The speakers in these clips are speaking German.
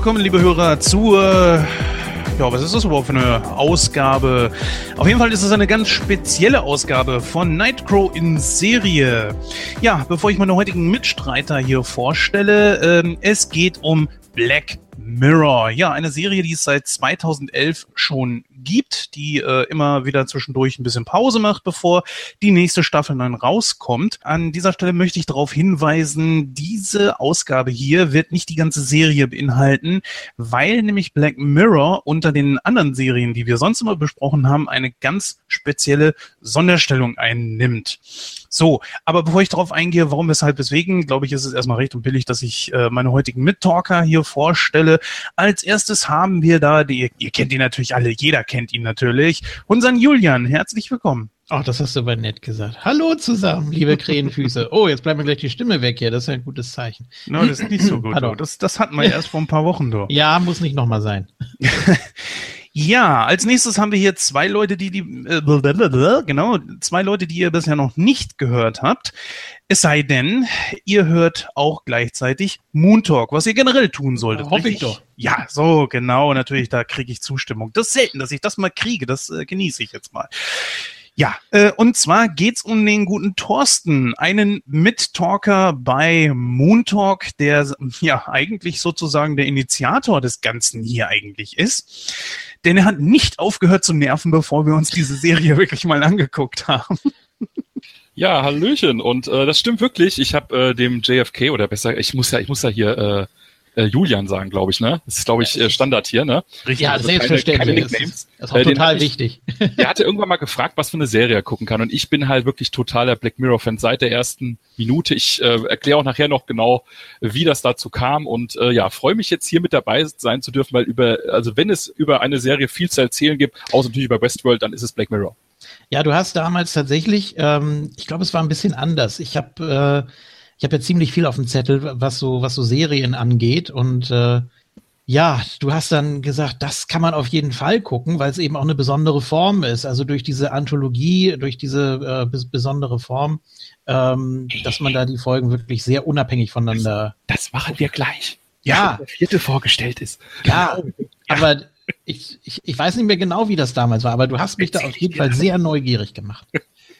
Willkommen, liebe Hörer, zur ja, was ist das überhaupt für eine Ausgabe? Auf jeden Fall ist es eine ganz spezielle Ausgabe von Nightcrow in Serie. Ja, bevor ich meine heutigen Mitstreiter hier vorstelle, ähm, es geht um Black Mirror. Ja, eine Serie, die es seit 2011 schon gibt, die äh, immer wieder zwischendurch ein bisschen Pause macht, bevor die nächste Staffel dann rauskommt. An dieser Stelle möchte ich darauf hinweisen, diese Ausgabe hier wird nicht die ganze Serie beinhalten, weil nämlich Black Mirror unter den anderen Serien, die wir sonst immer besprochen haben, eine ganz spezielle Sonderstellung einnimmt. So, aber bevor ich darauf eingehe, warum, weshalb, weswegen, glaube ich, ist es erstmal recht und billig, dass ich äh, meine heutigen Mittalker hier vorstelle. Als erstes haben wir da, die, ihr kennt ihn natürlich alle, jeder kennt ihn natürlich, unseren Julian. Herzlich willkommen. Ach, das hast du aber nett gesagt. Hallo zusammen, liebe Krähenfüße. Oh, jetzt bleibt mir gleich die Stimme weg hier. Das ist ein gutes Zeichen. No, das ist nicht so gut. Das, das hatten wir erst vor ein paar Wochen, doch. Ja, muss nicht nochmal sein. Ja, als nächstes haben wir hier zwei Leute, die die äh, genau zwei Leute, die ihr bisher noch nicht gehört habt. Es sei denn, ihr hört auch gleichzeitig Moon Talk, was ihr generell tun solltet. Ja, hoffe ich doch. Ja, so genau. Natürlich, da kriege ich Zustimmung. Das ist selten, dass ich das mal kriege. Das äh, genieße ich jetzt mal. Ja, äh, und zwar geht's um den guten Thorsten, einen Mittalker bei Moon Talk, der ja eigentlich sozusagen der Initiator des Ganzen hier eigentlich ist denn er hat nicht aufgehört zu nerven, bevor wir uns diese Serie wirklich mal angeguckt haben. Ja, Hallöchen. Und äh, das stimmt wirklich. Ich habe äh, dem JFK oder besser, ich muss ja, ich muss ja hier äh, äh, Julian sagen, glaube ich, ne? Das ist, glaube ich, äh, Standard hier, ne? Richtig. Ja, also selbstverständlich. Keine, keine das, das ist auch äh, total ich, wichtig. Der hatte irgendwann mal gefragt, was für eine Serie er gucken kann. Und ich bin halt wirklich totaler Black Mirror-Fan seit der ersten Minute. Ich äh, erkläre auch nachher noch genau, wie das dazu kam. Und äh, ja, freue mich jetzt hier mit dabei sein zu dürfen, weil über, also wenn es über eine Serie viel zu erzählen gibt, außer natürlich über Westworld, dann ist es Black Mirror. Ja, du hast damals tatsächlich, ähm, ich glaube, es war ein bisschen anders. Ich habe äh, ich habe ja ziemlich viel auf dem Zettel, was so, was so Serien angeht. Und äh, ja, du hast dann gesagt, das kann man auf jeden Fall gucken, weil es eben auch eine besondere Form ist. Also durch diese Anthologie, durch diese äh, besondere Form, ähm, dass man da die Folgen wirklich sehr unabhängig voneinander. Das, das machen wir gleich. Ja. Der vierte vorgestellt ist. Ja, aber ich, ich, ich weiß nicht mehr genau, wie das damals war, aber du hast mich da auf jeden Fall sehr neugierig gemacht.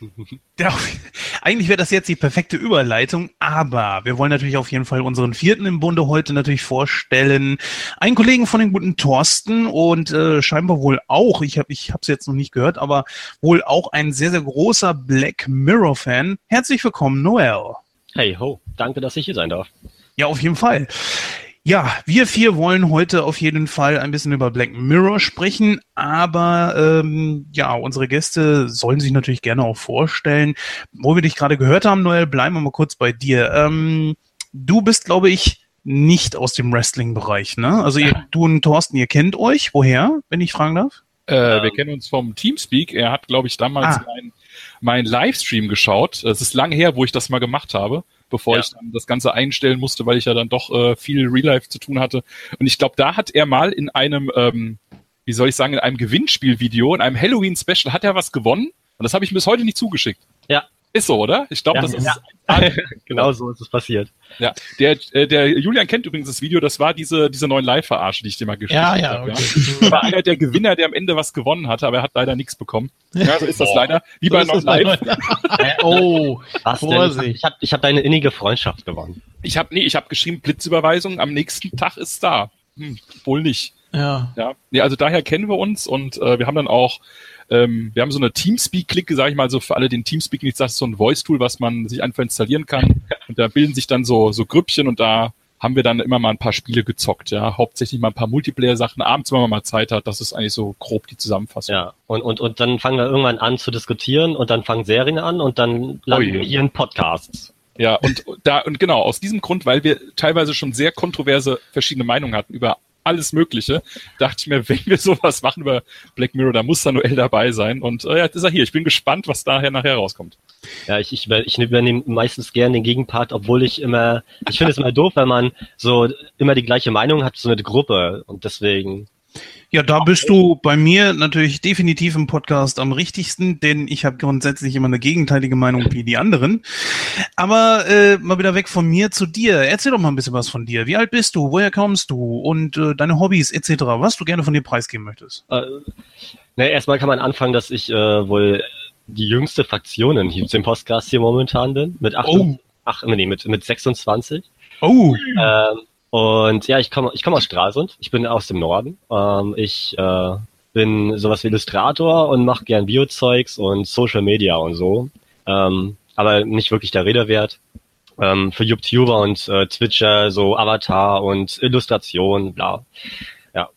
Eigentlich wäre das jetzt die perfekte Überleitung, aber wir wollen natürlich auf jeden Fall unseren vierten im Bunde heute natürlich vorstellen. Einen Kollegen von dem guten Thorsten und äh, scheinbar wohl auch, ich habe ich es jetzt noch nicht gehört, aber wohl auch ein sehr, sehr großer Black Mirror-Fan. Herzlich willkommen, Noel. Hey ho, danke, dass ich hier sein darf. Ja, auf jeden Fall. Ja, wir vier wollen heute auf jeden Fall ein bisschen über Black Mirror sprechen, aber ähm, ja, unsere Gäste sollen sich natürlich gerne auch vorstellen. Wo wir dich gerade gehört haben, Noel, bleiben wir mal kurz bei dir. Ähm, du bist, glaube ich, nicht aus dem Wrestling-Bereich, ne? Also ihr, du und Thorsten, ihr kennt euch. Woher, wenn ich fragen darf? Äh, wir kennen uns vom Teamspeak. Er hat, glaube ich, damals ah. meinen mein Livestream geschaut. Es ist lang her, wo ich das mal gemacht habe bevor ja. ich dann das Ganze einstellen musste, weil ich ja dann doch äh, viel Real Life zu tun hatte. Und ich glaube, da hat er mal in einem, ähm, wie soll ich sagen, in einem Gewinnspielvideo, in einem Halloween-Special, hat er was gewonnen. Und das habe ich bis heute nicht zugeschickt. Ja. Ist so, oder? Ich glaube, ja, das ist. Ja. genau so ist es passiert. Ja, der, äh, der Julian kennt übrigens das Video, das war diese, diese neuen Live-Verarsche, die ich dir mal geschickt habe. Ja, ja, okay. Ja. War einer der Gewinner, der am Ende was gewonnen hatte, aber er hat leider nichts bekommen. Ja, so ist das oh. leider. Wie so bei Non Live. oh, was Vorsicht. Ich habe ich hab deine innige Freundschaft gewonnen. Ich habe nee, ich habe geschrieben Blitzüberweisung, am nächsten Tag ist da. Hm, wohl nicht. Ja. Ja, nee, also daher kennen wir uns und äh, wir haben dann auch ähm, wir haben so eine Teamspeak-Clique, sage ich mal, so für alle, den Teamspeak nicht sagt, so ein Voice-Tool, was man sich einfach installieren kann. Und da bilden sich dann so, so Grüppchen und da haben wir dann immer mal ein paar Spiele gezockt, ja. Hauptsächlich mal ein paar Multiplayer-Sachen, abends, wenn man mal Zeit hat. Das ist eigentlich so grob die Zusammenfassung. Ja, und, und, und dann fangen wir irgendwann an zu diskutieren und dann fangen Serien an und dann landen oh wir hier in Podcasts. Ja, und da, und genau, aus diesem Grund, weil wir teilweise schon sehr kontroverse verschiedene Meinungen hatten über alles Mögliche. Dachte ich mir, wenn wir sowas machen über Black Mirror, da muss da Noel dabei sein. Und äh, jetzt ist er hier. Ich bin gespannt, was daher nachher rauskommt. Ja, ich, ich, ich übernehme meistens gerne den Gegenpart, obwohl ich immer, ich finde es immer doof, wenn man so immer die gleiche Meinung hat, so eine Gruppe. Und deswegen Ja, da bist du bei mir natürlich definitiv im Podcast am richtigsten, denn ich habe grundsätzlich immer eine gegenteilige Meinung wie die anderen. Aber äh, mal wieder weg von mir zu dir. Erzähl doch mal ein bisschen was von dir. Wie alt bist du? Woher kommst du? Und äh, deine Hobbys etc., was du gerne von dir preisgeben möchtest. Äh, na, erstmal kann man anfangen, dass ich äh, wohl die jüngste Fraktion in dem Podcast hier momentan bin. Mit, 8, oh. ach, nee, mit, mit 26. Oh. Ähm, und ja, ich komme ich komm aus Stralsund. Ich bin aus dem Norden. Ähm, ich äh, bin sowas wie Illustrator und mache gern Biozeugs und Social Media und so. Ähm, aber nicht wirklich der Rede wert. Ähm, für YouTuber und äh, Twitcher so Avatar und Illustration, bla. Ja.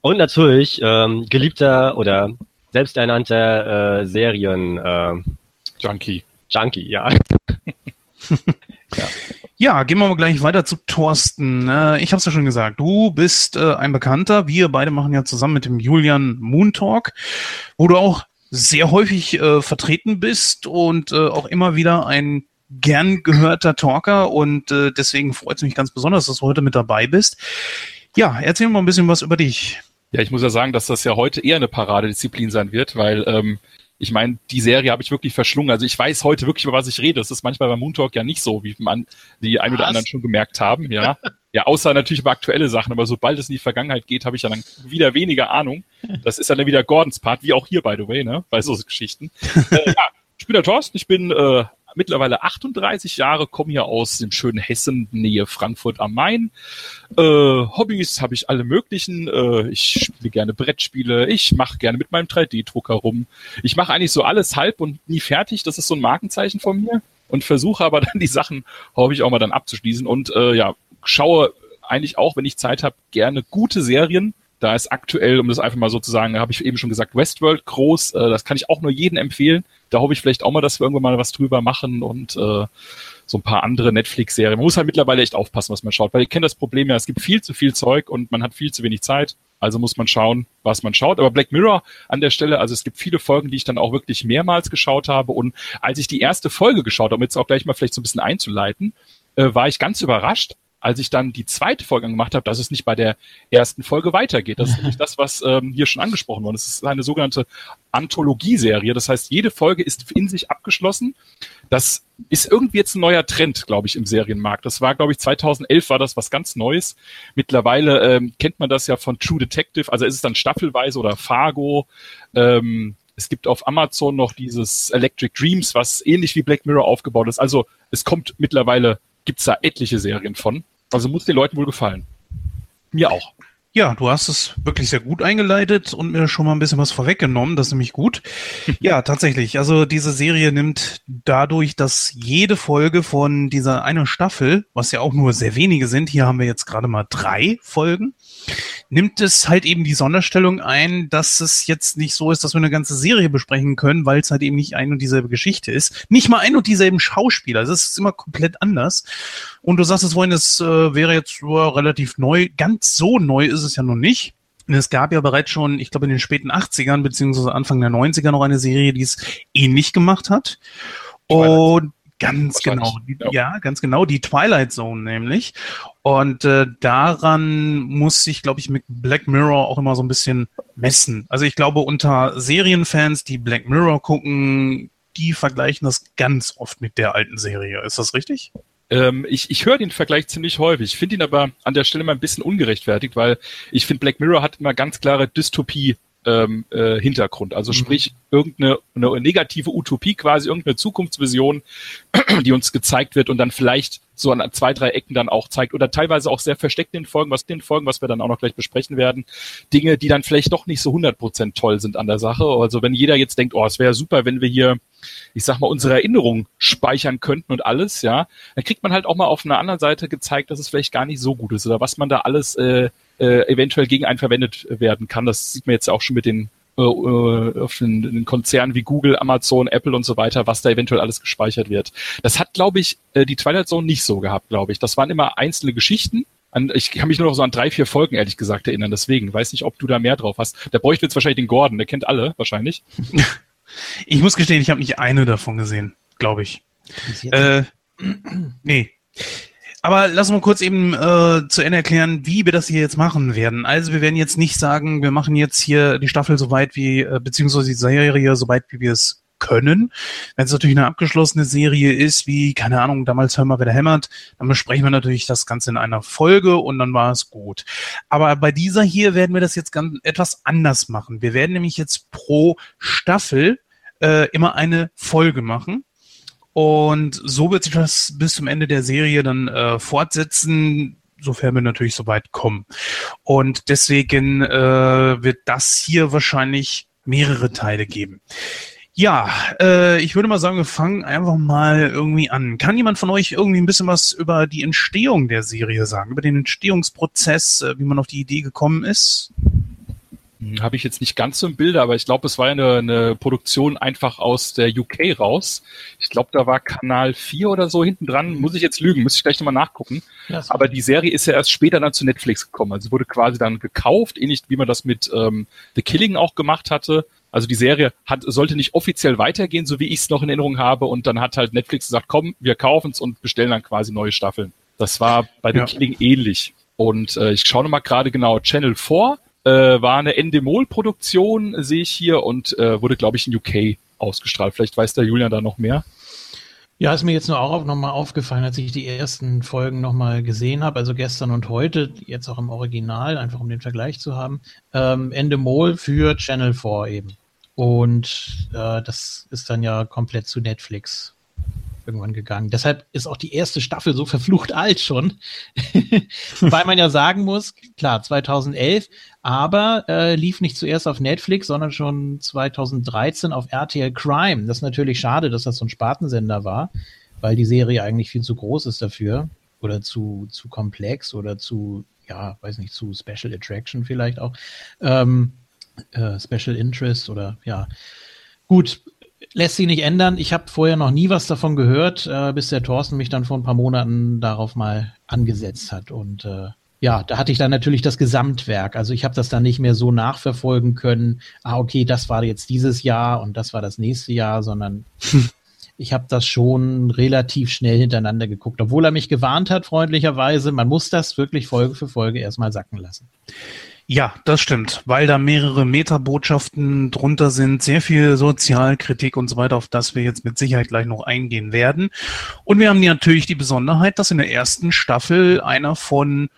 Und natürlich ähm, geliebter oder selbsternannter äh, Serien äh, Junkie. Junkie, ja. ja. Ja, gehen wir mal gleich weiter zu Thorsten. Äh, ich habe es ja schon gesagt, du bist äh, ein Bekannter. Wir beide machen ja zusammen mit dem Julian Moon Talk, wo du auch sehr häufig äh, vertreten bist und äh, auch immer wieder ein gern gehörter Talker und deswegen freut es mich ganz besonders, dass du heute mit dabei bist. Ja, erzähl mal ein bisschen was über dich. Ja, ich muss ja sagen, dass das ja heute eher eine Paradedisziplin sein wird, weil ähm, ich meine, die Serie habe ich wirklich verschlungen. Also ich weiß heute wirklich, über was ich rede. Das ist manchmal bei Moon Talk ja nicht so, wie man die ein oder anderen schon gemerkt haben, ja. ja, außer natürlich über aktuelle Sachen, aber sobald es in die Vergangenheit geht, habe ich ja dann wieder weniger Ahnung. Das ist dann wieder Gordons Part, wie auch hier, by the way, ne, bei so Geschichten. äh, ja, ich bin der Thorsten, ich bin äh, mittlerweile 38 Jahre, komme hier aus dem schönen Hessen, Nähe Frankfurt am Main. Äh, Hobbys habe ich alle möglichen. Äh, ich spiele gerne Brettspiele, ich mache gerne mit meinem 3D-Drucker rum. Ich mache eigentlich so alles halb und nie fertig. Das ist so ein Markenzeichen von mir. Und versuche aber dann die Sachen, hoffe ich, auch mal dann abzuschließen. Und äh, ja, schaue eigentlich auch, wenn ich Zeit habe, gerne gute Serien. Da ist aktuell, um das einfach mal so zu sagen, habe ich eben schon gesagt, Westworld groß. Äh, das kann ich auch nur jedem empfehlen. Da hoffe ich vielleicht auch mal, dass wir irgendwann mal was drüber machen und äh, so ein paar andere Netflix-Serien. Man muss halt mittlerweile echt aufpassen, was man schaut, weil ich kenne das Problem ja, es gibt viel zu viel Zeug und man hat viel zu wenig Zeit. Also muss man schauen, was man schaut. Aber Black Mirror an der Stelle, also es gibt viele Folgen, die ich dann auch wirklich mehrmals geschaut habe. Und als ich die erste Folge geschaut habe, um jetzt auch gleich mal vielleicht so ein bisschen einzuleiten, äh, war ich ganz überrascht, als ich dann die zweite Folge gemacht habe, dass es nicht bei der ersten Folge weitergeht. Das ist nämlich das, was ähm, hier schon angesprochen wurde. Es ist eine sogenannte Anthologieserie. Das heißt, jede Folge ist in sich abgeschlossen. Das ist irgendwie jetzt ein neuer Trend, glaube ich, im Serienmarkt. Das war, glaube ich, 2011 war das was ganz Neues. Mittlerweile ähm, kennt man das ja von True Detective. Also ist es dann staffelweise oder Fargo. Ähm, es gibt auf Amazon noch dieses Electric Dreams, was ähnlich wie Black Mirror aufgebaut ist. Also es kommt mittlerweile gibt's da etliche Serien von. Also muss den Leuten wohl gefallen. Mir auch. Ja, du hast es wirklich sehr gut eingeleitet und mir schon mal ein bisschen was vorweggenommen. Das ist nämlich gut. ja, tatsächlich. Also diese Serie nimmt dadurch, dass jede Folge von dieser einen Staffel, was ja auch nur sehr wenige sind, hier haben wir jetzt gerade mal drei Folgen, nimmt es halt eben die Sonderstellung ein, dass es jetzt nicht so ist, dass wir eine ganze Serie besprechen können, weil es halt eben nicht ein und dieselbe Geschichte ist. Nicht mal ein und dieselben Schauspieler. Es ist immer komplett anders. Und du sagst es vorhin, es äh, wäre jetzt äh, relativ neu. Ganz so neu ist es ja noch nicht. Es gab ja bereits schon, ich glaube, in den späten 80ern beziehungsweise Anfang der 90er noch eine Serie, die es ähnlich gemacht hat. Und Ganz genau, die, ja. ja. ganz genau, die Twilight Zone nämlich. Und äh, daran muss sich, glaube ich, mit Black Mirror auch immer so ein bisschen messen. Also ich glaube, unter Serienfans, die Black Mirror gucken, die vergleichen das ganz oft mit der alten Serie. Ist das richtig? Ähm, ich ich höre den Vergleich ziemlich häufig. Ich finde ihn aber an der Stelle mal ein bisschen ungerechtfertigt, weil ich finde, Black Mirror hat immer ganz klare Dystopie ähm, äh, Hintergrund. Also mhm. sprich, irgendeine eine negative Utopie quasi, irgendeine Zukunftsvision, die uns gezeigt wird und dann vielleicht so an zwei, drei Ecken dann auch zeigt oder teilweise auch sehr versteckt in den Folgen, was den Folgen, was wir dann auch noch gleich besprechen werden, Dinge, die dann vielleicht doch nicht so 100% toll sind an der Sache. Also wenn jeder jetzt denkt, oh, es wäre super, wenn wir hier, ich sag mal, unsere Erinnerungen speichern könnten und alles, ja, dann kriegt man halt auch mal auf einer anderen Seite gezeigt, dass es vielleicht gar nicht so gut ist oder was man da alles äh, äh, eventuell gegen einen verwendet werden kann. Das sieht man jetzt auch schon mit den äh, äh, auf den, den Konzernen wie Google, Amazon, Apple und so weiter, was da eventuell alles gespeichert wird. Das hat, glaube ich, äh, die Twilight Zone nicht so gehabt, glaube ich. Das waren immer einzelne Geschichten. An, ich kann mich nur noch so an drei, vier Folgen, ehrlich gesagt, erinnern. Deswegen weiß nicht, ob du da mehr drauf hast. Da bräuchte jetzt wahrscheinlich den Gordon, der kennt alle wahrscheinlich. Ich muss gestehen, ich habe nicht eine davon gesehen, glaube ich. Äh, nee. Aber lass mal kurz eben äh, zu Ende erklären, wie wir das hier jetzt machen werden. Also wir werden jetzt nicht sagen, wir machen jetzt hier die Staffel so weit wie, äh, beziehungsweise die Serie so weit, wie wir es können. Wenn es natürlich eine abgeschlossene Serie ist, wie, keine Ahnung, damals hören wir wieder hämmert, dann besprechen wir natürlich das Ganze in einer Folge und dann war es gut. Aber bei dieser hier werden wir das jetzt ganz etwas anders machen. Wir werden nämlich jetzt pro Staffel äh, immer eine Folge machen. Und so wird sich das bis zum Ende der Serie dann äh, fortsetzen, sofern wir natürlich so weit kommen. Und deswegen äh, wird das hier wahrscheinlich mehrere Teile geben. Ja, äh, ich würde mal sagen, wir fangen einfach mal irgendwie an. Kann jemand von euch irgendwie ein bisschen was über die Entstehung der Serie sagen, über den Entstehungsprozess, äh, wie man auf die Idee gekommen ist? Hm, Habe ich jetzt nicht ganz so im Bilde, aber ich glaube, es war eine, eine Produktion einfach aus der UK raus. Ich glaube, da war Kanal 4 oder so hinten dran. Muss ich jetzt lügen, muss ich gleich nochmal nachgucken. Ja, aber die Serie ist ja erst später dann zu Netflix gekommen. Also wurde quasi dann gekauft, ähnlich wie man das mit ähm, The Killing auch gemacht hatte. Also die Serie hat, sollte nicht offiziell weitergehen, so wie ich es noch in Erinnerung habe. Und dann hat halt Netflix gesagt, komm, wir kaufen es und bestellen dann quasi neue Staffeln. Das war bei The ja. Killing ähnlich. Und äh, ich schaue nochmal gerade genau, Channel 4 äh, war eine Endemol-Produktion, sehe ich hier, und äh, wurde, glaube ich, in UK ausgestrahlt. Vielleicht weiß der Julian da noch mehr. Ja, ist mir jetzt nur auch nochmal aufgefallen, als ich die ersten Folgen nochmal gesehen habe, also gestern und heute, jetzt auch im Original, einfach um den Vergleich zu haben. Ähm, Endemol für Channel 4 eben. Und äh, das ist dann ja komplett zu Netflix irgendwann gegangen. Deshalb ist auch die erste Staffel so verflucht alt schon, weil man ja sagen muss, klar, 2011, aber äh, lief nicht zuerst auf Netflix, sondern schon 2013 auf RTL Crime. Das ist natürlich schade, dass das so ein Spartensender war, weil die Serie eigentlich viel zu groß ist dafür oder zu, zu komplex oder zu, ja, weiß nicht, zu Special Attraction vielleicht auch. Ähm, äh, Special Interest oder ja. Gut, lässt sich nicht ändern. Ich habe vorher noch nie was davon gehört, äh, bis der Thorsten mich dann vor ein paar Monaten darauf mal angesetzt hat. Und äh, ja, da hatte ich dann natürlich das Gesamtwerk. Also ich habe das dann nicht mehr so nachverfolgen können. Ah, okay, das war jetzt dieses Jahr und das war das nächste Jahr, sondern ich habe das schon relativ schnell hintereinander geguckt, obwohl er mich gewarnt hat, freundlicherweise. Man muss das wirklich Folge für Folge erstmal sacken lassen. Ja, das stimmt, weil da mehrere Metabotschaften drunter sind, sehr viel Sozialkritik und so weiter, auf das wir jetzt mit Sicherheit gleich noch eingehen werden. Und wir haben natürlich die Besonderheit, dass in der ersten Staffel einer von,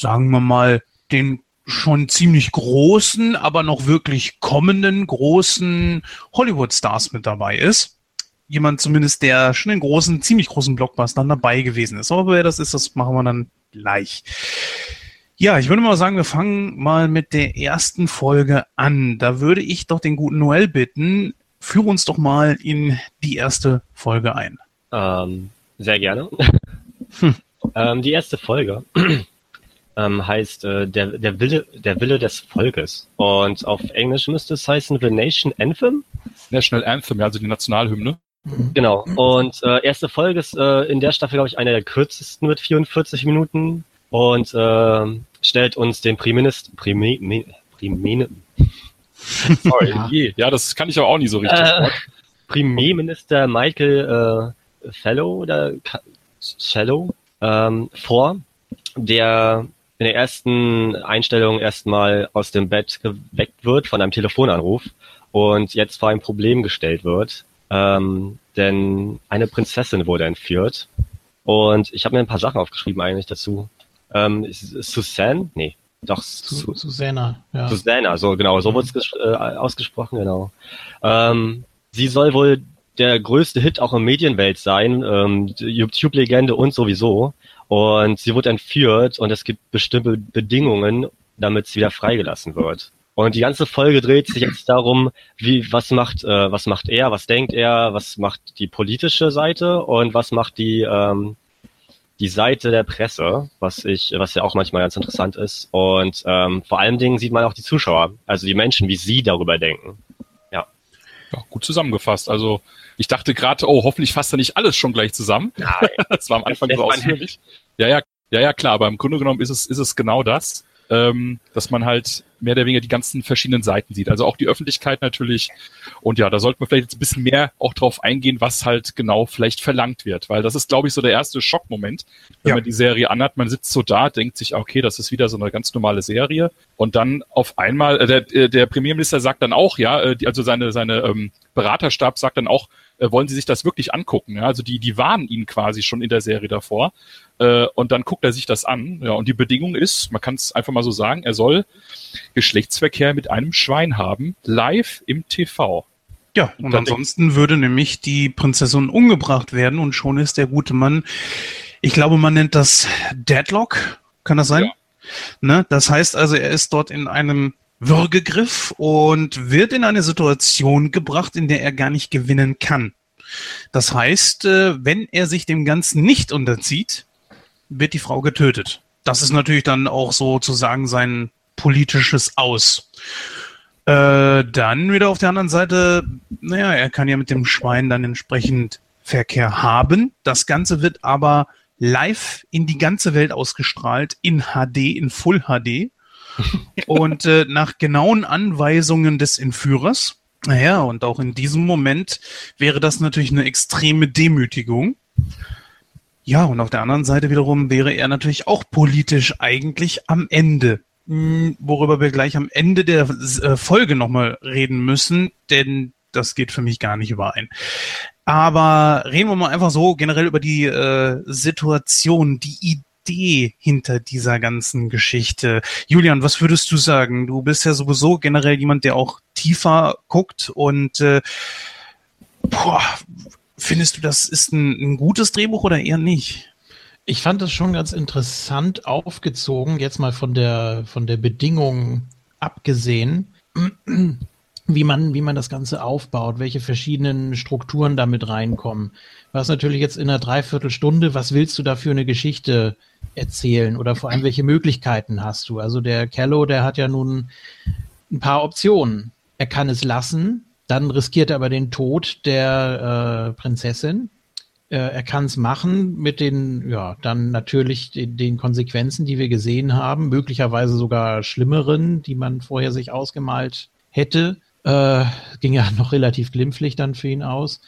sagen wir mal, den schon ziemlich großen, aber noch wirklich kommenden großen Hollywood-Stars mit dabei ist. Jemand zumindest, der schon in großen, ziemlich großen Blockbustern dabei gewesen ist. Aber wer das ist, das machen wir dann gleich. Ja, ich würde mal sagen, wir fangen mal mit der ersten Folge an. Da würde ich doch den guten Noel bitten, führe uns doch mal in die erste Folge ein. Ähm, sehr gerne. Hm. Ähm, die erste Folge ähm, heißt äh, der, der, Wille, der Wille des Volkes. Und auf Englisch müsste es heißen The Nation Anthem. National Anthem, ja, also die Nationalhymne. Genau. Und äh, erste Folge ist äh, in der Staffel, glaube ich, eine der kürzesten mit 44 Minuten und äh, stellt uns den Priminister, Primi, Primi, Sorry, ja. ja, das kann ich aber auch nicht so richtig. Äh, Premierminister Michael äh, Fellow oder Cello ähm, vor, der in der ersten Einstellung erstmal aus dem Bett geweckt wird von einem Telefonanruf und jetzt vor ein Problem gestellt wird, ähm, denn eine Prinzessin wurde entführt. Und ich habe mir ein paar Sachen aufgeschrieben eigentlich dazu. Ähm, Susanne? Nee, doch. Su Susanna, ja. Susanna, so genau, so mhm. wurde es äh, ausgesprochen, genau. Ähm, sie soll wohl der größte Hit auch in Medienwelt sein, ähm, YouTube-Legende und sowieso. Und sie wurde entführt und es gibt bestimmte Bedingungen, damit sie wieder freigelassen wird. Und die ganze Folge dreht sich jetzt darum, wie was macht äh, was macht er, was denkt er, was macht die politische Seite und was macht die ähm, die Seite der Presse, was ich, was ja auch manchmal ganz interessant ist. Und ähm, vor allen Dingen sieht man auch die Zuschauer, also die Menschen, wie sie darüber denken. Ja. ja gut zusammengefasst. Also ich dachte gerade, oh, hoffentlich fasst er nicht alles schon gleich zusammen. Nein. das war am Anfang so ausführlich. Ja, ja, ja, ja, klar, aber im Grunde genommen ist es, ist es genau das. ähm, dass man halt mehr oder weniger die ganzen verschiedenen Seiten sieht. Also auch die Öffentlichkeit natürlich. Und ja, da sollte man vielleicht jetzt ein bisschen mehr auch drauf eingehen, was halt genau vielleicht verlangt wird. Weil das ist, glaube ich, so der erste Schockmoment, wenn ja. man die Serie anhat. Man sitzt so da, denkt sich, okay, das ist wieder so eine ganz normale Serie. Und dann auf einmal, äh, der, äh, der Premierminister sagt dann auch, ja, äh, die, also seine, seine ähm, Beraterstab sagt dann auch, äh, wollen Sie sich das wirklich angucken? Ja? Also die, die warnen ihn quasi schon in der Serie davor. Äh, und dann guckt er sich das an. Ja, und die Bedingung ist, man kann es einfach mal so sagen, er soll Geschlechtsverkehr mit einem Schwein haben, live im TV. Ja, und, und ansonsten würde nämlich die Prinzessin umgebracht werden und schon ist der gute Mann, ich glaube, man nennt das Deadlock, kann das sein? Ja. Ne? Das heißt also, er ist dort in einem Würgegriff und wird in eine Situation gebracht, in der er gar nicht gewinnen kann. Das heißt, äh, wenn er sich dem Ganzen nicht unterzieht, wird die Frau getötet. Das ist natürlich dann auch sozusagen sein politisches Aus. Äh, dann wieder auf der anderen Seite, naja, er kann ja mit dem Schwein dann entsprechend Verkehr haben. Das Ganze wird aber live in die ganze Welt ausgestrahlt, in HD, in Full HD. und äh, nach genauen Anweisungen des Entführers. Naja, und auch in diesem Moment wäre das natürlich eine extreme Demütigung. Ja, und auf der anderen Seite wiederum wäre er natürlich auch politisch eigentlich am Ende. Hm, worüber wir gleich am Ende der äh, Folge nochmal reden müssen, denn das geht für mich gar nicht überein. Aber reden wir mal einfach so generell über die äh, Situation, die Idee hinter dieser ganzen Geschichte. Julian, was würdest du sagen? Du bist ja sowieso generell jemand, der auch tiefer guckt und äh, boah, Findest du, das ist ein, ein gutes Drehbuch oder eher nicht? Ich fand das schon ganz interessant aufgezogen, jetzt mal von der, von der Bedingung abgesehen, wie man, wie man das Ganze aufbaut, welche verschiedenen Strukturen damit reinkommen. Was natürlich jetzt in einer Dreiviertelstunde, was willst du da für eine Geschichte erzählen oder vor allem welche Möglichkeiten hast du? Also der Kello, der hat ja nun ein paar Optionen. Er kann es lassen, dann riskiert er aber den Tod der äh, Prinzessin. Äh, er kann es machen mit den, ja, dann natürlich den, den, Konsequenzen, die wir gesehen haben, möglicherweise sogar schlimmeren, die man vorher sich ausgemalt hätte. Äh, ging ja noch relativ glimpflich dann für ihn aus.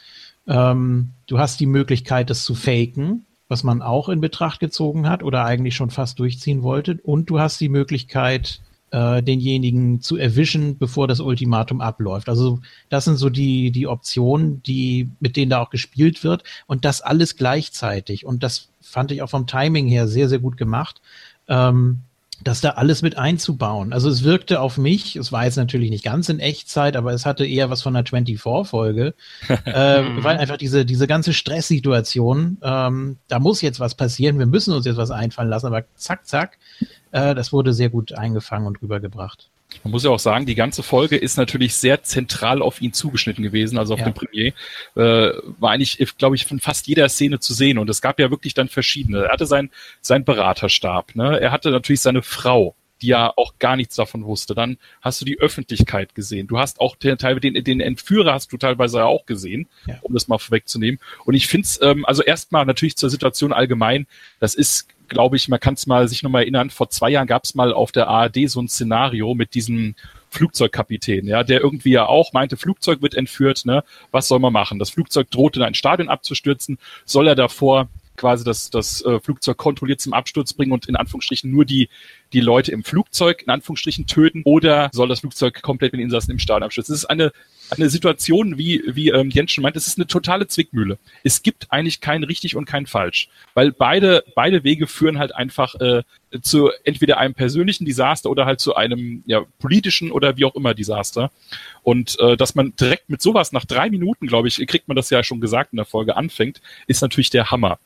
Ähm, du hast die Möglichkeit, das zu faken, was man auch in Betracht gezogen hat oder eigentlich schon fast durchziehen wollte. Und du hast die Möglichkeit, äh, denjenigen zu erwischen, bevor das Ultimatum abläuft. Also das sind so die, die Optionen, die, mit denen da auch gespielt wird und das alles gleichzeitig. Und das fand ich auch vom Timing her sehr, sehr gut gemacht. Ähm, das da alles mit einzubauen. Also es wirkte auf mich, es war jetzt natürlich nicht ganz in Echtzeit, aber es hatte eher was von einer 24-Folge, äh, weil einfach diese, diese ganze Stresssituation, ähm, da muss jetzt was passieren, wir müssen uns jetzt was einfallen lassen, aber zack, zack, äh, das wurde sehr gut eingefangen und rübergebracht. Man muss ja auch sagen, die ganze Folge ist natürlich sehr zentral auf ihn zugeschnitten gewesen, also auf ja. den Premier. Äh, war eigentlich, glaube ich, von fast jeder Szene zu sehen. Und es gab ja wirklich dann verschiedene. Er hatte seinen sein Beraterstab, ne? Er hatte natürlich seine Frau, die ja auch gar nichts davon wusste. Dann hast du die Öffentlichkeit gesehen. Du hast auch den, den, den Entführer hast du teilweise auch gesehen, ja. um das mal vorwegzunehmen. Und ich finde es, ähm, also erstmal natürlich zur Situation allgemein, das ist, glaube ich, man kann es mal sich nochmal erinnern, vor zwei Jahren gab es mal auf der ARD so ein Szenario mit diesem Flugzeugkapitän, ja, der irgendwie ja auch meinte, Flugzeug wird entführt, ne? Was soll man machen? Das Flugzeug droht in ein Stadion abzustürzen. Soll er davor quasi das, das äh, Flugzeug kontrolliert zum Absturz bringen und in Anführungsstrichen nur die, die Leute im Flugzeug in Anführungsstrichen töten oder soll das Flugzeug komplett mit Insassen im Stadion abstürzen? Das ist eine, eine Situation, wie, wie ähm, Jens schon meint, es ist eine totale Zwickmühle. Es gibt eigentlich kein richtig und kein falsch, weil beide, beide Wege führen halt einfach äh, zu entweder einem persönlichen Desaster oder halt zu einem ja, politischen oder wie auch immer Desaster. Und äh, dass man direkt mit sowas nach drei Minuten, glaube ich, kriegt man das ja schon gesagt in der Folge, anfängt, ist natürlich der Hammer.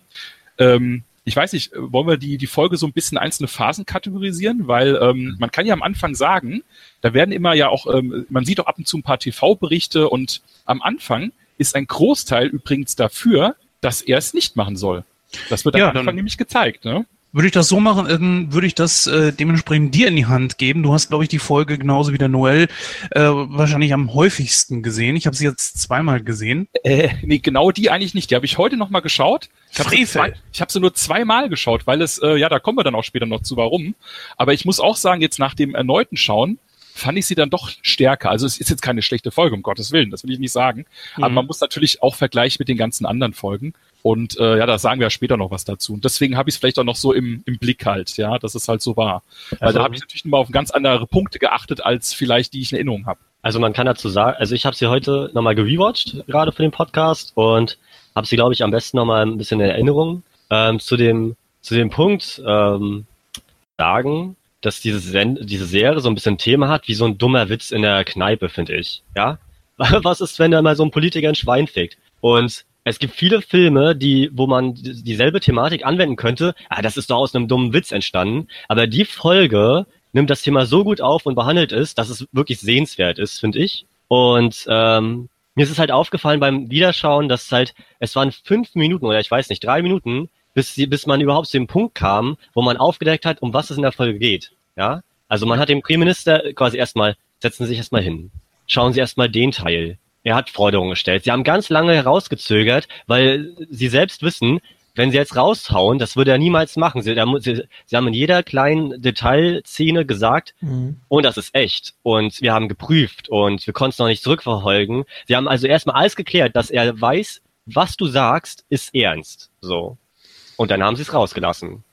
Ähm, ich weiß nicht, wollen wir die, die Folge so ein bisschen einzelne Phasen kategorisieren? Weil ähm, mhm. man kann ja am Anfang sagen, da werden immer ja auch, ähm, man sieht auch ab und zu ein paar TV-Berichte und am Anfang ist ein Großteil übrigens dafür, dass er es nicht machen soll. Das wird am ja, Anfang nämlich gezeigt, ne? Würde ich das so machen, dann würde ich das äh, dementsprechend dir in die Hand geben. Du hast, glaube ich, die Folge genauso wie der Noel äh, wahrscheinlich am häufigsten gesehen. Ich habe sie jetzt zweimal gesehen. Äh, nee, genau die eigentlich nicht. Die habe ich heute noch mal geschaut. Ich habe sie, zwei, ich hab sie nur zweimal geschaut, weil es, äh, ja, da kommen wir dann auch später noch zu, warum. Aber ich muss auch sagen, jetzt nach dem erneuten Schauen, fand ich sie dann doch stärker. Also es ist jetzt keine schlechte Folge, um Gottes Willen, das will ich nicht sagen. Mhm. Aber man muss natürlich auch vergleichen mit den ganzen anderen Folgen. Und äh, ja, da sagen wir ja später noch was dazu. Und deswegen habe ich es vielleicht auch noch so im, im Blick halt, ja, dass es halt so war. Weil also, da habe ich natürlich nochmal auf ganz andere Punkte geachtet, als vielleicht die ich in Erinnerung habe. Also man kann dazu sagen, also ich habe sie heute nochmal gerewatcht, gerade für den Podcast, und habe sie, glaube ich, am besten nochmal ein bisschen in Erinnerung. Ähm, zu dem, zu dem Punkt ähm, sagen, dass diese, Sen diese Serie so ein bisschen Thema hat, wie so ein dummer Witz in der Kneipe, finde ich. Ja? Was ist, wenn da mal so ein Politiker ein Schwein fickt? Und es gibt viele Filme, die, wo man dieselbe Thematik anwenden könnte. Ah, das ist doch aus einem dummen Witz entstanden. Aber die Folge nimmt das Thema so gut auf und behandelt es, dass es wirklich sehenswert ist, finde ich. Und ähm, mir ist es halt aufgefallen beim Wiederschauen, dass halt, es waren fünf Minuten oder ich weiß nicht, drei Minuten, bis, bis man überhaupt zu dem Punkt kam, wo man aufgedeckt hat, um was es in der Folge geht. Ja? Also man hat dem Premierminister quasi erstmal, setzen Sie sich erstmal hin. Schauen Sie erstmal den Teil. Er hat Forderungen gestellt. Sie haben ganz lange herausgezögert, weil sie selbst wissen, wenn sie jetzt raushauen, das würde er niemals machen. Sie, sie, sie haben in jeder kleinen Detailszene gesagt, mhm. und das ist echt. Und wir haben geprüft und wir konnten es noch nicht zurückverfolgen. Sie haben also erstmal alles geklärt, dass er weiß, was du sagst, ist ernst. So. Und dann haben sie es rausgelassen.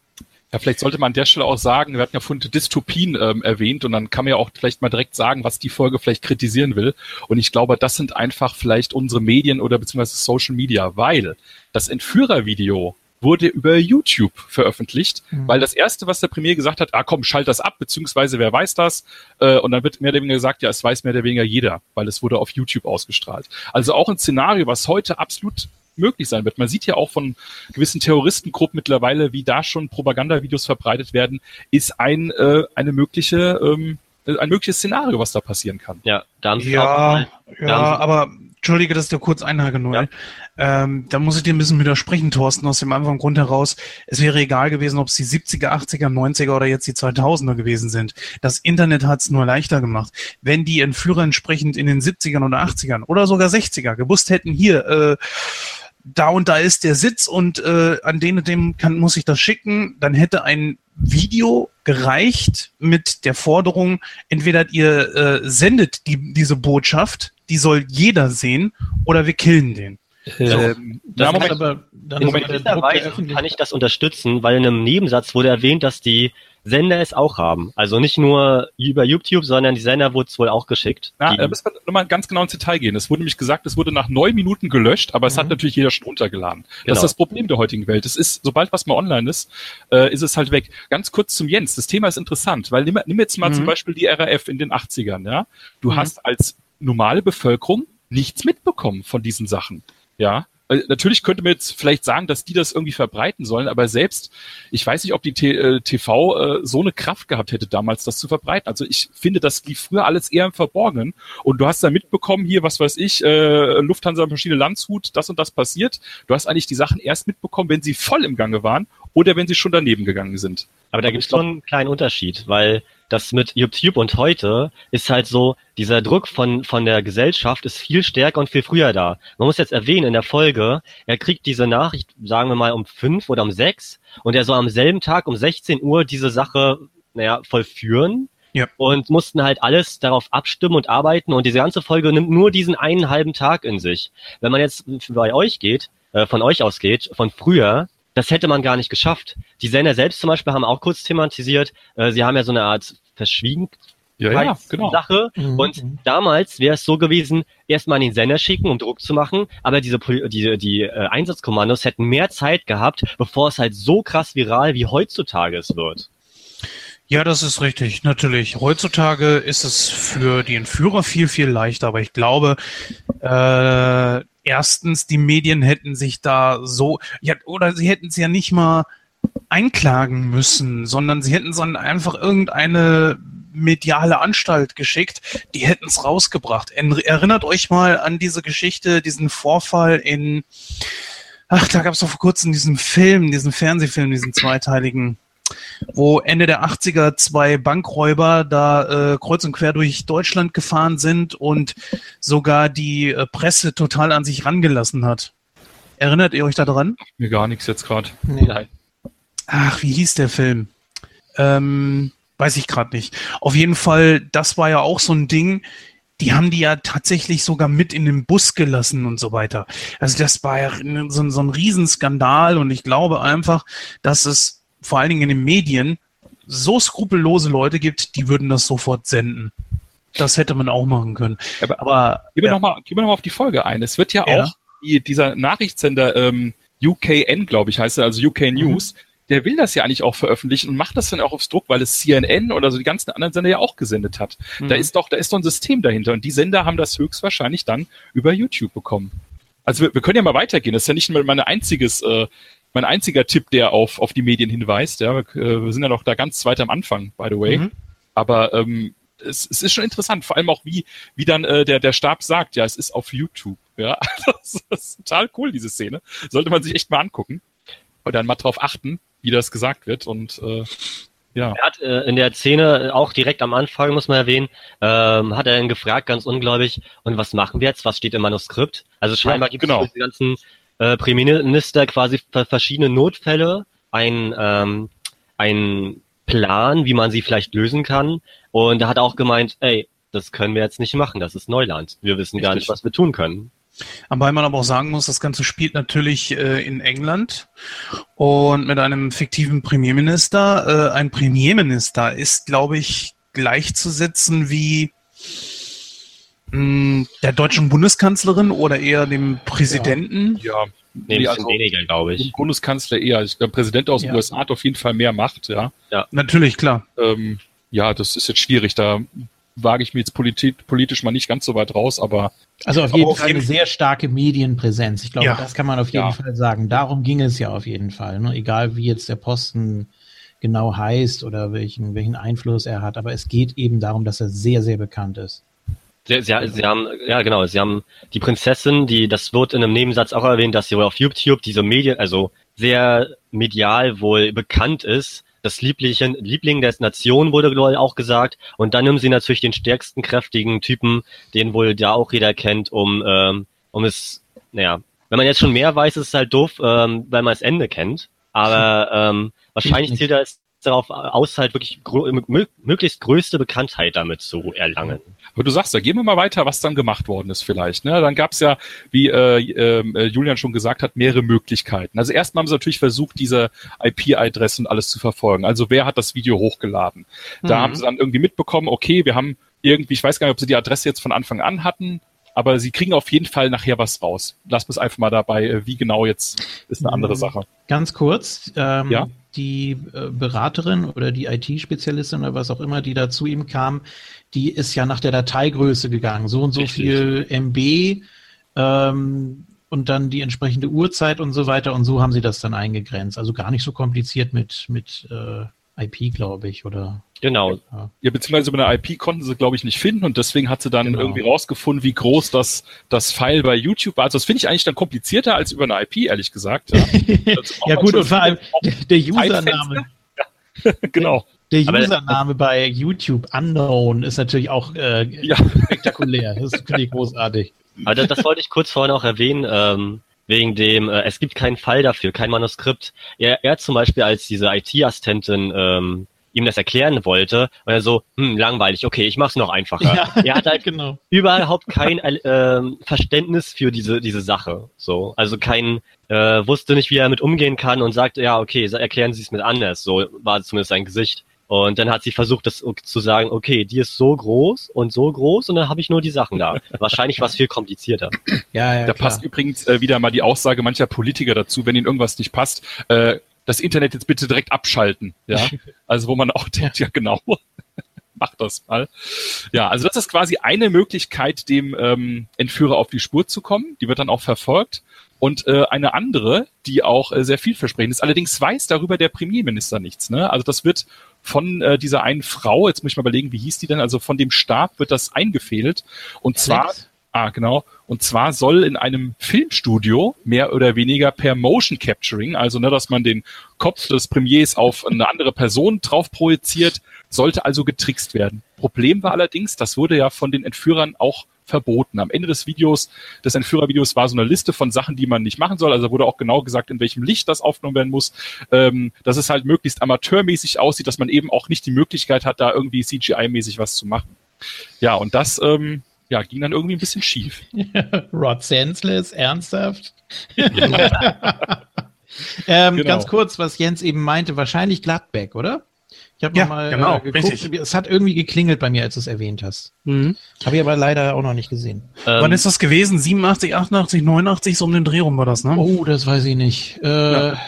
Ja, vielleicht sollte man an der Stelle auch sagen, wir hatten ja von Dystopien ähm, erwähnt und dann kann man ja auch vielleicht mal direkt sagen, was die Folge vielleicht kritisieren will. Und ich glaube, das sind einfach vielleicht unsere Medien oder beziehungsweise Social Media, weil das Entführervideo wurde über YouTube veröffentlicht, mhm. weil das erste, was der Premier gesagt hat, ah komm, schalt das ab, beziehungsweise wer weiß das? Äh, und dann wird mehr oder weniger gesagt, ja, es weiß mehr oder weniger jeder, weil es wurde auf YouTube ausgestrahlt. Also auch ein Szenario, was heute absolut möglich sein wird. Man sieht ja auch von gewissen Terroristengruppen mittlerweile, wie da schon Propagandavideos verbreitet werden, ist ein, äh, eine mögliche, ähm, ein mögliches Szenario, was da passieren kann. Ja, da haben Sie ja, auch, ja, aber Entschuldige, dass ich da kurz einhake, Noel. Ja. Ähm, da muss ich dir ein bisschen widersprechen, Thorsten, aus dem einfachen Grund heraus. Es wäre egal gewesen, ob es die 70er, 80er, 90er oder jetzt die 2000er gewesen sind. Das Internet hat es nur leichter gemacht. Wenn die Entführer entsprechend in den 70ern oder 80ern oder sogar 60er gewusst hätten, hier, äh, da und da ist der Sitz und äh, an den und dem kann, muss ich das schicken, dann hätte ein Video gereicht mit der Forderung, entweder ihr äh, sendet die, diese Botschaft, die soll jeder sehen, oder wir killen den. Ähm, das Moment, aber, dann in gewisser Weise kann ich das unterstützen, weil in einem Nebensatz wurde erwähnt, dass die Sender es auch haben. Also nicht nur über YouTube, sondern die Sender wurde es wohl auch geschickt. Ja, da müssen wir nochmal ganz genau ins Detail gehen. Es wurde nämlich gesagt, es wurde nach neun Minuten gelöscht, aber es hat mhm. natürlich jeder schon runtergeladen. Das genau. ist das Problem der heutigen Welt. Es ist, sobald was mal online ist, äh, ist es halt weg. Ganz kurz zum Jens. Das Thema ist interessant, weil nimm, nimm jetzt mal mhm. zum Beispiel die RAF in den 80ern, ja. Du mhm. hast als normale Bevölkerung nichts mitbekommen von diesen Sachen. Ja, natürlich könnte man jetzt vielleicht sagen, dass die das irgendwie verbreiten sollen, aber selbst, ich weiß nicht, ob die T äh, TV äh, so eine Kraft gehabt hätte damals, das zu verbreiten. Also ich finde, das lief früher alles eher im Verborgenen. Und du hast da mitbekommen, hier, was weiß ich, äh, Lufthansa Maschine Landshut, das und das passiert. Du hast eigentlich die Sachen erst mitbekommen, wenn sie voll im Gange waren oder wenn sie schon daneben gegangen sind. Aber da gibt es schon einen kleinen Unterschied, weil das mit YouTube und heute ist halt so, dieser Druck von, von der Gesellschaft ist viel stärker und viel früher da. Man muss jetzt erwähnen, in der Folge, er kriegt diese Nachricht, sagen wir mal, um fünf oder um sechs und er soll am selben Tag um 16 Uhr diese Sache, naja, vollführen. Ja. Und mussten halt alles darauf abstimmen und arbeiten und diese ganze Folge nimmt nur diesen einen halben Tag in sich. Wenn man jetzt bei euch geht, äh, von euch ausgeht, von früher, das hätte man gar nicht geschafft. Die Sender selbst zum Beispiel haben auch kurz thematisiert, äh, sie haben ja so eine Art Verschwiegen ja, ja, genau. Sache. Mhm. Und damals wäre es so gewesen, erstmal an den Sender schicken, um Druck zu machen, aber diese die, die äh, Einsatzkommandos hätten mehr Zeit gehabt, bevor es halt so krass viral wie heutzutage es wird. Ja, das ist richtig, natürlich. Heutzutage ist es für die Entführer viel, viel leichter, aber ich glaube, äh, erstens, die Medien hätten sich da so, ja, oder sie hätten es ja nicht mal einklagen müssen, sondern sie hätten es an einfach irgendeine mediale Anstalt geschickt, die hätten es rausgebracht. Erinnert euch mal an diese Geschichte, diesen Vorfall in, ach, da gab es doch vor kurzem diesen Film, diesen Fernsehfilm, diesen zweiteiligen, wo Ende der 80er zwei Bankräuber da äh, kreuz und quer durch Deutschland gefahren sind und sogar die äh, Presse total an sich rangelassen hat. Erinnert ihr euch daran? Mir gar nichts jetzt gerade. Nee. Nein. Ach, wie hieß der Film? Ähm, weiß ich gerade nicht. Auf jeden Fall, das war ja auch so ein Ding. Die haben die ja tatsächlich sogar mit in den Bus gelassen und so weiter. Also das war ja so, so ein Riesenskandal und ich glaube einfach, dass es vor allen Dingen in den Medien so skrupellose Leute gibt, die würden das sofort senden. Das hätte man auch machen können. Aber, Aber Gehen wir ja, nochmal noch mal auf die Folge ein. Es wird ja, Ja. auch die, dieser Nachrichtssender ähm, UKN, glaube ich, heißt er, also UK News, der will das ja eigentlich auch veröffentlichen und macht das dann auch aufs Druck, weil es CNN oder so die ganzen anderen Sender ja auch gesendet hat. Mhm. Da ist doch, da ist doch ein System dahinter und die Sender haben das höchstwahrscheinlich dann über YouTube bekommen. Also wir, wir können ja mal weitergehen. Das ist ja nicht nur mein einziges, äh, mein einziger Tipp, der auf, auf die Medien hinweist. Ja, wir, äh, sind ja noch da ganz weit am Anfang, by the way. Mhm. Aber ähm, es, es ist schon interessant, vor allem auch wie, wie dann äh, der, der Stab sagt, ja, es ist auf YouTube. Ja, das ist total cool, diese Szene. Sollte man sich echt mal angucken. Und dann mal drauf achten, wie das gesagt wird. Und äh, ja. Er hat äh, in der Szene auch direkt am Anfang, muss man erwähnen, ähm, hat er dann gefragt, ganz ungläubig, und was machen wir jetzt? Was steht im Manuskript? Also scheinbar Ja, gibt genau. es für die ganzen äh, Premierminister quasi für verschiedene Notfälle ein, ähm, ein Plan, wie man sie vielleicht lösen kann. Und er hat auch gemeint, ey, das können wir jetzt nicht machen, das ist Neuland. Wir wissen gar Richtig. nicht, was wir tun können. Wobei man aber auch sagen muss, das Ganze spielt natürlich äh, in England und mit einem fiktiven Premierminister. Äh, ein Premierminister ist, glaube ich, gleichzusetzen wie der deutschen Bundeskanzlerin oder eher dem Präsidenten. Ja, Nee, ein Nee, bisschen also- weniger, glaube ich. Bundeskanzler eher. Ich glaube, Präsident aus den Ja. USA hat auf jeden Fall mehr Macht, ja. Natürlich, klar. Ähm, ja, das ist jetzt schwierig. Da wage ich mir jetzt politi politisch mal nicht ganz so weit raus, aber Also auf jeden auf Fall jeden eine sehr starke Medienpräsenz. Ich glaube, Ja. das kann man auf jeden Ja. Fall sagen. Darum ging es ja auf jeden Fall. Ne? Egal wie jetzt der Posten genau heißt oder welchen, welchen Einfluss er hat. Aber es geht eben darum, dass er sehr, sehr bekannt ist. Sie, sie, sie haben, ja genau, sie haben die Prinzessin, die, das wird in einem Nebensatz auch erwähnt, dass sie wohl auf YouTube diese Medien, also sehr medial wohl bekannt ist. Das Liebling, Liebling der Nation wurde wohl auch gesagt. Und dann nehmen sie natürlich den stärksten, kräftigen Typen, den wohl da auch jeder kennt, um, ähm, um es, naja, wenn man jetzt schon mehr weiß, ist es halt doof, ähm, weil man das Ende kennt. Aber ähm, wahrscheinlich er es darauf aus, halt wirklich möglichst größte Bekanntheit damit zu erlangen. Aber du sagst ja, gehen wir mal weiter, was dann gemacht worden ist vielleicht. Ne? Dann gab es ja, wie äh, äh, Julian schon gesagt hat, mehrere Möglichkeiten. Also erstmal haben sie natürlich versucht, diese IP-Adressen alles zu verfolgen. Also wer hat das Video hochgeladen? Da Mhm. haben sie dann irgendwie mitbekommen, okay, wir haben irgendwie, ich weiß gar nicht, ob sie die Adresse jetzt von Anfang an hatten, aber sie kriegen auf jeden Fall nachher was raus. Lass uns einfach mal dabei, äh, wie genau jetzt ist eine andere Mhm. Sache. Ganz kurz, ähm, Ja. die äh, Beraterin oder die IT-Spezialistin oder was auch immer, die da zu ihm kam, die ist ja nach der Dateigröße gegangen. So und so Richtig. viel MB ähm, und dann die entsprechende Uhrzeit und so weiter. Und so haben sie das dann eingegrenzt. Also gar nicht so kompliziert mit, mit äh, IP, glaube ich, oder Genau. Ja, beziehungsweise über eine IP konnten sie, glaube ich, nicht finden und deswegen hat sie dann Genau. irgendwie rausgefunden, wie groß das, das File bei YouTube war. Also das finde ich eigentlich dann komplizierter als über eine IP, ehrlich gesagt. Ja, Das ja gut, und vor allem der, der. Username, genau. der Username bei YouTube Unknown ist natürlich auch äh, Ja. spektakulär. Das finde ich großartig. Aber das, das wollte ich kurz vorhin auch erwähnen, ähm, wegen dem, äh, es gibt keinen Fall dafür, kein Manuskript. Er, er zum Beispiel als diese IT-Assistentin ähm, ihm das erklären wollte, und er so, hm, langweilig, okay, ich mach's noch einfacher. Er hat halt genau. überhaupt kein äh, ähm, Verständnis für diese diese Sache. So, also kein äh, wusste nicht, wie er damit umgehen kann und sagte, ja, okay, erklären Sie es mit anders. So war zumindest sein Gesicht. Und dann hat sie versucht, das zu sagen, okay, die ist so groß und so groß und dann habe ich nur die Sachen da. Wahrscheinlich war es viel komplizierter. Ja, ja, Da klar. passt übrigens äh, wieder mal die Aussage mancher Politiker dazu, wenn ihnen irgendwas nicht passt, äh, das Internet jetzt bitte direkt abschalten. Ja, also wo man auch denkt, ja genau, mach das mal. Ja, also das ist quasi eine Möglichkeit, dem ähm, Entführer auf die Spur zu kommen. Die wird dann auch verfolgt. Und äh, eine andere, die auch äh, sehr vielversprechend ist. Allerdings weiß darüber der Premierminister nichts. Ne? Also das wird von äh, dieser einen Frau, jetzt muss ich mal überlegen, wie hieß die denn? Also von dem Stab wird das eingefädelt. Und zwar Flex? Ah, genau. Und zwar soll in einem Filmstudio mehr oder weniger per Motion Capturing, also ne, dass man den Kopf des Premiers auf eine andere Person drauf projiziert, sollte also getrickst werden. Problem war allerdings, das wurde ja von den Entführern auch verboten. Am Ende des Videos, des Entführervideos, war so eine Liste von Sachen, die man nicht machen soll. Also wurde auch genau gesagt, in welchem Licht das aufgenommen werden muss, ähm, dass es halt möglichst amateurmäßig aussieht, dass man eben auch nicht die Möglichkeit hat, da irgendwie CGI-mäßig was zu machen. Ja, und das ähm, ja, ging dann irgendwie ein bisschen schief. Rod Senseless, ernsthaft? ähm, genau. Ganz kurz, was Jens eben meinte, wahrscheinlich Gladbeck, oder? Ich habe ja, mal genau, äh, geguckt. Richtig. Es hat irgendwie geklingelt bei mir, als du es erwähnt hast. Mhm. Habe ich aber leider auch noch nicht gesehen. Ähm, Wann ist das gewesen? 87, 88, 89, so um den Dreh rum war das, ne? Oh, das weiß ich nicht. Äh, ja.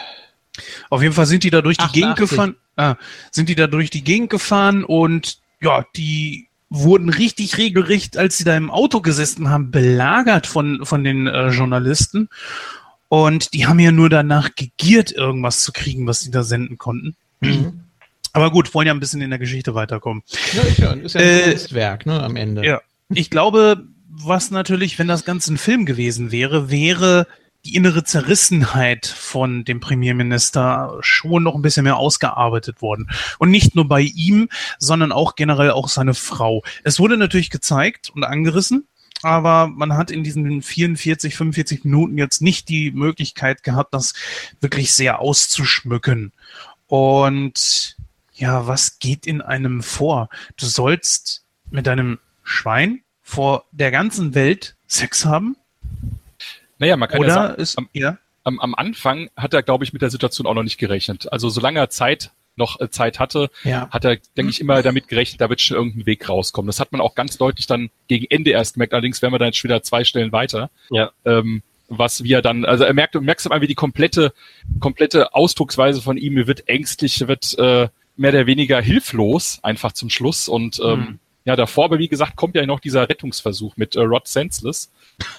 Auf jeden Fall sind die da durch die 88. Gegend gefahren. Ah, sind die da durch die Gegend gefahren und ja, die wurden richtig regelrecht, als sie da im Auto gesessen haben, belagert von, von den äh, Journalisten. Und die haben ja nur danach gegiert, irgendwas zu kriegen, was sie da senden konnten. Mhm. Aber gut, wollen ja ein bisschen in der Geschichte weiterkommen. Ja, ist ja, ist ja ein äh, Kunstwerk, ne, am Ende. Ja. Ich glaube, was natürlich, wenn das Ganze ein Film gewesen wäre, wäre die innere Zerrissenheit von dem Premierminister schon noch ein bisschen mehr ausgearbeitet worden. Und nicht nur bei ihm, sondern auch generell auch seine Frau. Es wurde natürlich gezeigt und angerissen, aber man hat in diesen 44, 45 Minuten jetzt nicht die Möglichkeit gehabt, das wirklich sehr auszuschmücken. Und ja, was geht in einem vor? Du sollst mit deinem Schwein vor der ganzen Welt Sex haben? Naja, man kann Oder ja sagen, ist, am, ja? Am, am Anfang hat er, glaube ich, mit der Situation auch noch nicht gerechnet. Also solange er Zeit noch äh, Zeit hatte, ja. hat er, denke ich, immer damit gerechnet, da wird schon irgendein Weg rauskommen. Das hat man auch ganz deutlich dann gegen Ende erst gemerkt. Allerdings wären wir dann jetzt schon wieder zwei Stellen weiter. Ja. Ähm, was wir dann, also er merkt, du merkst immer, wie die komplette, komplette Ausdrucksweise von ihm, wird ängstlich, wird äh, mehr oder weniger hilflos einfach zum Schluss und ähm, mhm. Ja, davor, aber wie gesagt, kommt ja noch dieser Rettungsversuch mit äh, Rod Senseless.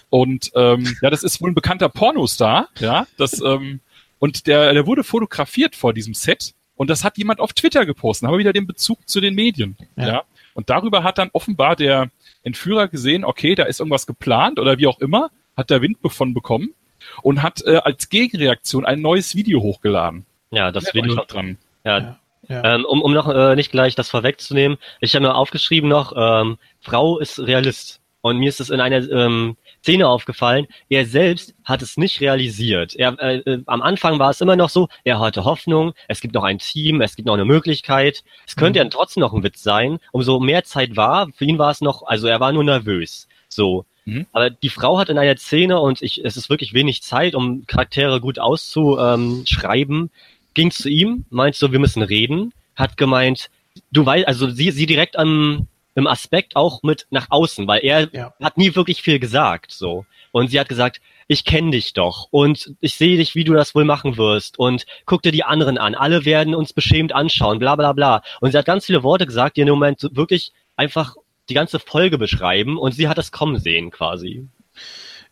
Und ähm, ja, das ist wohl ein bekannter Pornostar, ja. Das, ähm, und der, der wurde fotografiert vor diesem Set und das hat jemand auf Twitter gepostet. haben wir wieder den Bezug zu den Medien. Ja. ja. Und darüber hat dann offenbar der Entführer gesehen, okay, da ist irgendwas geplant oder wie auch immer, hat der Wind davon bekommen und hat äh, als Gegenreaktion ein neues Video hochgeladen. Ja, das Video dran. Ja, ja. Ja. Ähm, um, um noch äh, nicht gleich das vorwegzunehmen, ich habe mir aufgeschrieben noch, ähm, Frau ist Realist. Und mir ist es in einer ähm, Szene aufgefallen, er selbst hat es nicht realisiert. Er, äh, äh, am Anfang war es immer noch so, er hatte Hoffnung, es gibt noch ein Team, es gibt noch eine Möglichkeit. Es könnte mhm. ja trotzdem noch ein Witz sein. Umso mehr Zeit war, für ihn war es noch, also er war nur nervös. So. Mhm. Aber die Frau hat in einer Szene, und ich, es ist wirklich wenig Zeit, um Charaktere gut auszuschreiben, ging zu ihm, meint so, wir müssen reden, hat gemeint, du weißt, also sie, sie direkt am, im Aspekt auch mit nach außen, weil er ja. hat nie wirklich viel gesagt, so. Und sie hat gesagt, ich kenne dich doch und ich sehe dich, wie du das wohl machen wirst und guck dir die anderen an. Alle werden uns beschämt anschauen, bla bla bla. Und sie hat ganz viele Worte gesagt, die in dem Moment wirklich einfach die ganze Folge beschreiben und sie hat es kommen sehen quasi.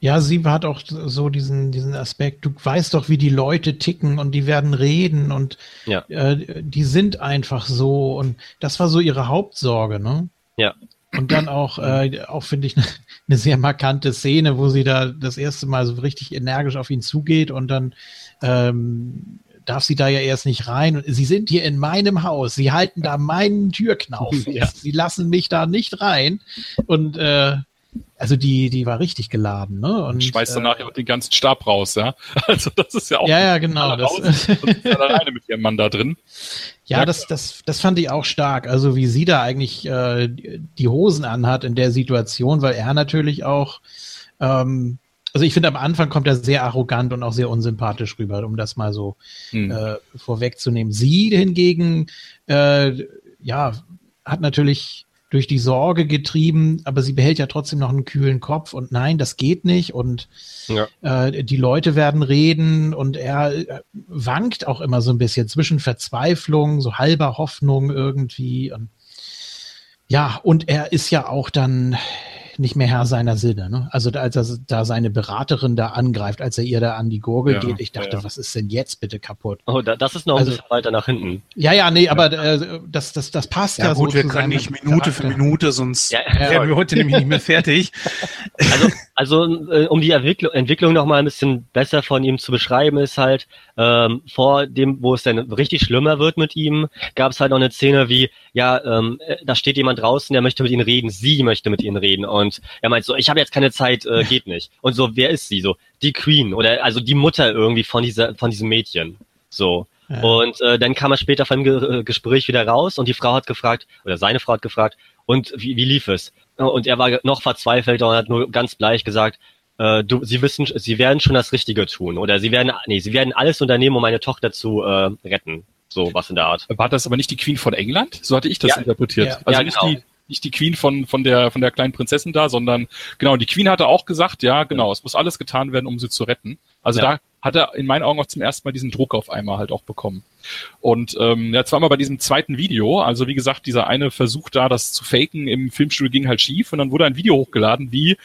Ja, sie hat auch so diesen, diesen Aspekt, du weißt doch, wie die Leute ticken und die werden reden und ja. äh, die sind einfach so und das war so ihre Hauptsorge, ne? Ja. Und dann auch, äh, auch finde ich, eine sehr markante Szene, wo sie da das erste Mal so richtig energisch auf ihn zugeht und dann ähm, darf sie da ja erst nicht rein. Sie sind hier in meinem Haus. Sie halten da meinen Türknauf Ja. Sie lassen mich da nicht rein. Und äh, also die, die war richtig geladen, ne? Und schmeißt danach äh, den ganzen Stab raus, ja. Also das ist ja auch. Ja, ja, genau. Das, raus, und alleine mit ihrem Mann da drin. Ja, ja, das, das, das fand ich auch stark. Also wie sie da eigentlich äh, die Hosen anhat in der Situation, weil er natürlich auch, ähm, also ich finde am Anfang kommt er sehr arrogant und auch sehr unsympathisch rüber, um das mal so hm. äh, vorwegzunehmen. Sie hingegen, äh, ja, hat natürlich durch die Sorge getrieben, aber sie behält ja trotzdem noch einen kühlen Kopf und nein, das geht nicht und ja. äh, die Leute werden reden und er äh, wankt auch immer so ein bisschen zwischen Verzweiflung, so halber Hoffnung irgendwie und ja, und er ist ja auch dann nicht mehr Herr seiner Sinne. Ne? Also als er da seine Beraterin da angreift, als er ihr da an die Gurgel ja, geht, ich dachte, ja. was ist denn jetzt bitte kaputt? Oh, da, das ist noch also, ein bisschen weiter nach hinten. Ja, ja, nee, aber äh, das, das, das passt ja, ja gut, so wir können nicht Minute Charakter. für Minute, sonst wären wir heute nämlich nicht mehr fertig. Also, Also äh, um die Entwicklung, Entwicklung noch mal ein bisschen besser von ihm zu beschreiben, ist halt ähm, vor dem, wo es dann richtig schlimmer wird mit ihm, gab es halt noch eine Szene wie, ja, ähm, äh, da steht jemand draußen, der möchte mit ihnen reden, sie möchte mit ihnen reden und er meint so, ich habe jetzt keine Zeit, äh, geht nicht. Und so, wer ist sie? So die Queen oder also die Mutter irgendwie von dieser von diesem Mädchen. So. Ja. Und äh, dann kam er später vom Ge äh, Gespräch wieder raus und die Frau hat gefragt, oder seine Frau hat gefragt, und wie, wie lief es? Und er war noch verzweifelt und hat nur ganz bleich gesagt, äh, du, sie wissen, sie werden schon das Richtige tun. Oder sie werden, nee, sie werden alles unternehmen, um meine Tochter zu äh, retten. So was in der Art. War das aber nicht die Queen von England? So hatte ich das ja. interpretiert. Ja. Also ja, genau. nicht die nicht die Queen von, von der, von der kleinen Prinzessin da, sondern genau, die Queen hatte auch gesagt, ja, genau, es muss alles getan werden, um sie zu retten. Also da hat er in meinen Augen auch zum ersten Mal diesen Druck auf einmal halt auch bekommen. Und ähm, ja, zweimal bei diesem zweiten Video, also wie gesagt, dieser eine Versuch da, das zu faken im Filmstudio ging halt schief und dann wurde ein Video hochgeladen, wie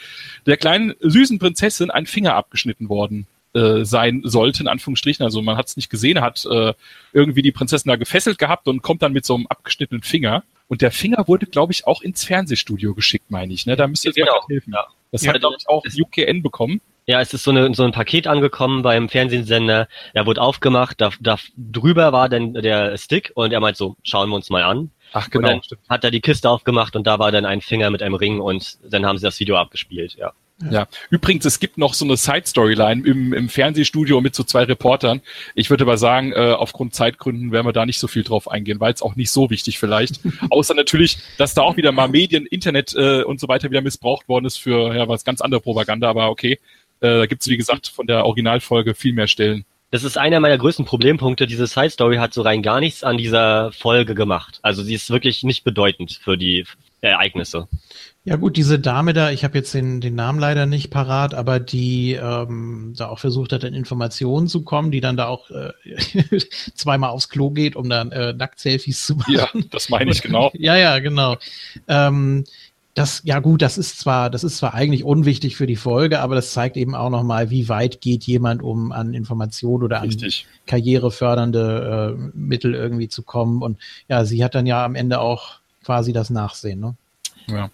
der kleinen süßen Prinzessin ein Finger abgeschnitten worden äh, sein sollte, in Anführungsstrichen. Also man hat es nicht gesehen, hat äh, irgendwie die Prinzessin da gefesselt gehabt und kommt dann mit so einem abgeschnittenen Finger. Und der Finger wurde, glaube ich, auch ins Fernsehstudio geschickt, meine ich. Ne? Da müsste jetzt genau. mal helfen. Ja. Das ja, hat, glaube ich, auch UKN bekommen. Ja, es ist so, eine, so ein Paket angekommen beim Fernsehsender. Er wurde aufgemacht, da, da drüber war dann der Stick und er meint so, schauen wir uns mal an. Ach genau. Und dann stimmt. hat er die Kiste aufgemacht und da war dann ein Finger mit einem Ring und dann haben sie das Video abgespielt, ja. Ja, übrigens, es gibt noch so eine Side-Storyline im, im Fernsehstudio mit so zwei Reportern. Ich würde aber sagen, äh, aufgrund Zeitgründen werden wir da nicht so viel drauf eingehen, weil es auch nicht so wichtig vielleicht. Außer natürlich, dass da auch wieder mal Medien, Internet äh, und so weiter wieder missbraucht worden ist für ja was ganz andere Propaganda, aber okay. Äh, da gibt's wie gesagt, von der Originalfolge viel mehr Stellen. Das ist einer meiner größten Problempunkte. Diese Side Story hat so rein gar nichts an dieser Folge gemacht. Also sie ist wirklich nicht bedeutend für die Ereignisse. Ja gut, diese Dame da, ich habe jetzt den, den Namen leider nicht parat, aber die ähm, da auch versucht hat, in Informationen zu kommen, die dann da auch äh, zweimal aufs Klo geht, um dann äh, Nackt-Selfies zu machen. Ja, das meine ich genau. ja, ja, genau. Ähm, das, ja gut, das ist zwar, das ist zwar eigentlich unwichtig für die Folge, aber das zeigt eben auch nochmal, wie weit geht jemand, um an Informationen oder Richtig. an karrierefördernde äh, Mittel irgendwie zu kommen. Und ja, sie hat dann ja am Ende auch quasi das Nachsehen, ne? Ja.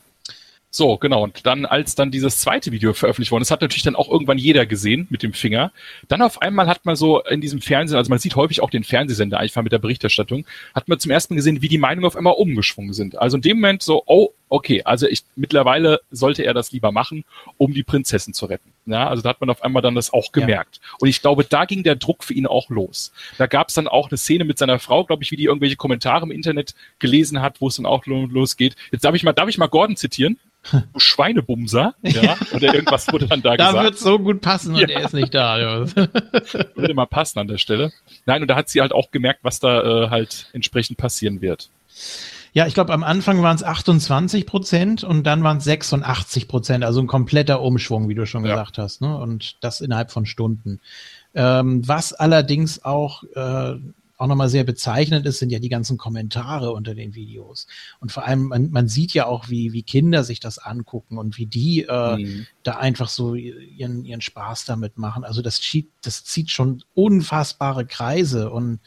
So, genau. Und dann, als dann dieses zweite Video veröffentlicht worden ist, hat natürlich dann auch irgendwann jeder gesehen mit dem Finger. Dann auf einmal hat man so in diesem Fernsehen, also man sieht häufig auch den Fernsehsender einfach mit der Berichterstattung, hat man zum ersten Mal gesehen, wie die Meinungen auf einmal umgeschwungen sind. Also in dem Moment so, oh, okay, also ich, mittlerweile sollte er das lieber machen, um die Prinzessin zu retten. Ja, also da hat man auf einmal dann das auch gemerkt. Ja. Und ich glaube, da ging der Druck für ihn auch los. Da gab es dann auch eine Szene mit seiner Frau, glaube ich, wie die irgendwelche Kommentare im Internet gelesen hat, wo es dann auch losgeht. Jetzt darf ich mal, darf ich mal Gordon zitieren? Du Schweinebumser, ja, oder irgendwas wurde dann da, da gesagt. Da wird so gut passen und ja. er ist nicht da. Würde mal passen an der Stelle. Nein, und da hat sie halt auch gemerkt, was da äh, halt entsprechend passieren wird. Ja, ich glaube, am Anfang waren es 28 Prozent und dann waren es 86 Prozent, also ein kompletter Umschwung, wie du schon ja. gesagt hast, ne? Und das innerhalb von Stunden. Ähm, was allerdings auch äh, auch nochmal sehr bezeichnend ist, sind ja die ganzen Kommentare unter den Videos. Und vor allem, man, man sieht ja auch, wie, wie Kinder sich das angucken und wie die äh, mhm. da einfach so ihren, ihren Spaß damit machen. Also das, zieht, das zieht schon unfassbare Kreise und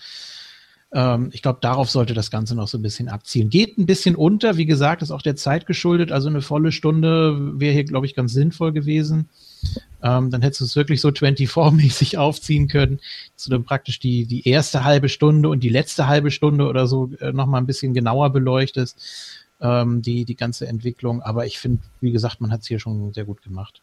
ähm, ich glaube, darauf sollte das Ganze noch so ein bisschen abzielen. Geht ein bisschen unter, wie gesagt, ist auch der Zeit geschuldet. Also eine volle Stunde wäre hier, glaube ich, ganz sinnvoll gewesen. Ähm, dann hättest du es wirklich so 24-mäßig aufziehen können, dass du dann praktisch die, die erste halbe Stunde und die letzte halbe Stunde oder so äh, nochmal ein bisschen genauer beleuchtest, ähm, die, die ganze Entwicklung. Aber ich finde, wie gesagt, man hat es hier schon sehr gut gemacht.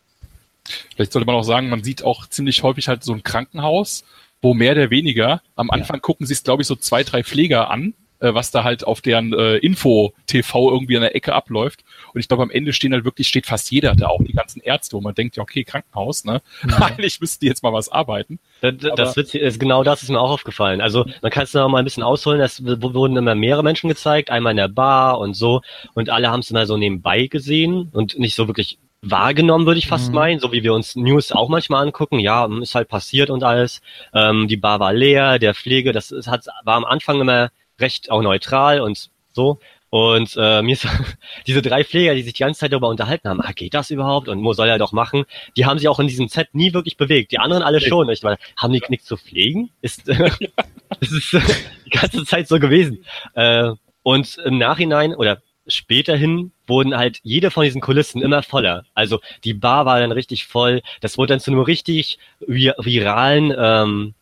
Vielleicht sollte man auch sagen, man sieht auch ziemlich häufig halt so ein Krankenhaus, wo mehr oder weniger, am Anfang ja. gucken sich glaube ich, so zwei, drei Pfleger an äh, was da halt auf deren äh, Info-TV irgendwie an der Ecke abläuft. Und ich glaube, am Ende stehen halt wirklich, steht fast jeder da, auch die ganzen Ärzte, wo man denkt, ja, okay, Krankenhaus, ne? Ja. Eigentlich müssten die jetzt mal was arbeiten. Das, das wird, ist, genau das ist mir auch aufgefallen. Also man kann es noch mal ein bisschen ausholen, es wurden immer mehrere Menschen gezeigt, einmal in der Bar und so, und alle haben es immer so nebenbei gesehen und nicht so wirklich wahrgenommen, würde ich fast mhm. meinen, so wie wir uns News auch manchmal angucken. Ja, ist halt passiert und alles. Ähm, die Bar war leer, der Pflege, das, das hat, war am Anfang immer recht auch neutral und so. Und äh, mir ist diese drei Pfleger, die sich die ganze Zeit darüber unterhalten haben, ah, geht das überhaupt? Und wo soll er doch machen? Die haben sich auch in diesem Set nie wirklich bewegt. Die anderen alle schon. Ich meine, haben die nichts zu pflegen? Ist, das ist die ganze Zeit so gewesen. Äh, und im Nachhinein, oder späterhin wurden halt jede von diesen Kulissen immer voller. Also die Bar war dann richtig voll. Das wurde dann zu einem richtig vi viralen ähm,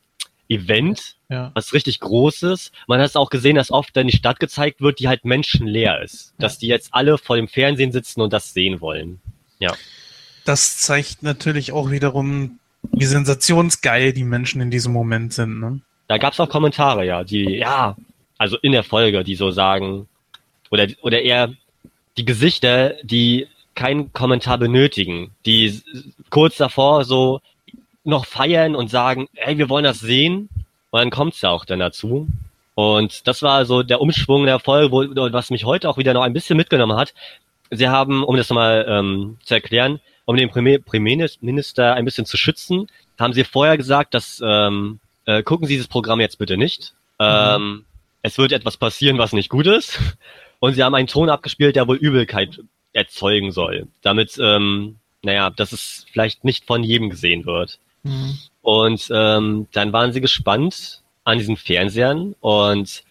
Event, ja. was richtig Großes. Man hat es auch gesehen, dass oft dann die Stadt gezeigt wird, die halt menschenleer ist. Dass die jetzt alle vor dem Fernsehen sitzen und das sehen wollen. Ja. Das zeigt natürlich auch wiederum, wie sensationsgeil die Menschen in diesem Moment sind. Ne? Da gab es auch Kommentare, ja, die, ja, also in der Folge, die so sagen, oder, oder eher die Gesichter, die keinen Kommentar benötigen, die kurz davor so noch feiern und sagen, hey, wir wollen das sehen. Und dann kommt's ja auch dann dazu. Und das war so der Umschwung der Folge, wo, was mich heute auch wieder noch ein bisschen mitgenommen hat. Sie haben, um das nochmal ähm, zu erklären, um den Premierminister ein bisschen zu schützen, haben sie vorher gesagt, dass ähm, äh, gucken Sie dieses Programm jetzt bitte nicht. Mhm. Ähm, es wird etwas passieren, was nicht gut ist. Und sie haben einen Ton abgespielt, der wohl Übelkeit erzeugen soll. Damit, ähm, naja, dass es vielleicht nicht von jedem gesehen wird. Mhm. Und ähm, dann waren sie gespannt an diesen Fernsehern und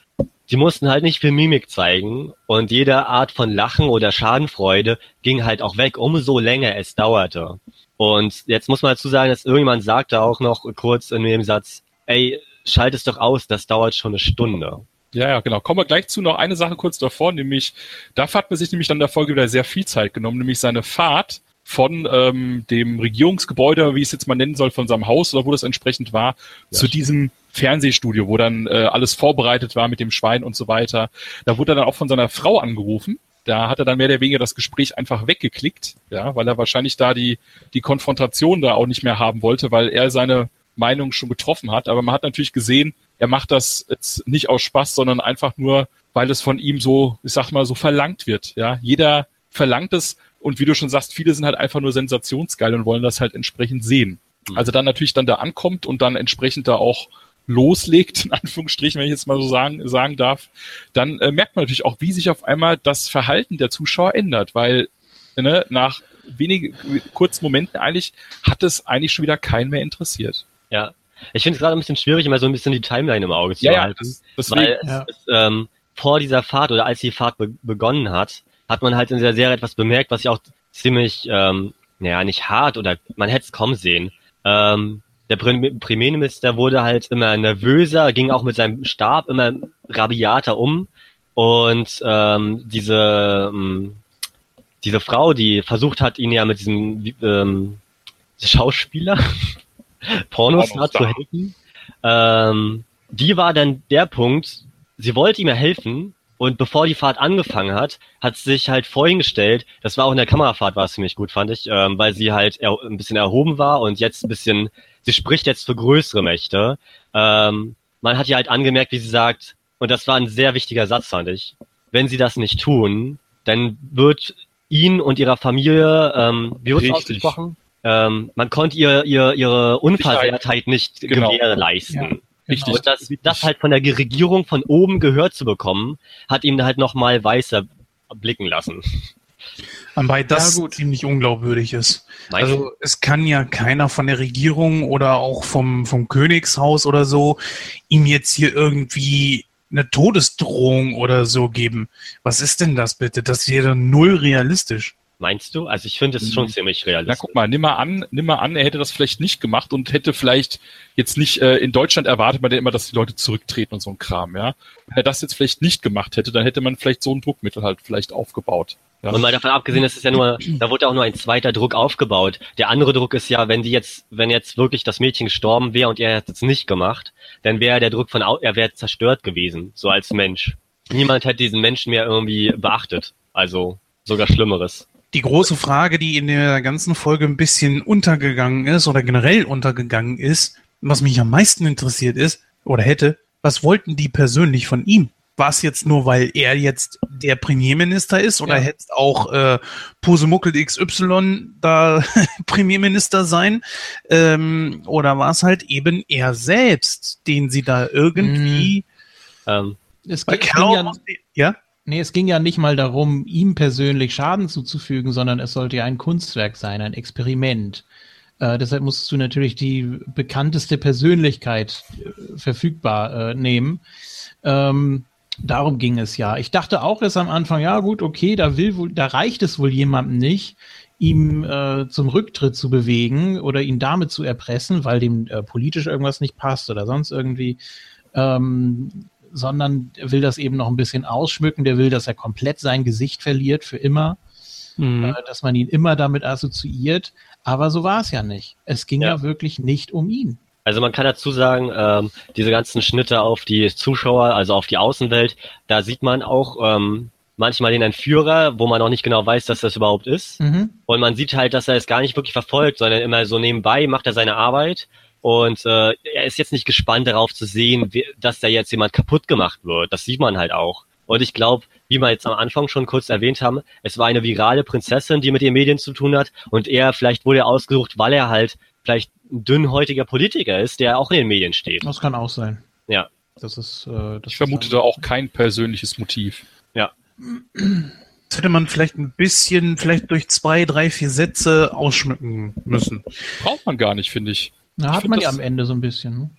die mussten halt nicht viel Mimik zeigen und jede Art von Lachen oder Schadenfreude ging halt auch weg, umso länger es dauerte. Und jetzt muss man dazu sagen, dass irgendjemand sagte auch noch kurz in dem Satz, ey, schalt es doch aus, das dauert schon eine Stunde. Ja, ja, genau. Kommen wir gleich zu noch eine Sache kurz davor, nämlich, da hat man sich nämlich dann der Folge wieder sehr viel Zeit genommen, nämlich seine Fahrt von ähm, dem Regierungsgebäude, wie es jetzt mal nennen soll, von seinem Haus oder wo das entsprechend war, ja, zu diesem Fernsehstudio, wo dann äh, alles vorbereitet war mit dem Schwein und so weiter. Da wurde er dann auch von seiner Frau angerufen. Da hat er dann mehr oder weniger das Gespräch einfach weggeklickt, ja, weil er wahrscheinlich da die, die Konfrontation da auch nicht mehr haben wollte, weil er seine Meinung schon getroffen hat. Aber man hat natürlich gesehen, er macht das jetzt nicht aus Spaß, sondern einfach nur, weil es von ihm so, ich sag mal, so verlangt wird. Ja, jeder verlangt es und wie du schon sagst, viele sind halt einfach nur sensationsgeil und wollen das halt entsprechend sehen. Mhm. Also dann natürlich dann da ankommt und dann entsprechend da auch loslegt, in Anführungsstrichen, wenn ich jetzt mal so sagen, sagen darf, dann äh, merkt man natürlich auch, wie sich auf einmal das Verhalten der Zuschauer ändert, weil ne, nach wenigen kurzen Momenten eigentlich hat es eigentlich schon wieder keinen mehr interessiert. Ja, ich finde es gerade ein bisschen schwierig, immer so ein bisschen die Timeline im Auge zu ja, halten. Ja, das, weil ja. es, ähm, vor dieser Fahrt oder als die Fahrt be begonnen hat, hat man halt in der Serie etwas bemerkt, was ich auch ziemlich, ähm, naja, nicht hart oder man hätte es kommen sehen. Ähm, der Premierminister wurde halt immer nervöser, ging auch mit seinem Stab immer rabiater um und ähm, diese ähm, diese Frau, die versucht hat, ihn ja mit diesem ähm, Schauspieler Pornostar zu helfen. Ähm, die war dann der Punkt, sie wollte ihm ja helfen und bevor die Fahrt angefangen hat, hat sie sich halt vorhin gestellt, das war auch in der Kamerafahrt, war es ziemlich gut, fand ich, ähm, weil sie halt ein bisschen erhoben war und jetzt ein bisschen, sie spricht jetzt für größere Mächte. Ähm, man hat ihr halt angemerkt, wie sie sagt, und das war ein sehr wichtiger Satz, fand ich, wenn sie das nicht tun, dann wird ihn und ihrer Familie, ähm, wie wird es ausgesprochen? ähm, man konnte ihr, ihr ihre Unversehrtheit nicht genau. gewährleisten. Ja. Richtig. Und das, das halt von der Regierung von oben gehört zu bekommen, hat ihn halt nochmal weißer blicken lassen. Wobei das ja, ziemlich unglaubwürdig ist. Meinst also es kann ja keiner von der Regierung oder auch vom, vom Königshaus oder so ihm jetzt hier irgendwie eine Todesdrohung oder so geben. Was ist denn das bitte? Das wäre null realistisch. Meinst du? Also ich finde es schon mhm. ziemlich realistisch. Na guck mal, nimm mal an, nimm mal an, er hätte das vielleicht nicht gemacht und hätte vielleicht jetzt nicht äh, in Deutschland erwartet man ja immer, dass die Leute zurücktreten und so ein Kram, ja. Wenn er das jetzt vielleicht nicht gemacht hätte, dann hätte man vielleicht so ein Druckmittel halt vielleicht aufgebaut. Ja. Und mal davon abgesehen, das ist ja nur, da wurde auch nur ein zweiter Druck aufgebaut. Der andere Druck ist ja, wenn die jetzt, wenn jetzt wirklich das Mädchen gestorben wäre und er hätte es nicht gemacht, dann wäre der Druck von, er wäre zerstört gewesen, so als Mensch. Niemand hätte diesen Menschen mehr irgendwie beachtet. Also sogar Schlimmeres die große Frage, die in der ganzen Folge ein bisschen untergegangen ist oder generell untergegangen ist, was mich am meisten interessiert ist oder hätte, was wollten die persönlich von ihm? War es jetzt nur, weil er jetzt der Premierminister ist oder ja. hätte auch äh, Posemuckel XY da Premierminister sein? Ähm, oder war es halt eben er selbst, den sie da irgendwie... Mhm. Ähm, es geht, ja, ja? Nee, es ging ja nicht mal darum, ihm persönlich Schaden zuzufügen, sondern es sollte ja ein Kunstwerk sein, ein Experiment. Äh, deshalb musstest du natürlich die bekannteste Persönlichkeit äh, verfügbar äh, nehmen. Ähm, Darum ging es ja. Ich dachte auch erst am Anfang, ja gut, okay, da will wohl, da reicht es wohl jemandem nicht, ihm äh, zum Rücktritt zu bewegen oder ihn damit zu erpressen, weil dem äh, politisch irgendwas nicht passt oder sonst irgendwie, ähm, sondern er will das eben noch ein bisschen ausschmücken. Der will, dass er komplett sein Gesicht verliert für immer, mhm. äh, dass man ihn immer damit assoziiert. Aber so war es ja nicht. Es ging ja. ja wirklich nicht um ihn. Also man kann dazu sagen, ähm, diese ganzen Schnitte auf die Zuschauer, also auf die Außenwelt, da sieht man auch ähm, manchmal den Entführer, wo man noch nicht genau weiß, dass das überhaupt ist. Mhm. Und man sieht halt, dass er es gar nicht wirklich verfolgt, sondern immer so nebenbei macht er seine Arbeit. Und äh, er ist jetzt nicht gespannt darauf zu sehen, wie, dass da jetzt jemand kaputt gemacht wird. Das sieht man halt auch. Und ich glaube, wie wir jetzt am Anfang schon kurz erwähnt haben, es war eine virale Prinzessin, die mit den Medien zu tun hat. Und er, vielleicht wurde er ausgesucht, weil er halt vielleicht ein dünnhäutiger Politiker ist, der auch in den Medien steht. Das kann auch sein. Ja. Das ist, äh, das ich vermute da auch kein persönliches Motiv. Ja. Das hätte man vielleicht ein bisschen, vielleicht durch zwei, drei, vier Sätze ausschmücken müssen. Braucht man gar nicht, finde ich. Da hat man ja am Ende so ein bisschen. Ne?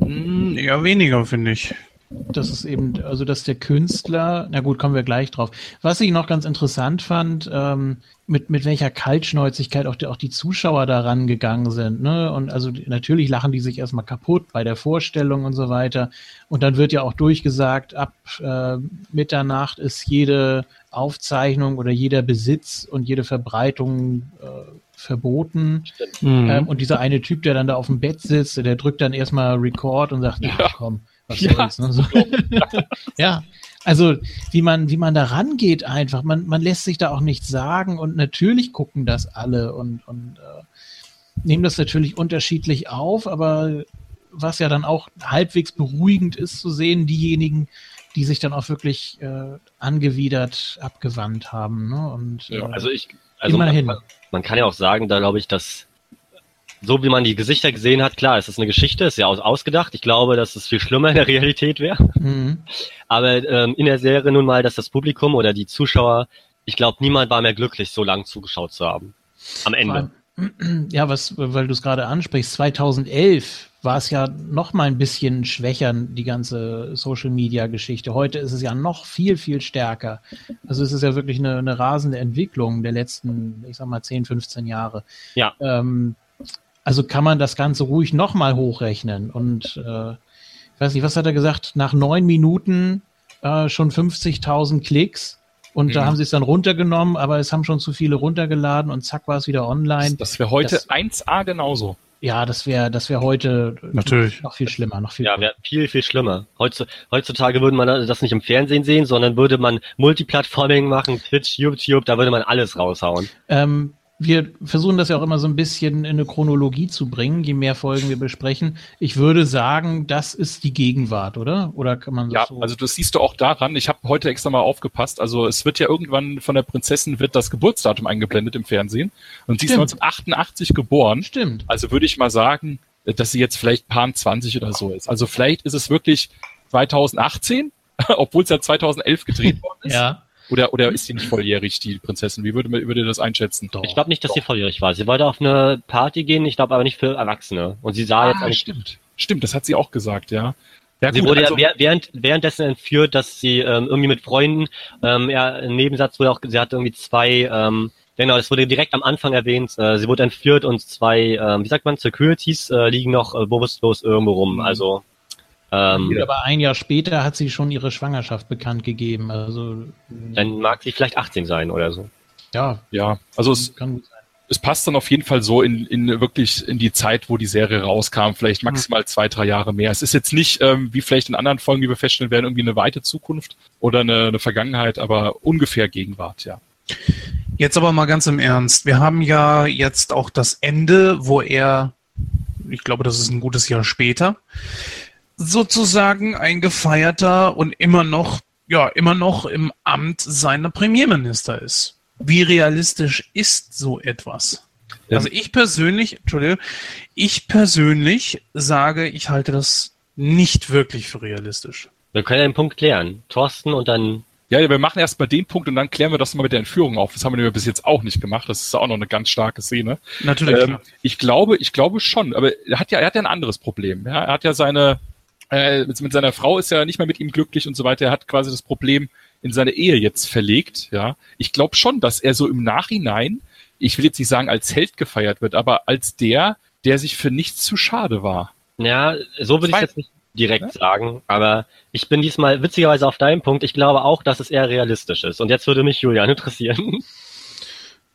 Hm, ja, weniger, finde ich. Das ist eben, also dass der Künstler, na gut, kommen wir gleich drauf. Was ich noch ganz interessant fand, ähm, mit, mit welcher Kaltschnäuzigkeit auch die, auch die Zuschauer da rangegangen sind. Ne? Und also natürlich lachen die sich erstmal kaputt bei der Vorstellung und so weiter. Und dann wird ja auch durchgesagt, ab äh, Mitternacht ist jede Aufzeichnung oder jeder Besitz und jede Verbreitung äh, verboten. Mhm. Ähm, und dieser eine Typ, der dann da auf dem Bett sitzt, der drückt dann erstmal Record und sagt, ja. komm, was ja. soll's, ne? so. ja, also wie man, wie man da rangeht einfach. Man, man lässt sich da auch nichts sagen und natürlich gucken das alle und, und äh, nehmen das natürlich unterschiedlich auf, aber was ja dann auch halbwegs beruhigend ist zu sehen, diejenigen, die sich dann auch wirklich äh, angewidert abgewandt haben. Ne? Und, ja, äh, also ich, also immerhin. Man, man kann ja auch sagen, da glaube ich, dass so wie man die Gesichter gesehen hat, klar, es ist eine Geschichte, ist ja aus, ausgedacht. Ich glaube, dass es viel schlimmer in der Realität wäre. Mhm. Aber ähm, in der Serie nun mal, dass das Publikum oder die Zuschauer, ich glaube, niemand war mehr glücklich, so lang zugeschaut zu haben. Am Ende. Ja, was, weil du es gerade ansprichst, 2011 war es ja noch mal ein bisschen schwächer, die ganze Social-Media-Geschichte. Heute ist es ja noch viel, viel stärker. Also es ist ja wirklich eine, eine rasende Entwicklung der letzten, ich sag mal, 10, 15 Jahre. Ja. Ähm, also kann man das Ganze ruhig nochmal hochrechnen. Und äh, ich weiß nicht, was hat er gesagt? Nach neun Minuten äh, schon 50.000 Klicks. Und mhm. da haben sie es dann runtergenommen, aber es haben schon zu viele runtergeladen und zack war es wieder online. Das, das wäre heute das, 1A genauso. Ja, das wäre das wäre heute Natürlich. noch viel schlimmer, noch viel Ja, wäre viel viel schlimmer. Heutzutage würde man das nicht im Fernsehen sehen, sondern würde man Multiplattforming machen, Twitch, YouTube, da würde man alles raushauen. Ähm, wir versuchen das ja auch immer so ein bisschen in eine Chronologie zu bringen, je mehr Folgen wir besprechen. Ich würde sagen, das ist die Gegenwart, oder? Oder kann man Ja, so also das siehst du auch daran. Ich habe heute extra mal aufgepasst. Also es wird ja irgendwann von der Prinzessin wird das Geburtsdatum eingeblendet im Fernsehen und sie ist 1988 geboren. Stimmt. Also würde ich mal sagen, dass sie jetzt vielleicht paar 20 oder so ist. Also vielleicht ist es wirklich 2018, obwohl es ja 2011 gedreht worden ist. ja. Oder, oder ist sie nicht volljährig, die Prinzessin? Wie würde, würde das einschätzen? Doch, ich glaube nicht, dass doch. sie volljährig war. Sie wollte auf eine Party gehen, ich glaube aber nicht für Erwachsene. Und sie sah ah, jetzt eigentlich. Stimmt, stimmt, das hat sie auch gesagt, ja. Ja, sie gut, wurde also, ja während, währenddessen entführt, dass sie ähm, irgendwie mit Freunden, ähm, ja, im Nebensatz wurde auch, sie hatte irgendwie zwei, ähm, genau, es wurde direkt am Anfang erwähnt, äh, sie wurde entführt und zwei, ähm, wie sagt man, Securities äh, liegen noch äh, bewusstlos irgendwo rum. Mhm. Also ähm, aber ein Jahr später hat sie schon ihre Schwangerschaft bekannt gegeben. Also dann mag sie vielleicht 18 sein oder so. Ja, ja. Also es kann gut sein. Es passt dann auf jeden Fall so in, in wirklich in die Zeit, wo die Serie rauskam, vielleicht maximal zwei, drei Jahre mehr. Es ist jetzt nicht, ähm, wie vielleicht in anderen Folgen, die wir feststellen werden, irgendwie eine weite Zukunft oder eine, eine Vergangenheit, aber ungefähr Gegenwart, ja. Jetzt aber mal ganz im Ernst. Wir haben ja jetzt auch das Ende, wo er, ich glaube, das ist ein gutes Jahr später, sozusagen ein gefeierter und immer noch, ja, immer noch im Amt seiner Premierminister ist. Wie realistisch ist so etwas? Ja. Also ich persönlich, Entschuldigung, ich persönlich sage, ich halte das nicht wirklich für realistisch. Wir können einen Punkt klären. Thorsten und dann ja, wir machen erst mal den Punkt und dann klären wir das mal mit der Entführung auf. Das haben wir bis jetzt auch nicht gemacht. Das ist auch noch eine ganz starke Szene. Natürlich. Ähm, ich glaube, ich glaube schon, aber er hat ja, er hat ja ein anderes Problem. Ja, er hat ja seine äh, mit, mit seiner Frau ist er nicht mehr mit ihm glücklich und so weiter. Er hat quasi das Problem in seine Ehe jetzt verlegt. Ja, ich glaube schon, dass er so im Nachhinein, ich will jetzt nicht sagen als Held gefeiert wird, aber als der, der sich für nichts zu schade war. Ja, so würde ich jetzt nicht direkt ja? sagen, aber ich bin diesmal witzigerweise auf deinem Punkt. Ich glaube auch, dass es eher realistisch ist. Und jetzt würde mich Julian interessieren.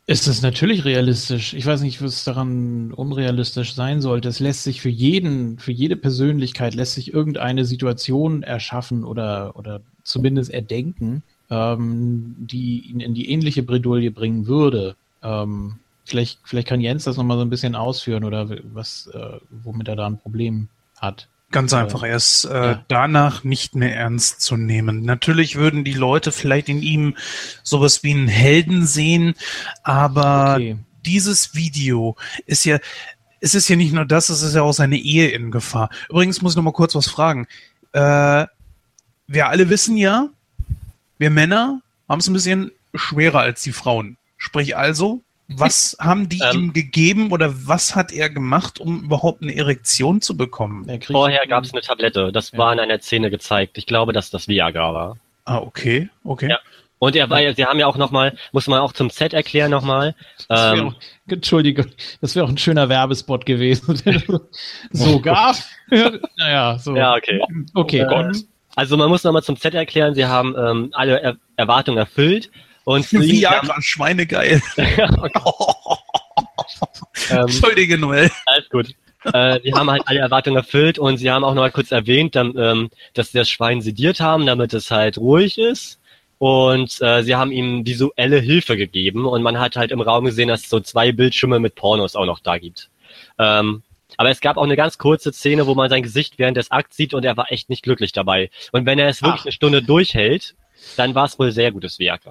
Ist es natürlich realistisch. Ich weiß nicht, was daran unrealistisch sein sollte. Es lässt sich für jeden, für jede Persönlichkeit lässt sich irgendeine Situation erschaffen oder, oder zumindest erdenken, ähm, die ihn in die ähnliche Bredouille bringen würde. Ähm, vielleicht, vielleicht kann Jens das nochmal so ein bisschen ausführen oder was, äh, womit er da ein Problem hat. Ganz einfach, er ist äh, ja. danach nicht mehr ernst zu nehmen. Natürlich würden die Leute vielleicht in ihm sowas wie einen Helden sehen, aber okay. dieses Video ist ja, es ist ja nicht nur das, es ist ja auch seine Ehe in Gefahr. Übrigens muss ich noch mal kurz was fragen. Äh, wir alle wissen ja, wir Männer haben es ein bisschen schwerer als die Frauen. Sprich also, was haben die ähm, ihm gegeben oder was hat er gemacht, um überhaupt eine Erektion zu bekommen? Vorher gab es eine Tablette, das ja. war in einer Szene gezeigt. Ich glaube, dass das Viagra war. Ah, okay, okay. Ja. Und er war, sie haben ja auch nochmal, muss man auch zum Set erklären nochmal. Ähm, Entschuldige, das wäre auch ein schöner Werbespot gewesen. Sogar. naja, so. Ja, okay. Okay. Oh Gott. Also man muss nochmal zum Set erklären, sie haben ähm, alle er Erwartungen erfüllt und Viagra, haben... Schweinegeil. ähm, Entschuldige, Noel. Alles gut. äh, die haben halt alle Erwartungen erfüllt und sie haben auch noch mal kurz erwähnt, dann, ähm, dass sie das Schwein sediert haben, damit es halt ruhig ist. Und äh, sie haben ihm visuelle Hilfe gegeben und man hat halt im Raum gesehen, dass es so zwei Bildschirme mit Pornos auch noch da gibt. Ähm, aber es gab auch eine ganz kurze Szene, wo man sein Gesicht während des Akts sieht und er war echt nicht glücklich dabei. Und wenn er es wirklich Ach. eine Stunde durchhält, dann war es wohl sehr gutes Werk.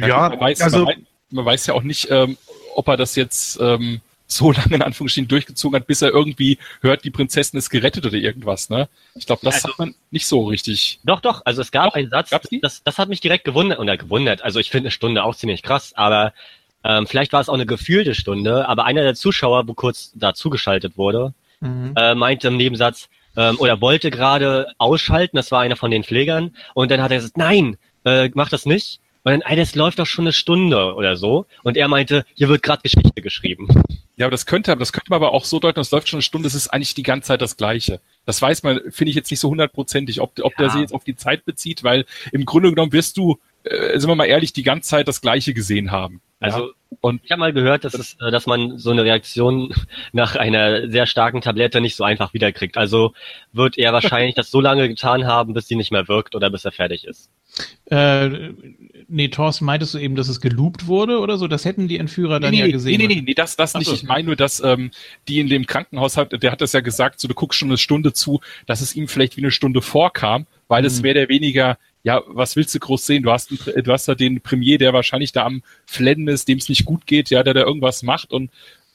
Ja, man, weiß, also man, man, weiß ja auch nicht, ähm, ob er das jetzt ähm, so lange in Anführungsstrichen durchgezogen hat, bis er irgendwie hört, die Prinzessin ist gerettet oder irgendwas, ne? Ich glaube, das also, hat man nicht so richtig. Doch, doch, also es gab doch, einen Satz, das, das hat mich direkt gewundert, oder gewundert, also ich finde eine Stunde auch ziemlich krass, aber ähm, vielleicht war es auch eine gefühlte Stunde, aber einer der Zuschauer, wo kurz da zugeschaltet wurde, mhm. äh, meinte im Nebensatz, ähm, oder wollte gerade ausschalten, das war einer von den Pflegern, und dann hat er gesagt, nein, äh, mach das nicht. Und dann, ey, das läuft doch schon eine Stunde oder so. Und er meinte, hier wird gerade Geschichte geschrieben. Ja, aber das könnte, das könnte man aber auch so deuten, das läuft schon eine Stunde, es ist eigentlich die ganze Zeit das Gleiche. Das weiß man, finde ich jetzt nicht so hundertprozentig, ob, ob ja. der sich jetzt auf die Zeit bezieht, weil im Grunde genommen wirst du, äh, sind wir mal ehrlich, die ganze Zeit das Gleiche gesehen haben. Also und ich habe mal gehört, dass, es, äh, dass man so eine Reaktion nach einer sehr starken Tablette nicht so einfach wiederkriegt. Also wird er wahrscheinlich das so lange getan haben, bis sie nicht mehr wirkt oder bis er fertig ist. Äh, nee, Thorsten, meintest du eben, dass es geloopt wurde oder so? Das hätten die Entführer dann nee, ja gesehen. Nee, nee, nee, nee das, das nicht. So. Ich meine nur, dass ähm, die in dem Krankenhaus hat, der hat das ja gesagt, so du guckst schon eine Stunde zu, dass es ihm vielleicht wie eine Stunde vorkam, weil mhm. es mehr oder weniger ja, was willst du groß sehen? Du hast, einen, du hast da den Premier, der wahrscheinlich da am Flennen ist, dem es nicht gut geht, ja, der da irgendwas macht und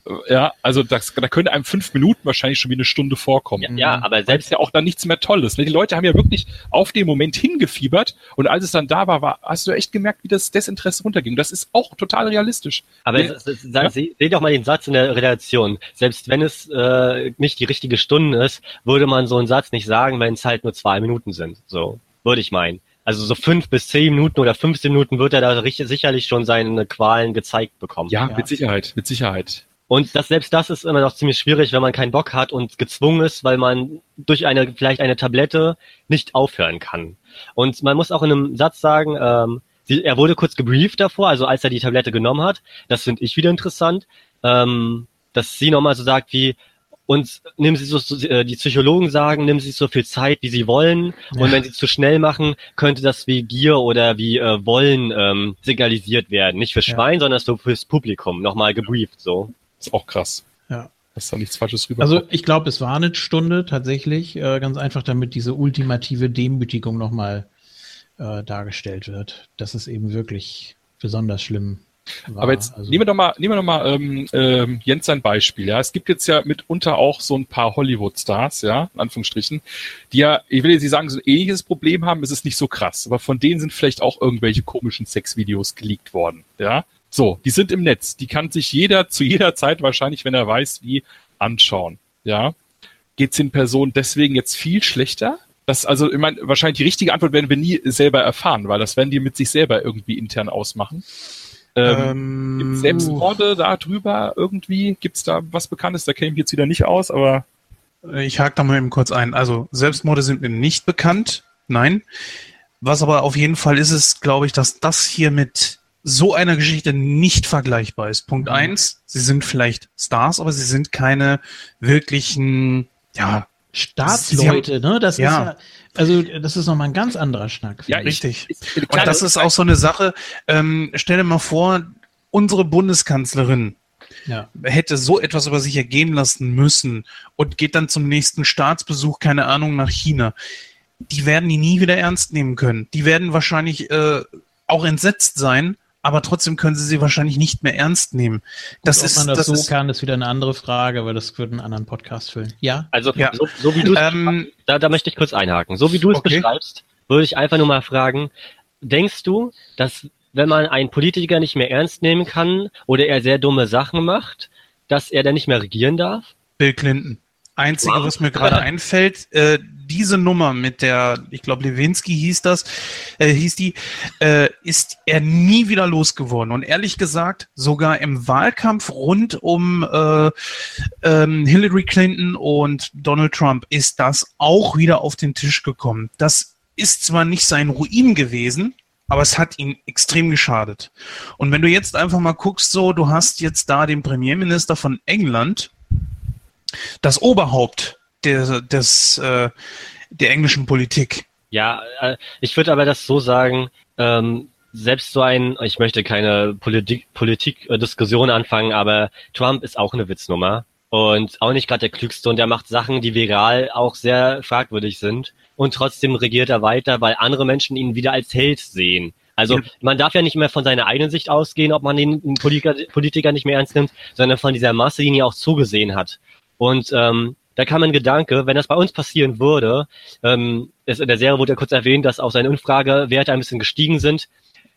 äh, ja, also das, da könnte einem fünf Minuten wahrscheinlich schon wie eine Stunde vorkommen. Ja, ja aber selbst ja auch dann nichts mehr Tolles. Ne? Die Leute haben ja wirklich auf den Moment hingefiebert und als es dann da war, war hast du echt gemerkt, wie das Desinteresse runterging. Das ist auch total realistisch. Aber ja. ja? Seh, seh doch mal den Satz in der Relation. Selbst wenn es äh, nicht die richtige Stunde ist, würde man so einen Satz nicht sagen, wenn es halt nur zwei Minuten sind. So, würde ich meinen. Also so fünf bis zehn Minuten oder 15 Minuten wird er da richtig, sicherlich schon seine Qualen gezeigt bekommen. Ja, ja, mit Sicherheit, mit Sicherheit. Und das, selbst das ist immer noch ziemlich schwierig, wenn man keinen Bock hat und gezwungen ist, weil man durch eine, vielleicht eine Tablette nicht aufhören kann. Und man muss auch in einem Satz sagen, ähm, sie, er wurde kurz gebrieft davor, also als er die Tablette genommen hat. Das finde ich wieder interessant, ähm, dass sie nochmal so sagt wie, und nehmen Sie so, äh, die Psychologen sagen, nehmen Sie so viel Zeit, wie Sie wollen. Ja. Und wenn Sie zu schnell machen, könnte das wie Gier oder wie äh, Wollen ähm, signalisiert werden. Nicht für Schwein, ja. sondern so fürs Publikum. Nochmal gebrieft so. Ist auch krass. Ja. Dass da nichts Falsches rüber. Also ich glaube, es war eine Stunde tatsächlich, äh, ganz einfach, damit diese ultimative Demütigung nochmal äh, dargestellt wird. Das ist eben wirklich besonders schlimm war. Aber jetzt also nehmen wir doch mal, nehmen wir doch mal ähm, ähm, Jens sein Beispiel. Ja, es gibt jetzt ja mitunter auch so ein paar Hollywood-Stars, ja, in Anführungsstrichen, die ja, ich will jetzt nicht sagen, so ein ähnliches Problem haben. Es ist nicht so krass, aber von denen sind vielleicht auch irgendwelche komischen Sexvideos geleakt worden. Ja, so, die sind im Netz. Die kann sich jeder zu jeder Zeit wahrscheinlich, wenn er weiß, wie anschauen. Ja, geht es den Personen deswegen jetzt viel schlechter? Das, also, ich meine, wahrscheinlich die richtige Antwort werden wir nie selber erfahren, weil das werden die mit sich selber irgendwie intern ausmachen. Ähm, Ähm, gibt's Selbstmorde da drüber irgendwie? Gibt's da was Bekanntes? Da käme ich jetzt wieder nicht aus, aber Ich hake da mal eben kurz ein. Also Selbstmorde sind mir nicht bekannt. Nein. Was aber auf jeden Fall ist, ist, glaube ich, dass das hier mit so einer Geschichte nicht vergleichbar ist. Punkt Mhm. eins, sie sind vielleicht Stars, aber sie sind keine wirklichen, ja, Staatsleute, ne? Das Ja. ist ja, also das ist nochmal ein ganz anderer Schnack. Ja, ich. richtig. Ist- Und das ist auch so eine Sache, ähm, stell dir mal vor, unsere Bundeskanzlerin ja. hätte so etwas über sich ergehen lassen müssen und geht dann zum nächsten Staatsbesuch, keine Ahnung, nach China. Die werden die nie wieder ernst nehmen können. Die werden wahrscheinlich äh, auch entsetzt sein, aber trotzdem können sie sie wahrscheinlich nicht mehr ernst nehmen. Das Ob ist, man das, das so ist, kann, ist wieder eine andere Frage, aber das würde einen anderen Podcast füllen. Ja? Also Ja. so, so wie du es ähm, da, da möchte ich kurz einhaken. So wie du es Okay. beschreibst, würde ich einfach nur mal fragen, denkst du, dass wenn man einen Politiker nicht mehr ernst nehmen kann oder er sehr dumme Sachen macht, dass er dann nicht mehr regieren darf? Bill Clinton. Einzige, Wow. was mir gerade einfällt, äh, diese Nummer mit der, ich glaube, Lewinsky hieß das, äh, hieß die, äh, ist er nie wieder losgeworden. Und ehrlich gesagt, sogar im Wahlkampf rund um äh, ähm, Hillary Clinton und Donald Trump ist das auch wieder auf den Tisch gekommen. Das ist zwar nicht sein Ruin gewesen, aber es hat ihn extrem geschadet. Und wenn du jetzt einfach mal guckst, so, du hast jetzt da den Premierminister von England, das Oberhaupt der, des, äh, der englischen Politik. Ja, äh, ich würde aber das so sagen, ähm, selbst so ein, ich möchte keine Politik, Politik-Diskussion anfangen, aber Trump ist auch eine Witznummer und auch nicht gerade der Klügste und er macht Sachen, die viral auch sehr fragwürdig sind und trotzdem regiert er weiter, weil andere Menschen ihn wieder als Held sehen. Also man darf ja nicht mehr von seiner eigenen Sicht ausgehen, ob man den Politiker, Politiker nicht mehr ernst nimmt, sondern von dieser Masse, die ihn ja auch zugesehen hat. Und ähm, da kam ein Gedanke, wenn das bei uns passieren würde, ähm, es, in der Serie wurde ja kurz erwähnt, dass auch seine Umfragewerte ein bisschen gestiegen sind.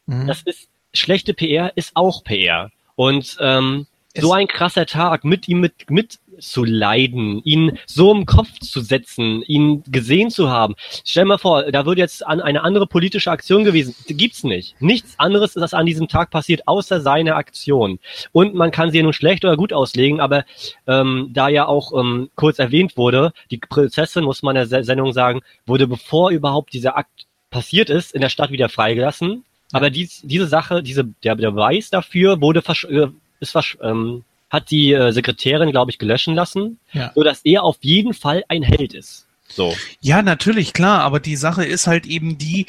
Mhm. Das ist schlechte PR, ist auch PR. Und ähm, Es- so ein krasser Tag mit ihm mit, mit zu leiden, ihn so im Kopf zu setzen, ihn gesehen zu haben. Stell mal vor, da würde jetzt an eine andere politische Aktion gewesen. Gibt's nicht. Nichts anderes ist an diesem Tag passiert, außer seine Aktion. Und man kann sie nun schlecht oder gut auslegen, aber ähm, da ja auch ähm, kurz erwähnt wurde, die Prinzessin, muss man in der Se- Sendung sagen, wurde bevor überhaupt dieser Akt passiert ist, in der Stadt wieder freigelassen. Aber dies, diese Sache, diese, der Beweis dafür wurde versch äh, ist ähm, hat die äh, Sekretärin, glaube ich, gelöschen lassen, Ja. so dass er auf jeden Fall ein Held ist. So. Ja, natürlich, klar, aber die Sache ist halt eben die,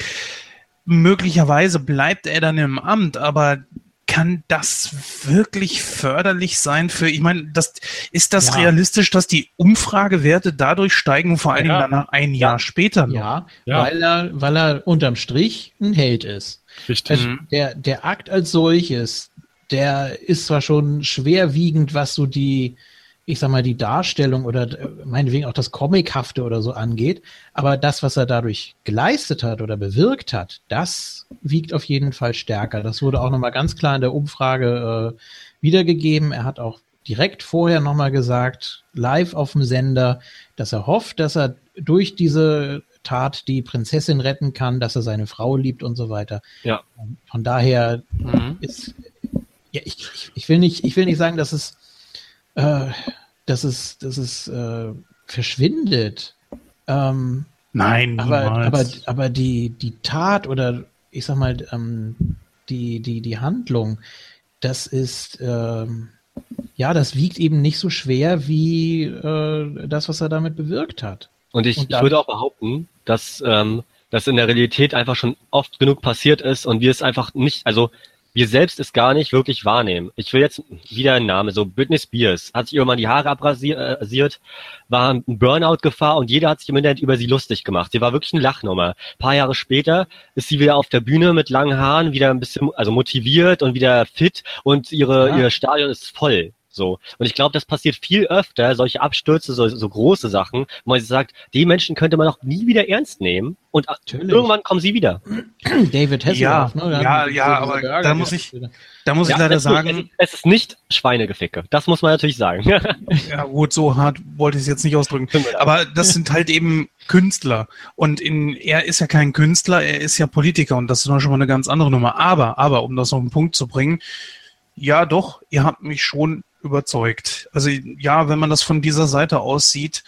möglicherweise bleibt er dann im Amt, aber kann das wirklich förderlich sein für, ich meine, das, ist das Ja. realistisch, dass die Umfragewerte dadurch steigen vor allen Dingen Ja. danach ein Jahr später noch? Ja, Ja. Weil, er, weil er unterm Strich ein Held ist. richtig. Also der, der Akt als solches, der ist zwar schon schwerwiegend, was so die, ich sag mal, die Darstellung oder äh, meinetwegen auch das Comichafte oder so angeht, aber das, was er dadurch geleistet hat oder bewirkt hat, das wiegt auf jeden Fall stärker. Das wurde auch nochmal ganz klar in der Umfrage äh, wiedergegeben. Er hat auch direkt vorher nochmal gesagt, live auf dem Sender, dass er hofft, dass er durch diese Tat die Prinzessin retten kann, dass er seine Frau liebt und so weiter. Ja. Von daher Mhm. ist, ja, ich, ich, ich will nicht, ich will nicht sagen, dass es, äh, dass es, dass es äh, verschwindet. Ähm, Nein, aber, aber, aber die, die Tat oder ich sag mal, ähm, die, die, die Handlung, das ist, ähm, ja, das wiegt eben nicht so schwer wie äh, das, was er damit bewirkt hat. Und ich, Und ich würde auch behaupten, dass ähm, das in der Realität einfach schon oft genug passiert ist und wir es einfach nicht, also wir selbst es gar nicht wirklich wahrnehmen. Ich will jetzt wieder einen Namen, so Britney Spears hat sich irgendwann die Haare abrasiert, war ein Burnout-Gefahr und jeder hat sich im Internet über sie lustig gemacht. Sie war wirklich eine Lachnummer. Ein paar Jahre später ist sie wieder auf der Bühne mit langen Haaren, wieder ein bisschen, also motiviert und wieder fit und ihre, Ja. ihr Stadion ist voll. So. Und ich glaube, das passiert viel öfter, solche Abstürze, so, so große Sachen, wo man sagt, die Menschen könnte man auch nie wieder ernst nehmen und Natürlich. irgendwann kommen sie wieder. David Hasselhoff, ja, ne? Ja, ja, aber da muss ich, da muss ja, ich leider sagen. Es ist nicht Schweinegeficke. Das muss man natürlich sagen. ja, gut, so hart wollte ich es jetzt nicht ausdrücken. Aber das sind halt eben Künstler. Und in, er ist ja kein Künstler, er ist ja Politiker und das ist noch schon mal eine ganz andere Nummer. Aber, aber, um das auf den Punkt zu bringen, ja doch, ihr habt mich schon überzeugt. Also ja, wenn man das von dieser Seite aus sieht,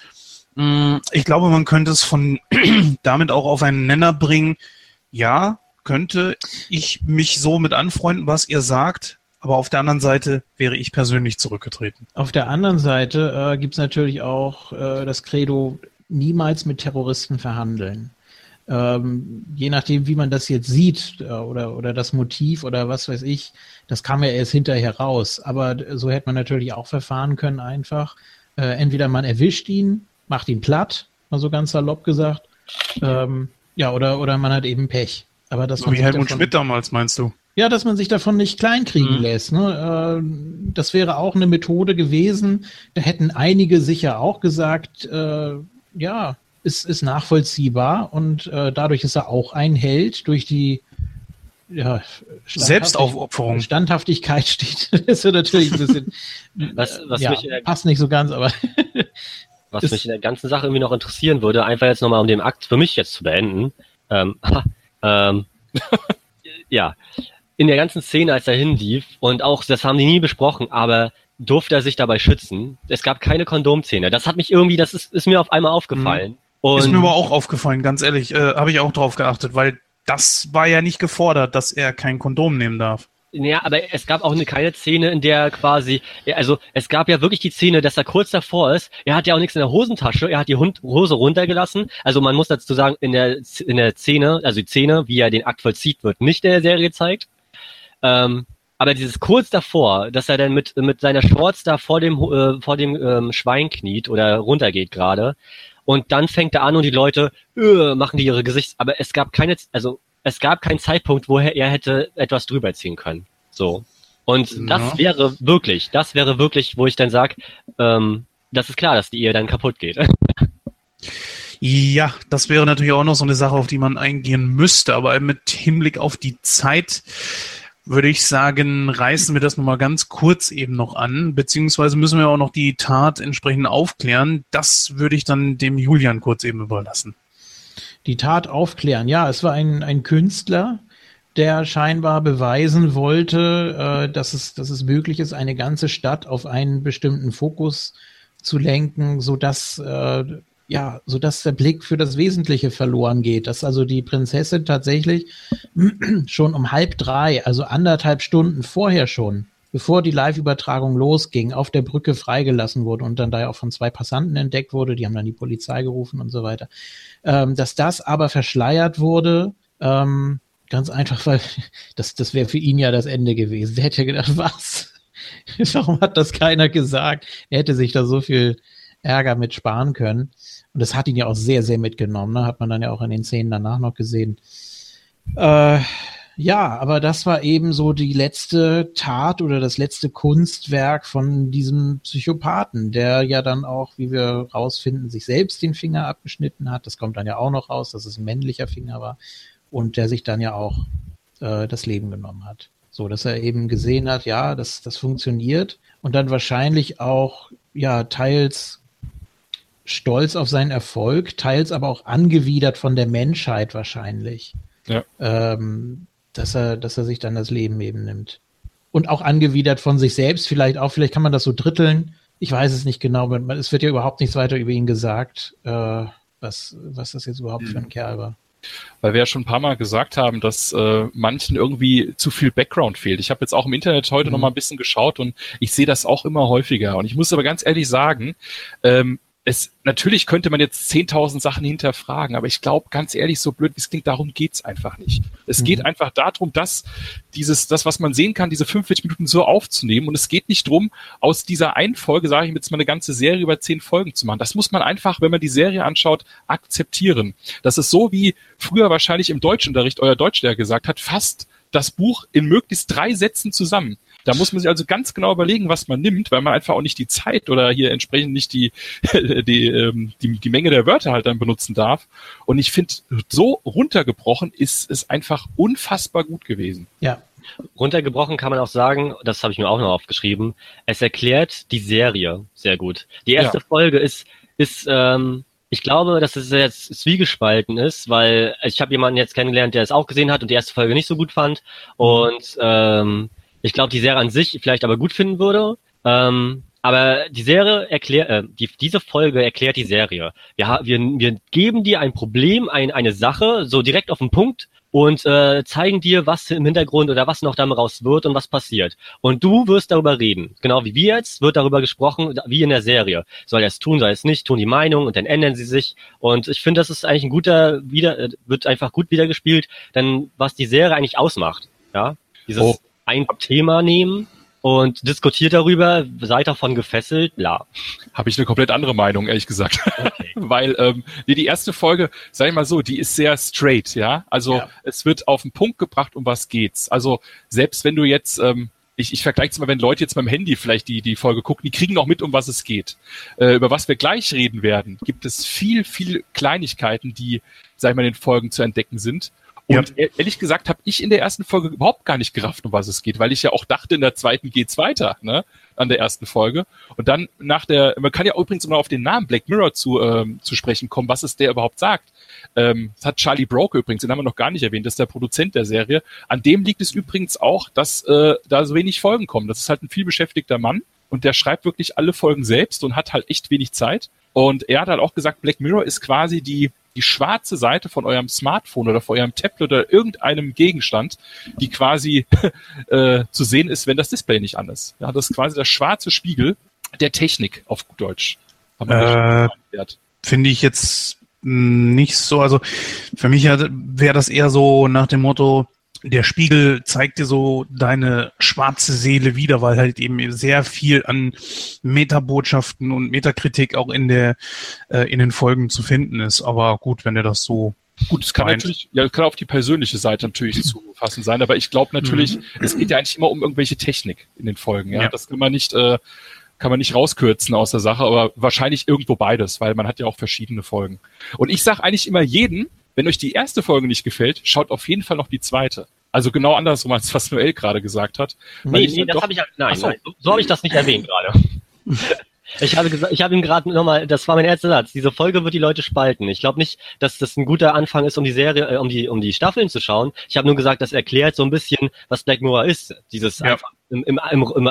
mm, ich glaube, man könnte es von damit auch auf einen Nenner bringen. Ja, könnte ich mich so mit anfreunden, was ihr sagt, aber auf der anderen Seite wäre ich persönlich zurückgetreten. Auf der anderen Seite äh, gibt es natürlich auch äh, das Credo, niemals mit Terroristen verhandeln. Ähm, je nachdem, wie man das jetzt sieht äh, oder, oder das Motiv oder was weiß ich, das kam ja erst hinterher raus. Aber so hätte man natürlich auch verfahren können einfach. Äh, entweder man erwischt ihn, macht ihn platt, mal so ganz salopp gesagt. Ähm, ja, oder, oder man hat eben Pech. Aber das so wie Helmut davon, Schmidt damals, meinst du? Ja, dass man sich davon nicht kleinkriegen mhm. lässt. Ne? Äh, das wäre auch eine Methode gewesen. Da hätten einige sicher auch gesagt, äh, ja, ist, ist nachvollziehbar und äh, dadurch ist er auch ein Held durch die ja, Selbstaufopferung. Standhaftigkeit steht. das ist natürlich ein bisschen. was, was ja, mich passt nicht so ganz, aber. was mich in der ganzen Sache irgendwie noch interessieren würde, einfach jetzt nochmal um den Akt für mich jetzt zu beenden. Ähm, ähm, ja, in der ganzen Szene, als er hinlief, und auch, das haben die nie besprochen, aber durfte er sich dabei schützen. Es gab keine Kondomszene. Das hat mich irgendwie, das ist, ist mir auf einmal aufgefallen. Mhm. Und ist mir aber auch aufgefallen, ganz ehrlich, äh, habe ich auch drauf geachtet, weil das war ja nicht gefordert, dass er kein Kondom nehmen darf. Ja, aber es gab auch eine keine Szene, in der quasi, also es gab ja wirklich die Szene, dass er kurz davor ist. Er hat ja auch nichts in der Hosentasche, er hat die Hose runtergelassen. Also man muss dazu sagen, in der in der Szene, also die Szene, wie er den Akt vollzieht, wird nicht in der Serie gezeigt. Ähm, aber dieses kurz davor, dass er dann mit mit seiner Shorts da vor dem äh, vor dem ähm, Schwein kniet oder runtergeht gerade und dann fängt er an und die Leute äh, machen die ihre Gesichts, aber es gab keine, also es gab keinen Zeitpunkt, woher er hätte etwas drüber ziehen können. So. Und ja. das wäre wirklich, das wäre wirklich, wo ich dann sage, ähm, das ist klar, dass die Ehe dann kaputt geht. Ja, das wäre natürlich auch noch so eine Sache, auf die man eingehen müsste, aber mit Hinblick auf die Zeit würde ich sagen, reißen wir das nochmal ganz kurz eben noch an, beziehungsweise müssen wir auch noch die Tat entsprechend aufklären. Das würde ich dann dem Julian kurz eben überlassen. Die Tat aufklären, ja, es war ein, ein Künstler, der scheinbar beweisen wollte, äh, dass, es, dass es möglich ist, eine ganze Stadt auf einen bestimmten Fokus zu lenken, sodass äh, ja, so dass der Blick für das Wesentliche verloren geht, dass also die Prinzessin tatsächlich schon um halb drei, also anderthalb Stunden vorher schon, bevor die Live-Übertragung losging, auf der Brücke freigelassen wurde und dann da ja auch von zwei Passanten entdeckt wurde, die haben dann die Polizei gerufen und so weiter, ähm, dass das aber verschleiert wurde, ähm, ganz einfach, weil das, das wäre für ihn ja das Ende gewesen. Der hätte gedacht, was? Warum hat das keiner gesagt? Er hätte sich da so viel Ärger mit sparen können. Und das hat ihn ja auch sehr, sehr mitgenommen. Ne? Hat man dann ja auch in den Szenen danach noch gesehen. Äh, ja, aber das war eben so die letzte Tat oder das letzte Kunstwerk von diesem Psychopathen, der ja dann auch, wie wir rausfinden, sich selbst den Finger abgeschnitten hat. Das kommt dann ja auch noch raus, dass es ein männlicher Finger war und der sich dann ja auch äh, das Leben genommen hat. So, dass er eben gesehen hat, ja, das, das funktioniert und dann wahrscheinlich auch, ja, teils stolz auf seinen Erfolg, teils aber auch angewidert von der Menschheit wahrscheinlich. Ja. Ähm, dass er, dass er sich dann das Leben eben nimmt. Und auch angewidert von sich selbst, vielleicht auch, vielleicht kann man das so dritteln. Ich weiß es nicht genau, es wird ja überhaupt nichts weiter über ihn gesagt, äh, was, was das jetzt überhaupt mhm. für ein Kerl war. Weil wir ja schon ein paar Mal gesagt haben, dass äh, manchen irgendwie zu viel Background fehlt. Ich habe jetzt auch im Internet heute mhm. noch mal ein bisschen geschaut und ich sehe das auch immer häufiger. Und ich muss aber ganz ehrlich sagen, ähm, es, natürlich könnte man jetzt 10.000 Sachen hinterfragen, aber ich glaube, ganz ehrlich, so blöd wie es klingt, darum geht's einfach nicht. Es mhm. geht einfach darum, dass dieses, das, was man sehen kann, diese 45 Minuten so aufzunehmen. Und es geht nicht drum, aus dieser einen Folge, sage ich jetzt mal, eine ganze Serie über zehn Folgen zu machen. Das muss man einfach, wenn man die Serie anschaut, akzeptieren. Das ist so, wie früher wahrscheinlich im Deutschunterricht euer Deutschlehrer gesagt hat, fast das Buch in möglichst drei Sätzen zusammen. Da muss man sich also ganz genau überlegen, was man nimmt, weil man einfach auch nicht die Zeit oder hier entsprechend nicht die, die, ähm, die, die Menge der Wörter halt dann benutzen darf. Und ich finde, so runtergebrochen ist es einfach unfassbar gut gewesen. Ja, Runtergebrochen kann man auch sagen, das habe ich mir auch noch aufgeschrieben, es erklärt die Serie sehr gut. Die erste ja. Folge ist, ist ähm, ich glaube, dass es jetzt zwiegespalten ist, weil ich habe jemanden jetzt kennengelernt, der es auch gesehen hat und die erste Folge nicht so gut fand. Und ähm, ich glaube, die Serie an sich vielleicht aber gut finden würde. Ähm, aber die Serie erklärt, äh, die, diese Folge erklärt die Serie. Wir, wir, wir geben dir ein Problem, ein, eine Sache, so direkt auf den Punkt und äh, zeigen dir, was im Hintergrund oder was noch daraus wird und was passiert. Und du wirst darüber reden. Genau wie wir jetzt wird darüber gesprochen, wie in der Serie. Soll er es tun, soll er es nicht, tun die Meinung und dann ändern sie sich. Und ich finde, das ist eigentlich ein guter, wieder, äh, wird einfach gut wiedergespielt, denn was die Serie eigentlich ausmacht. Ja, dieses oh ein Thema nehmen und diskutiert darüber, seid davon gefesselt, bla. Habe ich eine komplett andere Meinung, ehrlich gesagt. Okay. Weil ähm, nee, die erste Folge, sag ich mal so, die ist sehr straight, ja. Also ja. es wird auf den Punkt gebracht, um was geht's. Also selbst wenn du jetzt, ähm, ich, ich vergleiche es mal, wenn Leute jetzt beim Handy vielleicht die, die Folge gucken, die kriegen auch mit, um was es geht. Äh, über was wir gleich reden werden, gibt es viel, viel Kleinigkeiten, die, sag ich mal, in den Folgen zu entdecken sind. Und ja. ehrlich gesagt habe ich in der ersten Folge überhaupt gar nicht gerafft, um was es geht, weil ich ja auch dachte, in der zweiten geht's weiter, ne? An der ersten Folge. Und dann nach der, man kann ja übrigens immer auf den Namen Black Mirror zu, ähm, zu sprechen kommen, was es der überhaupt sagt. Ähm, das hat Charlie Broke übrigens, den haben wir noch gar nicht erwähnt, das ist der Produzent der Serie. An dem liegt es übrigens auch, dass äh, da so wenig Folgen kommen. Das ist halt ein vielbeschäftigter Mann und der schreibt wirklich alle Folgen selbst und hat halt echt wenig Zeit. Und er hat halt auch gesagt, Black Mirror ist quasi die die schwarze Seite von eurem Smartphone oder von eurem Tablet oder irgendeinem Gegenstand, die quasi äh, zu sehen ist, wenn das Display nicht an ist. Ja, das ist quasi der schwarze Spiegel der Technik auf gut Deutsch. Äh, Finde ich jetzt nicht so. Also für mich wäre das eher so nach dem Motto, der Spiegel zeigt dir so deine schwarze Seele wieder, weil halt eben sehr viel an Metabotschaften und Metakritik auch in der äh, in den Folgen zu finden ist. Aber gut, wenn er das so Gut, es kann meint. natürlich, ja, kann auf die persönliche Seite natürlich zu fassen sein, aber ich glaube natürlich, mhm. es geht ja eigentlich immer um irgendwelche Technik in den Folgen. Ja, ja. das kann man nicht, äh, kann man nicht rauskürzen aus der Sache, aber wahrscheinlich irgendwo beides, weil man hat ja auch verschiedene Folgen. Und ich sage eigentlich immer jeden, wenn euch die erste Folge nicht gefällt, schaut auf jeden Fall noch die zweite. Also genau andersrum, als was Noel gerade gesagt hat. Nee, nee, das habe ich, nein, so. nein, so, so habe ich das nicht erwähnt gerade. Ich habe gesagt, ich habe ihm gerade nochmal, das war mein erster Satz. Diese Folge wird die Leute spalten. Ich glaube nicht, dass das ein guter Anfang ist, um die Serie, äh, um die, um die Staffeln zu schauen. Ich habe nur gesagt, das erklärt so ein bisschen, was Black Mirror ist. Dieses ja. einfach im, im, im, im,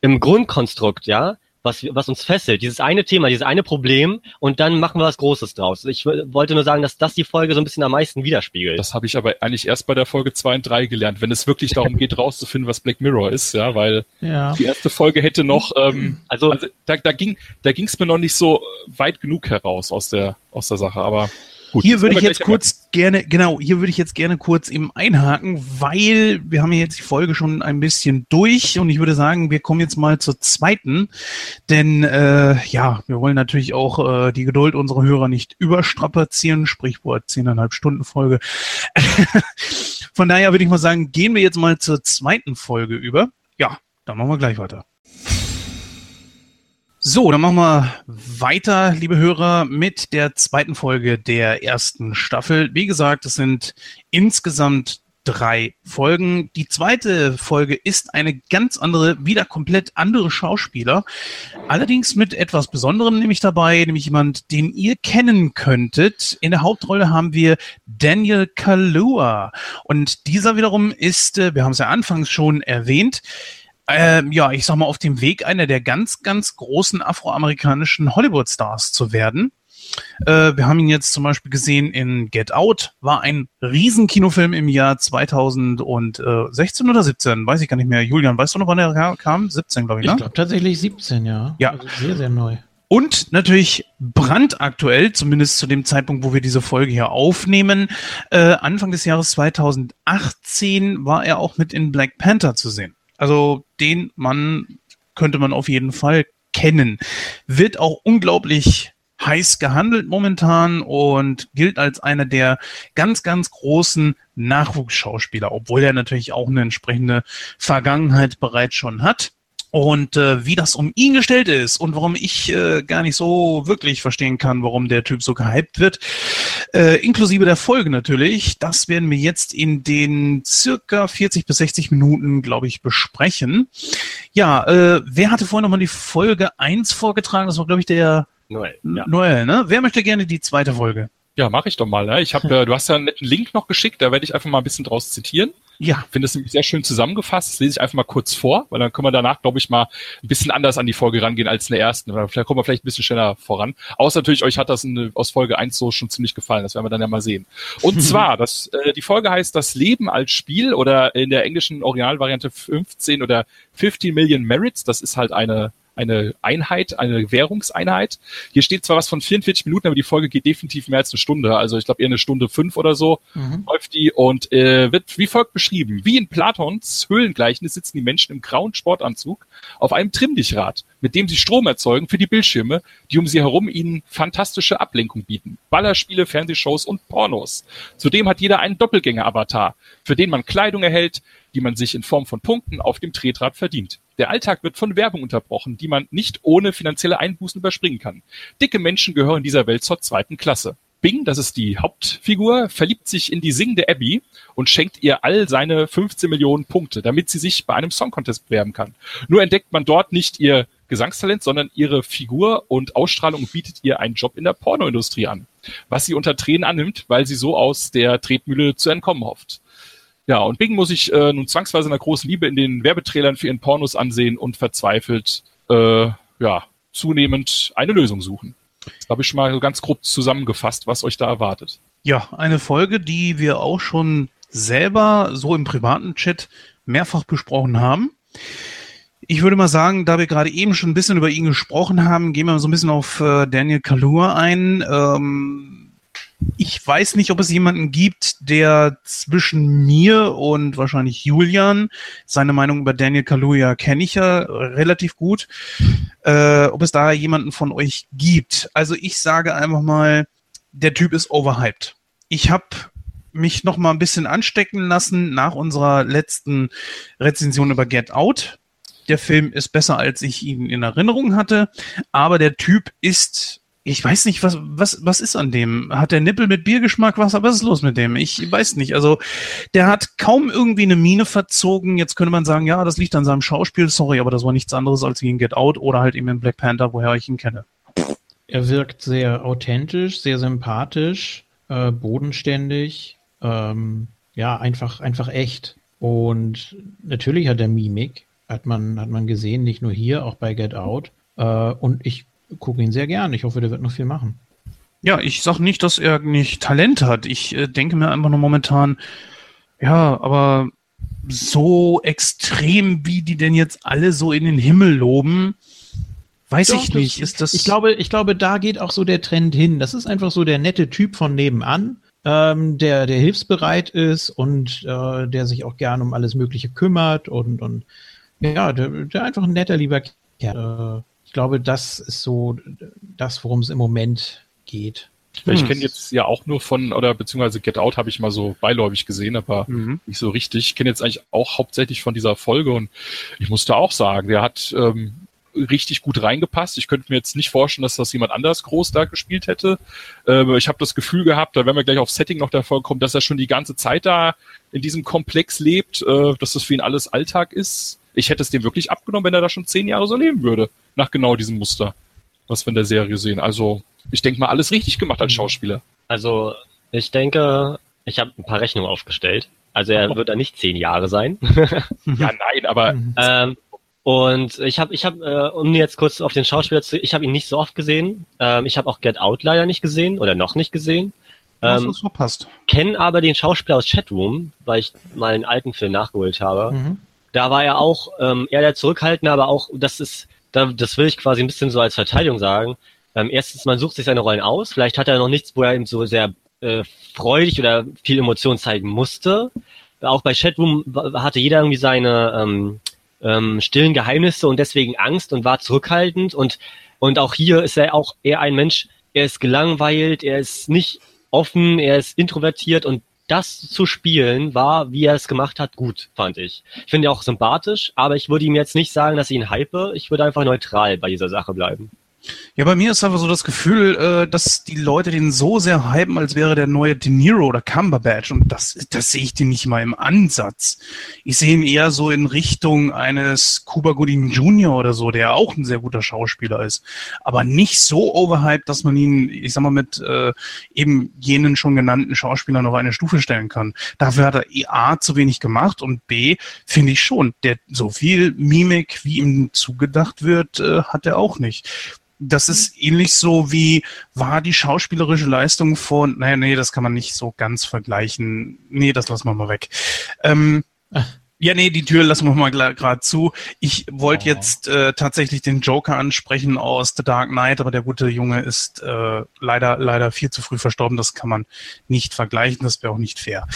im Grundkonstrukt, ja was, was uns fesselt. Dieses eine Thema, dieses eine Problem und dann machen wir was Großes draus. Ich wollte nur sagen, dass das die Folge so ein bisschen am meisten widerspiegelt. Das habe ich aber eigentlich erst bei der Folge 2 und 3 gelernt, wenn es wirklich darum geht, rauszufinden, was Black Mirror ist, ja, weil ja. die erste Folge hätte noch, ähm, also, also da, da ging da ging es mir noch nicht so weit genug heraus aus der aus der Sache, aber Gut, hier würde ich jetzt kurz gerne, genau, hier würde ich jetzt gerne kurz eben einhaken, weil wir haben ja jetzt die Folge schon ein bisschen durch und ich würde sagen, wir kommen jetzt mal zur zweiten, denn äh, ja, wir wollen natürlich auch äh, die Geduld unserer Hörer nicht überstrapazieren, Sprichwort zehneinhalb Stunden Folge. Von daher würde ich mal sagen, gehen wir jetzt mal zur zweiten Folge über. Ja, dann machen wir gleich weiter. So, dann machen wir weiter, liebe Hörer, mit der zweiten Folge der ersten Staffel. Wie gesagt, es sind insgesamt drei Folgen. Die zweite Folge ist eine ganz andere, wieder komplett andere Schauspieler. Allerdings mit etwas Besonderem nämlich dabei, nämlich jemand, den ihr kennen könntet. In der Hauptrolle haben wir Daniel Kalua. Und dieser wiederum ist, äh, wir haben es ja anfangs schon erwähnt, ähm, ja, ich sag mal, auf dem Weg, einer der ganz, ganz großen afroamerikanischen Hollywood-Stars zu werden. Äh, wir haben ihn jetzt zum Beispiel gesehen in Get Out, war ein Riesenkinofilm im Jahr 2016 oder 17, weiß ich gar nicht mehr. Julian, weißt du noch, wann er kam? 17, glaube ich, ne? Ich glaube tatsächlich 17, ja. Ja. Also sehr, sehr neu. Und natürlich brandaktuell, zumindest zu dem Zeitpunkt, wo wir diese Folge hier aufnehmen, äh, Anfang des Jahres 2018 war er auch mit in Black Panther zu sehen. Also den Mann könnte man auf jeden Fall kennen. Wird auch unglaublich heiß gehandelt momentan und gilt als einer der ganz, ganz großen Nachwuchsschauspieler, obwohl er natürlich auch eine entsprechende Vergangenheit bereits schon hat. Und äh, wie das um ihn gestellt ist und warum ich äh, gar nicht so wirklich verstehen kann, warum der Typ so gehypt wird, äh, inklusive der Folge natürlich, das werden wir jetzt in den circa 40 bis 60 Minuten, glaube ich, besprechen. Ja, äh, wer hatte vorhin nochmal die Folge 1 vorgetragen? Das war, glaube ich, der Noel. Ja. Noel, ne? Wer möchte gerne die zweite Folge? Ja, mache ich doch mal. Ne? Ich habe, äh, du hast ja einen netten Link noch geschickt, da werde ich einfach mal ein bisschen draus zitieren. Ja. Ich finde es nämlich sehr schön zusammengefasst. Das lese ich einfach mal kurz vor, weil dann können wir danach, glaube ich, mal ein bisschen anders an die Folge rangehen als in der ersten. Vielleicht kommen wir vielleicht ein bisschen schneller voran. Außer natürlich, euch hat das in, aus Folge 1 so schon ziemlich gefallen. Das werden wir dann ja mal sehen. Und zwar, das, äh, die Folge heißt Das Leben als Spiel oder in der englischen Originalvariante 15 oder 15 Million Merits. Das ist halt eine eine Einheit, eine Währungseinheit. Hier steht zwar was von 44 Minuten, aber die Folge geht definitiv mehr als eine Stunde. Also ich glaube eher eine Stunde fünf oder so mhm. läuft die und äh, wird wie folgt beschrieben. Wie in Platons Höhlengleichnis sitzen die Menschen im grauen Sportanzug auf einem Trimmdichrad, mit dem sie Strom erzeugen für die Bildschirme, die um sie herum ihnen fantastische Ablenkung bieten. Ballerspiele, Fernsehshows und Pornos. Zudem hat jeder einen Doppelgänger-Avatar, für den man Kleidung erhält, die man sich in Form von Punkten auf dem Tretrad verdient. Der Alltag wird von Werbung unterbrochen, die man nicht ohne finanzielle Einbußen überspringen kann. Dicke Menschen gehören dieser Welt zur zweiten Klasse. Bing, das ist die Hauptfigur, verliebt sich in die singende Abby und schenkt ihr all seine 15 Millionen Punkte, damit sie sich bei einem Song Contest bewerben kann. Nur entdeckt man dort nicht ihr Gesangstalent, sondern ihre Figur und Ausstrahlung bietet ihr einen Job in der Pornoindustrie an, was sie unter Tränen annimmt, weil sie so aus der Tretmühle zu entkommen hofft. Ja, und Bing muss sich äh, nun zwangsweise einer großen Liebe in den Werbetrailern für ihren Pornos ansehen und verzweifelt, äh, ja, zunehmend eine Lösung suchen. Das habe ich schon mal so ganz grob zusammengefasst, was euch da erwartet. Ja, eine Folge, die wir auch schon selber so im privaten Chat mehrfach besprochen haben. Ich würde mal sagen, da wir gerade eben schon ein bisschen über ihn gesprochen haben, gehen wir so ein bisschen auf äh, Daniel Kalur ein. Ähm, ich weiß nicht, ob es jemanden gibt, der zwischen mir und wahrscheinlich Julian, seine Meinung über Daniel Kaluuya kenne ich ja relativ gut, äh, ob es da jemanden von euch gibt. Also ich sage einfach mal, der Typ ist overhyped. Ich habe mich noch mal ein bisschen anstecken lassen nach unserer letzten Rezension über Get Out. Der Film ist besser, als ich ihn in Erinnerung hatte, aber der Typ ist ich weiß nicht, was, was, was ist an dem? Hat der Nippel mit Biergeschmack? Was, was ist los mit dem? Ich weiß nicht. Also, der hat kaum irgendwie eine Mine verzogen. Jetzt könnte man sagen, ja, das liegt an seinem Schauspiel. Sorry, aber das war nichts anderes als in Get Out oder halt eben in Black Panther, woher ich ihn kenne. Er wirkt sehr authentisch, sehr sympathisch, äh, bodenständig, ähm, ja, einfach, einfach echt. Und natürlich hat er Mimik, hat man, hat man gesehen, nicht nur hier, auch bei Get Out. Äh, und ich gucke ihn sehr gern. Ich hoffe, der wird noch viel machen. Ja, ich sag nicht, dass er nicht Talent hat. Ich äh, denke mir einfach nur momentan, ja, aber so extrem, wie die denn jetzt alle so in den Himmel loben, weiß Doch, ich nicht. ist das? Ich glaube, ich glaube, da geht auch so der Trend hin. Das ist einfach so der nette Typ von nebenan, ähm, der, der hilfsbereit ist und äh, der sich auch gern um alles Mögliche kümmert und, und ja, der, der einfach ein netter, lieber Kerl. Äh, ich glaube, das ist so das, worum es im Moment geht. Ich kenne jetzt ja auch nur von, oder beziehungsweise Get Out habe ich mal so beiläufig gesehen, aber mhm. nicht so richtig. Ich kenne jetzt eigentlich auch hauptsächlich von dieser Folge und ich musste auch sagen, der hat ähm, richtig gut reingepasst. Ich könnte mir jetzt nicht vorstellen, dass das jemand anders groß da gespielt hätte. Äh, ich habe das Gefühl gehabt, da werden wir gleich auf Setting noch der Folge kommen, dass er schon die ganze Zeit da in diesem Komplex lebt, äh, dass das für ihn alles Alltag ist. Ich hätte es dem wirklich abgenommen, wenn er da schon zehn Jahre so leben würde. Nach genau diesem Muster, was wir in der Serie sehen. Also, ich denke mal, alles richtig gemacht als mhm. Schauspieler. Also, ich denke, ich habe ein paar Rechnungen aufgestellt. Also, er oh. wird da nicht zehn Jahre sein. ja, nein, aber. Ähm, und ich habe, ich habe, äh, um jetzt kurz auf den Schauspieler zu, ich habe ihn nicht so oft gesehen. Ähm, ich habe auch Get Out leider nicht gesehen oder noch nicht gesehen. Ähm, Was verpasst. Kennen aber den Schauspieler aus Chatroom, weil ich mal einen alten Film nachgeholt habe. Mhm da war er auch ähm, eher der Zurückhaltende, aber auch, das ist, da, das will ich quasi ein bisschen so als Verteidigung sagen. Ähm, erstens, man sucht sich seine Rollen aus. Vielleicht hat er noch nichts, wo er eben so sehr äh, freudig oder viel Emotion zeigen musste. Auch bei Chatroom hatte jeder irgendwie seine ähm, ähm, stillen Geheimnisse und deswegen Angst und war zurückhaltend. Und, und auch hier ist er auch eher ein Mensch, er ist gelangweilt, er ist nicht offen, er ist introvertiert und das zu spielen war, wie er es gemacht hat, gut, fand ich. Ich finde ihn auch sympathisch, aber ich würde ihm jetzt nicht sagen, dass ich ihn hype. Ich würde einfach neutral bei dieser Sache bleiben. Ja, bei mir ist einfach so das Gefühl, äh, dass die Leute den so sehr hypen, als wäre der neue De Niro oder Cumberbatch. Und das, das sehe ich den nicht mal im Ansatz. Ich sehe ihn eher so in Richtung eines Cuba Gooding Jr. oder so, der auch ein sehr guter Schauspieler ist. Aber nicht so overhyped, dass man ihn, ich sag mal, mit äh, eben jenen schon genannten Schauspielern noch eine Stufe stellen kann. Dafür hat er A zu wenig gemacht und B finde ich schon, der so viel Mimik, wie ihm zugedacht wird, äh, hat er auch nicht das ist ähnlich so wie, war die schauspielerische Leistung von, naja, nee, das kann man nicht so ganz vergleichen. Nee, das lassen wir mal weg. Ähm, ja, nee, die Tür lassen wir mal gerade zu. Ich wollte oh. jetzt äh, tatsächlich den Joker ansprechen aus The Dark Knight, aber der gute Junge ist äh, leider leider viel zu früh verstorben. Das kann man nicht vergleichen. Das wäre auch nicht fair.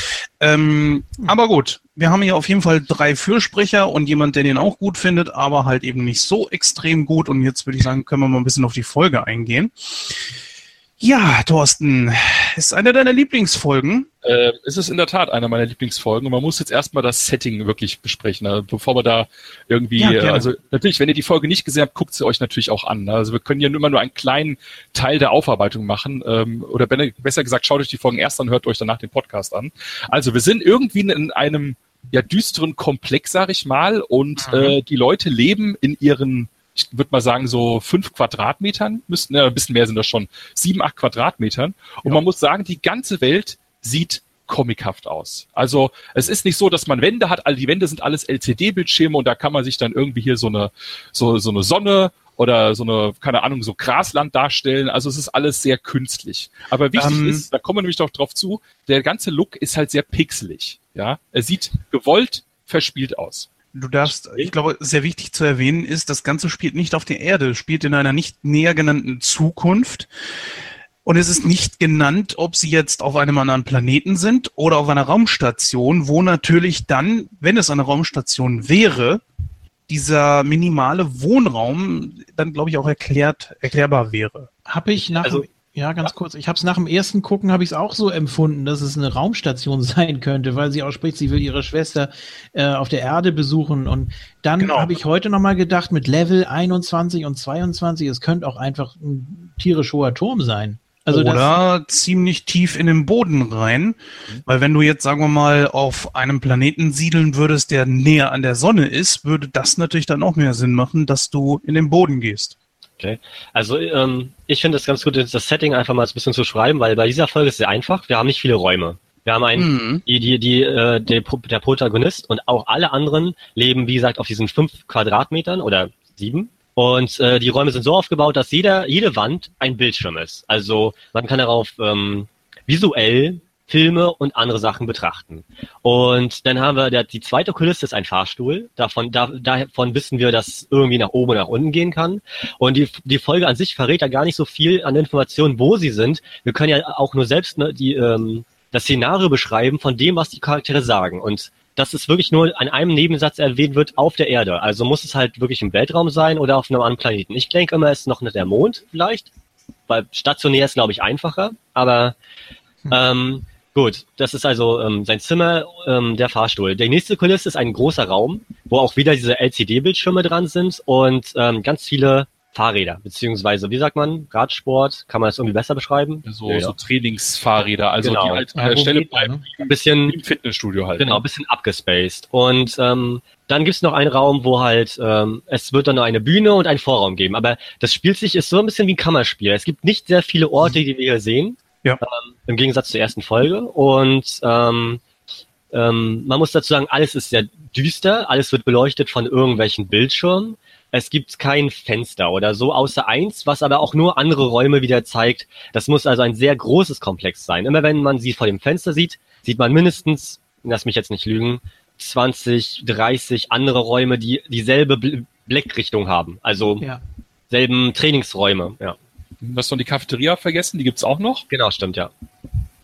Ähm, hm. Aber gut, wir haben hier auf jeden Fall drei Fürsprecher und jemand, der den auch gut findet, aber halt eben nicht so extrem gut. Und jetzt würde ich sagen, können wir mal ein bisschen auf die Folge eingehen. Ja, Thorsten, ist eine deiner Lieblingsfolgen? Äh, ist es in der Tat eine meiner Lieblingsfolgen und man muss jetzt erstmal das Setting wirklich besprechen, ne? bevor wir da irgendwie, ja, also natürlich, wenn ihr die Folge nicht gesehen habt, guckt sie euch natürlich auch an. Ne? Also wir können ja immer nur einen kleinen Teil der Aufarbeitung machen ähm, oder besser gesagt, schaut euch die Folgen erst an, hört euch danach den Podcast an. Also wir sind irgendwie in einem ja düsteren Komplex, sag ich mal, und mhm. äh, die Leute leben in ihren ich würde mal sagen, so fünf Quadratmetern müssten, ja, ein bisschen mehr sind das schon, sieben, acht Quadratmetern. Und ja. man muss sagen, die ganze Welt sieht comichaft aus. Also es ist nicht so, dass man Wände hat, all die Wände sind alles LCD-Bildschirme und da kann man sich dann irgendwie hier so eine, so, so eine Sonne oder so eine, keine Ahnung, so Grasland darstellen. Also es ist alles sehr künstlich. Aber wichtig ähm. ist, da kommen wir nämlich doch drauf zu, der ganze Look ist halt sehr pixelig. Ja, er sieht gewollt verspielt aus. Du darfst, ich glaube, sehr wichtig zu erwähnen ist, das Ganze spielt nicht auf der Erde, spielt in einer nicht näher genannten Zukunft. Und es ist nicht genannt, ob sie jetzt auf einem anderen Planeten sind oder auf einer Raumstation, wo natürlich dann, wenn es eine Raumstation wäre, dieser minimale Wohnraum dann, glaube ich, auch erklärt, erklärbar wäre. Habe ich nach, also, ja, ganz ja. kurz. Ich habe es nach dem ersten Gucken habe ich es auch so empfunden, dass es eine Raumstation sein könnte, weil sie auch spricht, sie will ihre Schwester äh, auf der Erde besuchen. Und dann genau. habe ich heute nochmal gedacht, mit Level 21 und 22, es könnte auch einfach ein tierisch hoher Turm sein. Also Oder ziemlich tief in den Boden rein, weil wenn du jetzt, sagen wir mal, auf einem Planeten siedeln würdest, der näher an der Sonne ist, würde das natürlich dann auch mehr Sinn machen, dass du in den Boden gehst. Okay. Also ähm, ich finde es ganz gut, das Setting einfach mal ein bisschen zu schreiben, weil bei dieser Folge ist es sehr einfach. Wir haben nicht viele Räume. Wir haben einen, mhm. die, die, die, äh, der, der Protagonist und auch alle anderen leben, wie gesagt, auf diesen fünf Quadratmetern oder sieben. Und äh, die Räume sind so aufgebaut, dass jeder, jede Wand ein Bildschirm ist. Also man kann darauf ähm, visuell Filme und andere Sachen betrachten. Und dann haben wir, der, die zweite Kulisse ist ein Fahrstuhl. Davon, da, davon wissen wir, dass irgendwie nach oben und nach unten gehen kann. Und die, die Folge an sich verrät ja gar nicht so viel an Informationen, wo sie sind. Wir können ja auch nur selbst ne, die, ähm, das Szenario beschreiben von dem, was die Charaktere sagen. Und dass es wirklich nur an einem Nebensatz erwähnt wird auf der Erde. Also muss es halt wirklich im Weltraum sein oder auf einem anderen Planeten. Ich denke immer, es ist noch nicht der Mond vielleicht, weil stationär ist, glaube ich, einfacher. Aber hm. ähm, Gut, das ist also ähm, sein Zimmer, ähm, der Fahrstuhl. Der nächste Kulisse ist ein großer Raum, wo auch wieder diese LCD-Bildschirme dran sind und ähm, ganz viele Fahrräder, beziehungsweise, wie sagt man, Radsport, kann man das irgendwie besser beschreiben? So, ja. so Trainingsfahrräder, also genau. die halt an der Stelle bleiben. Ein bisschen im Fitnessstudio halt. Genau, ein bisschen abgespaced. Und ähm, dann gibt's noch einen Raum, wo halt, ähm, es wird dann noch eine Bühne und einen Vorraum geben. Aber das spielt sich ist so ein bisschen wie ein Kammerspiel. Es gibt nicht sehr viele Orte, die wir hier sehen. Ja. Ähm, Im Gegensatz zur ersten Folge. Und ähm, ähm, man muss dazu sagen, alles ist sehr düster, alles wird beleuchtet von irgendwelchen Bildschirmen. Es gibt kein Fenster oder so, außer eins, was aber auch nur andere Räume wieder zeigt. Das muss also ein sehr großes Komplex sein. Immer wenn man sie vor dem Fenster sieht, sieht man mindestens, lass mich jetzt nicht lügen, 20, 30 andere Räume, die dieselbe Blickrichtung haben. Also ja. selben Trainingsräume, ja. Du hast noch die Cafeteria vergessen, die gibt's auch noch? Genau, stimmt, ja.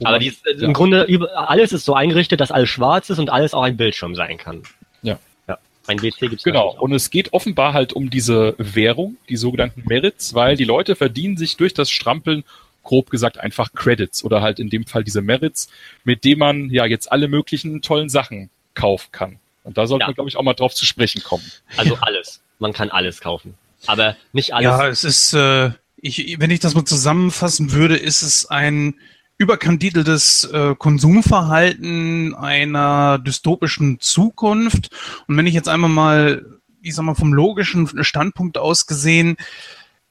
Aber die ist, ja. im Grunde, alles ist so eingerichtet, dass alles schwarz ist und alles auch ein Bildschirm sein kann. Ja. ja. Ein WC gibt's Genau, und es geht offenbar halt um diese Währung, die sogenannten Merits, weil die Leute verdienen sich durch das Strampeln grob gesagt einfach Credits oder halt in dem Fall diese Merits, mit denen man ja jetzt alle möglichen tollen Sachen kaufen kann. Und da sollte Ja. man, glaube ich, auch mal drauf zu sprechen kommen. Also alles. Man kann alles kaufen. Aber nicht alles. Ja, es ist, äh, ich, wenn ich das mal zusammenfassen würde, ist es ein überkandideltes äh, Konsumverhalten einer dystopischen Zukunft. Und wenn ich jetzt einmal mal, ich sag mal, vom logischen Standpunkt aus gesehen,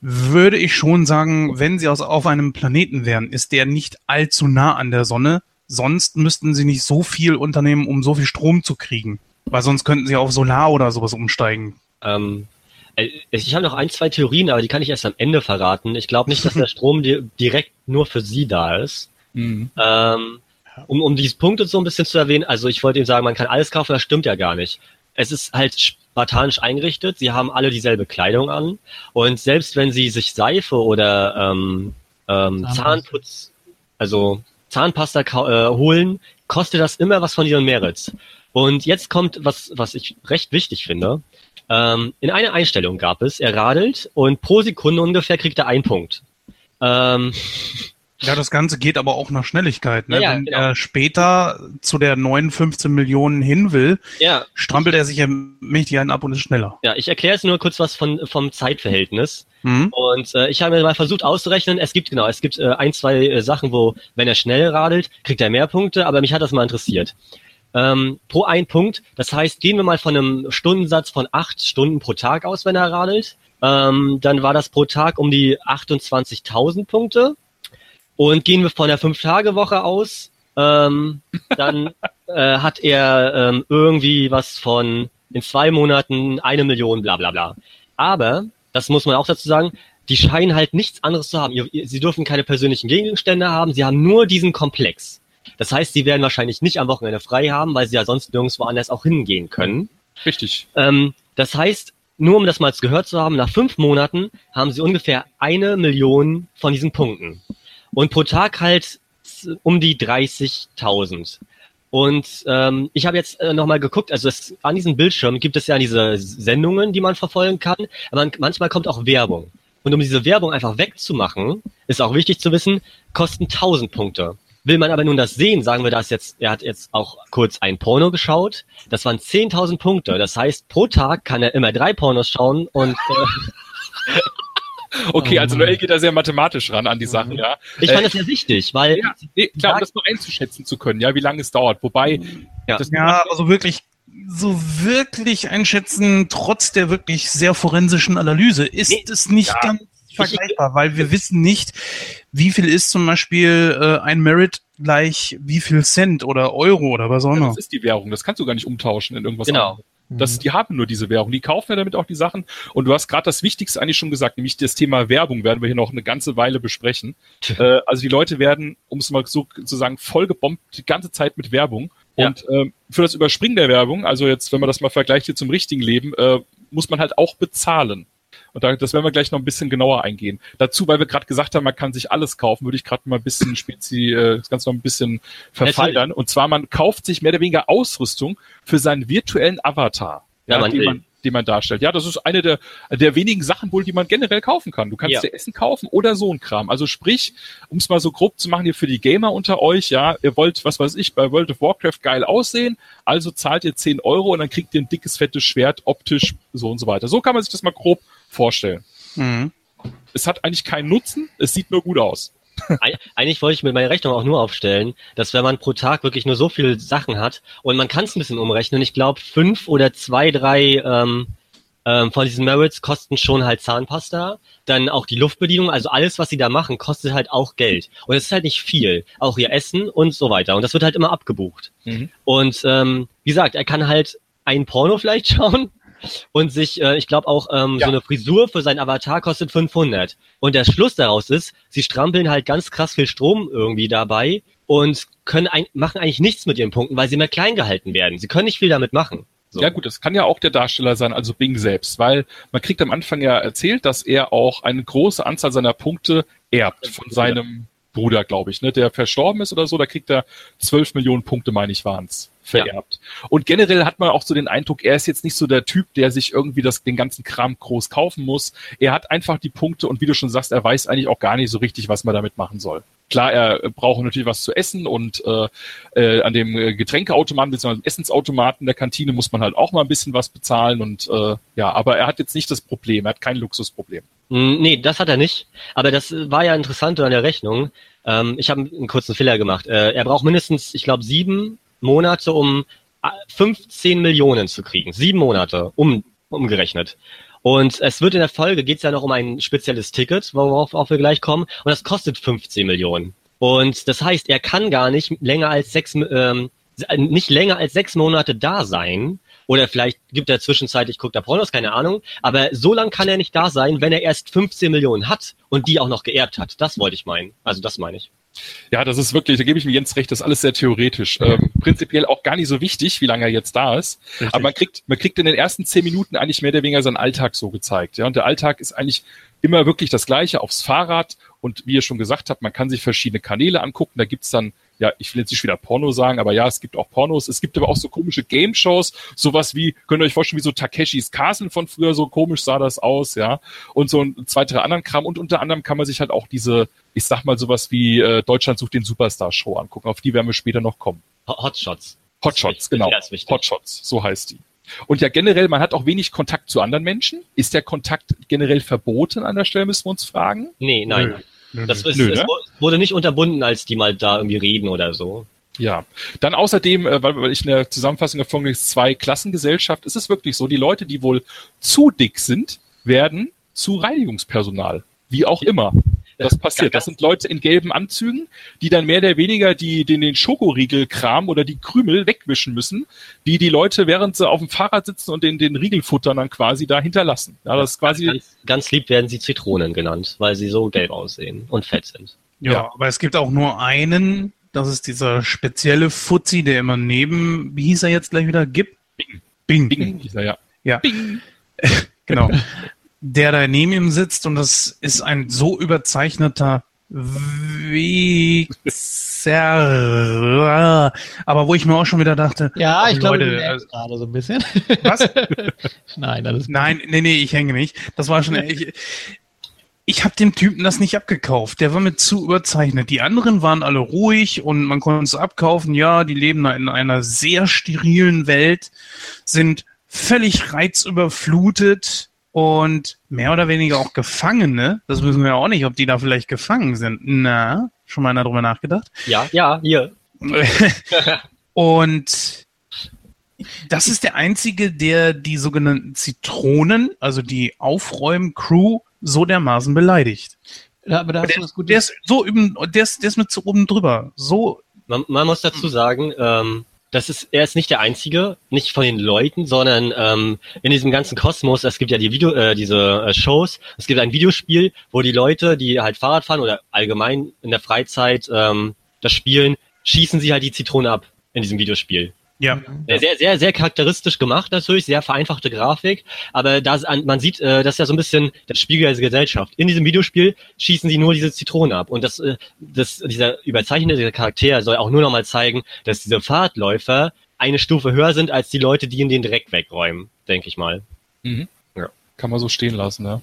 würde ich schon sagen, wenn sie aus, auf einem Planeten wären, ist der nicht allzu nah an der Sonne. Sonst müssten sie nicht so viel unternehmen, um so viel Strom zu kriegen. Weil sonst könnten sie auf Solar oder sowas umsteigen. Ähm, äh, ich habe noch ein, zwei Theorien, aber die kann ich erst am Ende verraten. Ich glaube nicht, dass der Strom di direkt nur für sie da ist. Mhm. Ähm, um, um diese Punkte so ein bisschen zu erwähnen, also ich wollte Ihnen sagen, man kann alles kaufen, das stimmt ja gar nicht. Es ist halt spartanisch eingerichtet, sie haben alle dieselbe Kleidung an und selbst wenn sie sich Seife oder ähm, ähm, Zahnpasta. Zahnputz, also Zahnpasta äh, holen, kostet das immer was von ihren Merits. Und jetzt kommt was, was ich recht wichtig finde. Ähm, in einer Einstellung gab es, er radelt und pro Sekunde ungefähr kriegt er einen Punkt. Ähm, Ja, das Ganze geht aber auch nach Schnelligkeit. Ne? Ja, Wenn genau. er später zu der neuen 15 Millionen hin will, ja, strampelt er sich ja mächtig einen ab und ist schneller. Ja, ich erkläre jetzt nur kurz was von, vom Zeitverhältnis. Mhm. Und äh, ich habe mir mal versucht auszurechnen, es gibt genau, es gibt äh, ein, zwei äh, Sachen, wo, wenn er schnell radelt, kriegt er mehr Punkte, aber mich hat das mal interessiert. Ähm, pro ein Punkt, das heißt, gehen wir mal von einem Stundensatz von acht Stunden pro Tag aus, wenn er radelt. Ähm, dann war das pro Tag um die 28.000 Punkte. Und gehen wir von der Fünf-Tage-Woche aus, ähm, dann äh, hat er ähm, irgendwie was von in zwei Monaten eine Million, bla bla bla. Aber, das muss man auch dazu sagen, die scheinen halt nichts anderes zu haben. Sie dürfen keine persönlichen Gegenstände haben, sie haben nur diesen Komplex. Das heißt, sie werden wahrscheinlich nicht am Wochenende frei haben, weil sie ja sonst nirgendwo anders auch hingehen können. Richtig. Ähm, das heißt, nur um das mal gehört zu haben, nach fünf Monaten haben sie ungefähr eine Million von diesen Punkten. Und pro Tag halt um die 30.000. Und ähm, ich habe jetzt äh, nochmal geguckt, also es, an diesem Bildschirm gibt es ja diese Sendungen, die man verfolgen kann, aber man, manchmal kommt auch Werbung. Und um diese Werbung einfach wegzumachen, ist auch wichtig zu wissen, kosten 1000 Punkte. Will man aber nun das sehen, sagen wir das jetzt, er hat jetzt auch kurz ein Porno geschaut, das waren 10.000 Punkte. Das heißt, pro Tag kann er immer drei Pornos schauen und äh, Okay, Oh also. Noel geht da sehr mathematisch ran an die Sachen, ja. ich Äh, fand das sehr wichtig, weil ja, nee, klar, um das noch einzuschätzen zu können, ja, wie lange es dauert. Wobei, Ja. das Ja, also wirklich, so wirklich einschätzen, trotz der wirklich sehr forensischen Analyse, ist Nee, es nicht ja. ganz vergleichbar, weil wir wissen nicht, wie viel ist zum Beispiel äh, ein Merit gleich wie viel Cent oder Euro oder was auch immer. das ist die Währung, das kannst du gar nicht umtauschen in irgendwas Genau. anderes. Das, die haben nur diese Währung, die kaufen ja damit auch die Sachen. Und du hast gerade das Wichtigste eigentlich schon gesagt, nämlich das Thema Werbung werden wir hier noch eine ganze Weile besprechen. äh, also die Leute werden, um es mal so zu sagen, vollgebombt die ganze Zeit mit Werbung. Ja. Und ähm, für das Überspringen der Werbung, also jetzt, wenn man das mal vergleicht hier zum richtigen Leben, äh, muss man halt auch bezahlen. Und da, das werden wir gleich noch ein bisschen genauer eingehen. Dazu, weil wir gerade gesagt haben, man kann sich alles kaufen, würde ich gerade mal ein bisschen spezi, äh, das Ganze noch ein bisschen verfeinern. Und zwar, man kauft sich mehr oder weniger Ausrüstung für seinen virtuellen Avatar, Ja, man den, will. man, den man darstellt. Ja, das ist eine der, der wenigen Sachen wohl, die man generell kaufen kann. Du kannst Ja. dir Essen kaufen oder so ein Kram. Also sprich, um es mal so grob zu machen hier für die Gamer unter euch, ja, ihr wollt, was weiß ich, bei World of Warcraft geil aussehen, also zahlt ihr 10 Euro und dann kriegt ihr ein dickes, fettes Schwert, optisch, so und so weiter. So kann man sich das mal grob vorstellen. Mhm. Es hat eigentlich keinen Nutzen, es sieht nur gut aus. Eig- Eigentlich wollte ich mit meiner Rechnung auch nur aufstellen, dass wenn man pro Tag wirklich nur so viele Sachen hat und man kann es ein bisschen umrechnen, ich glaube fünf oder zwei, drei ähm, ähm, von diesen Merits kosten schon halt Zahnpasta, dann auch die Luftbedienung, also alles, was sie da machen, kostet halt auch Geld. Und es ist halt nicht viel, auch ihr Essen und so weiter. Und das wird halt immer abgebucht. Mhm. Und ähm, wie gesagt, er kann halt ein Porno vielleicht schauen und sich, äh, ich glaube auch ähm, Ja. so eine Frisur für seinen Avatar kostet 500. Und der Schluss daraus ist, sie strampeln halt ganz krass viel Strom irgendwie dabei und können ein, machen eigentlich nichts mit ihren Punkten, weil sie mehr klein gehalten werden. Sie können nicht viel damit machen. So. Ja gut, das kann ja auch der Darsteller sein, also Bing selbst, weil man kriegt am Anfang ja erzählt, dass er auch eine große Anzahl seiner Punkte erbt von seinem Bruder, glaube ich, ne, der verstorben ist oder so, da kriegt er 12 Millionen Punkte, meine ich, waren's vererbt. Ja. Und generell hat man auch so den Eindruck, er ist jetzt nicht so der Typ, der sich irgendwie das, den ganzen Kram groß kaufen muss. Er hat einfach die Punkte und wie du schon sagst, er weiß eigentlich auch gar nicht so richtig, was man damit machen soll. Klar, er braucht natürlich was zu essen und äh, äh, an dem Getränkeautomaten bzw. Essensautomaten der Kantine muss man halt auch mal ein bisschen was bezahlen und äh, ja, aber er hat jetzt nicht das Problem, er hat kein Luxusproblem. Hm, nee, das hat er nicht. Aber das war ja interessant an der Rechnung. Ähm, ich habe einen kurzen Fehler gemacht. Äh, er braucht mindestens, ich glaube, sieben Monate, um 15 äh, Millionen zu kriegen. Sieben Monate, um, umgerechnet. Und es wird in der Folge, geht es ja noch um ein spezielles Ticket, worauf wir gleich kommen, und das kostet 15 Millionen. Und das heißt, er kann gar nicht länger als sechs, ähm, nicht länger als sechs Monate da sein. Oder vielleicht gibt er zwischenzeitlich, guckt er Pornos, keine Ahnung. Aber so lange kann er nicht da sein, wenn er erst 15 Millionen hat und die auch noch geerbt hat. Das wollte ich meinen. Also das meine ich. Ja, das ist wirklich, da gebe ich mir Jens recht, das ist alles sehr theoretisch. Ähm, prinzipiell auch gar nicht so wichtig, wie lange er jetzt da ist. Richtig. Aber man kriegt, man kriegt in den ersten zehn Minuten eigentlich mehr oder weniger seinen Alltag so gezeigt. Ja, und der Alltag ist eigentlich immer wirklich das Gleiche aufs Fahrrad. Und wie ihr schon gesagt habt, man kann sich verschiedene Kanäle angucken. Da gibt's dann ja, ich will jetzt nicht wieder Porno sagen, aber ja, es gibt auch Pornos. Es gibt aber auch so komische Game-Shows, sowas wie, könnt ihr euch vorstellen, wie so Takeshis Castle von früher, so komisch sah das aus, ja. Und so ein zwei, drei anderen Kram. Und unter anderem kann man sich halt auch diese, ich sag mal, sowas wie äh, Deutschland sucht den Superstar-Show angucken. Auf die werden wir später noch kommen. Hotshots. Hotshots, genau. Hotshots, so heißt die. Und ja, generell, man hat auch wenig Kontakt zu anderen Menschen. Ist der Kontakt generell verboten an der Stelle, müssen wir uns fragen? Nee, nein. Nö. Das ist, Nö, ne? wurde nicht unterbunden, als die mal da irgendwie reden oder so. Ja, dann außerdem, äh, weil ich eine Zusammenfassung gefunden habe, zwei Klassengesellschaft, ist es wirklich so, die Leute, die wohl zu dick sind, werden zu Reinigungspersonal. Wie auch immer das passiert. Das sind Leute in gelben Anzügen, die dann mehr oder weniger die, den, den Schokoriegelkram oder die Krümel wegwischen müssen, die die Leute, während sie auf dem Fahrrad sitzen und den, den Riegel futtern, dann quasi da hinterlassen. Ja, das ist quasi ganz, ganz lieb werden sie Zitronen genannt, weil sie so gelb aussehen und fett sind. Ja, ja, aber es gibt auch nur einen, das ist dieser spezielle Fuzzi, der immer neben, wie hieß er jetzt gleich wieder? Gib? Bing. Bing. Bing hieß er, ja. Ja. Bing. genau der da neben ihm sitzt und das ist ein so überzeichneter Wichser. Aber wo ich mir auch schon wieder dachte, ja, ich glaube, Leute, äh, gerade so ein bisschen. Was? Nein, alles Nein, nee, nee, ich hänge nicht. Das war schon ich, ich habe dem Typen das nicht abgekauft. Der war mir zu überzeichnet. Die anderen waren alle ruhig und man konnte es abkaufen. Ja, die leben in einer sehr sterilen Welt, sind völlig reizüberflutet und mehr oder weniger auch Gefangene. Das wissen wir ja auch nicht, ob die da vielleicht gefangen sind. Na, schon mal einer drüber nachgedacht? Ja, ja, hier. und das ist der einzige, der die sogenannten Zitronen, also die Aufräumen-Crew, so dermaßen beleidigt. Ja, aber da hast der, du Gutes. Der ist so üben, der ist, der ist mit so oben drüber. So. Man, man muss dazu sagen, ähm, das ist, er ist nicht der Einzige, nicht von den Leuten, sondern ähm, in diesem ganzen Kosmos, es gibt ja die Video, äh, diese äh, Shows, es gibt ein Videospiel, wo die Leute, die halt Fahrrad fahren oder allgemein in der Freizeit ähm, das spielen, schießen sie halt die Zitrone ab in diesem Videospiel. Ja. Sehr, sehr, sehr charakteristisch gemacht natürlich, sehr vereinfachte Grafik, aber da man sieht, äh, das ist ja so ein bisschen das Spiegel der Gesellschaft. In diesem Videospiel schießen sie nur diese Zitrone ab und das, äh, das, dieser überzeichnete Charakter soll auch nur nochmal zeigen, dass diese Fahrtläufer eine Stufe höher sind als die Leute, die in den Dreck wegräumen, denke ich mal. Mhm. Ja. Kann man so stehen lassen, ja.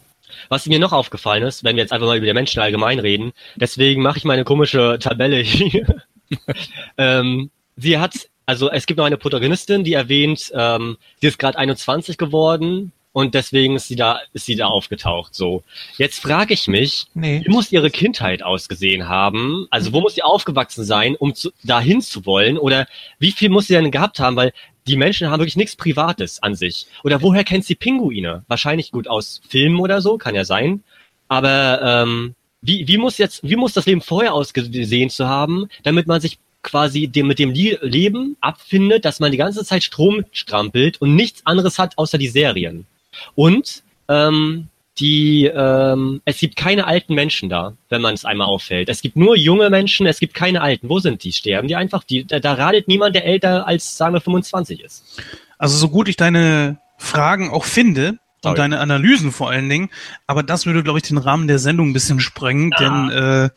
Was mir noch aufgefallen ist, wenn wir jetzt einfach mal über die Menschen allgemein reden, deswegen mache ich meine komische Tabelle hier. ähm, sie hat also es gibt noch eine Protagonistin, die erwähnt, ähm, sie ist gerade 21 geworden und deswegen ist sie da, ist sie da aufgetaucht. So, jetzt frage ich mich, nee. wie muss ihre Kindheit ausgesehen haben? Also wo muss sie aufgewachsen sein, um zu, dahin zu wollen? Oder wie viel muss sie denn gehabt haben? Weil die Menschen haben wirklich nichts Privates an sich. Oder woher kennt sie Pinguine? Wahrscheinlich gut aus Filmen oder so, kann ja sein. Aber ähm, wie, wie muss jetzt, wie muss das Leben vorher ausgesehen zu haben, damit man sich quasi dem, mit dem Leben abfindet, dass man die ganze Zeit Strom strampelt und nichts anderes hat außer die Serien. Und ähm, die ähm, es gibt keine alten Menschen da, wenn man es einmal auffällt. Es gibt nur junge Menschen, es gibt keine alten. Wo sind die? Sterben die einfach? Die, da, da radelt niemand, der älter als, sagen wir, 25 ist. Also so gut ich deine Fragen auch finde, und Sorry. deine Analysen vor allen Dingen. Aber das würde, glaube ich, den Rahmen der Sendung ein bisschen sprengen, denn äh,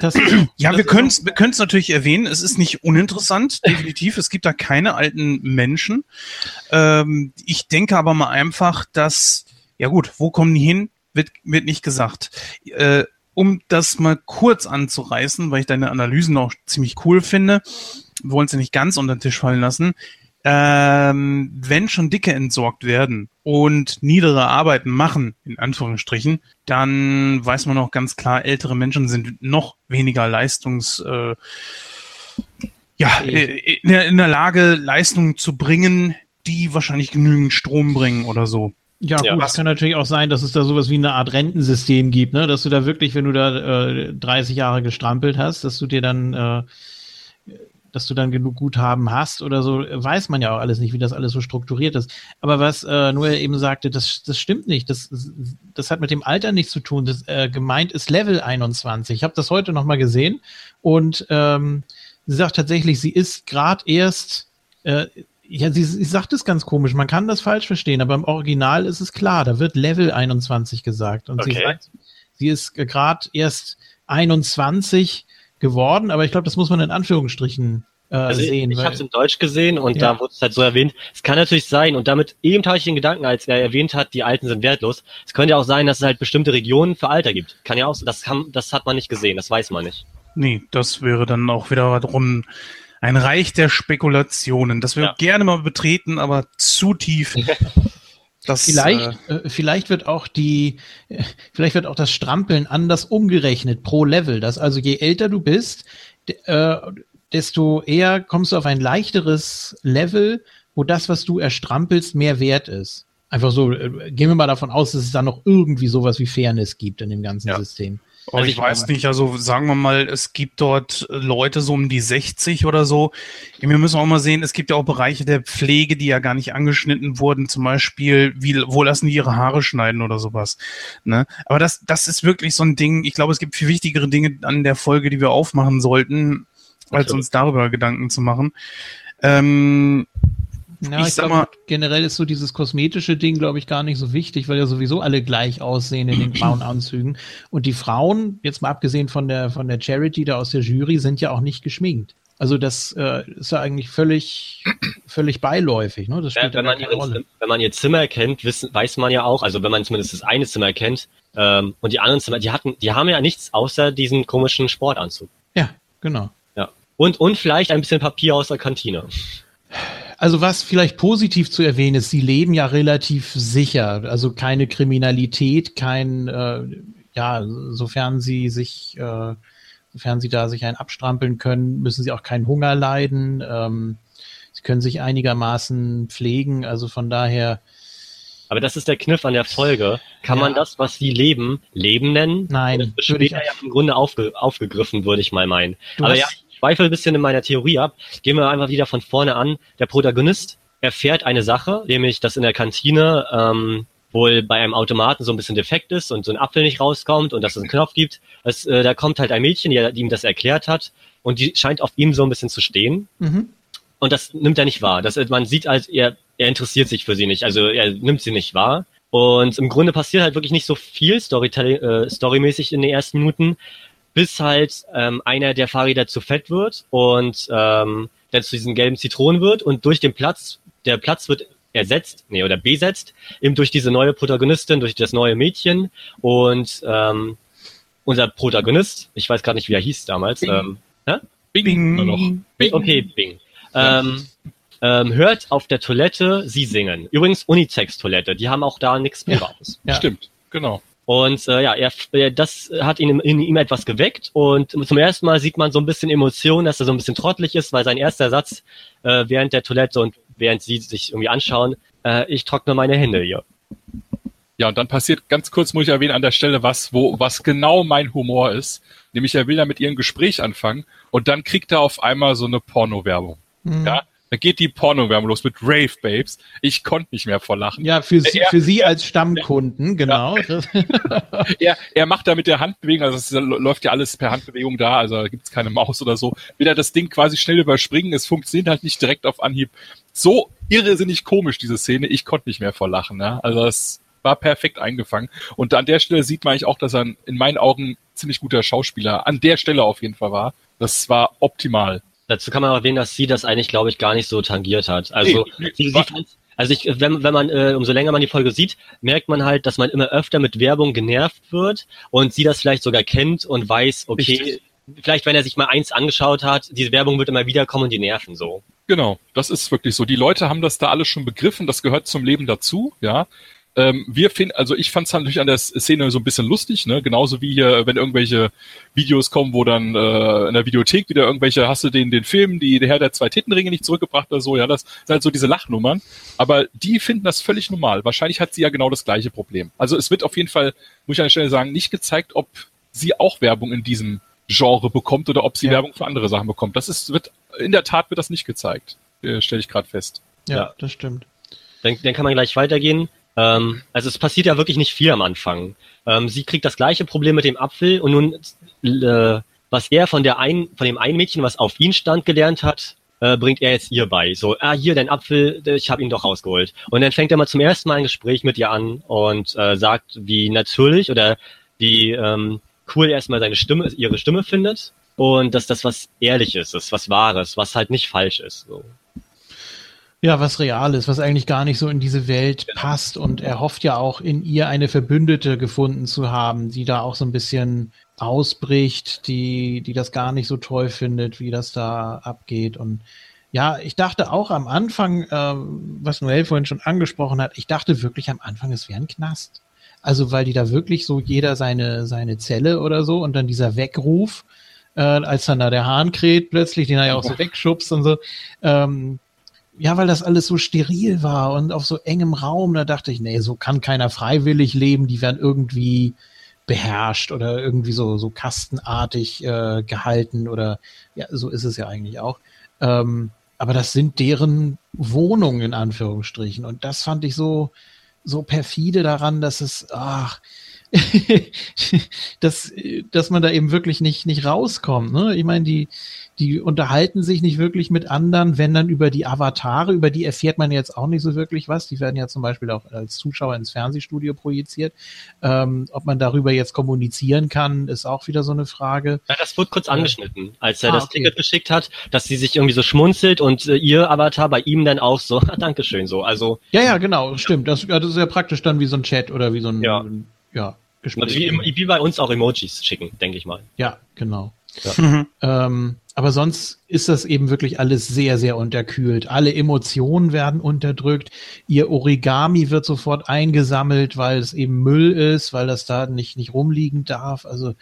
Das, ja, das wir können es wir können's natürlich erwähnen. Es ist nicht uninteressant, definitiv. Es gibt da keine alten Menschen. Ähm, ich denke aber mal einfach, dass, ja gut, wo kommen die hin? Wird, wird nicht gesagt. Äh, um das mal kurz anzureißen, weil ich deine Analysen auch ziemlich cool finde, wir wollen sie nicht ganz unter den Tisch fallen lassen. Ähm, wenn schon Dicke entsorgt werden und niedere Arbeiten machen, in Anführungsstrichen, dann weiß man auch ganz klar, ältere Menschen sind noch weniger leistungs, äh, ja, äh, in, der, in der Lage, Leistungen zu bringen, die wahrscheinlich genügend Strom bringen oder so. Ja, Ja. gut, es kann natürlich auch sein, dass es da sowas wie eine Art Rentensystem gibt, ne? Dass du da wirklich, wenn du da äh, 30 Jahre gestrampelt hast, dass du dir dann, äh, dass du dann genug Guthaben hast oder so, weiß man ja auch alles nicht, wie das alles so strukturiert ist. Aber was äh, Noel eben sagte, das, das stimmt nicht. Das, das hat mit dem Alter nichts zu tun. Das, äh, gemeint ist Level 21. Ich habe das heute nochmal gesehen und ähm, sie sagt tatsächlich, sie ist gerade erst äh, ja, sie, sie sagt es ganz komisch. Man kann das falsch verstehen, aber im Original ist es klar. Da wird Level 21 gesagt. Und sie Okay. sagt, sie ist gerade erst 21 geworden, aber ich glaube, das muss man in Anführungsstrichen äh, Also ich, sehen. ich weil- habe es in Deutsch gesehen und Ja. da wurde es halt so erwähnt. Es kann natürlich sein und damit eben habe ich den Gedanken, als er erwähnt hat, die Alten sind wertlos. Es könnte ja auch sein, dass es halt bestimmte Regionen für Alter gibt. Kann ja auch, das kann, das hat man nicht gesehen, das weiß man nicht. Nee, das wäre dann auch wieder drum ein Reich der Spekulationen. Das wir Ja. gerne mal betreten, aber zu tief. Das, Vielleicht, äh, äh, vielleicht wird auch die, äh, vielleicht wird auch das Strampeln anders umgerechnet pro Level. Dass also je älter du bist, äh, desto eher kommst du auf ein leichteres Level, wo das, was du erstrampelst, mehr wert ist. Einfach so, äh, gehen wir mal davon aus, dass es da noch irgendwie sowas wie Fairness gibt in dem ganzen Ja. System. Oh, Also ich ich- weiß nicht, also sagen wir mal, es gibt dort Leute so um die 60 oder so. Wir müssen auch mal sehen, es gibt ja auch Bereiche der Pflege, die ja gar nicht angeschnitten wurden. Zum Beispiel, wie, wo lassen die ihre Haare schneiden oder sowas. Ne? Aber das, das ist wirklich so ein Ding. Ich glaube, es gibt viel wichtigere Dinge an der Folge, die wir aufmachen sollten, als Absolut. uns darüber Gedanken zu machen. Ähm, Ja, Ich ich, sag glaube, mal- generell ist so dieses kosmetische Ding, glaube ich, gar nicht so wichtig, weil ja sowieso alle gleich aussehen in den grauen Anzügen. Und die Frauen, jetzt mal abgesehen von der, von der Charity da aus der Jury, sind ja auch nicht geschminkt. Also das äh, ist ja eigentlich völlig, völlig beiläufig. Ne? Das spielt ja wenn, man keine ihr, Rolle. wenn man ihr Zimmer kennt, wissen, weiß man ja auch, also wenn man zumindest das eine Zimmer kennt, ähm, und die anderen Zimmer, die hatten, die haben ja nichts außer diesen komischen Sportanzug. Ja, genau. Ja. Und, und vielleicht ein bisschen Papier aus der Kantine. Also was vielleicht positiv zu erwähnen ist, sie leben ja relativ sicher. Also keine Kriminalität, kein, äh, ja, sofern sie sich, äh, sofern sie da sich einen abstrampeln können, müssen sie auch keinen Hunger leiden. Ähm, sie können sich einigermaßen pflegen. Also von daher, Aber das ist der Kniff an der Folge. Kann Ja. man das, was sie leben, Leben nennen? Nein, Das wird ich- später ja im Grunde aufge, aufgegriffen, würde ich mal meinen. Du Aber hast- ja, ich zweifle ein bisschen in meiner Theorie ab. Gehen wir einfach wieder von vorne an. Der Protagonist erfährt eine Sache, nämlich, dass in der Kantine ähm, wohl bei einem Automaten so ein bisschen defekt ist und so ein Apfel nicht rauskommt und dass es einen Knopf gibt. Es, äh, da kommt halt ein Mädchen, die, die ihm das erklärt hat und die scheint auf ihm so ein bisschen zu stehen. mhm. Und das nimmt er nicht wahr. Das, man sieht als er, er interessiert sich für sie nicht. Also er nimmt sie nicht wahr. Und im Grunde passiert halt wirklich nicht so viel äh, storymäßig in den ersten Minuten, bis halt ähm, einer der Fahrräder zu fett wird und ähm, der zu diesen gelben Zitronen wird und durch den Platz, der Platz wird ersetzt, nee, oder besetzt, eben durch diese neue Protagonistin, durch das neue Mädchen und ähm, unser Protagonist, ich weiß gerade nicht, wie er hieß damals, Bing. ähm, hä? Bing. Noch. Bing. Okay, Bing. Ähm, ähm, hört auf der Toilette sie singen. Übrigens Unisex-Toilette, die haben auch da nichts Ja. Privates. Ja. Stimmt, genau. Und äh, ja, er, er, das hat ihn in ihm etwas geweckt und zum ersten Mal sieht man so ein bisschen Emotion, dass er so ein bisschen trottelig ist, weil sein erster Satz äh, während der Toilette und während sie sich irgendwie anschauen, äh, ich trockne meine Hände hier. Ja, und dann passiert ganz kurz, muss ich erwähnen, an der Stelle was, wo, was genau mein Humor ist. Nämlich er will da mit ihr ein Gespräch anfangen und dann kriegt er auf einmal so eine Porno-Werbung. Mhm. Ja, da geht die Porno-Werbung los mit Rave Babes. Ich konnte nicht mehr vor Lachen. Ja, für sie, Er- für sie als Stammkunden, genau. Er, er macht da mit der Handbewegung, also es läuft ja alles per Handbewegung da, also da gibt's keine Maus oder so. Will er das Ding quasi schnell überspringen, es funktioniert halt nicht direkt auf Anhieb. So irrsinnig komisch, diese Szene, ich konnte nicht mehr vor Lachen. Ja? Also das war perfekt eingefangen. Und an der Stelle sieht man eigentlich auch, dass er in meinen Augen ziemlich guter Schauspieler an der Stelle auf jeden Fall war. Das war optimal. Dazu kann man auch erwähnen, dass sie das eigentlich, glaube ich, gar nicht so tangiert hat. Also, nee, sie, sie also ich, wenn, wenn man, äh, umso länger man die Folge sieht, merkt man halt, dass man immer öfter mit Werbung genervt wird und sie das vielleicht sogar kennt und weiß, okay, Richtig. vielleicht wenn er sich mal eins angeschaut hat, diese Werbung wird immer wieder kommen und die nerven so. Genau, das ist wirklich so. Die Leute haben das da alles schon begriffen, das gehört zum Leben dazu, ja. Ähm, wir finden, also ich fand es natürlich an der Szene so ein bisschen lustig, ne? Genauso wie hier, wenn irgendwelche Videos kommen, wo dann äh, in der Videothek wieder irgendwelche, hast du den, den Film, die der Herr der zwei Tittenringe nicht zurückgebracht oder so, ja, das sind halt so diese Lachnummern. Aber die finden das völlig normal. Wahrscheinlich hat sie ja genau das gleiche Problem. Also es wird auf jeden Fall, muss ich an der Stelle sagen, nicht gezeigt, ob sie auch Werbung in diesem Genre bekommt oder ob sie ja. Werbung für andere Sachen bekommt. Das ist, wird, in der Tat wird das nicht gezeigt. Äh, Stelle ich gerade fest. Ja, ja, das stimmt. Dann, dann kann man gleich weitergehen. Ähm, also es passiert ja wirklich nicht viel am Anfang. Ähm, sie kriegt das gleiche Problem mit dem Apfel und nun, äh, was er von der ein, von dem einen Mädchen, was auf ihn stand, gelernt hat, äh, bringt er jetzt ihr bei. So, ah, hier dein Apfel, ich habe ihn doch rausgeholt. Und dann fängt er mal zum ersten Mal ein Gespräch mit ihr an und äh, sagt, wie natürlich oder wie ähm, cool erstmal seine Stimme, ihre Stimme findet und dass das was Ehrliches ist, was Wahres, was halt nicht falsch ist. So. Ja, was real ist, was eigentlich gar nicht so in diese Welt passt. Und er hofft ja auch in ihr eine Verbündete gefunden zu haben, die da auch so ein bisschen ausbricht, die, die das gar nicht so toll findet, wie das da abgeht. Und ja, ich dachte auch am Anfang, äh, was Noel vorhin schon angesprochen hat, ich dachte wirklich am Anfang, es wäre ein Knast. Also, weil die da wirklich so jeder seine, seine Zelle oder so und dann dieser Weckruf, äh, als dann da der Hahn kräht plötzlich, den er ja auch so wegschubst und so. Ähm, ja, weil das alles so steril war und auf so engem Raum, da dachte ich, nee, so kann keiner freiwillig leben, die werden irgendwie beherrscht oder irgendwie so, so kastenartig äh, gehalten oder ja, so ist es ja eigentlich auch. Ähm, aber das sind deren Wohnungen in Anführungsstrichen und das fand ich so, so perfide daran, dass es, ach, dass, dass man da eben wirklich nicht, nicht rauskommt. Ne? Ich meine, die, die unterhalten sich nicht wirklich mit anderen, wenn dann über die Avatare, über die erfährt man jetzt auch nicht so wirklich was. Die werden ja zum Beispiel auch als Zuschauer ins Fernsehstudio projiziert. Ähm, ob man darüber jetzt kommunizieren kann, ist auch wieder so eine Frage. Ja, das wurde kurz angeschnitten, als er ah, das okay. Ticket geschickt hat, dass sie sich irgendwie so schmunzelt und äh, ihr Avatar bei ihm dann auch so, Dankeschön, so. Also. Ja, ja, genau, stimmt. Das, das ist ja praktisch dann wie so ein Chat oder wie so ein, ja. ja Gespräch. Also wie, wie bei uns auch Emojis schicken, denke ich mal. Ja, genau. Ja. ähm, aber sonst ist das eben wirklich alles sehr, sehr unterkühlt. Alle Emotionen werden unterdrückt. Ihr Origami wird sofort eingesammelt, weil es eben Müll ist, weil das da nicht, nicht rumliegen darf. Also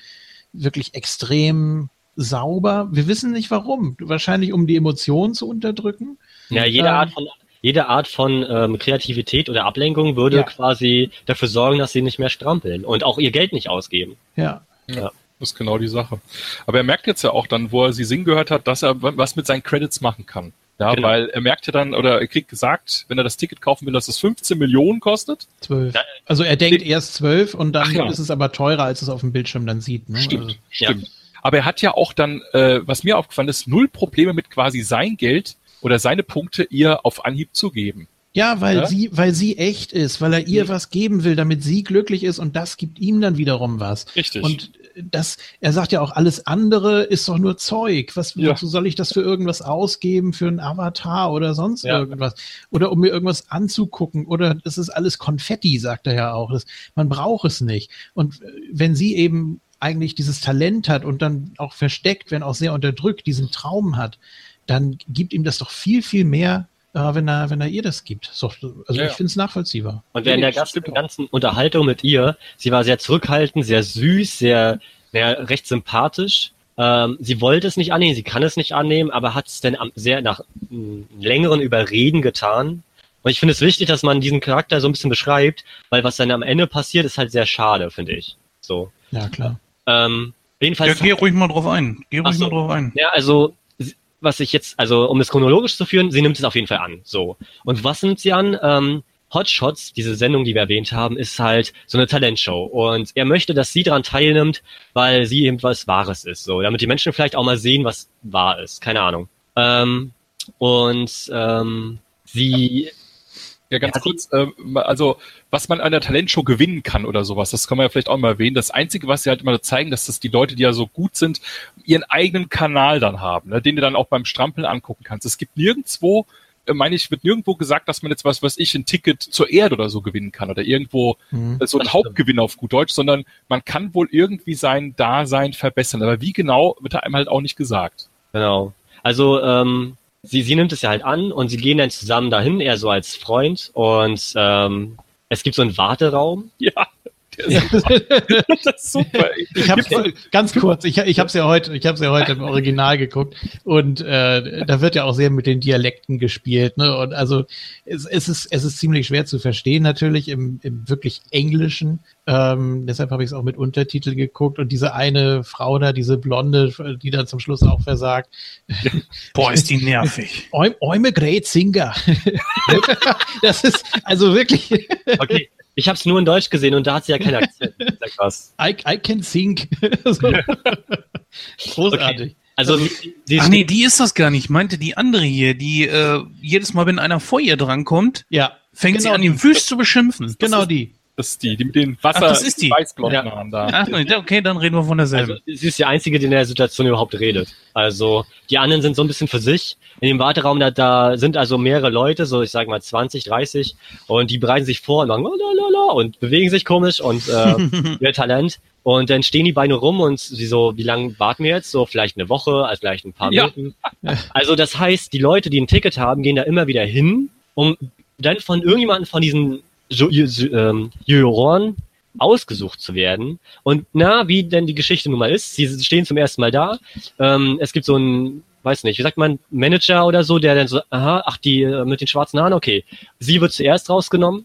wirklich extrem sauber. Wir wissen nicht warum. Wahrscheinlich um die Emotionen zu unterdrücken. Ja, jede ähm, Art von jede Art von ähm, Kreativität oder Ablenkung würde ja. quasi dafür sorgen, dass sie nicht mehr strampeln und auch ihr Geld nicht ausgeben. Ja. ja. Das ist genau die Sache. Aber er merkt jetzt ja auch dann, wo er sie singen gehört hat, dass er was mit seinen Credits machen kann. Ja, genau. weil er merkt ja dann, oder er kriegt gesagt, wenn er das Ticket kaufen will, dass es 15 Millionen kostet. 12. Also er denkt erst 12 und dann ja. ist es aber teurer, als es auf dem Bildschirm dann sieht. Ne? Stimmt, also, stimmt. Ja. Aber er hat ja auch dann, äh, was mir aufgefallen ist, null Probleme mit quasi sein Geld oder seine Punkte ihr auf Anhieb zu geben. Ja, weil ja? sie, weil sie echt ist, weil er ihr mhm. was geben will, damit sie glücklich ist und das gibt ihm dann wiederum was. Richtig. Und das, er sagt ja auch, alles andere ist doch nur Zeug. Was, ja. wozu soll ich das für irgendwas ausgeben, für einen Avatar oder sonst ja. irgendwas? Oder um mir irgendwas anzugucken oder das ist alles Konfetti, sagt er ja auch. Das, man braucht es nicht. Und wenn sie eben eigentlich dieses Talent hat und dann auch versteckt, wenn auch sehr unterdrückt, diesen Traum hat, dann gibt ihm das doch viel, viel mehr äh, wenn er, wenn er ihr das gibt. So, also ja. ich finde es nachvollziehbar. Und während der ganzen, ganzen Unterhaltung mit ihr, sie war sehr zurückhaltend, sehr süß, sehr, sehr recht sympathisch. Ähm, sie wollte es nicht annehmen, sie kann es nicht annehmen, aber hat es denn sehr nach m, längeren Überreden getan. Und ich finde es wichtig, dass man diesen Charakter so ein bisschen beschreibt, weil was dann am Ende passiert, ist halt sehr schade, finde ich. So. Ja, klar. Ähm, jedenfalls. Ja, geh ruhig mal drauf ein. Geh ruhig so, mal drauf ein. Ja, also was ich jetzt, also um es chronologisch zu führen, sie nimmt es auf jeden Fall an. So. Und was nimmt sie an? Ähm, Hotshots, diese Sendung, die wir erwähnt haben, ist halt so eine Talentshow. Und er möchte, dass sie daran teilnimmt, weil sie eben was Wahres ist. So, damit die Menschen vielleicht auch mal sehen, was wahr ist. Keine Ahnung. Ähm, und ähm, sie Ja, ganz kurz, äh, also was man an der Talentshow gewinnen kann oder sowas, das kann man ja vielleicht auch mal erwähnen. Das Einzige, was sie halt immer zeigen, dass das die Leute, die ja so gut sind, ihren eigenen Kanal dann haben, ne, den du dann auch beim Strampeln angucken kannst. Es gibt nirgendwo, äh, meine ich, wird nirgendwo gesagt, dass man jetzt was, was ich, ein Ticket zur Erde oder so gewinnen kann oder irgendwo Mhm. so ein Hauptgewinn auf gut Deutsch, sondern man kann wohl irgendwie sein Dasein verbessern. Aber wie genau, wird da einem halt auch nicht gesagt. Genau. Also ähm, sie, sie nimmt es ja halt an und sie gehen dann zusammen dahin, eher so als Freund. Und ähm, es gibt so einen Warteraum. Ja, das ist super. Ich habe ganz kurz, ich, ich habe es ja heute, ich habe ja heute im Original geguckt und äh, da wird ja auch sehr mit den Dialekten gespielt, ne? Und also es, es ist es ist ziemlich schwer zu verstehen natürlich im, im wirklich Englischen. Ähm, deshalb habe ich es auch mit Untertitel geguckt und diese eine Frau da, diese Blonde, die dann zum Schluss auch versagt. Boah, ist die nervig. I'm, I'm a great singer. das ist also wirklich. Okay. Ich habe es nur in Deutsch gesehen und da hat sie ja keinen Akzent. Das ist ja krass. I, I can sing. so. Großartig. Also sie, sie Ach nee, die ist das gar nicht. Ich meinte die andere hier, die äh, jedes Mal, wenn einer vor ihr drankommt, Ja, fängt sie Genau an, ihn wüst zu beschimpfen. genau ist- die. Das ist die, die mit den Wasser, Ach, das ist die. weißblonden Ja. Haaren da. Ach, nee, okay, dann reden wir von derselben. Also, sie ist die Einzige, die in der Situation überhaupt redet. Also, die anderen sind so ein bisschen für sich. In dem Warteraum, da, da sind also mehrere Leute, so ich sag mal 20, 30, und die bereiten sich vor und machen lalalala und bewegen sich komisch und äh, ihr Talent. Und dann stehen die Beine rum und sie so, wie lange warten wir jetzt? So vielleicht eine Woche, also vielleicht ein paar Ja. Minuten. Also das heißt, die Leute, die ein Ticket haben, gehen da immer wieder hin, um dann von irgendjemandem von diesen Juroren ausgesucht zu werden. Und na, wie denn die Geschichte nun mal ist, sie stehen zum ersten Mal da. Ähm, es gibt so einen, weiß nicht, wie sagt man, Manager oder so, der dann so, aha, ach, die äh, mit den schwarzen Haaren, okay. Sie wird zuerst rausgenommen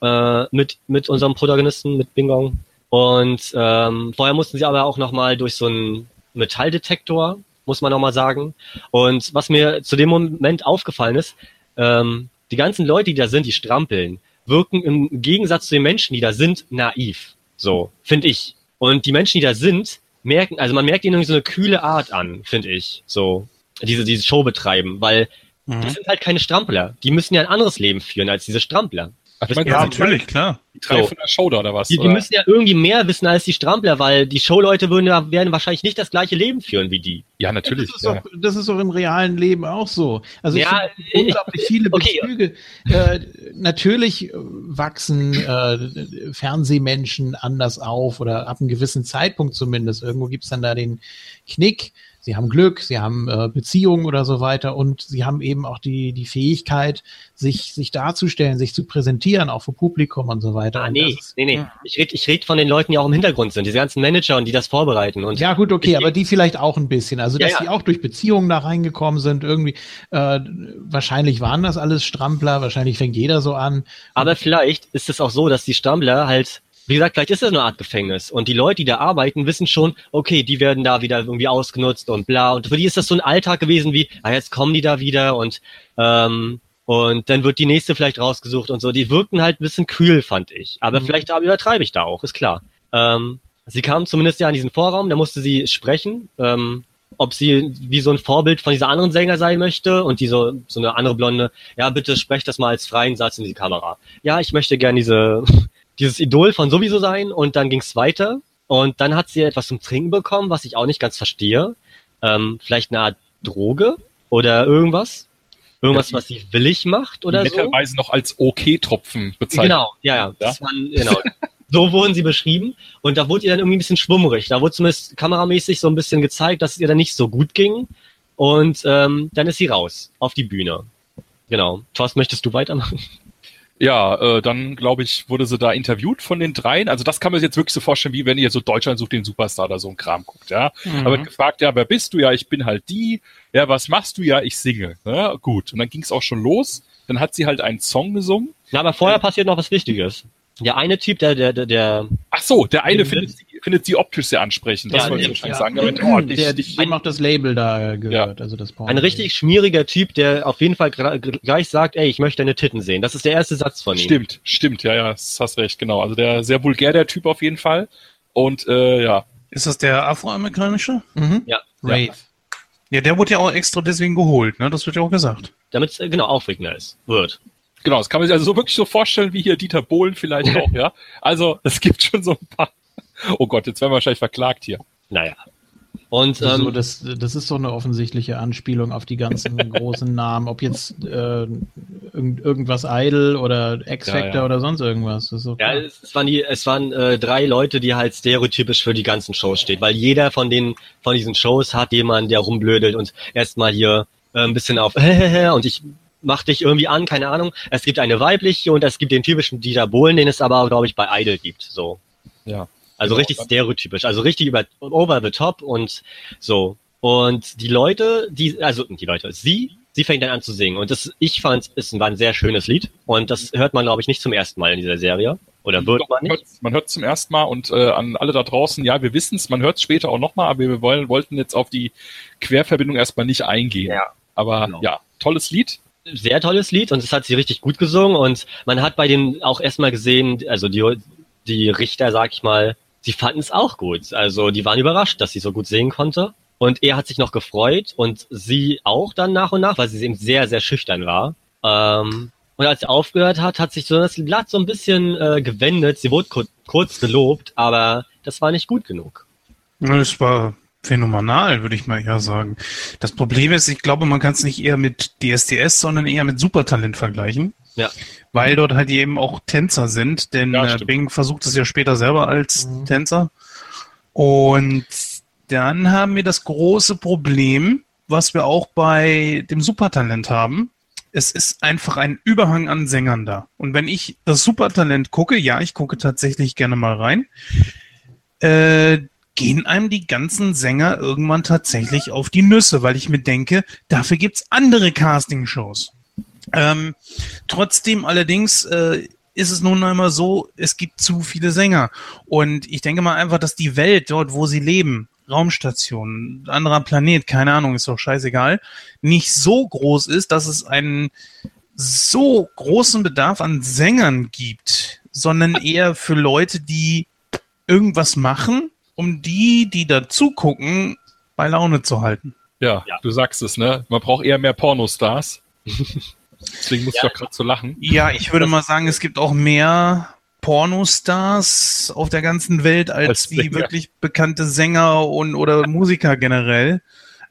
äh, mit, mit unserem Protagonisten, mit Bingong. Und ähm, vorher mussten sie aber auch nochmal durch so einen Metalldetektor, muss man nochmal sagen. Und was mir zu dem Moment aufgefallen ist, ähm, die ganzen Leute, die da sind, die strampeln, wirken im Gegensatz zu den Menschen, die da sind, naiv. So, finde ich. Und die Menschen, die da sind, merken, also man merkt ihnen irgendwie so eine kühle Art an, finde ich. So, diese, diese Show betreiben, weil Mhm. die sind halt keine Strampler. Die müssen ja ein anderes Leben führen als diese Strampler. Ach, Das- man Ja, natürlich, klar. Die drei So. von der Show da oder was? Die, die oder? müssen ja irgendwie mehr wissen als die Strampler, weil die Showleute würden ja, werden wahrscheinlich nicht das gleiche Leben führen wie die. ja, natürlich. Das ist, Ja. doch, das ist doch im realen Leben auch so. Also ich Ja, finde unglaublich viele okay. Bezüge. Äh, natürlich äh, wachsen äh, Fernsehmenschen anders auf oder ab einem gewissen Zeitpunkt zumindest. Irgendwo gibt's dann da den Knick. Sie haben Glück, sie haben äh, Beziehungen oder so weiter und sie haben eben auch die, die Fähigkeit, sich, sich darzustellen, sich zu präsentieren, auch vor Publikum und so weiter. Ah, nee, das ist- nee, nee. Ich rede ich red von den Leuten, die auch im Hintergrund sind, diese ganzen Manager und die das vorbereiten. Und Ja, gut, okay, aber die vielleicht auch ein bisschen. Also, Ja, dass ja. die auch durch Beziehungen da reingekommen sind, irgendwie, äh, wahrscheinlich waren das alles Strampler, wahrscheinlich fängt jeder so an. Aber vielleicht ist es auch so, dass die Stammler halt, wie gesagt, vielleicht ist das eine Art Gefängnis. Und die Leute, die da arbeiten, wissen schon, okay, die werden da wieder irgendwie ausgenutzt und bla. Und für die ist das so ein Alltag gewesen wie, ah, jetzt kommen die da wieder und, ähm, und dann wird die nächste vielleicht rausgesucht und so. Die wirkten halt ein bisschen kühl, fand ich. Aber Mhm. vielleicht übertreibe ich da auch, ist klar. Ähm, sie kam zumindest ja in diesen Vorraum, da musste sie sprechen. Ähm, ob sie wie so ein Vorbild von dieser anderen Sänger sein möchte und die so, eine andere Blonde, ja, bitte sprecht das mal als freien Satz in die Kamera. Ja, ich möchte gern diese, dieses Idol von sowieso sein und dann ging's weiter und dann hat sie etwas zum Trinken bekommen, was ich auch nicht ganz verstehe. Ähm, vielleicht eine Art Droge oder irgendwas. Irgendwas, Ja, was sie willig macht oder so. netterweise noch als OK-Tropfen bezeichnet. Genau, ja, ja. Das waren, genau. so wurden sie beschrieben. Und da wurde ihr dann irgendwie ein bisschen schwummerig. Da wurde zumindest kameramäßig so ein bisschen gezeigt, dass es ihr dann nicht so gut ging. Und ähm, dann ist sie raus auf die Bühne. Genau. Thorsten, möchtest du weitermachen? Ja, äh, dann glaube ich, wurde sie da interviewt von den dreien. Also das kann man sich jetzt wirklich so vorstellen, wie wenn ihr so Deutschland sucht den Superstar oder so ein Kram guckt, ja. Mhm. Wird gefragt, ja, wer bist du? Ja, ich bin halt die. Ja, was machst du? Ja, ich singe. Ja, gut. Und dann ging es auch schon los. Dann hat sie halt einen Song gesungen. Na, aber vorher passiert noch was Wichtiges. Der eine Typ, der, der, der, der Ach so, der eine findet sie, findet sie optisch sehr ansprechend. Das Ja, wollte ich ja, wahrscheinlich ja. sagen. Damit, oh, dich, der, dich, dem auch das Label da gehört, also das Porno. ein richtig schmieriger Typ, der auf jeden Fall gleich sagt, ey, ich möchte deine Titten sehen. Das ist der erste Satz von ihm. Stimmt, stimmt, ja, ja, das hast recht, genau. Also der sehr vulgär, der Typ auf jeden Fall. Und äh, ja, Ist das der afroamerikanische? Mhm. Ja. Rave. Ja, der wurde ja auch extra deswegen geholt, ne? Das wird ja auch gesagt. Damit es äh, genau aufregender ist. Wird. Genau, das kann man sich also so wirklich so vorstellen, wie hier Dieter Bohlen vielleicht auch, ja. Also es gibt schon so ein paar. Oh Gott, jetzt werden wir wahrscheinlich verklagt hier. Naja. Und Also ähm, das, das ist so eine offensichtliche Anspielung auf die ganzen großen Namen, ob jetzt äh, irgend, irgendwas Idol oder X-Factor Ja, ja. oder sonst irgendwas. Das ist so Ja, es, es waren die, es waren äh, drei Leute, die halt stereotypisch für die ganzen Shows steht, weil jeder von den von diesen Shows hat jemanden, der rumblödelt und erstmal hier äh, ein bisschen auf und ich mach dich irgendwie an, keine Ahnung. Es gibt eine weibliche und es gibt den typischen Dieter Bohlen, den es aber glaube ich bei Idol gibt, so. Ja. Also Genau, richtig stereotypisch, also richtig über over the top und so. Und die Leute, die also die Leute, sie sie fängt dann an zu singen und das ich fand es war ein sehr schönes Lied und das hört man glaube ich nicht zum ersten Mal in dieser Serie oder wird Doch, man nicht. man hört zum ersten Mal und äh, an alle da draußen, ja, wir wissen es, man hört es später auch nochmal, aber wir wollen, wollten jetzt auf die Querverbindung erstmal nicht eingehen. Ja. Aber Genau. ja, tolles Lied. sehr tolles Lied und es hat sie richtig gut gesungen und man hat bei denen auch erstmal gesehen, also die, die Richter, sag ich mal, sie fanden es auch gut. Also die waren überrascht, dass sie so gut singen konnte. Und er hat sich noch gefreut und sie auch dann nach und nach, weil sie eben sehr, sehr schüchtern war. Ähm, und als sie aufgehört hat, hat sich so das Blatt so ein bisschen äh, gewendet. Sie wurde kur kurz gelobt, aber das war nicht gut genug. Das war phänomenal, würde ich mal eher sagen. Das Problem ist, ich glaube, man kann es nicht eher mit DSDS, sondern eher mit Supertalent vergleichen. Ja. Weil dort halt eben auch Tänzer sind, denn Ja, äh. Bing versucht es ja später selber als Mhm. Tänzer. Und dann haben wir das große Problem, was wir auch bei dem Supertalent haben. Es ist einfach ein Überhang an Sängern da. Und wenn ich das Supertalent gucke, ja, ich gucke tatsächlich gerne mal rein, äh, gehen einem die ganzen Sänger irgendwann tatsächlich auf die Nüsse, weil ich mir denke, dafür gibt's andere Castingshows. Ähm, trotzdem allerdings äh, ist es nun einmal so, es gibt zu viele Sänger. Und ich denke mal einfach, dass die Welt dort, wo sie leben, Raumstation, anderer Planet, keine Ahnung, ist doch scheißegal, nicht so groß ist, dass es einen so großen Bedarf an Sängern gibt, sondern eher für Leute, die irgendwas machen, um die, die da zugucken, bei Laune zu halten. Ja, Ja. du sagst es, ne? Man braucht eher mehr Pornostars. Deswegen muss ich Ja. doch gerade so lachen. Ja, ich würde mal sagen, es gibt auch mehr Pornostars auf der ganzen Welt als Als wie wirklich bekannte Sänger und oder Musiker generell.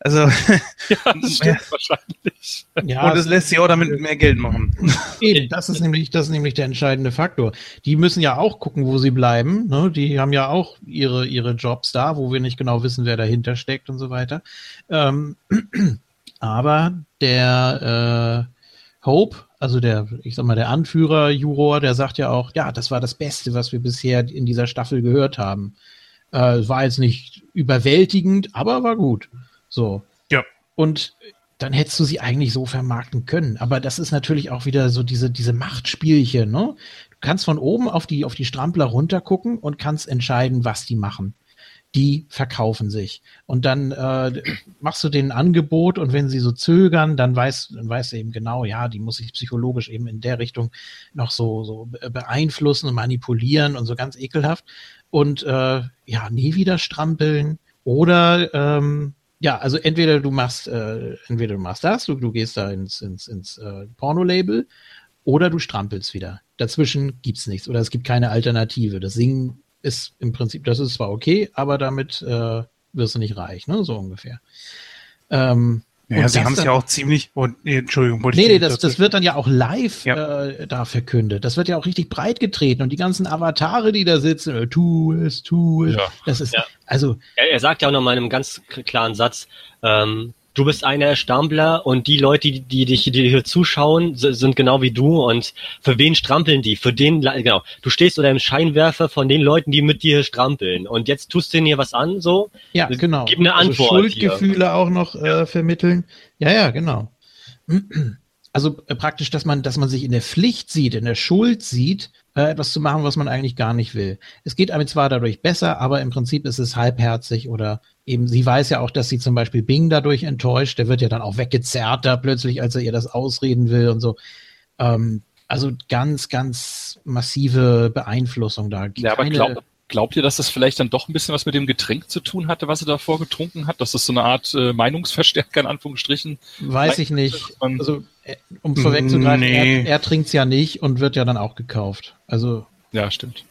Also, Ja, das stimmt wahrscheinlich. Ja, und es lässt sich auch damit mehr Geld machen. Eben, das ist nämlich, das ist nämlich der entscheidende Faktor. Die müssen ja auch gucken, wo sie bleiben. Ne? Die haben ja auch ihre, ihre Jobs da, wo wir nicht genau wissen, wer dahinter steckt und so weiter. Ähm, aber der äh, Hope, also der, ich sag mal, der Anführer, Juror, der sagt ja auch, ja, das war das Beste, was wir bisher in dieser Staffel gehört haben. Äh, es war jetzt nicht überwältigend, aber war gut. So. Ja. Und dann hättest du sie eigentlich so vermarkten können. Aber das ist natürlich auch wieder so diese, diese Machtspielchen, ne? Du kannst von oben auf die, auf die Strampler runtergucken und kannst entscheiden, was die machen. Die verkaufen sich. Und dann äh, machst du denen ein Angebot und wenn sie so zögern, dann weißt, dann weißt du eben genau, ja, die muss sich psychologisch eben in der Richtung noch so, so be- beeinflussen und manipulieren und so ganz ekelhaft. Und äh, ja, nie wieder strampeln. Oder ähm, ja, also entweder du machst, äh, entweder du machst das, du, du gehst da ins, ins, ins äh, Porno-Label, oder du strampelst wieder. Dazwischen gibt's nichts oder es gibt keine Alternative. Das Singen ist im Prinzip, das ist zwar okay, aber damit äh, wirst du nicht reich, ne? So ungefähr. Ähm, Ja, sie haben es ja auch ziemlich. Oh, nee, Entschuldigung, wollte Nee, ich nee, das, das wird dann ja auch live Ja. äh, da verkündet. Das wird ja auch richtig breit getreten und die ganzen Avatare, die da sitzen, äh, tu es, tu es. Ja. Das ist, Ja. also, Er, er sagt ja auch noch mal in einem ganz klaren Satz, ähm, du bist einer Stammler und die Leute, die, die dich die hier zuschauen, sind genau wie du und für wen strampeln die? Für den, genau, du stehst unter dem Scheinwerfer von den Leuten, die mit dir strampeln und jetzt tust du denen hier was an, so? ja, genau. Gib eine Antwort Also Schuldgefühle auch noch äh, vermitteln. Ja, ja, genau. Also äh, praktisch, dass man, dass man sich in der Pflicht sieht, in der Schuld sieht, äh, etwas zu machen, was man eigentlich gar nicht will. Es geht einem zwar dadurch besser, aber im Prinzip ist es halbherzig oder eben, sie weiß ja auch, dass sie zum Beispiel Bing dadurch enttäuscht, der wird ja dann auch weggezerrt da plötzlich, als er ihr das ausreden will und so. Ähm, also ganz, ganz massive Beeinflussung da. Ja, aber glaub, glaubt ihr, dass das vielleicht dann doch ein bisschen was mit dem Getränk zu tun hatte, was er davor getrunken hat? Dass das so eine Art äh, Meinungsverstärker in Anführungsstrichen? Weiß ich nicht. Also um vorwegzugreifen, nee. er, er trinkt es ja nicht und wird ja dann auch gekauft. Also. Ja, stimmt.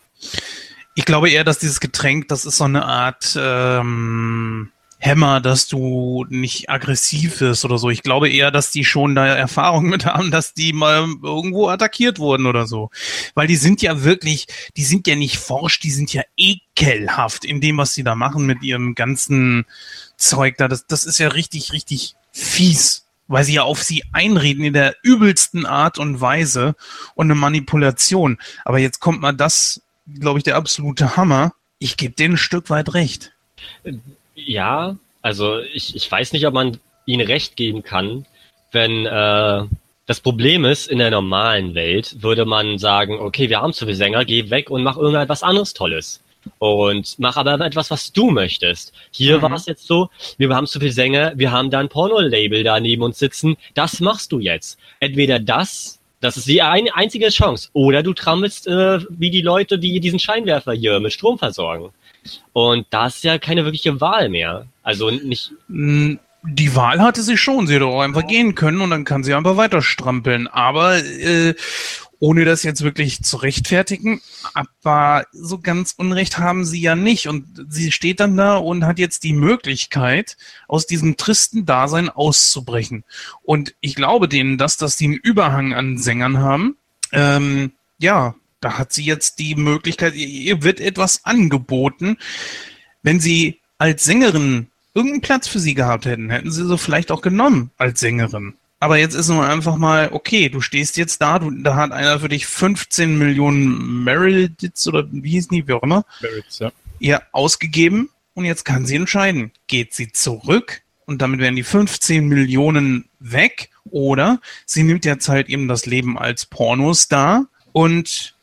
Ich glaube eher, dass dieses Getränk, das ist so eine Art ähm, Hämmer, dass du nicht aggressiv bist oder so. Ich glaube eher, dass die schon da Erfahrung mit haben, dass die mal irgendwo attackiert wurden oder so. Weil die sind ja wirklich, die sind ja nicht forsch, die sind ja ekelhaft in dem, was sie da machen mit ihrem ganzen Zeug da. Das, das ist ja richtig, richtig fies weil sie ja auf sie einreden in der übelsten Art und Weise und eine Manipulation. Aber jetzt kommt mal das, glaube ich, der absolute Hammer. Ich gebe denen ein Stück weit recht. Ja, also ich, ich weiß nicht, ob man ihnen recht geben kann, wenn äh, das Problem ist, in der normalen Welt würde man sagen, okay, wir haben zu viele Sänger, geh weg und mach irgendetwas anderes Tolles und mach aber etwas, was du möchtest. Hier mhm. war es jetzt so, wir haben zu viel Sänger, wir haben da ein Porno-Label da neben uns sitzen, das machst du jetzt. Entweder das, das ist die ein, einzige Chance, oder du trammelst äh, wie die Leute, die diesen Scheinwerfer hier mit Strom versorgen. Und da ist ja keine wirkliche Wahl mehr. Also nicht. Die Wahl hatte sie schon. Sie hätte auch einfach gehen können und dann kann sie einfach weiter strampeln. Aber äh, ohne das jetzt wirklich zu rechtfertigen, aber so ganz Unrecht haben sie ja nicht. Und sie steht dann da und hat jetzt die Möglichkeit, aus diesem tristen Dasein auszubrechen. Und ich glaube denen, dass, dass die einen Überhang an Sängern haben. Ähm, ja, da hat sie jetzt die Möglichkeit, ihr wird etwas angeboten. Wenn sie als Sängerin irgendeinen Platz für sie gehabt hätten, hätten sie so vielleicht auch genommen als Sängerin. Aber jetzt ist nun einfach mal, okay, du stehst jetzt da, du, da hat einer für dich 15 Millionen Merits oder wie hießen die, wie auch immer, Merits, ja. ja, ausgegeben und jetzt kann sie entscheiden, geht sie zurück und damit werden die 15 Millionen weg oder sie nimmt jetzt halt eben das Leben als Pornostar und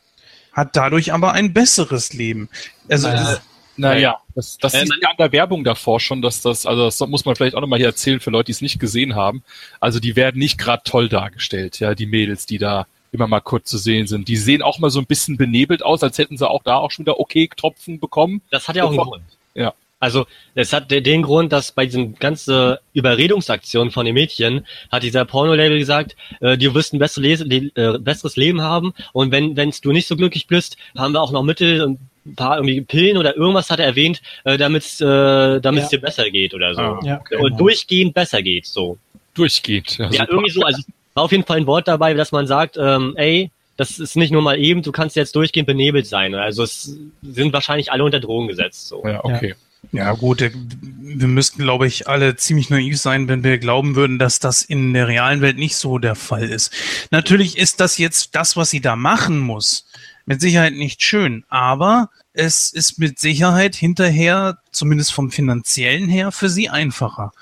hat dadurch aber ein besseres Leben. Also, naja. Naja, das, das äh, ist ja an der Werbung davor schon, dass das, also das muss man vielleicht auch nochmal hier erzählen für Leute, die es nicht gesehen haben. Also die werden nicht gerade toll dargestellt, ja, die Mädels, die da immer mal kurz zu sehen sind. Die sehen auch mal so ein bisschen benebelt aus, als hätten sie auch da auch schon wieder okay Tropfen bekommen. Das hat ja auch einen Grund. Ja. Also es hat den Grund, dass bei diesen ganzen Überredungsaktionen von den Mädchen hat dieser Porno-Label gesagt, äh, du wirst ein besseres, äh, besseres Leben haben und wenn wenn's du nicht so glücklich bist, haben wir auch noch Mittel, ein paar irgendwie Pillen oder irgendwas hat er erwähnt, äh, damit es äh, damit ja. dir besser geht oder so. Ah, ja, okay. Und durchgehend besser geht, so. Durchgeht. Ja, ja irgendwie so, also war auf jeden Fall ein Wort dabei, dass man sagt, ähm, ey, das ist nicht nur mal eben, du kannst jetzt durchgehend benebelt sein. Also es sind wahrscheinlich alle unter Drogen gesetzt. So. Ja, okay. Ja, gut, wir müssten, glaube ich, alle ziemlich naiv sein, wenn wir glauben würden, dass das in der realen Welt nicht so der Fall ist. Natürlich ist das jetzt das, was sie da machen muss mit Sicherheit nicht schön, aber es ist mit Sicherheit hinterher, zumindest vom finanziellen her, für sie einfacher.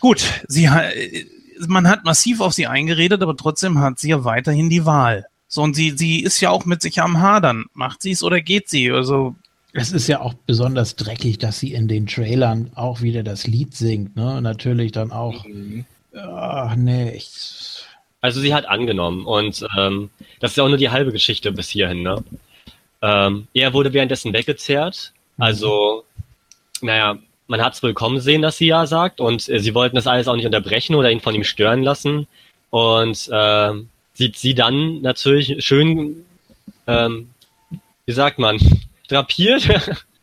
Gut, sie, man hat massiv auf sie eingeredet, aber trotzdem hat sie ja weiterhin die Wahl. So, und sie, sie ist ja auch mit sich am Hadern. Macht sie es oder geht sie? Also. Es ist ja auch besonders dreckig, dass sie in den Trailern auch wieder das Lied singt, ne? Natürlich dann auch. Mhm. Ach, nee, ich, also sie hat angenommen und ähm, das ist auch nur die halbe Geschichte bis hierhin. Ne? Ähm, er wurde währenddessen weggezerrt. Mhm. Also, naja, man hat es willkommen sehen, dass sie ja sagt und äh, sie wollten das alles auch nicht unterbrechen oder ihn von ihm stören lassen. Und äh, sieht sie dann natürlich schön, ähm, wie sagt man, drapiert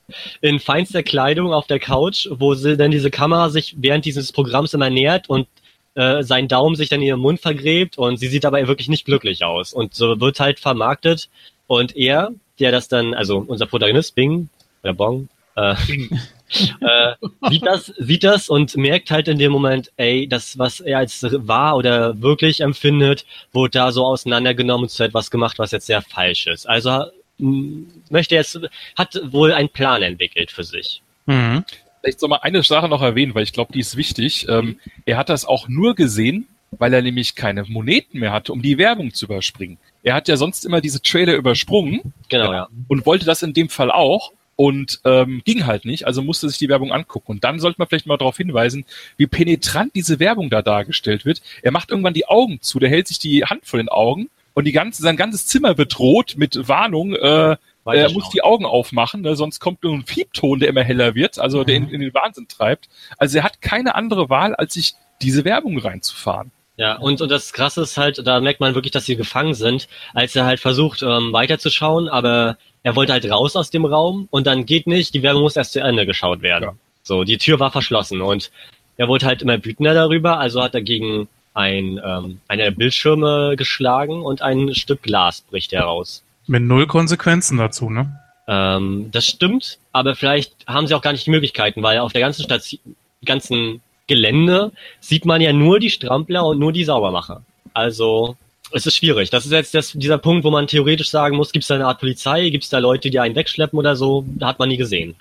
in feinster Kleidung auf der Couch, wo sie dann diese Kamera sich während dieses Programms immer nähert und äh, sein Daumen sich dann in ihren Mund vergräbt und sie sieht dabei wirklich nicht glücklich aus. Und so wird halt vermarktet. Und er, der das dann, also unser Protagonist, Bing, oder Bong, äh, äh, sieht das, sieht das und merkt halt in dem Moment, ey, das, was er als wahr oder wirklich empfindet, wurde da so auseinandergenommen zu etwas gemacht, was jetzt sehr falsch ist. Also möchte jetzt, hat wohl einen Plan entwickelt für sich. Mhm vielleicht soll mal eine Sache noch erwähnen, weil ich glaube, die ist wichtig. Ähm, er hat das auch nur gesehen, weil er nämlich keine Moneten mehr hatte, um die Werbung zu überspringen. Er hat ja sonst immer diese Trailer übersprungen. Genau, ja. Und wollte das in dem Fall auch und ähm, ging halt nicht, also musste sich die Werbung angucken. Und dann sollte man vielleicht mal darauf hinweisen, wie penetrant diese Werbung da dargestellt wird. Er macht irgendwann die Augen zu, der hält sich die Hand vor den Augen und die ganze, sein ganzes Zimmer wird rot mit Warnung, äh, er muss die Augen aufmachen, ne? sonst kommt nur ein Fiebton, der immer heller wird, also mhm. der in, in, den Wahnsinn treibt. Also er hat keine andere Wahl, als sich diese Werbung reinzufahren. Ja, und, und das Krasse ist halt, da merkt man wirklich, dass sie gefangen sind, als er halt versucht, ähm, weiterzuschauen, aber er wollte halt raus aus dem Raum und dann geht nicht, die Werbung muss erst zu Ende geschaut werden. Ja. So, die Tür war verschlossen und er wurde halt immer wütender darüber, also hat er gegen ein, ähm, eine Bildschirme geschlagen und ein Stück Glas bricht heraus. Mit null Konsequenzen dazu, ne? Ähm, das stimmt, aber vielleicht haben sie auch gar nicht die Möglichkeiten, weil auf der ganzen Station, ganzen Gelände sieht man ja nur die Strampler und nur die Saubermacher. Also es ist schwierig. Das ist jetzt das, dieser Punkt, wo man theoretisch sagen muss, gibt es da eine Art Polizei, gibt es da Leute, die einen wegschleppen oder so, da hat man nie gesehen.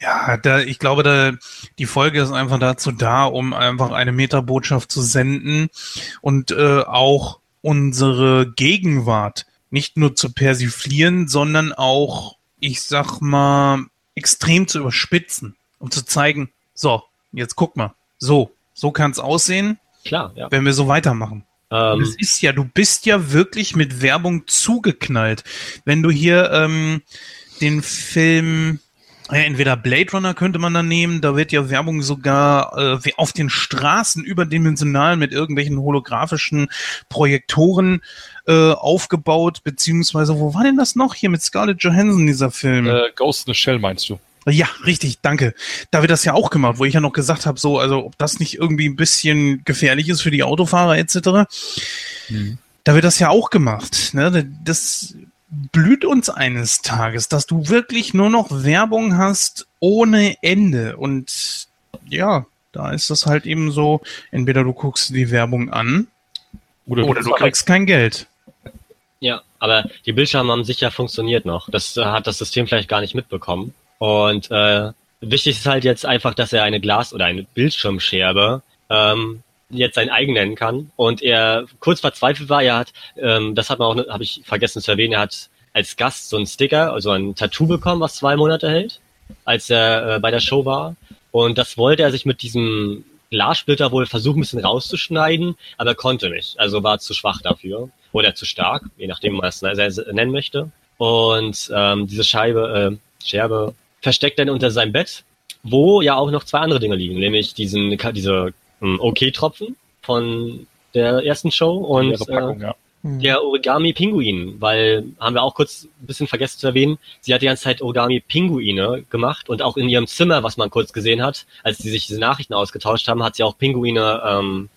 Ja, da, ich glaube, da, die Folge ist einfach dazu da, um einfach eine Metabotschaft zu senden und äh, auch unsere Gegenwart nicht nur zu persiflieren, sondern auch, ich sag mal, extrem zu überspitzen, um zu zeigen, so, jetzt guck mal, so, so kann es aussehen, Klar, ja. wenn wir so weitermachen. Ähm, es ist ja, du bist ja wirklich mit Werbung zugeknallt. Wenn du hier ähm, den Film, ja, entweder Blade Runner könnte man dann nehmen, da wird ja Werbung sogar äh, auf den Straßen überdimensional mit irgendwelchen holographischen Projektoren äh, aufgebaut, beziehungsweise, wo war denn das noch hier mit Scarlett Johansson, dieser Film? Äh, Ghost in the Shell meinst du? Ja, richtig, danke. Da wird das ja auch gemacht, wo ich ja noch gesagt habe, so, also ob das nicht irgendwie ein bisschen gefährlich ist für die Autofahrer etc. Mhm. Da wird das ja auch gemacht. Ne? Das blüht uns eines Tages, dass du wirklich nur noch Werbung hast ohne Ende. Und ja, da ist das halt eben so, entweder du guckst die Werbung an oder, oder du kriegst kein Geld. Ja, aber die Bildschirme haben sicher funktioniert noch. Das hat das System vielleicht gar nicht mitbekommen. Und äh, wichtig ist halt jetzt einfach, dass er eine Glas- oder eine Bildschirmscherbe ähm, jetzt sein eigen nennen kann. Und er kurz verzweifelt war, er hat, ähm, das hat man auch, habe ich vergessen zu erwähnen, er hat als Gast so einen Sticker, also ein Tattoo bekommen, was zwei Monate hält, als er äh, bei der Show war. Und das wollte er sich mit diesem Glassplitter wohl versuchen, ein bisschen rauszuschneiden, aber konnte nicht. Also war zu schwach dafür. Oder zu stark, je nachdem, man es nennen möchte. Und ähm, diese Scheibe, äh, Scherbe versteckt dann unter seinem Bett, wo ja auch noch zwei andere Dinge liegen, nämlich diesen, diese ähm, OK-Tropfen von der ersten Show und Packung, äh, ja. Mhm. der Origami-Pinguin, weil, haben wir auch kurz ein bisschen vergessen zu erwähnen, sie hat die ganze Zeit Origami-Pinguine gemacht und auch in ihrem Zimmer, was man kurz gesehen hat, als sie sich diese Nachrichten ausgetauscht haben, hat sie auch Pinguine ähm,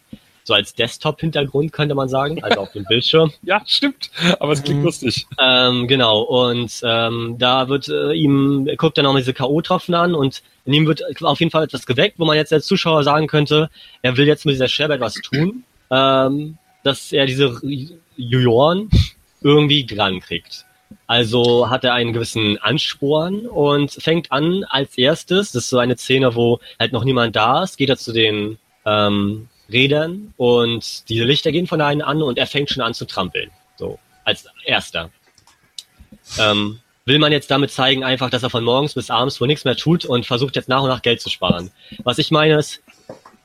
so als Desktop-Hintergrund, könnte man sagen, also auf dem Bildschirm. ja, stimmt, aber es klingt mhm. lustig. Ähm, genau, und ähm, da wird äh, ihm, er guckt dann auch diese K.O.-Tropfen an und in ihm wird auf jeden Fall etwas geweckt, wo man jetzt als Zuschauer sagen könnte, er will jetzt mit dieser Scherbe etwas tun, ähm, dass er diese Juroren irgendwie dran kriegt. Also hat er einen gewissen Ansporn und fängt an als erstes, das ist so eine Szene, wo halt noch niemand da ist, geht er zu den ähm, Rädern und diese Lichter gehen von einem an und er fängt schon an zu trampeln. So, als erster. Ähm, will man jetzt damit zeigen, einfach, dass er von morgens bis abends wohl nichts mehr tut und versucht jetzt nach und nach Geld zu sparen. Was ich meine ist,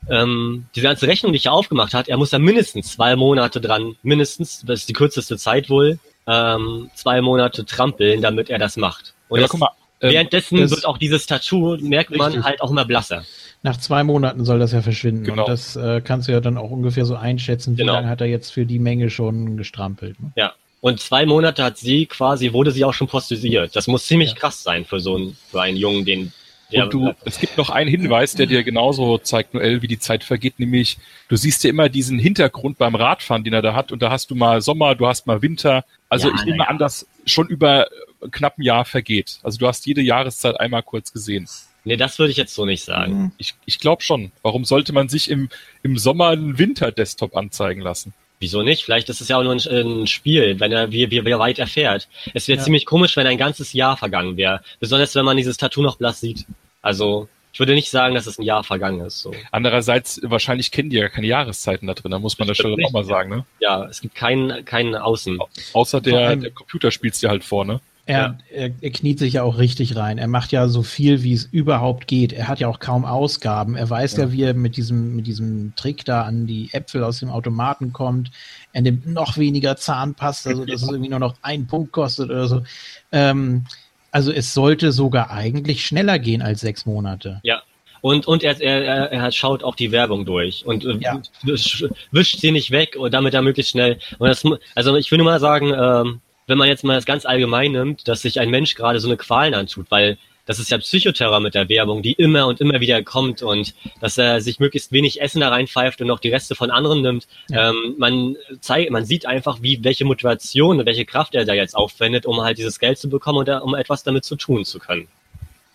ähm, diese ganze Rechnung, die ich aufgemacht hat, er muss da mindestens zwei Monate dran, mindestens, das ist die kürzeste Zeit wohl, ähm, zwei Monate trampeln, damit er das macht. Und ja, das, guck mal, ähm, währenddessen wird auch dieses Tattoo, merkt richtig. man, halt auch immer blasser. Nach zwei Monaten soll das ja verschwinden. Genau. Und das äh, kannst du ja dann auch ungefähr so einschätzen, wie genau. lange hat er jetzt für die Menge schon gestrampelt. Ne? Ja. Und zwei Monate hat sie quasi, wurde sie auch schon prostituiert. Das muss ziemlich ja. krass sein für so einen, für einen Jungen, den ja, und du, es gibt noch einen Hinweis, der dir genauso zeigt, Noel, wie die Zeit vergeht, nämlich du siehst ja immer diesen Hintergrund beim Radfahren, den er da hat, und da hast du mal Sommer, du hast mal Winter. Also ja, ich nehme ja. an, dass schon über knapp ein Jahr vergeht. Also du hast jede Jahreszeit einmal kurz gesehen. Nee, das würde ich jetzt so nicht sagen. Mhm. Ich, ich glaube schon. Warum sollte man sich im, im Sommer einen Winter-Desktop anzeigen lassen? Wieso nicht? Vielleicht ist es ja auch nur ein, ein Spiel, wenn er wie, wie, wie weit erfährt. Es wäre ja. ziemlich komisch, wenn ein ganzes Jahr vergangen wäre. Besonders wenn man dieses Tattoo noch blass sieht. Also ich würde nicht sagen, dass es ein Jahr vergangen ist. So. Andererseits, wahrscheinlich kennen die ja keine Jahreszeiten da drin, da muss man das, schon auch mal sagen, ne? Ja, es gibt keinen, keinen Außen. Außer der, der Computer spielt dir halt vor, ne? Er, ja. er, er, kniet sich ja auch richtig rein. Er macht ja so viel, wie es überhaupt geht. Er hat ja auch kaum Ausgaben. Er weiß ja, ja wie er mit diesem, mit diesem Trick da an die Äpfel aus dem Automaten kommt. Er nimmt noch weniger Zahnpasta, also dass es irgendwie nur noch einen Punkt kostet oder so. Ähm, also es sollte sogar eigentlich schneller gehen als sechs Monate. Ja, Und, und er, er, er schaut auch die Werbung durch und ja. wischt sie nicht weg und damit er möglichst schnell. Und das, also ich will nur mal sagen, ähm, wenn man jetzt mal das ganz allgemein nimmt, dass sich ein Mensch gerade so eine Qualen antut, weil das ist ja Psychoterror mit der Werbung, die immer und immer wieder kommt und dass er sich möglichst wenig Essen da reinpfeift und noch die Reste von anderen nimmt. Ja. Ähm, man zeigt, man sieht einfach, wie welche Motivation und welche Kraft er da jetzt aufwendet, um halt dieses Geld zu bekommen und um etwas damit zu tun zu können.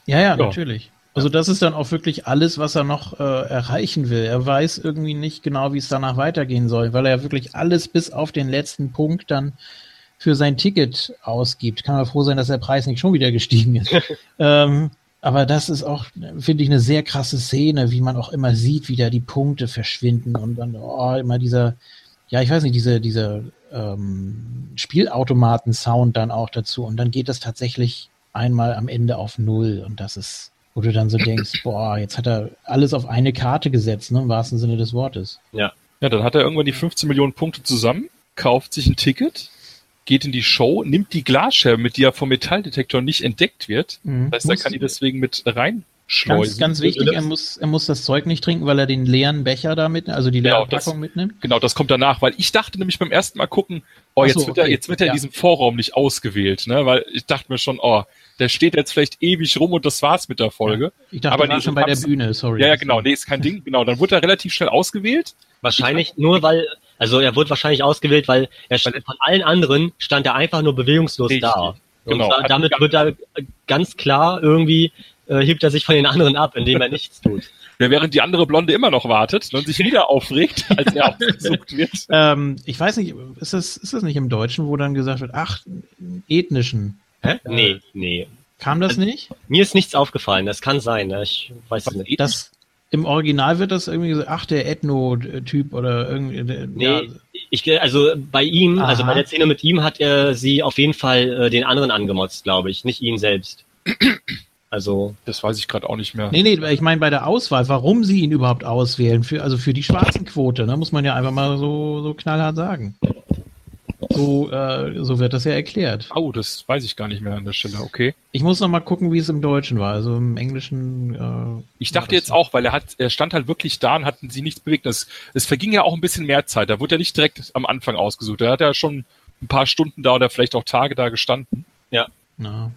Ja, ja, ja. natürlich. Also das ist dann auch wirklich alles, was er noch äh, erreichen will. Er weiß irgendwie nicht genau, wie es danach weitergehen soll, weil er wirklich alles bis auf den letzten Punkt dann für sein Ticket ausgibt. Kann man froh sein, dass der Preis nicht schon wieder gestiegen ist. ähm, aber das ist auch, finde ich, eine sehr krasse Szene, wie man auch immer sieht, wie da die Punkte verschwinden und dann oh, immer dieser, ja, ich weiß nicht, diese, diese ähm, Spielautomaten-Sound dann auch dazu. Und dann geht das tatsächlich einmal am Ende auf Null. Und das ist, wo du dann so denkst, boah, jetzt hat er alles auf eine Karte gesetzt, ne, im wahrsten Sinne des Wortes. Ja. Ja, dann hat er irgendwann die 15 Millionen Punkte zusammen, kauft sich ein Ticket geht in die Show, nimmt die Glasscherbe, mit die ja vom Metalldetektor nicht entdeckt wird. Mhm. Das heißt, er kann die deswegen mit rein Ganz, ganz wichtig, er muss, er muss das Zeug nicht trinken, weil er den leeren Becher da mitnimmt, also die leere genau, Packung mitnimmt. Genau, das kommt danach, weil ich dachte nämlich beim ersten Mal gucken, oh, jetzt so, wird okay. er, jetzt wird er ja. in diesem Vorraum nicht ausgewählt, ne, weil ich dachte mir schon, oh, der steht jetzt vielleicht ewig rum und das war's mit der Folge. Ja. Ich dachte, aber nee, schon bei der Bühne, sorry. Ja, ja, genau, nee, ist kein Ding, genau, dann wurde er relativ schnell ausgewählt. Wahrscheinlich nur, weil also er wurde wahrscheinlich ausgewählt, weil er stand, von allen anderen stand er einfach nur bewegungslos Richtig. da. Genau. Und damit wird er ganz klar irgendwie äh, hebt er sich von den anderen ab, indem er nichts tut. Ja, während die andere Blonde immer noch wartet und sich wieder aufregt, als er ausgesucht wird. Ähm, ich weiß nicht, ist das, ist das nicht im Deutschen, wo dann gesagt wird, ach, ethnischen? Hä? Nee, nee. Kam das also, nicht? Mir ist nichts aufgefallen, das kann sein, ne? ich weiß es nicht. Das, im Original wird das irgendwie so, ach, der Ethno-Typ oder irgendwie. Nee, ja. ich, also bei ihm, Aha. also bei der Szene mit ihm hat er sie auf jeden Fall äh, den anderen angemotzt, glaube ich, nicht ihn selbst. Also. Das weiß ich gerade auch nicht mehr. Nee, nee, ich meine bei der Auswahl, warum sie ihn überhaupt auswählen, für, also für die schwarzen Quote, ne, muss man ja einfach mal so, so knallhart sagen. So, äh, so wird das ja erklärt. Oh, das weiß ich gar nicht mehr an der Stelle. Okay. Ich muss noch mal gucken, wie es im Deutschen war. Also im Englischen. Äh, ich dachte jetzt auch, weil er hat, er stand halt wirklich da und hatten sie nichts bewegt. Es, es verging ja auch ein bisschen mehr Zeit. Da wurde er nicht direkt am Anfang ausgesucht. Da hat er schon ein paar Stunden da oder vielleicht auch Tage da gestanden. Ja. Na.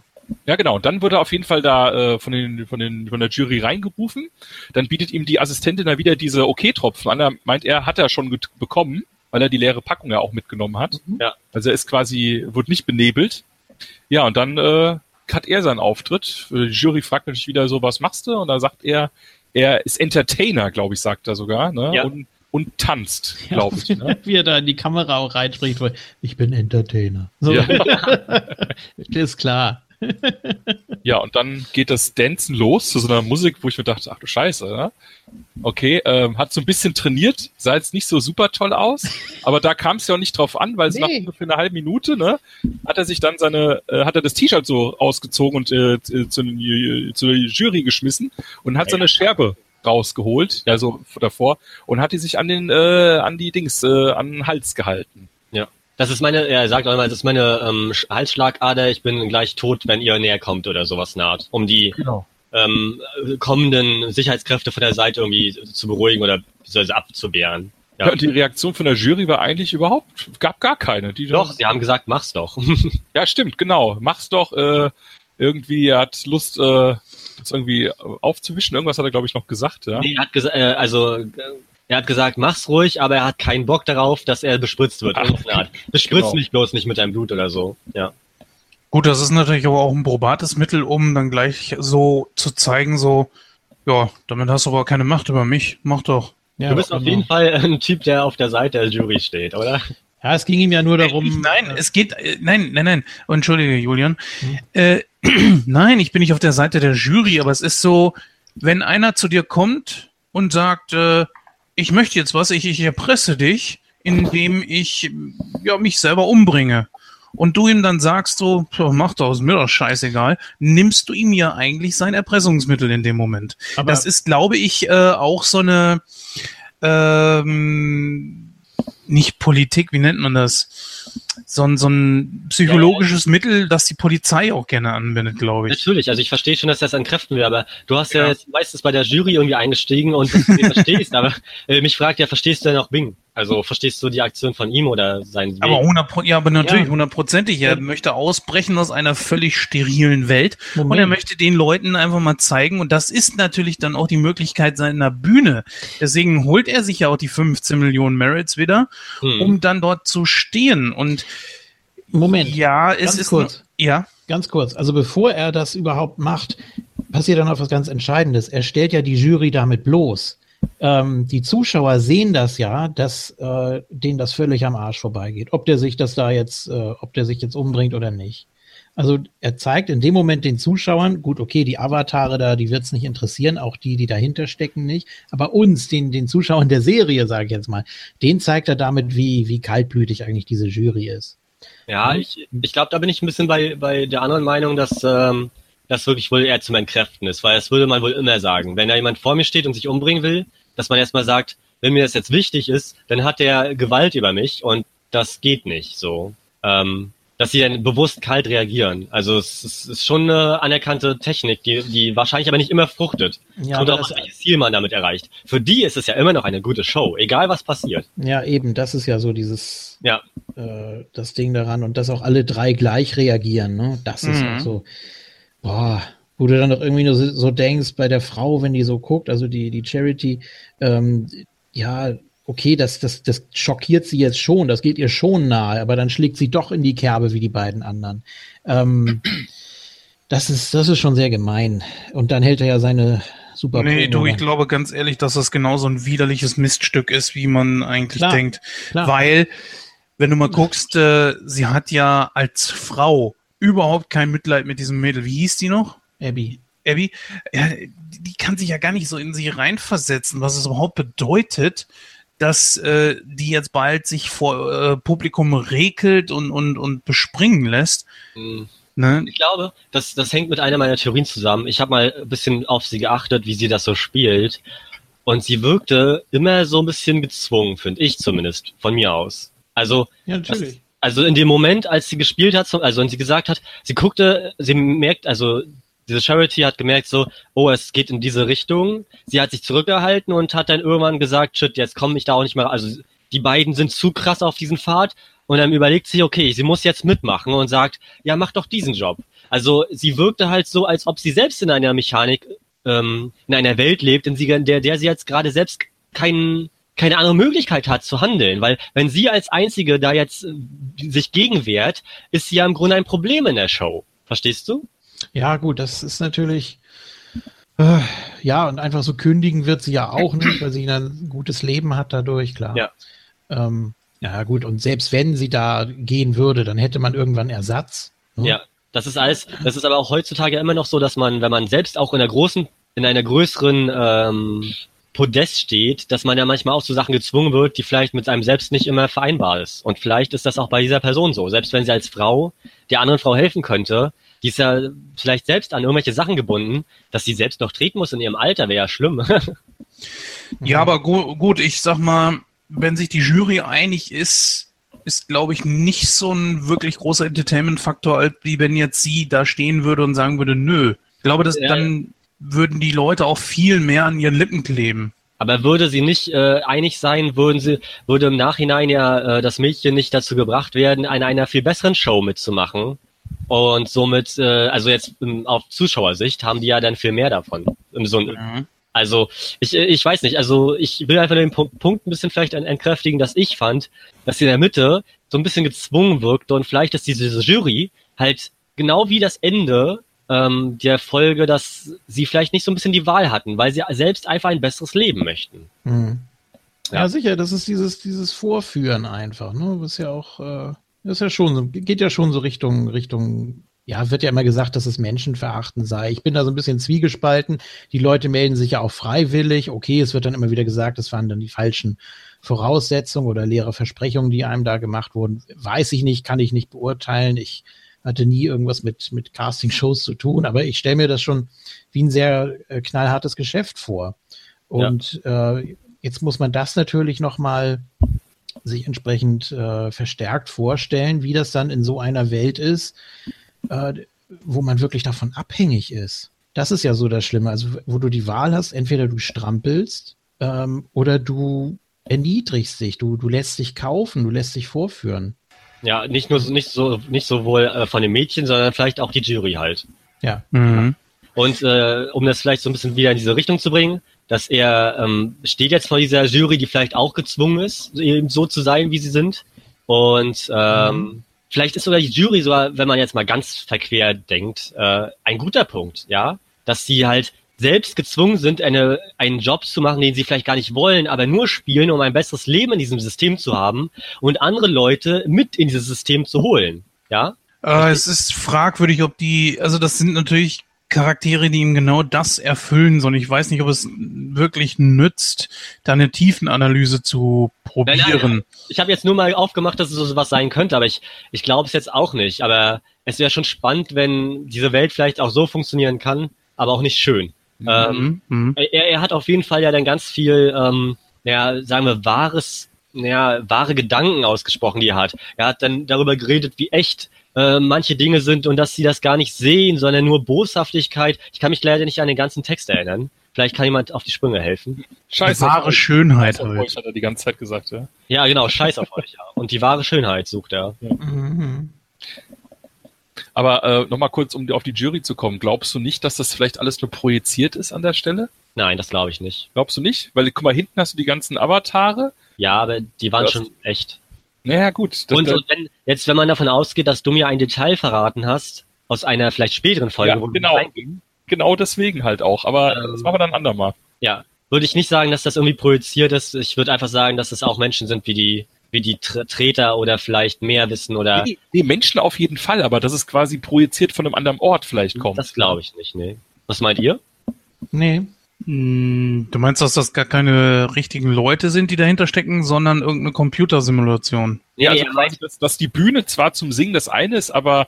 Ja, genau. Und dann wurde er auf jeden Fall da äh, von, den, von, den, von der Jury reingerufen. Dann bietet ihm die Assistentin da wieder diese OK-Tropfen an. Da meint er, hat er schon bekommen weil er die leere Packung ja auch mitgenommen hat. Mhm. Ja. Also er ist quasi, wird nicht benebelt. Ja, und dann äh, hat er seinen Auftritt. Die Jury fragt natürlich wieder so, was machst du? Und da sagt er, er ist Entertainer, glaube ich, sagt er sogar. Ne? Ja. Und, und tanzt, glaube ich. Ne? Wie er da in die Kamera auch reinspricht, ich bin Entertainer. So. Ja. ist klar. Ja, und dann geht das Dancen los zu so einer Musik, wo ich mir dachte, ach du Scheiße, ne? Okay, ähm, hat so ein bisschen trainiert, sah jetzt nicht so super toll aus, aber da kam es ja auch nicht drauf an, weil es nee. nach ungefähr einer halben Minute, ne, hat er sich dann seine, äh, hat er das T-Shirt so ausgezogen und äh, zu, zu der Jury geschmissen und hat seine Scherbe rausgeholt, ja so davor, und hat die sich an den, äh, an die Dings, äh, an den Hals gehalten. Das ist meine, er sagt auch immer, das ist meine ähm, Halsschlagader, ich bin gleich tot, wenn ihr näher kommt oder sowas naht, um die genau. ähm, kommenden Sicherheitskräfte von der Seite irgendwie zu beruhigen oder abzuwehren. Ja. ja, die Reaktion von der Jury war eigentlich überhaupt, gab gar keine. Die doch, sie haben gesagt, mach's doch. ja, stimmt, genau. Mach's doch. Äh, irgendwie, er hat Lust, äh, das irgendwie aufzuwischen. Irgendwas hat er, glaube ich, noch gesagt. Ja? Nee, er hat gesagt, äh, also er hat gesagt, mach's ruhig, aber er hat keinen Bock darauf, dass er bespritzt wird. Ach, Bespritzt genau. mich bloß nicht mit deinem Blut oder so. Ja. Gut, das ist natürlich aber auch ein probates Mittel, um dann gleich so zu zeigen, so, ja, damit hast du aber keine Macht über mich. Mach doch. Ja, du bist auf jeden Fall ein Typ, der auf der Seite der Jury steht, oder? Ja, es ging ihm ja nur darum. Ich, nein, äh, es geht, äh, nein, nein, nein. Entschuldige, Julian. Hm. Äh, nein, ich bin nicht auf der Seite der Jury, aber es ist so, wenn einer zu dir kommt und sagt, äh, ich möchte jetzt was, ich, ich erpresse dich, indem ich ja, mich selber umbringe. Und du ihm dann sagst so, mach doch, ist mir doch scheißegal, nimmst du ihm ja eigentlich sein Erpressungsmittel in dem Moment. Aber das ist, glaube ich, äh, auch so eine ähm, nicht Politik, wie nennt man das? So ein, so ein psychologisches ja, Mittel, das die Polizei auch gerne anwendet, glaube ich. Natürlich, also ich verstehe schon, dass das entkräften will, aber du hast ja, ja jetzt meistens bei der Jury irgendwie eingestiegen und das verstehst, aber äh, mich fragt ja, verstehst du denn auch Bing? Also verstehst du die Aktion von ihm oder sein Aber 100, ja, aber natürlich hundertprozentig. Ja. Er möchte ausbrechen aus einer völlig sterilen Welt Moment. und er möchte den Leuten einfach mal zeigen und das ist natürlich dann auch die Möglichkeit seiner Bühne. Deswegen holt er sich ja auch die 15 Millionen Merits wieder, hm. um dann dort zu stehen und Moment. Ja, es ganz ist kurz. Ja. Ganz kurz. Also bevor er das überhaupt macht, passiert dann noch was ganz Entscheidendes. Er stellt ja die Jury damit bloß ähm, die Zuschauer sehen das ja, dass äh, denen das völlig am Arsch vorbeigeht. Ob der sich das da jetzt, äh, ob der sich jetzt umbringt oder nicht. Also er zeigt in dem Moment den Zuschauern, gut, okay, die Avatare da, die wird es nicht interessieren, auch die, die dahinter stecken, nicht. Aber uns, den, den Zuschauern der Serie, sage ich jetzt mal, den zeigt er damit, wie, wie kaltblütig eigentlich diese Jury ist. Ja, ich, ich glaube, da bin ich ein bisschen bei, bei der anderen Meinung, dass ähm, das wirklich wohl eher zum Entkräften ist, weil das würde man wohl immer sagen. Wenn da jemand vor mir steht und sich umbringen will, dass man erstmal sagt, wenn mir das jetzt wichtig ist, dann hat der Gewalt über mich und das geht nicht so. Ähm, dass sie dann bewusst kalt reagieren. Also es, es ist schon eine anerkannte Technik, die, die wahrscheinlich aber nicht immer fruchtet. Ja, Kommt auch welches Ziel man damit erreicht. Für die ist es ja immer noch eine gute Show, egal was passiert. Ja, eben, das ist ja so dieses ja. Äh, das Ding daran und dass auch alle drei gleich reagieren, ne? Das ist mhm. auch so. Boah, wo du dann doch irgendwie nur so, so, denkst, bei der Frau, wenn die so guckt, also die, die Charity, ähm, ja, okay, das, das, das schockiert sie jetzt schon, das geht ihr schon nahe, aber dann schlägt sie doch in die Kerbe wie die beiden anderen. Ähm, das ist, das ist schon sehr gemein. Und dann hält er ja seine super. Nee, du, ich glaube ganz ehrlich, dass das genauso ein widerliches Miststück ist, wie man eigentlich klar, denkt. Klar. Weil, wenn du mal guckst, äh, sie hat ja als Frau überhaupt kein Mitleid mit diesem Mädel. Wie hieß die noch? Abby. Abby, ja, die kann sich ja gar nicht so in sie reinversetzen, was es überhaupt bedeutet, dass äh, die jetzt bald sich vor äh, Publikum rekelt und, und, und bespringen lässt. Mhm. Ne? Ich glaube, das, das hängt mit einer meiner Theorien zusammen. Ich habe mal ein bisschen auf sie geachtet, wie sie das so spielt. Und sie wirkte immer so ein bisschen gezwungen, finde ich zumindest, von mir aus. Also, ja, natürlich. Das, also in dem Moment, als sie gespielt hat, also und sie gesagt hat, sie guckte, sie merkt, also diese Charity hat gemerkt so, oh, es geht in diese Richtung. Sie hat sich zurückgehalten und hat dann irgendwann gesagt, shit, jetzt komme ich da auch nicht mehr. Also die beiden sind zu krass auf diesen Pfad. Und dann überlegt sie, okay, sie muss jetzt mitmachen und sagt, ja, mach doch diesen Job. Also sie wirkte halt so, als ob sie selbst in einer Mechanik, ähm, in einer Welt lebt, in, der, der sie jetzt gerade selbst keinen keine andere Möglichkeit hat zu handeln, weil wenn sie als einzige da jetzt äh, sich gegenwehrt, ist sie ja im Grunde ein Problem in der Show. Verstehst du? Ja, gut, das ist natürlich. Äh, ja, und einfach so kündigen wird sie ja auch nicht, weil sie ein gutes Leben hat dadurch, klar. Ja. Ähm, ja, gut, und selbst wenn sie da gehen würde, dann hätte man irgendwann Ersatz. Ne? Ja, das ist alles, das ist aber auch heutzutage immer noch so, dass man, wenn man selbst auch in einer großen, in einer größeren ähm, Podest steht, dass man ja manchmal auch zu Sachen gezwungen wird, die vielleicht mit einem selbst nicht immer vereinbar ist. Und vielleicht ist das auch bei dieser Person so. Selbst wenn sie als Frau der anderen Frau helfen könnte, die ist ja vielleicht selbst an irgendwelche Sachen gebunden, dass sie selbst noch treten muss in ihrem Alter, wäre ja schlimm. ja, aber gu gut, ich sag mal, wenn sich die Jury einig ist, ist, glaube ich, nicht so ein wirklich großer Entertainment-Faktor, als wie wenn jetzt sie da stehen würde und sagen würde, nö. Ich glaube, dass ja. dann würden die Leute auch viel mehr an ihren Lippen kleben. Aber würde sie nicht äh, einig sein, würden sie, würde im Nachhinein ja äh, das Mädchen nicht dazu gebracht werden, an einer viel besseren Show mitzumachen, und somit, äh, also jetzt ähm, auf Zuschauersicht haben die ja dann viel mehr davon. So, mhm. Also ich, ich weiß nicht, also ich will einfach den Punkt, Punkt ein bisschen vielleicht entkräftigen, dass ich fand, dass sie in der Mitte so ein bisschen gezwungen wirkte und vielleicht, dass diese Jury halt genau wie das Ende ähm, der Folge, dass sie vielleicht nicht so ein bisschen die Wahl hatten, weil sie selbst einfach ein besseres Leben möchten. Mhm. Ja. ja. sicher, das ist dieses, dieses Vorführen einfach, ne? Was ja auch äh, das ist ja schon, geht ja schon so Richtung, Richtung, ja, wird ja immer gesagt, dass es Menschenverachten sei. Ich bin da so ein bisschen zwiegespalten. Die Leute melden sich ja auch freiwillig. Okay, es wird dann immer wieder gesagt, es waren dann die falschen Voraussetzungen oder leere Versprechungen, die einem da gemacht wurden. Weiß ich nicht, kann ich nicht beurteilen. Ich hatte nie irgendwas mit, mit Casting-Shows zu tun, aber ich stelle mir das schon wie ein sehr äh, knallhartes Geschäft vor. Und ja. äh, jetzt muss man das natürlich nochmal sich entsprechend äh, verstärkt vorstellen, wie das dann in so einer Welt ist, äh, wo man wirklich davon abhängig ist. Das ist ja so das Schlimme. Also, wo du die Wahl hast, entweder du strampelst ähm, oder du erniedrigst dich, du, du lässt dich kaufen, du lässt dich vorführen. Ja, nicht nur nicht so nicht sowohl äh, von den Mädchen, sondern vielleicht auch die Jury halt. Ja. Mhm. Und äh, um das vielleicht so ein bisschen wieder in diese Richtung zu bringen, dass er ähm, steht jetzt vor dieser Jury, die vielleicht auch gezwungen ist, eben so zu sein, wie sie sind. Und ähm, mhm. vielleicht ist sogar die Jury sogar, wenn man jetzt mal ganz verquer denkt, äh, ein guter Punkt, ja, dass sie halt selbst gezwungen sind, eine, einen Job zu machen, den sie vielleicht gar nicht wollen, aber nur spielen, um ein besseres Leben in diesem System zu haben und andere Leute mit in dieses System zu holen. Ja? Äh, es ist fragwürdig, ob die, also das sind natürlich Charaktere, die ihm genau das erfüllen sollen. Ich weiß nicht, ob es wirklich nützt, da eine Tiefenanalyse zu probieren. Nein, nein, ich habe jetzt nur mal aufgemacht, dass es so was sein könnte, aber ich, ich glaube es jetzt auch nicht. Aber es wäre schon spannend, wenn diese Welt vielleicht auch so funktionieren kann, aber auch nicht schön. Mhm. Ähm, mhm. er, er hat auf jeden Fall ja dann ganz viel, ähm, ja, sagen wir, wahres, ja, wahre Gedanken ausgesprochen, die er hat. Er hat dann darüber geredet, wie echt äh, manche Dinge sind und dass sie das gar nicht sehen, sondern nur Boshaftigkeit. Ich kann mich leider nicht an den ganzen Text erinnern. Vielleicht kann jemand auf die Sprünge helfen. Scheiße. Die wahre Schönheit auf euch, hat er die ganze Zeit gesagt, ja. Ja, genau, scheiß auf euch, ja. Und die wahre Schönheit sucht er. Ja. Mhm. Aber äh, nochmal kurz, um auf die Jury zu kommen. Glaubst du nicht, dass das vielleicht alles nur projiziert ist an der Stelle? Nein, das glaube ich nicht. Glaubst du nicht? Weil, guck mal, hinten hast du die ganzen Avatare. Ja, aber die waren schon echt. Naja, gut. Das, und, und wenn, jetzt, wenn man davon ausgeht, dass du mir ein Detail verraten hast, aus einer vielleicht späteren Folge, ja, wo genau, genau deswegen halt auch. Aber ähm, das machen wir dann andermal. Ja, würde ich nicht sagen, dass das irgendwie projiziert ist. Ich würde einfach sagen, dass es auch Menschen sind wie die wie die Treter oder vielleicht mehr wissen oder. Nee, nee, Menschen auf jeden Fall, aber das ist quasi projiziert von einem anderen Ort vielleicht kommt. Das glaube ich nicht, nee. Was meint ihr? Nee. Hm, du meinst, dass das gar keine richtigen Leute sind, die dahinter stecken, sondern irgendeine Computersimulation? Ja, also quasi, dass, dass die Bühne zwar zum Singen das eine ist, aber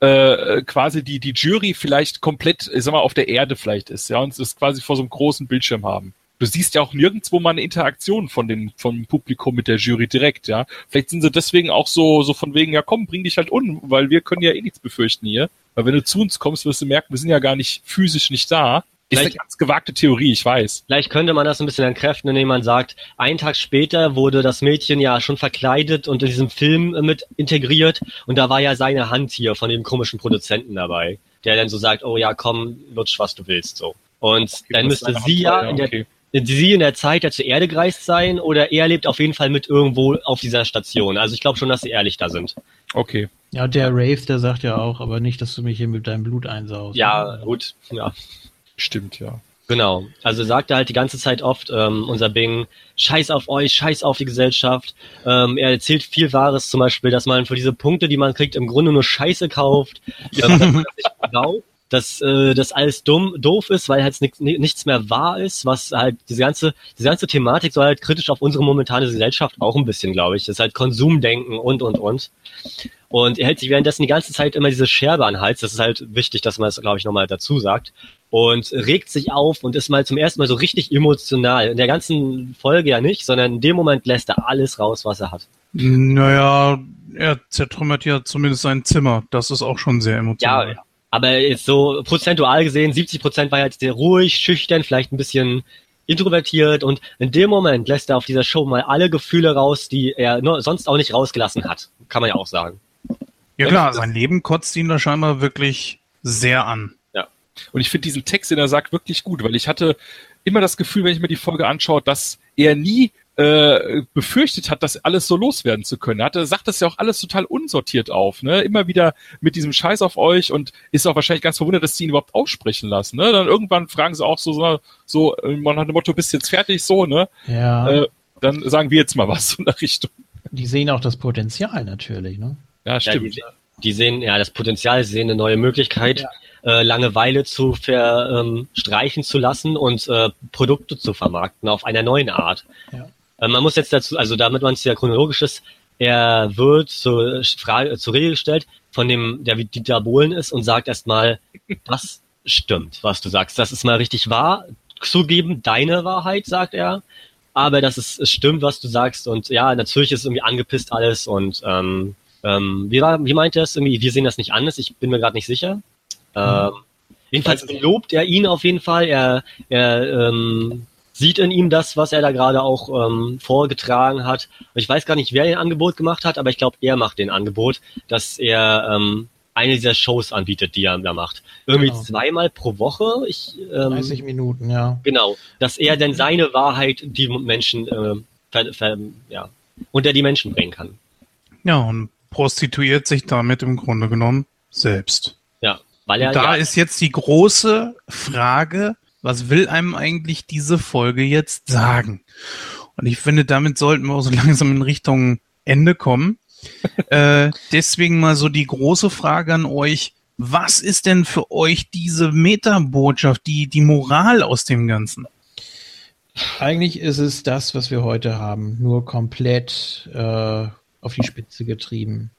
äh, quasi die, die Jury vielleicht komplett, ich sag mal, auf der Erde vielleicht ist, ja, und es quasi vor so einem großen Bildschirm haben du siehst ja auch nirgendwo mal eine Interaktion von dem, vom Publikum mit der Jury direkt, ja. Vielleicht sind sie deswegen auch so, so von wegen, ja komm, bring dich halt um, weil wir können ja eh nichts befürchten hier. Weil wenn du zu uns kommst, wirst du merken, wir sind ja gar nicht physisch nicht da. Ist eine ganz gewagte Theorie, ich weiß. Vielleicht könnte man das ein bisschen entkräften, indem man sagt, einen Tag später wurde das Mädchen ja schon verkleidet und in diesem Film mit integriert und da war ja seine Hand hier von dem komischen Produzenten dabei, der dann so sagt, oh ja, komm, lutsch, was du willst, so. Und okay, dann müsste sie ja in der, sie in der Zeit ja zur Erde gereist sein oder er lebt auf jeden Fall mit irgendwo auf dieser Station. Also ich glaube schon, dass sie ehrlich da sind. Okay. Ja, der Rave, der sagt ja auch, aber nicht, dass du mich hier mit deinem Blut einsaust. Ja, gut, ja. Stimmt, ja. Genau. Also sagt er halt die ganze Zeit oft, ähm, unser Bing, scheiß auf euch, scheiß auf die Gesellschaft. Ähm, er erzählt viel Wahres, zum Beispiel, dass man für diese Punkte, die man kriegt, im Grunde nur Scheiße kauft. Ähm, dass äh, das alles dumm, doof ist, weil halt nichts, nichts mehr wahr ist, was halt diese ganze, diese ganze Thematik soll halt kritisch auf unsere momentane Gesellschaft auch ein bisschen, glaube ich. Das ist halt Konsumdenken und und und. Und er hält sich währenddessen die ganze Zeit immer diese Scherbe an Hals. Das ist halt wichtig, dass man das, glaube ich, nochmal dazu sagt. Und regt sich auf und ist mal zum ersten Mal so richtig emotional. In der ganzen Folge ja nicht, sondern in dem Moment lässt er alles raus, was er hat. Naja, er zertrümmert ja zumindest sein Zimmer. Das ist auch schon sehr emotional. Ja, ja. Aber jetzt so prozentual gesehen, 70 Prozent war jetzt sehr ruhig, schüchtern, vielleicht ein bisschen introvertiert und in dem Moment lässt er auf dieser Show mal alle Gefühle raus, die er nur sonst auch nicht rausgelassen hat. Kann man ja auch sagen. Ja klar, sein Leben kotzt ihn da scheinbar wirklich sehr an. Ja. Und ich finde diesen Text, den er sagt, wirklich gut, weil ich hatte immer das Gefühl, wenn ich mir die Folge anschaue, dass er nie äh, befürchtet hat, das alles so loswerden zu können. Er hatte, sagt das ja auch alles total unsortiert auf, ne? Immer wieder mit diesem Scheiß auf euch und ist auch wahrscheinlich ganz verwundert, dass sie ihn überhaupt aussprechen lassen. Ne? Dann irgendwann fragen sie auch so, so, so man hat ein Motto, bist jetzt fertig, so, ne? Ja. Äh, dann sagen wir jetzt mal was in der Richtung. Die sehen auch das Potenzial natürlich, ne? Ja, stimmt. Ja, die, die, sehen, ja, das Potenzial, sie sehen eine neue Möglichkeit. Ja. Äh, Langeweile zu verstreichen ähm, zu lassen und äh, Produkte zu vermarkten auf einer neuen Art. Ja. Äh, man muss jetzt dazu, also damit man es ja chronologisch ist, er wird zur Frage, zur Rede gestellt von dem, der wie Dieter Bohlen ist und sagt erstmal, das stimmt, was du sagst. Das ist mal richtig wahr. Zugeben, deine Wahrheit, sagt er. aber das ist, es stimmt, was du sagst und ja, natürlich ist es irgendwie angepisst alles und ähm, ähm, wie, war, wie meint er es irgendwie, wir sehen das nicht anders, ich bin mir gerade nicht sicher. Ähm, jedenfalls lobt er ihn auf jeden Fall, er, er ähm, sieht in ihm das, was er da gerade auch ähm, vorgetragen hat. Und ich weiß gar nicht, wer ein Angebot gemacht hat, aber ich glaube, er macht den Angebot, dass er ähm, eine dieser Shows anbietet, die er da macht. Irgendwie Genau. zweimal pro Woche. Ich, ähm, 30 Minuten, ja. Genau, dass er denn seine Wahrheit die Menschen äh, ver, ver, ja, unter die Menschen bringen kann. Ja, und prostituiert sich damit im Grunde genommen selbst. Ja, weil er da ja, ist jetzt die große Frage, was will einem eigentlich diese Folge jetzt sagen? Und ich finde, damit sollten wir auch so langsam in Richtung Ende kommen. äh, deswegen mal so die große Frage an euch. Was ist denn für euch diese Metabotschaft, die, die Moral aus dem Ganzen? Eigentlich ist es das, was wir heute haben, nur komplett äh, auf die Spitze getrieben.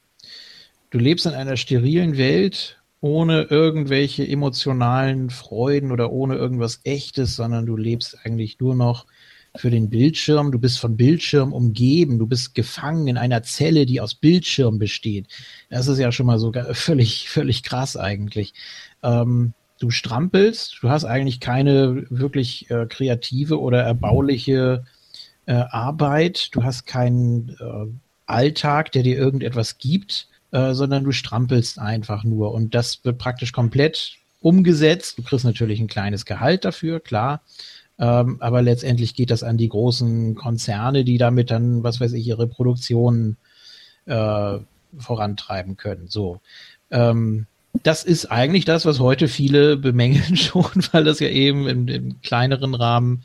Du lebst in einer sterilen Welt ohne irgendwelche emotionalen Freuden oder ohne irgendwas Echtes, sondern du lebst eigentlich nur noch für den Bildschirm. Du bist von Bildschirm umgeben. Du bist gefangen in einer Zelle, die aus Bildschirm besteht. Das ist ja schon mal so völlig, völlig krass eigentlich. Ähm, du strampelst, du hast eigentlich keine wirklich äh, kreative oder erbauliche äh, Arbeit, du hast keinen äh, Alltag, der dir irgendetwas gibt, äh, sondern du strampelst einfach nur und das wird praktisch komplett umgesetzt. Du kriegst natürlich ein kleines Gehalt dafür, klar. Ähm, aber letztendlich geht das an die großen Konzerne, die damit dann, was weiß ich, ihre Produktion äh, vorantreiben können. So. Ähm, das ist eigentlich das, was heute viele bemängeln schon, weil das ja eben im, im kleineren Rahmen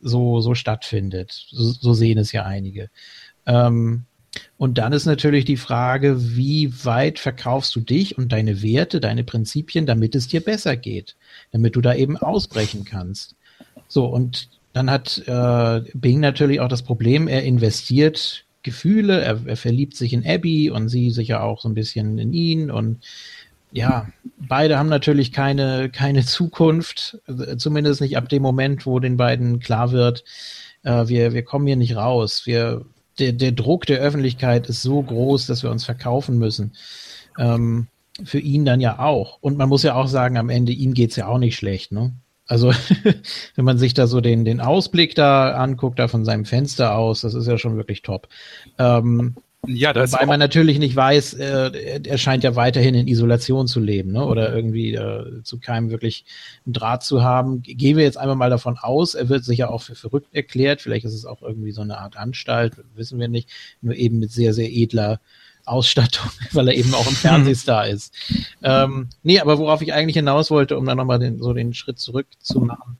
so, so stattfindet. So, so sehen es ja einige. Ähm, und dann ist natürlich die Frage, wie weit verkaufst du dich und deine Werte, deine Prinzipien, damit es dir besser geht, damit du da eben ausbrechen kannst. So, und dann hat äh, Bing natürlich auch das Problem, er investiert Gefühle, er, er verliebt sich in Abby und sie sicher auch so ein bisschen in ihn und ja, beide haben natürlich keine, keine Zukunft, äh, zumindest nicht ab dem Moment, wo den beiden klar wird, äh, wir, wir kommen hier nicht raus. Wir, der, der Druck der Öffentlichkeit ist so groß, dass wir uns verkaufen müssen. Ähm, für ihn dann ja auch. Und man muss ja auch sagen, am Ende ihm geht's ja auch nicht schlecht, ne? Also, wenn man sich da so den, den Ausblick da anguckt, da von seinem Fenster aus, das ist ja schon wirklich top. Ähm, Ja, das Wobei man natürlich nicht weiß, äh, er scheint ja weiterhin in Isolation zu leben, ne? Oder irgendwie äh, zu keinem wirklich einen Draht zu haben. Gehen wir jetzt einmal mal davon aus, er wird sicher auch für verrückt erklärt. Vielleicht ist es auch irgendwie so eine Art Anstalt, wissen wir nicht. Nur eben mit sehr, sehr edler Ausstattung, weil er eben auch ein Fernsehstar ist. Ähm, nee, aber worauf ich eigentlich hinaus wollte, um dann nochmal den, so den Schritt zurück zu machen.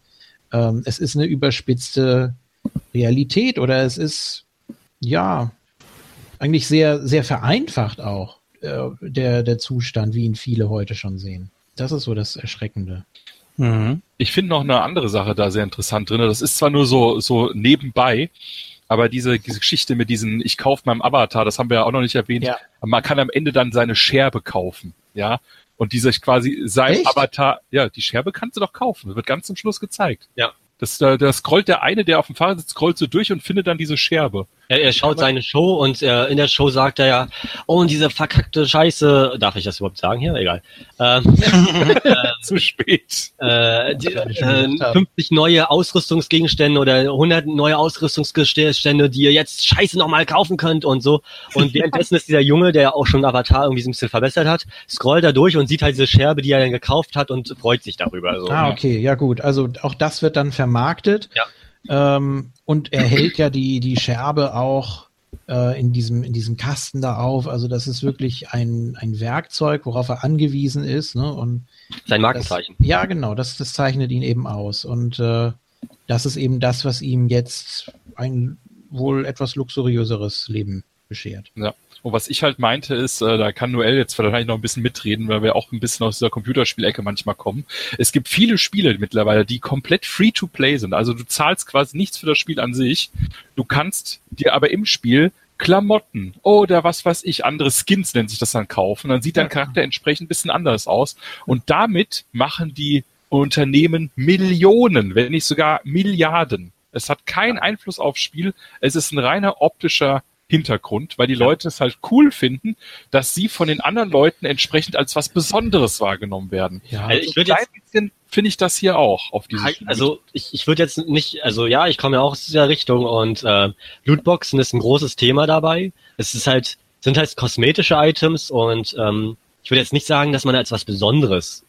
Ähm, es ist eine überspitzte Realität oder es ist, ja, eigentlich sehr, sehr vereinfacht auch äh, der, der Zustand, wie ihn viele heute schon sehen. Das ist so das Erschreckende. Mhm. Ich finde noch eine andere Sache da sehr interessant drin. Das ist zwar nur so, so nebenbei, aber diese, diese Geschichte mit diesen, ich kaufe meinem Avatar, das haben wir ja auch noch nicht erwähnt, Ja. man kann am Ende dann seine Scherbe kaufen, ja. Und diese quasi sein Echt? Avatar, ja, die Scherbe kannst du doch kaufen. Das wird ganz zum Schluss gezeigt. Ja. Das, da, da scrollt der eine, der auf dem Fahrrad sitzt, scrollt so durch und findet dann diese Scherbe. Er, er schaut seine Show und äh, in der Show sagt er ja, oh, und diese verkackte Scheiße, darf ich das überhaupt sagen hier? Egal. Ähm, Zu spät. äh, die, äh, gesagt haben. 50 neue Ausrüstungsgegenstände oder 100 neue Ausrüstungsgegenstände, die ihr jetzt scheiße nochmal kaufen könnt und so. Und währenddessen ist dieser Junge, der auch schon Avatar irgendwie so ein bisschen verbessert hat, scrollt da durch und sieht halt diese Scherbe, die er dann gekauft hat und freut sich darüber. So. Ah, okay, ja gut. Also auch das wird dann vermarktet. Ja. Ähm, und er hält ja die, die Scherbe auch äh, in, diesem, in diesem Kasten da auf. Also das ist wirklich ein, ein Werkzeug, worauf er angewiesen ist. Ne? Und Sein das, Markenzeichen. ja, genau, das, das zeichnet ihn eben aus. Und äh, das ist eben das, was ihm jetzt ein wohl etwas luxuriöseres Leben beschert. Ja. Und was ich halt meinte ist, äh, da kann Noel jetzt wahrscheinlich noch ein bisschen mitreden, weil wir auch ein bisschen aus dieser Computerspielecke manchmal kommen. Es gibt viele Spiele mittlerweile, die komplett free to play sind. Also du zahlst quasi nichts für das Spiel an sich. Du kannst dir aber im Spiel Klamotten oder was weiß ich, andere Skins nennt sich das dann kaufen. Dann sieht dein. Charakter entsprechend ein bisschen anders aus. Und damit machen die Unternehmen Millionen, wenn nicht sogar Milliarden. Es hat keinen Einfluss aufs Spiel. Es ist ein reiner optischer Hintergrund, weil die Leute es halt cool finden, dass sie von den anderen Leuten entsprechend als was Besonderes wahrgenommen werden. Ja, also ich würde jetzt bisschen finde ich das hier auch auf diesem. Also ich, ich würde jetzt nicht, also ja, ich komme ja auch aus dieser Richtung und äh, Lootboxen ist ein großes Thema dabei. Es ist halt, sind halt kosmetische Items und ähm, ich würde jetzt nicht sagen, dass man als was Besonderes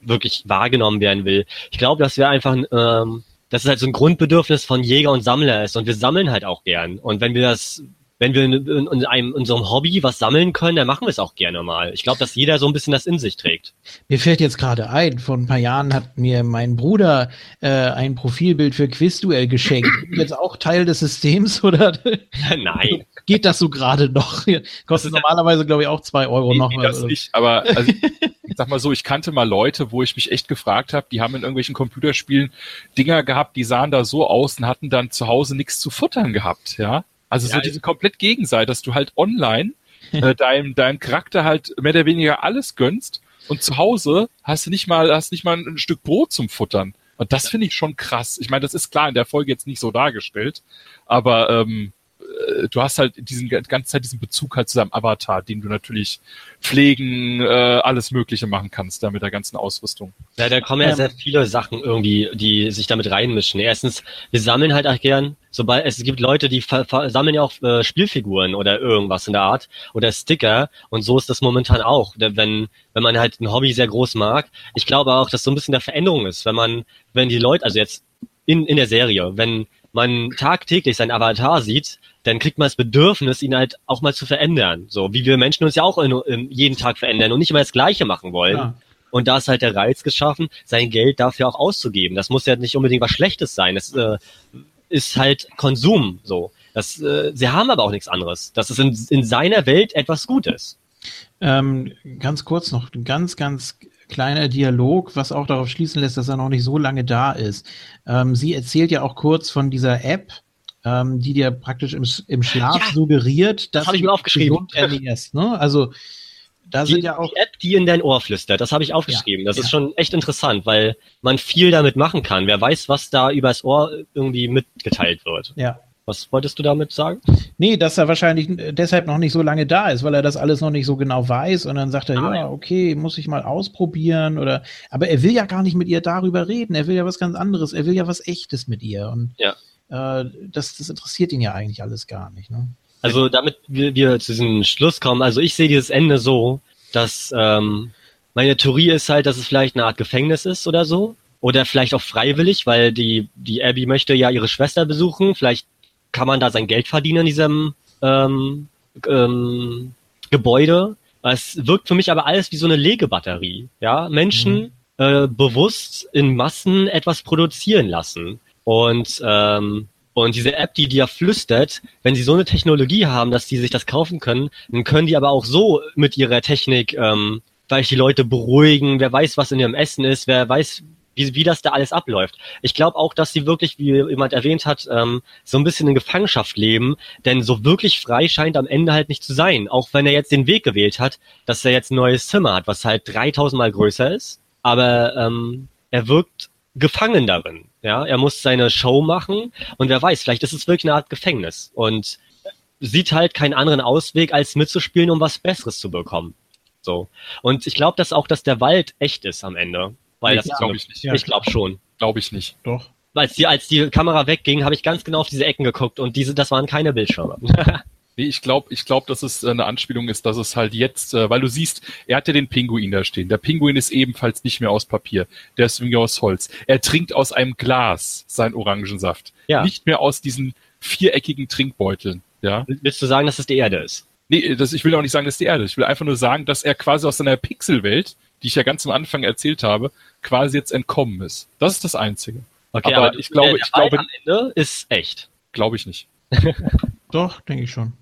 wirklich wahrgenommen werden will. Ich glaube, das wäre einfach ähm, dass es halt so ein Grundbedürfnis von Jäger und Sammler ist und wir sammeln halt auch gern. Und wenn wir das, wenn wir in, in, einem, in unserem Hobby was sammeln können, dann machen wir es auch gerne mal. Ich glaube, dass jeder so ein bisschen das in sich trägt. Mir fällt jetzt gerade ein, vor ein paar Jahren hat mir mein Bruder äh, ein Profilbild für Quizduell geschenkt. jetzt auch Teil des Systems oder? Nein. Geht das so gerade noch? Kostet normalerweise, glaube ich, auch zwei Euro nee, noch. Nee, das nicht, aber also, ich sag mal so, ich kannte mal Leute, wo ich mich echt gefragt habe, die haben in irgendwelchen Computerspielen Dinger gehabt, die sahen da so aus und hatten dann zu Hause nichts zu futtern gehabt, ja. Also ja, so diese komplett Gegenseite, dass du halt online äh, deinem, deinem Charakter halt mehr oder weniger alles gönnst und zu Hause hast du nicht mal, hast nicht mal ein Stück Brot zum Futtern. Und das finde ich schon krass. Ich meine, das ist klar in der Folge jetzt nicht so dargestellt, aber ähm, äh, du hast halt diesen ganze Zeit diesen Bezug halt zu deinem Avatar, den du natürlich pflegen, äh, alles Mögliche machen kannst da mit der ganzen Ausrüstung. Ja, da kommen ja ähm, sehr viele Sachen irgendwie, die sich damit reinmischen. Erstens, wir sammeln halt auch gern, sobald es gibt Leute, die sammeln ja auch äh, Spielfiguren oder irgendwas in der Art oder Sticker und so ist das momentan auch. Wenn wenn man halt ein Hobby sehr groß mag, ich glaube auch, dass so ein bisschen der Veränderung ist, wenn man wenn die Leute, also jetzt in in der Serie, wenn man tagtäglich sein Avatar sieht, dann kriegt man das Bedürfnis, ihn halt auch mal zu verändern. So wie wir Menschen uns ja auch in, in jeden Tag verändern und nicht immer das Gleiche machen wollen. Ja. Und da ist halt der Reiz geschaffen, sein Geld dafür auch auszugeben. Das muss ja nicht unbedingt was Schlechtes sein. Das äh, ist halt Konsum. So, das, äh, sie haben aber auch nichts anderes. Das ist in, in seiner Welt etwas Gutes. Ähm, ganz kurz noch, ganz, ganz kleiner Dialog, was auch darauf schließen lässt, dass er noch nicht so lange da ist. Ähm, sie erzählt ja auch kurz von dieser App, ähm, die dir praktisch im, im Schlaf ja, suggeriert, dass das ich mir aufgeschrieben. du ernährst. Ne? Also da die, sind ja auch die App, die in dein Ohr flüstert, das habe ich aufgeschrieben. Ja, das ja. ist schon echt interessant, weil man viel damit machen kann. Wer weiß, was da übers Ohr irgendwie mitgeteilt wird. Ja. Was wolltest du damit sagen? Nee, dass er wahrscheinlich deshalb noch nicht so lange da ist, weil er das alles noch nicht so genau weiß und dann sagt er, ah, ja, okay, muss ich mal ausprobieren oder, aber er will ja gar nicht mit ihr darüber reden, er will ja was ganz anderes, er will ja was echtes mit ihr und ja. äh, das, das interessiert ihn ja eigentlich alles gar nicht, ne? Also damit wir, wir zu diesem Schluss kommen, also ich sehe dieses Ende so, dass ähm, meine Theorie ist halt, dass es vielleicht eine Art Gefängnis ist oder so. Oder vielleicht auch freiwillig, weil die, die Abby möchte ja ihre Schwester besuchen. Vielleicht kann man da sein Geld verdienen in diesem ähm, ähm, Gebäude. Es wirkt für mich aber alles wie so eine Legebatterie. Ja, Menschen mhm. äh, bewusst in Massen etwas produzieren lassen. Und ähm, und diese App, die dir flüstert, wenn sie so eine Technologie haben, dass die sich das kaufen können, dann können die aber auch so mit ihrer Technik ähm, vielleicht die Leute beruhigen, wer weiß, was in ihrem Essen ist, wer weiß, wie, wie das da alles abläuft. Ich glaube auch, dass sie wirklich, wie jemand erwähnt hat, ähm, so ein bisschen in Gefangenschaft leben, denn so wirklich frei scheint am Ende halt nicht zu sein. Auch wenn er jetzt den Weg gewählt hat, dass er jetzt ein neues Zimmer hat, was halt 3000 Mal größer ist, aber ähm, er wirkt gefangen darin. Ja, er muss seine Show machen und wer weiß, vielleicht ist es wirklich eine Art Gefängnis und sieht halt keinen anderen Ausweg, als mitzuspielen, um was Besseres zu bekommen. So. Und ich glaube, dass auch, dass der Wald echt ist am Ende. Weil das glaube ich nicht. Ich glaube schon. Glaube ich nicht. Doch. Als die, als die Kamera wegging, habe ich ganz genau auf diese Ecken geguckt und diese, das waren keine Bildschirme. Nee, ich glaube, ich glaube, dass es eine Anspielung ist, dass es halt jetzt, äh, weil du siehst, er hat ja den Pinguin da stehen. Der Pinguin ist ebenfalls nicht mehr aus Papier. Der ist irgendwie aus Holz. Er trinkt aus einem Glas seinen Orangensaft. Ja. Nicht mehr aus diesen viereckigen Trinkbeuteln. Ja. Willst du sagen, dass es die Erde ist? Nee, das, ich will auch nicht sagen, dass es die Erde ist. Ich will einfach nur sagen, dass er quasi aus seiner Pixelwelt, die ich ja ganz am Anfang erzählt habe, quasi jetzt entkommen ist. Das ist das Einzige. Okay, aber, aber ich glaube, ich glaube, am Ende ist echt. Glaube ich nicht. Doch, denke ich schon.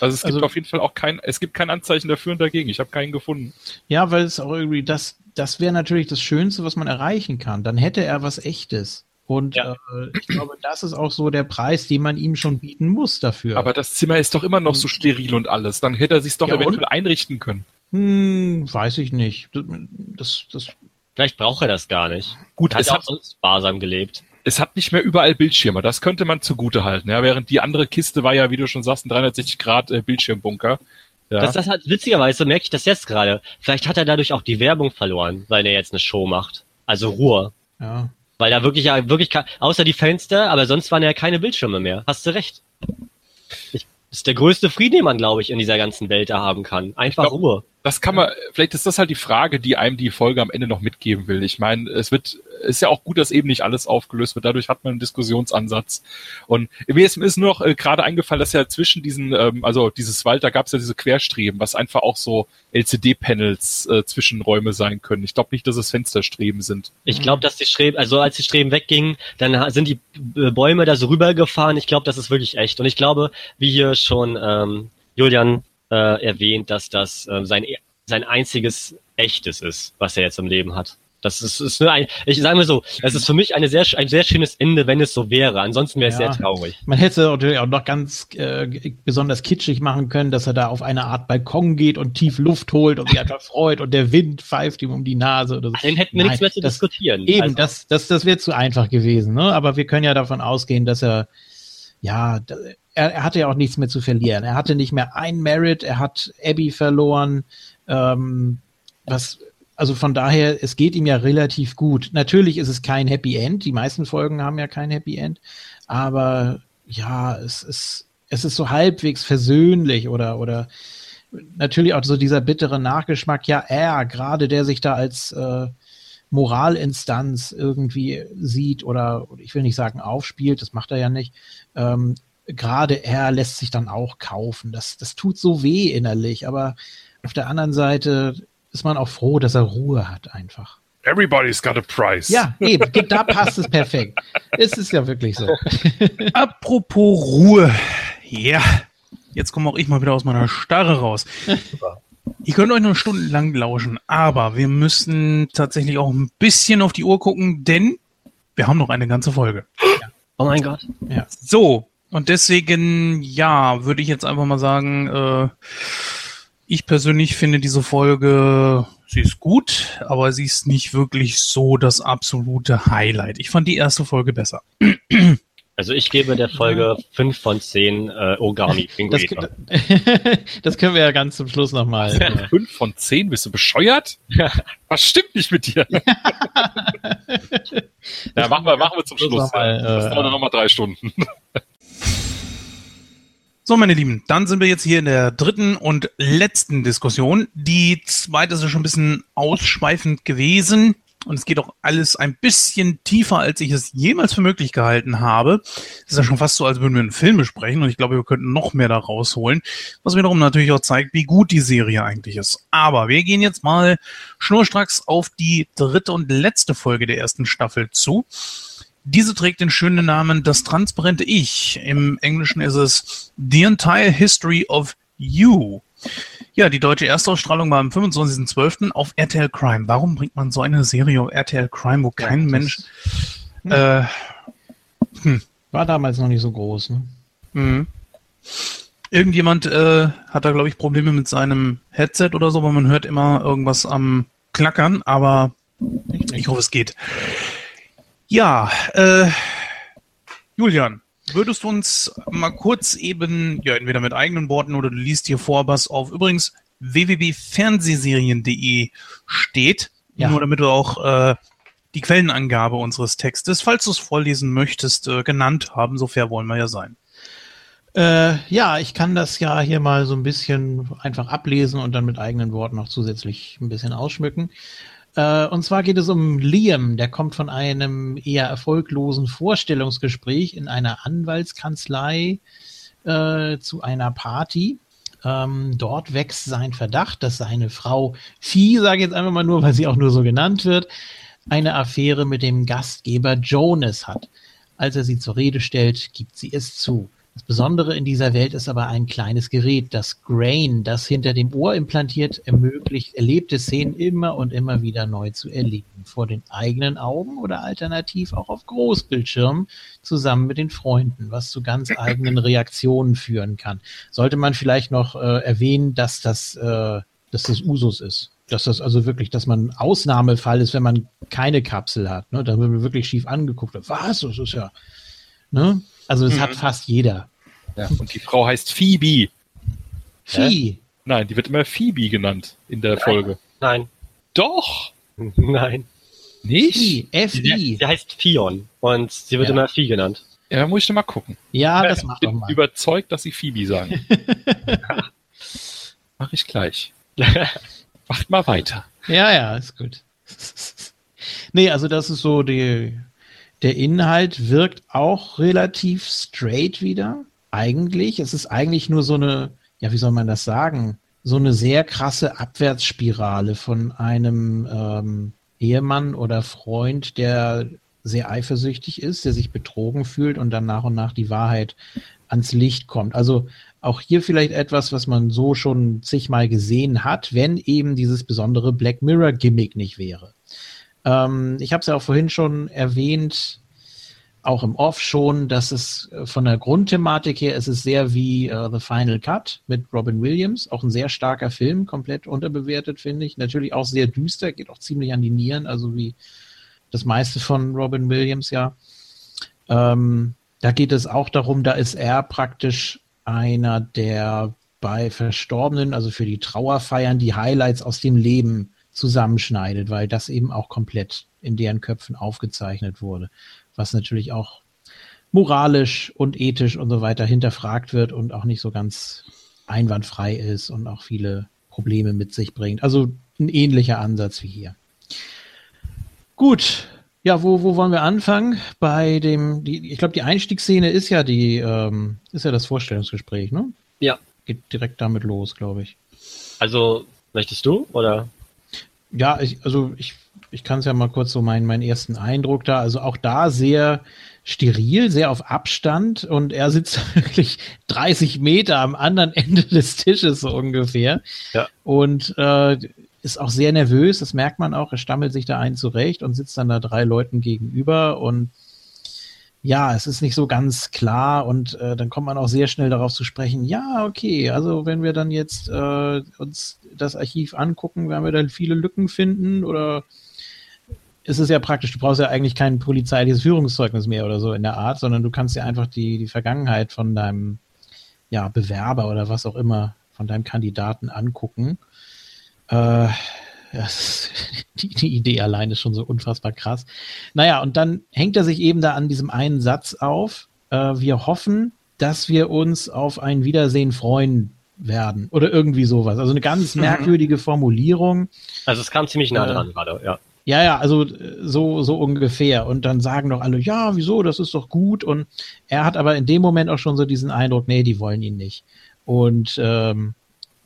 Also es gibt also, auf jeden Fall auch kein, es gibt kein Anzeichen dafür und dagegen. Ich habe keinen gefunden. Ja, weil es auch irgendwie, das, das wäre natürlich das Schönste, was man erreichen kann. Dann hätte er was Echtes. Und ja. äh, ich glaube, das ist auch so der Preis, den man ihm schon bieten muss dafür. Aber das Zimmer ist doch immer noch so steril und alles. Dann hätte er sich doch ja, eventuell und? einrichten können. Hm, weiß ich nicht. Das, das, Vielleicht braucht er das gar nicht. Gut, er hat auch sonst sparsam gelebt. es hat nicht mehr überall Bildschirme. Das könnte man zugute halten. Ja, während die andere Kiste war ja, wie du schon sagst, ein 360 Grad äh, Bildschirmbunker. Ja. Das, das hat, witzigerweise merke ich das jetzt gerade. Vielleicht hat er dadurch auch die Werbung verloren, weil er jetzt eine Show macht. Also Ruhe. Ja. Weil da wirklich ja wirklich außer die Fenster, aber sonst waren ja keine Bildschirme mehr. Hast du recht. Ich, das ist der größte Frieden, den man, glaube ich, in dieser ganzen Welt da haben kann. Einfach glaub, Ruhe das kann man, vielleicht ist das halt die Frage, die einem die Folge am Ende noch mitgeben will. Ich meine, es wird, ist ja auch gut, dass eben nicht alles aufgelöst wird. Dadurch hat man einen Diskussionsansatz. Und mir ist, mir ist nur noch äh, gerade eingefallen, dass ja zwischen diesen, ähm, also dieses Wald, da gab es ja diese Querstreben, was einfach auch so LCD-Panels äh, Zwischenräume sein können. Ich glaube nicht, dass es Fensterstreben sind. Ich glaube, dass die Streben, also als die Streben weggingen, dann sind die äh, Bäume da so rübergefahren. Ich glaube, das ist wirklich echt. Und ich glaube, wie hier schon ähm, Julian äh, erwähnt, dass das äh, sein, sein einziges echtes ist, was er jetzt im Leben hat. Das ist, ist nur ein, ich sage mal so, es ist für mich eine sehr, ein sehr schönes Ende, wenn es so wäre. Ansonsten wäre es ja, sehr traurig. Man hätte natürlich auch noch ganz äh, besonders kitschig machen können, dass er da auf eine Art Balkon geht und tief Luft holt und sich einfach freut und der Wind pfeift ihm um die Nase oder so. Den hätten wir Nein, nichts mehr zu das, diskutieren. Eben, also. das, das, das wäre zu einfach gewesen. Ne? Aber wir können ja davon ausgehen, dass er ja, er, er, hatte ja auch nichts mehr zu verlieren. Er hatte nicht mehr ein Merit, er hat Abby verloren. Ähm, was, also von daher, es geht ihm ja relativ gut. Natürlich ist es kein Happy End. Die meisten Folgen haben ja kein Happy End. Aber ja, es ist, es ist so halbwegs versöhnlich oder, oder natürlich auch so dieser bittere Nachgeschmack. Ja, er, gerade der sich da als äh, Moralinstanz irgendwie sieht oder ich will nicht sagen aufspielt, das macht er ja nicht, ähm, gerade er lässt sich dann auch kaufen. Das, das tut so weh innerlich, aber auf der anderen Seite ist man auch froh, dass er Ruhe hat einfach. Everybody's got a price. Ja, eben, da passt es perfekt. Es ist ja wirklich so. Apropos Ruhe. Ja, jetzt komme auch ich mal wieder aus meiner Starre raus. Ihr könnt euch noch stundenlang lauschen, aber wir müssen tatsächlich auch ein bisschen auf die Uhr gucken, denn wir haben noch eine ganze Folge. Oh mein Gott. Ja. So, und deswegen, ja, würde ich jetzt einfach mal sagen, äh, ich persönlich finde diese Folge, sie ist gut, aber sie ist nicht wirklich so das absolute Highlight. Ich fand die erste Folge besser. Also ich gebe der Folge 5 von 10 äh, Ogami das, das können wir ja ganz zum Schluss nochmal. 5 äh. von 10? Bist du bescheuert? Was stimmt nicht mit dir? ja, machen wir, machen wir zum Schluss. Mal, das äh, dauert nochmal drei Stunden. So, meine Lieben, dann sind wir jetzt hier in der dritten und letzten Diskussion. Die zweite ist ja schon ein bisschen ausschweifend gewesen und es geht auch alles ein bisschen tiefer, als ich es jemals für möglich gehalten habe. Es ist ja schon fast so, als würden wir einen Film besprechen und ich glaube, wir könnten noch mehr da rausholen, was wiederum natürlich auch zeigt, wie gut die Serie eigentlich ist. Aber wir gehen jetzt mal schnurstracks auf die dritte und letzte Folge der ersten Staffel zu. Diese trägt den schönen Namen Das transparente Ich. Im Englischen ist es The Entire History of You. Ja, die deutsche Erstausstrahlung war am 25.12. auf RTL Crime. Warum bringt man so eine Serie auf RTL Crime, wo kein ja, Mensch. Hm. Äh, hm. War damals noch nicht so groß, ne? Mhm. Irgendjemand äh, hat da, glaube ich, Probleme mit seinem Headset oder so, weil man hört immer irgendwas am Klackern, aber ich hoffe, es geht. Ja, äh, Julian, würdest du uns mal kurz eben, ja, entweder mit eigenen Worten oder du liest hier vor, was auf übrigens www.fernsehserien.de steht, ja. nur damit du auch äh, die Quellenangabe unseres Textes, falls du es vorlesen möchtest, äh, genannt haben. So fair wollen wir ja sein. Äh, ja, ich kann das ja hier mal so ein bisschen einfach ablesen und dann mit eigenen Worten noch zusätzlich ein bisschen ausschmücken. Äh, und zwar geht es um Liam, der kommt von einem eher erfolglosen Vorstellungsgespräch in einer Anwaltskanzlei äh, zu einer Party. Ähm, dort wächst sein Verdacht, dass seine Frau Vieh, sage ich jetzt einfach mal nur, weil sie auch nur so genannt wird, eine Affäre mit dem Gastgeber Jonas hat. Als er sie zur Rede stellt, gibt sie es zu. Das Besondere in dieser Welt ist aber ein kleines Gerät, das Grain, das hinter dem Ohr implantiert, ermöglicht, erlebte Szenen immer und immer wieder neu zu erleben. Vor den eigenen Augen oder alternativ auch auf Großbildschirmen zusammen mit den Freunden, was zu ganz eigenen Reaktionen führen kann. Sollte man vielleicht noch äh, erwähnen, dass das, äh, dass das Usus ist. dass das also wirklich, dass man Ausnahmefall ist, wenn man keine Kapsel hat. Ne? Da wird man wirklich schief angeguckt. Was? Das ist ja. Ne? Also das mhm. hat fast jeder. Ja, und die Frau heißt Phoebe. Phoebe? Nein, die wird immer Phoebe genannt in der Nein. Folge. Nein. Doch. Nein. Nicht? F-I. Sie heißt Fion und sie wird Ja. immer Vieh genannt. Ja, da muss ich noch mal gucken. Ja, das macht ich doch bin mal. überzeugt, dass sie Phoebe sagen. Mach ich gleich. Macht mal weiter. Ja, ja, ist gut. nee, also das ist so die, der Inhalt wirkt auch relativ straight wieder. Eigentlich. Es ist eigentlich nur so eine, ja, wie soll man das sagen? So eine sehr krasse Abwärtsspirale von einem ähm, Ehemann oder Freund, der sehr eifersüchtig ist, der sich betrogen fühlt und dann nach und nach die Wahrheit ans Licht kommt. Also auch hier vielleicht etwas, was man so schon zigmal gesehen hat, wenn eben dieses besondere Black Mirror Gimmick nicht wäre. Ähm, ich habe es ja auch vorhin schon erwähnt, auch im Off schon, dass es äh, von der Grundthematik her, es ist sehr wie äh, The Final Cut mit Robin Williams, auch ein sehr starker Film, komplett unterbewertet, finde ich. Natürlich auch sehr düster, geht auch ziemlich an die Nieren, also wie das meiste von Robin Williams ja. Ähm, da geht es auch darum, da ist er praktisch einer, der bei Verstorbenen, also für die Trauerfeiern, die Highlights aus dem Leben zusammenschneidet, weil das eben auch komplett in deren Köpfen aufgezeichnet wurde, was natürlich auch moralisch und ethisch und so weiter hinterfragt wird und auch nicht so ganz einwandfrei ist und auch viele Probleme mit sich bringt. Also ein ähnlicher Ansatz wie hier. Gut, ja, wo, wo wollen wir anfangen? Bei dem, die, ich glaube, die Einstiegsszene ist ja die, ähm, ist ja das Vorstellungsgespräch, ne? Ja. Geht direkt damit los, glaube ich. Also, möchtest du oder? Ja, ich, also ich, ich kann es ja mal kurz so meinen, meinen ersten Eindruck da. Also auch da sehr steril, sehr auf Abstand und er sitzt wirklich 30 Meter am anderen Ende des Tisches so ungefähr. Ja. Und äh, ist auch sehr nervös, das merkt man auch. Er stammelt sich da einen zurecht und sitzt dann da drei Leuten gegenüber und ja, es ist nicht so ganz klar und äh, dann kommt man auch sehr schnell darauf zu sprechen, ja, okay, also wenn wir dann jetzt äh, uns das Archiv angucken, werden wir dann viele Lücken finden oder ist es ja praktisch, du brauchst ja eigentlich kein polizeiliches Führungszeugnis mehr oder so in der Art, sondern du kannst ja einfach die, die Vergangenheit von deinem ja, Bewerber oder was auch immer, von deinem Kandidaten angucken. Äh, das, die, die Idee allein ist schon so unfassbar krass. Naja, und dann hängt er sich eben da an diesem einen Satz auf. Äh, wir hoffen, dass wir uns auf ein Wiedersehen freuen werden. Oder irgendwie sowas. Also eine ganz merkwürdige Formulierung. Also es kam ziemlich nah Äh, dran gerade, ja. Ja, ja, also äh, so, so ungefähr. Und dann sagen doch alle, ja, wieso, das ist doch gut. Und er hat aber in dem Moment auch schon so diesen Eindruck, nee, die wollen ihn nicht. Und ähm,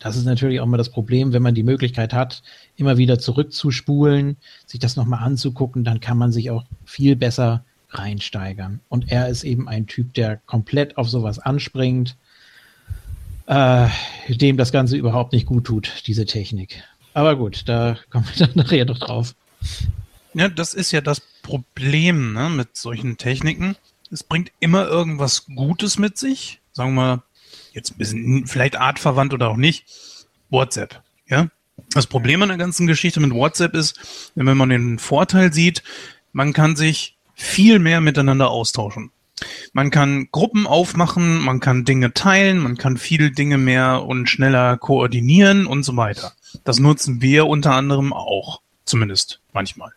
das ist natürlich auch mal das Problem, wenn man die Möglichkeit hat, immer wieder zurückzuspulen, sich das nochmal anzugucken, dann kann man sich auch viel besser reinsteigern. Und er ist eben ein Typ, der komplett auf sowas anspringt, äh, dem das Ganze überhaupt nicht gut tut, diese Technik. Aber gut, da kommen wir dann nachher noch drauf. Ja, das ist ja das Problem ne, mit solchen Techniken. Es bringt immer irgendwas Gutes mit sich. Sagen wir mal, jetzt ein bisschen vielleicht artverwandt oder auch nicht. WhatsApp. Ja. Das Problem an der ganzen Geschichte mit WhatsApp ist, wenn man den Vorteil sieht, man kann sich viel mehr miteinander austauschen. Man kann Gruppen aufmachen, man kann Dinge teilen, man kann viele Dinge mehr und schneller koordinieren und so weiter. Das nutzen wir unter anderem auch. Zumindest manchmal.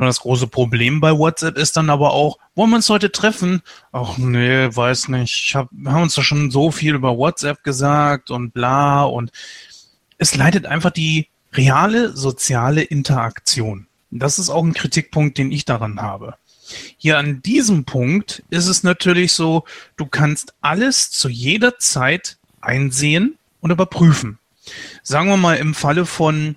Nur das große Problem bei WhatsApp ist dann aber auch, wollen wir uns heute treffen? Ach nee, weiß nicht. Ich hab, wir haben uns doch schon so viel über WhatsApp gesagt und bla und es leidet einfach die reale soziale Interaktion. Das ist auch ein Kritikpunkt, den ich daran habe. Hier an diesem Punkt ist es natürlich so, du kannst alles zu jeder Zeit einsehen und überprüfen. Sagen wir mal im Falle von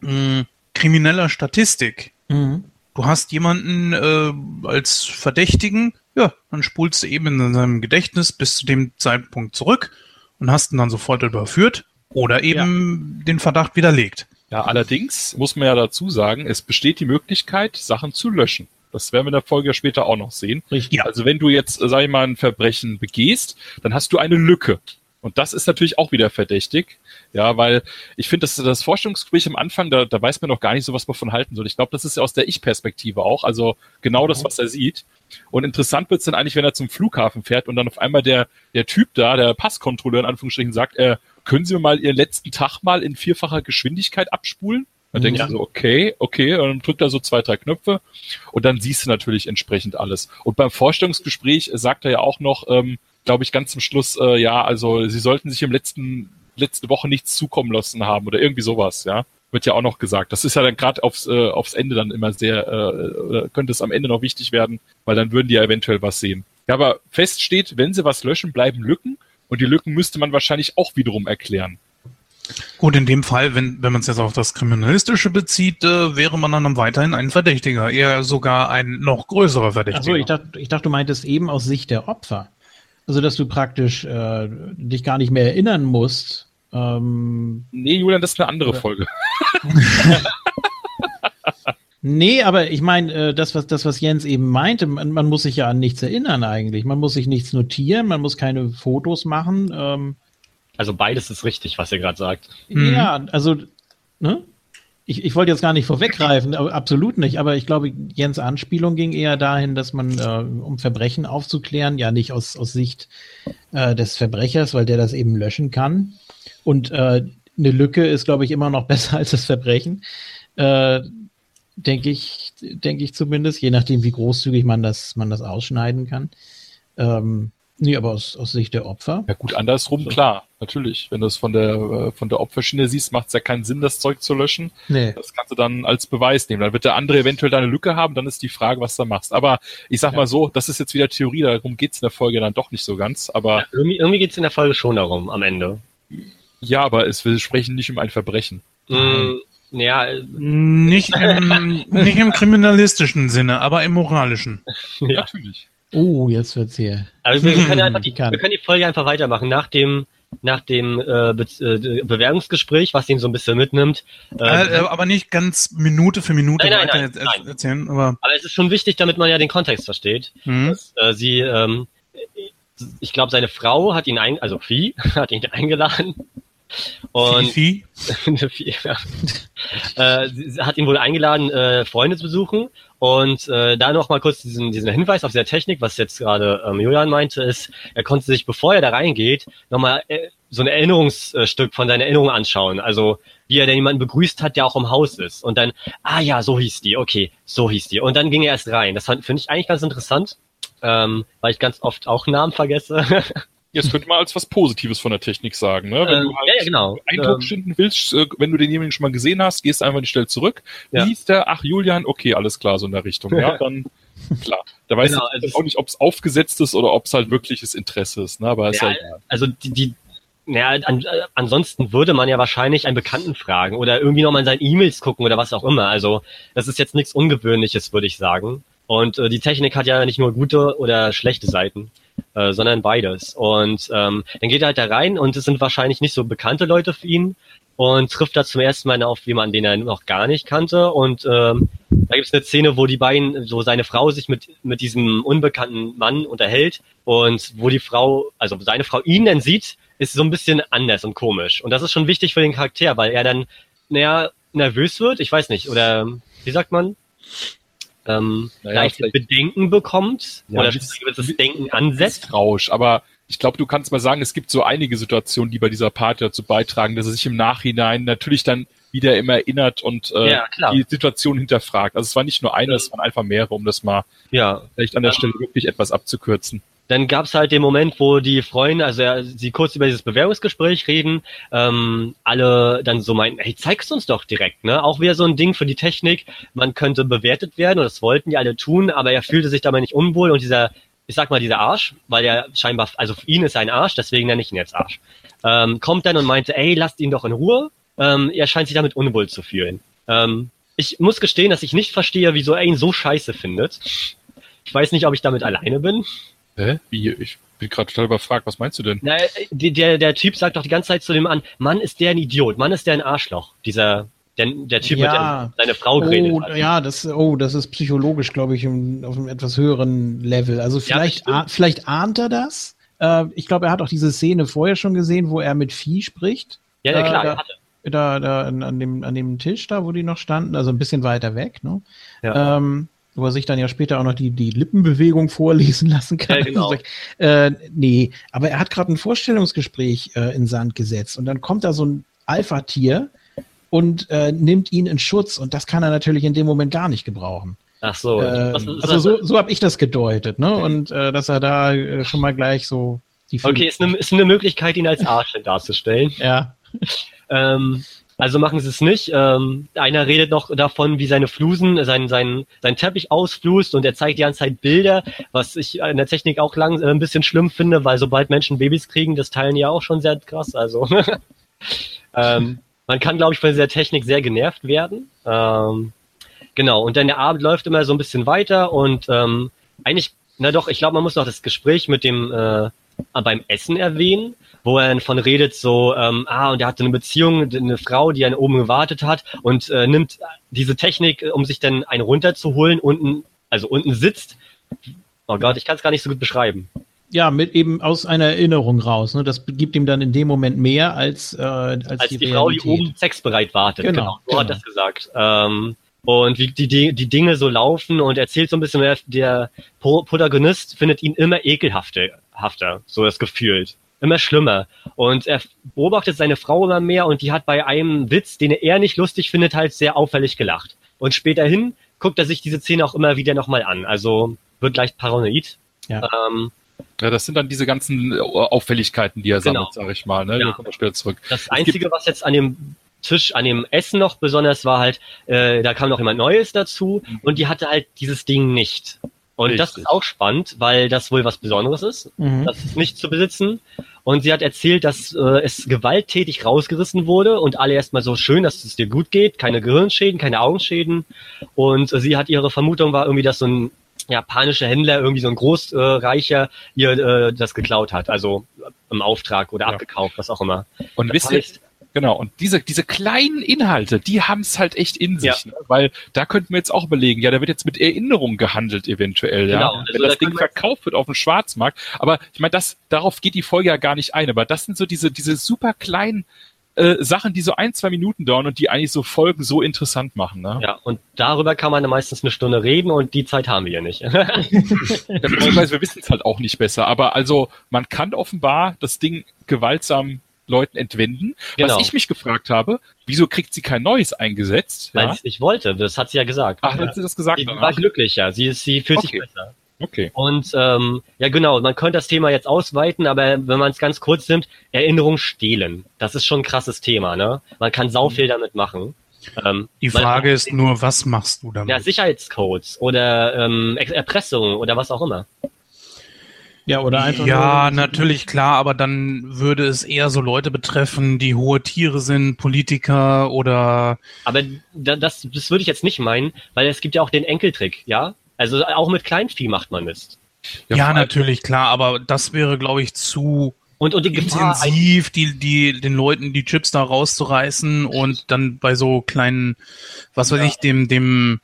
mh, krimineller Statistik. Mhm. Du hast jemanden äh, als Verdächtigen, ja, dann spulst du eben in seinem Gedächtnis bis zu dem Zeitpunkt zurück und hast ihn dann sofort überführt oder eben den Verdacht widerlegt. Ja, allerdings muss man ja dazu sagen, es besteht die Möglichkeit, Sachen zu löschen. Das werden wir in der Folge ja später auch noch sehen. Richtig. Ja. Also wenn du jetzt, äh, sag ich mal, ein Verbrechen begehst, dann hast du eine Lücke. Und das ist natürlich auch wieder verdächtig. Ja, weil ich finde, dass das Forschungsgespräch am Anfang, da, da weiß man noch gar nicht so, was man von halten soll. Ich glaube, das ist ja aus der Ich-Perspektive auch. Also genau das, was er sieht. Und interessant wird's dann eigentlich, wenn er zum Flughafen fährt und dann auf einmal der, der Typ da, der Passkontrolleur in Anführungsstrichen, sagt, äh, können Sie mir mal Ihren letzten Tag mal in vierfacher Geschwindigkeit abspulen? Dann denkst Ja. du so, okay, okay, und dann drückt er so zwei, drei Knöpfe und dann siehst du natürlich entsprechend alles. Und beim Vorstellungsgespräch sagt er ja auch noch, ähm, glaube ich, ganz zum Schluss, äh, ja, also sie sollten sich im letzten, letzte Woche nichts zukommen lassen haben oder irgendwie sowas, ja. Wird ja auch noch gesagt. Das ist ja dann gerade aufs, äh, aufs Ende dann immer sehr, äh, könnte es am Ende noch wichtig werden, weil dann würden die ja eventuell was sehen. Ja, aber fest steht, wenn sie was löschen, bleiben Lücken und die Lücken müsste man wahrscheinlich auch wiederum erklären. Gut, in dem Fall, wenn, wenn man es jetzt auf das Kriminalistische bezieht, äh, wäre man dann weiterhin ein Verdächtiger, eher sogar ein noch größerer Verdächtiger. Achso, ich dachte, ich dachte, du meintest eben aus Sicht der Opfer. Also, dass du praktisch äh, dich gar nicht mehr erinnern musst. Ähm, Nee, Julian, das ist eine andere Folge. nee, aber ich meine, äh, das, was, das, was Jens eben meinte, man, man muss sich ja an nichts erinnern eigentlich. Man muss sich nichts notieren, man muss keine Fotos machen. Ähm, Also beides ist richtig, was ihr gerade sagt. Mhm. Ja, also, ne? Ich, ich wollte jetzt gar nicht vorweggreifen, absolut nicht, aber ich glaube, Jens Anspielung ging eher dahin, dass man, äh, um Verbrechen aufzuklären, ja nicht aus, aus Sicht äh, des Verbrechers, weil der das eben löschen kann. Und äh, eine Lücke ist, glaube ich, immer noch besser als das Verbrechen. Äh, denke ich, denke ich zumindest, je nachdem, wie großzügig man das, man das ausschneiden kann. Ähm, nee, aber aus, aus Sicht der Opfer. Ja gut, andersrum, klar, natürlich. Wenn du es von der, äh, von der Opferschiene siehst, macht es ja keinen Sinn, das Zeug zu löschen. Nee. Das kannst du dann als Beweis nehmen. Dann wird der andere eventuell da eine Lücke haben, dann ist die Frage, was du machst. Aber ich sag Ja. mal so, das ist jetzt wieder Theorie, darum geht's in der Folge dann doch nicht so ganz. Aber Ja, irgendwie irgendwie geht es in der Folge schon darum, am Ende. ja, aber es wir sprechen nicht um ein Verbrechen. Mm, ja, äh, Nicht im, nicht im kriminalistischen Sinne, aber im moralischen. ja. Natürlich. Oh, jetzt wird's hier. Also wir, wir, können ja einfach die, wir können die Folge einfach weitermachen. Nach dem, nach dem äh, Be äh, Bewerbungsgespräch, was ihn so ein bisschen mitnimmt. Äh, Äh, äh, aber nicht ganz Minute für Minute Nein, nein, weiter nein, nein. erzählen, aber aber es ist schon wichtig, damit man ja den Kontext versteht. hm. Dass, äh, sie, ähm, ich glaube, seine Frau hat ihn ein, also Vieh, hat ihn eingeladen. Und Fifi. Äh, sie hat ihn wohl eingeladen, äh, Freunde zu besuchen. Und äh, da noch mal kurz diesen, diesen Hinweis auf der Technik, was jetzt gerade ähm, Julian meinte, ist, er konnte sich, bevor er da reingeht, nochmal äh, so ein Erinnerungsstück von seiner Erinnerung anschauen. Also wie er denn jemanden begrüßt hat, der auch im Haus ist. Und dann, ah ja, so hieß die, okay, so hieß die. Und dann ging er erst rein. Das finde ich eigentlich ganz interessant, ähm, weil ich ganz oft auch Namen vergesse. Jetzt könnte man als was Positives von der Technik sagen, ne? Wenn Ähm, du halt ja, genau. Eindruck Ähm, schinden willst, äh, wenn du denjenigen schon mal gesehen hast, gehst einfach nicht schnell zurück. Wie Ja. hieß der? Ach, Julian, okay, alles klar, so in der Richtung. Ja, dann klar. Da weiß Genau, ich also auch nicht, ob es aufgesetzt ist oder ob es halt wirkliches Interesse ist, ne? Aber ist ja, Ja, egal. also die, die ja, an, äh, ansonsten würde man ja wahrscheinlich einen Bekannten fragen oder irgendwie nochmal in seine E-Mails gucken oder was auch immer. Also das ist jetzt nichts Ungewöhnliches, würde ich sagen. Und äh, die Technik hat ja nicht nur gute oder schlechte Seiten, äh, sondern beides. Und ähm, dann geht er halt da rein und es sind wahrscheinlich nicht so bekannte Leute für ihn und trifft da zum ersten Mal auf jemanden, den er noch gar nicht kannte. Und ähm, da gibt es eine Szene, wo die beiden, so seine Frau sich mit, mit diesem unbekannten Mann unterhält und wo die Frau, also seine Frau ihn dann sieht, ist so ein bisschen anders und komisch. Und das ist schon wichtig für den Charakter, weil er dann, naja, nervös wird, ich weiß nicht, oder wie sagt man? Ähm, Naja, leicht vielleicht- Bedenken bekommt Ja, oder ein gewisses Denken ansetzt. Misstrauisch, aber ich glaube, du kannst mal sagen, es gibt so einige Situationen, die bei dieser Party dazu beitragen, dass er sich im Nachhinein natürlich dann wieder immer erinnert und äh, Ja, die Situation hinterfragt. Also es war nicht nur eine, es waren einfach mehrere, um das mal Ja, vielleicht an der Ähm, Stelle wirklich etwas abzukürzen. Dann gab's halt den Moment, wo die Freunde, also er, sie kurz über dieses Bewerbungsgespräch reden, ähm, alle dann so meinten, hey, zeig's uns doch direkt, ne? Auch wieder so ein Ding für die Technik, man könnte bewertet werden und das wollten die alle tun, aber er fühlte sich dabei nicht unwohl und dieser, ich sag mal, dieser Arsch, weil er scheinbar, also für ihn ist er ein Arsch, deswegen nenne ich ihn jetzt Arsch, ähm, kommt dann und meinte, ey, lasst ihn doch in Ruhe, ähm, er scheint sich damit unwohl zu fühlen. Ähm, ich muss gestehen, dass ich nicht verstehe, wieso er ihn so scheiße findet. Ich weiß nicht, ob ich damit alleine bin. Hä? Wie? Ich bin gerade total überfragt. Was meinst du denn? Na, äh, der, der Typ sagt doch die ganze Zeit zu dem an, Mann, ist der ein Idiot, Mann, ist der ein Arschloch. Dieser, der, der Typ, Ja. mit dem seine Frau geredet Oh, hat. ja, das, oh, das ist psychologisch, glaube ich, im- auf einem etwas höheren Level. Also vielleicht, bestimmt. ah, vielleicht ahnt er das. Äh, ich glaube, er hat auch diese Szene vorher schon gesehen, wo er mit Vieh spricht. Ja, ja klar, äh, er hatte. Da, da an, dem, an dem Tisch da, wo die noch standen, also ein bisschen weiter weg, ne? Ja. Ähm, wo er sich dann ja später auch noch die, die Lippenbewegung vorlesen lassen kann. Ja, genau. äh, nee, aber er hat gerade ein Vorstellungsgespräch äh, in Sand gesetzt und dann kommt da so ein Alpha-Tier und äh, nimmt ihn in Schutz und das kann er natürlich in dem Moment gar nicht gebrauchen. Ach so. Äh, Was ist also so, so habe ich das gedeutet, ne? Und äh, dass er da äh, schon mal gleich so die Okay, ist eine, ist eine Möglichkeit, ihn als Arsch darzustellen. ja. Ähm, also machen sie es nicht. Ähm, einer redet noch davon, wie seine Flusen, sein, sein, sein Teppich ausflust und er zeigt die ganze Zeit Bilder, was ich in der Technik auch lang äh, ein bisschen schlimm finde, weil sobald Menschen Babys kriegen, das teilen ja auch schon sehr krass. Also ähm, man kann, glaube ich, von dieser Technik sehr genervt werden. Ähm, genau, und dann der Abend läuft immer so ein bisschen weiter und ähm, eigentlich, na doch, ich glaube, man muss noch das Gespräch mit dem äh, beim Essen erwähnen, wo er von redet so, ähm, ah, und er hatte eine Beziehung, eine Frau, die an oben gewartet hat und äh, nimmt diese Technik, äh, um sich dann einen runterzuholen, unten, also unten sitzt. Oh Gott, ich kann es gar nicht so gut beschreiben. Ja, mit eben aus einer Erinnerung raus. Ne? Das gibt ihm dann in dem Moment mehr als, äh, als, Als die, Frau, die oben sexbereit wartet. Genau, Genau, so hat genau. das gesagt. Ähm, und wie die, die, die Dinge so laufen und erzählt so ein bisschen, der, der Pro- Protagonist findet ihn immer ekelhafter, hafter, so das gefühlt. Immer schlimmer. Und er beobachtet seine Frau immer mehr und die hat bei einem Witz, den er nicht lustig findet, halt sehr auffällig gelacht. Und späterhin guckt er sich diese Szene auch immer wieder nochmal an. Also wird leicht paranoid. Ja. Ähm, Ja, das sind dann diese ganzen Auffälligkeiten, die er Genau. sammelt, sag ich mal. Ne? Ja. Kommen wir später zurück. Das Einzige, was jetzt an dem Tisch, an dem Essen noch besonders war halt, äh, da kam noch jemand Neues dazu und die hatte halt dieses Ding nicht. Und das Richtig. ist auch spannend, weil das wohl was Besonderes ist, Mhm. das ist nicht zu besitzen. Und sie hat erzählt, dass äh, es gewalttätig rausgerissen wurde und alle erstmal so schön, dass es dir gut geht, keine Gehirnschäden, keine Augenschäden. Und äh, sie hat ihre Vermutung war irgendwie, dass so ein japanischer Händler, irgendwie so ein Großreicher, ihr äh, das geklaut hat, also im Auftrag oder Ja. abgekauft, was auch immer. Und Das wisst ihr, genau, und diese, diese kleinen Inhalte, die haben es halt echt in sich, Ja. ne? weil da könnten wir jetzt auch überlegen, ja, da wird jetzt mit Erinnerung gehandelt eventuell, ja. Genau, also Wenn da das Ding können wir- verkauft wird auf dem Schwarzmarkt. Aber ich meine, das, darauf geht die Folge ja gar nicht ein, aber das sind so diese, diese super kleinen äh, Sachen, die so ein, zwei Minuten dauern und die eigentlich so Folgen so interessant machen, ne? Ja, und darüber kann man meistens eine Stunde reden und die Zeit haben wir ja nicht. Ja, wir wissen es halt auch nicht besser. Aber also man kann offenbar das Ding gewaltsam Leuten entwenden. Genau. Was ich mich gefragt habe, wieso kriegt sie kein neues eingesetzt? Weil Ja? sie es nicht wollte, das hat sie ja gesagt. Ach, hat sie das gesagt? sie danach? war glücklicher, sie, ist, sie fühlt Okay. sich besser. Okay. Und ähm, ja genau, man könnte das Thema jetzt ausweiten, aber wenn man es ganz kurz nimmt, Erinnerung stehlen. Das ist schon ein krasses Thema, ne? Man kann sau viel damit machen. Ähm, Die man- Frage ist nur, was machst du damit? Ja, Sicherheitscodes oder ähm, Er- Erpressung oder was auch immer. Ja, oder einfach ja, nur, natürlich, klar, aber dann würde es eher so Leute betreffen, die hohe Tiere sind, Politiker oder Aber da, das, das würde ich jetzt nicht meinen, weil es gibt ja auch den Enkeltrick, ja? Also auch mit Kleinvieh macht man das. ja, allem- natürlich, klar, aber das wäre, glaube ich, zu Und, und die Gefahr, intensiv, die, die, den Leuten die Chips da rauszureißen und dann bei so kleinen, was weiß Ja. ich, dem, dem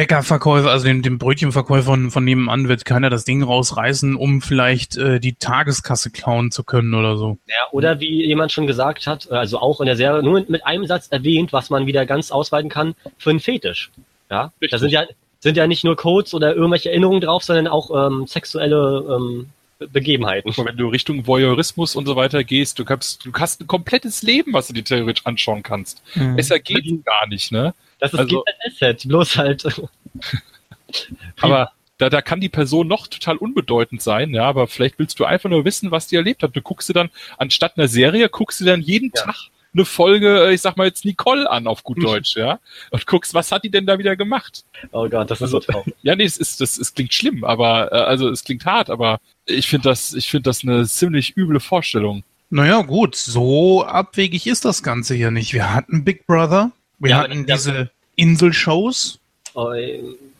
Bäckerverkäufer, also dem, dem Brötchenverkäufer von, von nebenan wird keiner das Ding rausreißen, um vielleicht äh, die Tageskasse klauen zu können oder so. Ja, oder wie jemand schon gesagt hat, also auch in der Serie nur mit einem Satz erwähnt, was man wieder ganz ausweiten kann, für einen Fetisch. Ja, Richtig. da sind ja, sind ja nicht nur Codes oder irgendwelche Erinnerungen drauf, sondern auch ähm, sexuelle ähm, Begebenheiten. Und wenn du Richtung Voyeurismus und so weiter gehst, du kannst, du hast ein komplettes Leben, was du dir theoretisch anschauen kannst. Mhm. Besser geht's gar nicht, ne? Das ist Also- GZSZ, bloß halt. Aber da, da kann die Person noch total unbedeutend sein, ja, aber vielleicht willst du einfach nur wissen, was die erlebt hat. Du guckst dir dann, anstatt einer Serie, guckst du dann jeden Ja. Tag eine Folge, äh, ich sag mal jetzt Nicole an auf gut Deutsch, ja, und guckst, was hat die denn da wieder gemacht? Oh Gott, das ist so traurig. Ja, nee, es ist, das, es klingt schlimm, aber, äh, also es klingt hart, aber ich finde das, ich finde das eine ziemlich üble Vorstellung. Naja, gut, so abwegig ist das Ganze hier nicht. Wir hatten Big Brother, wir Ja, hatten das- diese Inselshows. Oh,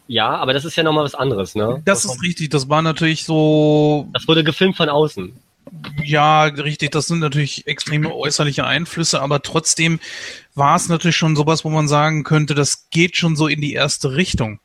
ja, aber das ist ja nochmal was anderes, ne? Das ist richtig, das war natürlich so, Das wurde gefilmt von außen. ja, richtig, das sind natürlich extreme äußerliche Einflüsse, aber trotzdem war es natürlich schon sowas, wo man sagen könnte, das geht schon so in die erste Richtung.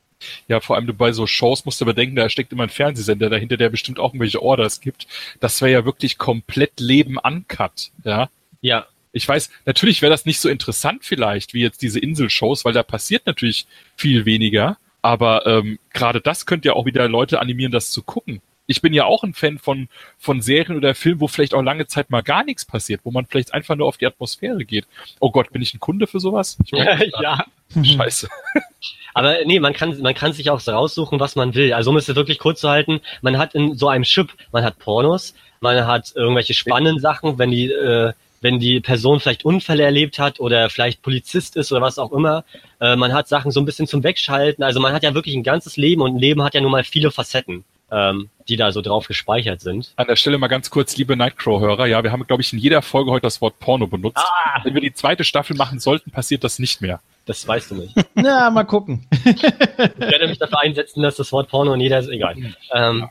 Ja, vor allem bei so Shows musst du bedenken, da steckt immer ein Fernsehsender dahinter, der bestimmt auch irgendwelche Orders gibt. Das wäre ja wirklich komplett Leben uncut, ja. Ja. Ich weiß, natürlich wäre das nicht so interessant vielleicht, wie jetzt diese Inselshows, weil da passiert natürlich viel weniger. Aber ähm, gerade das könnte ja auch wieder Leute animieren, das zu gucken. Ich bin ja auch ein Fan von, von Serien oder Filmen, wo vielleicht auch lange Zeit mal gar nichts passiert, wo man vielleicht einfach nur auf die Atmosphäre geht. Oh Gott, bin ich ein Kunde für sowas? Ich ja. Scheiße. Aber nee, man kann, man kann sich auch so raussuchen, was man will. Also um es wirklich kurz zu halten, man hat in so einem Chip, man hat Pornos, man hat irgendwelche spannenden Sachen, wenn die, äh, wenn die Person vielleicht Unfälle erlebt hat oder vielleicht Polizist ist oder was auch immer. Äh, man hat Sachen so ein bisschen zum Wegschalten. Also man hat ja wirklich ein ganzes Leben und ein Leben hat ja nun mal viele Facetten ähm, die da so drauf gespeichert sind. An der Stelle mal ganz kurz, liebe Nightcrow-Hörer, ja, wir haben, glaube ich, in jeder Folge heute das Wort Porno benutzt. Ah. Wenn wir die zweite Staffel machen sollten, passiert das nicht mehr. Das weißt du nicht. Na, mal gucken. ich werde mich dafür einsetzen, dass das Wort Porno in jeder ist egal. Ähm.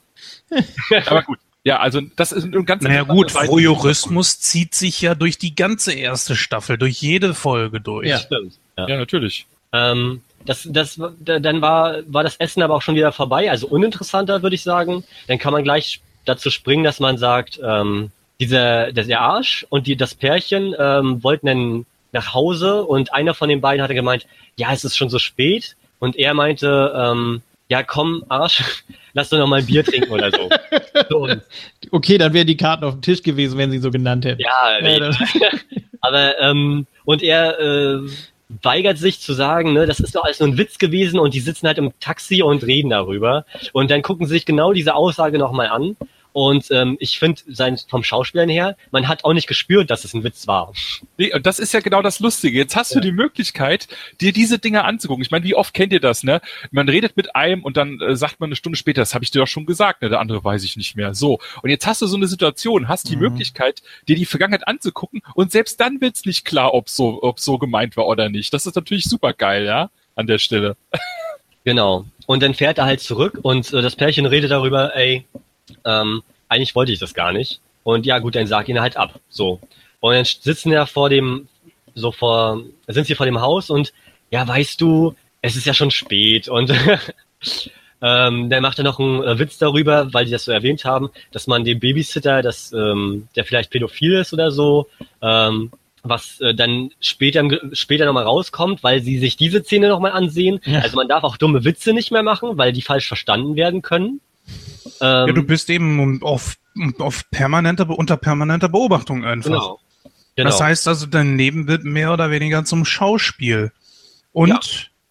Aber gut. Ja, also das ist ein ganz Naja gut, Voyeurismus zieht sich ja durch die ganze erste Staffel, durch jede Folge durch. Ja, stimmt. Ja, ja natürlich. Ähm, das, das, dann war, war das Essen aber auch schon wieder vorbei, also uninteressanter, würde ich sagen. Dann kann man gleich dazu springen, dass man sagt, ähm, dieser, der Arsch und die, das Pärchen ähm, wollten dann nach Hause und einer von den beiden hatte gemeint, ja, es ist schon so spät. Und er meinte, ähm, ja, komm, Arsch, lass doch noch mal ein Bier trinken oder so. so okay, dann wären die Karten auf dem Tisch gewesen, wenn sie so genannt hätten. Ja, ja aber ähm, und er äh, weigert sich zu sagen, ne, das ist doch alles nur ein Witz gewesen und die sitzen halt im Taxi und reden darüber. Und dann gucken sie sich genau diese Aussage nochmal an und ähm, ich finde, vom Schauspielern her, man hat auch nicht gespürt, dass es ein Witz war. Nee, und das ist ja genau das Lustige. Jetzt hast ja. du die Möglichkeit, dir diese Dinge anzugucken. Ich meine, wie oft kennt ihr das, ne? Man redet mit einem und dann äh, sagt man eine Stunde später, das habe ich dir doch schon gesagt, ne? Der andere weiß ich nicht mehr. So. Und jetzt hast du so eine Situation, hast die mhm. Möglichkeit, dir die Vergangenheit anzugucken und selbst dann wird's nicht klar, ob so, ob so gemeint war oder nicht. Das ist natürlich super geil, ja, an der Stelle. Genau. Und dann fährt er halt zurück und äh, das Pärchen redet darüber, ey, ähm, eigentlich wollte ich das gar nicht. Und ja, gut, dann sag ihn halt ab. So. Und dann sitzen ja vor dem, so vor, sind sie vor dem Haus und ja, weißt du, es ist ja schon spät und ähm, dann macht er noch einen äh, Witz darüber, weil die das so erwähnt haben, dass man dem Babysitter, dass ähm, der vielleicht pädophil ist oder so, ähm, was äh, dann später später nochmal rauskommt, weil sie sich diese Szene nochmal ansehen. Ja. Also man darf auch dumme Witze nicht mehr machen, weil die falsch verstanden werden können. Ähm, ja, du bist eben auf, auf permanenter, unter permanenter Beobachtung einfach. Genau. genau. Das heißt also, dein Leben wird mehr oder weniger zum Schauspiel. Und ja.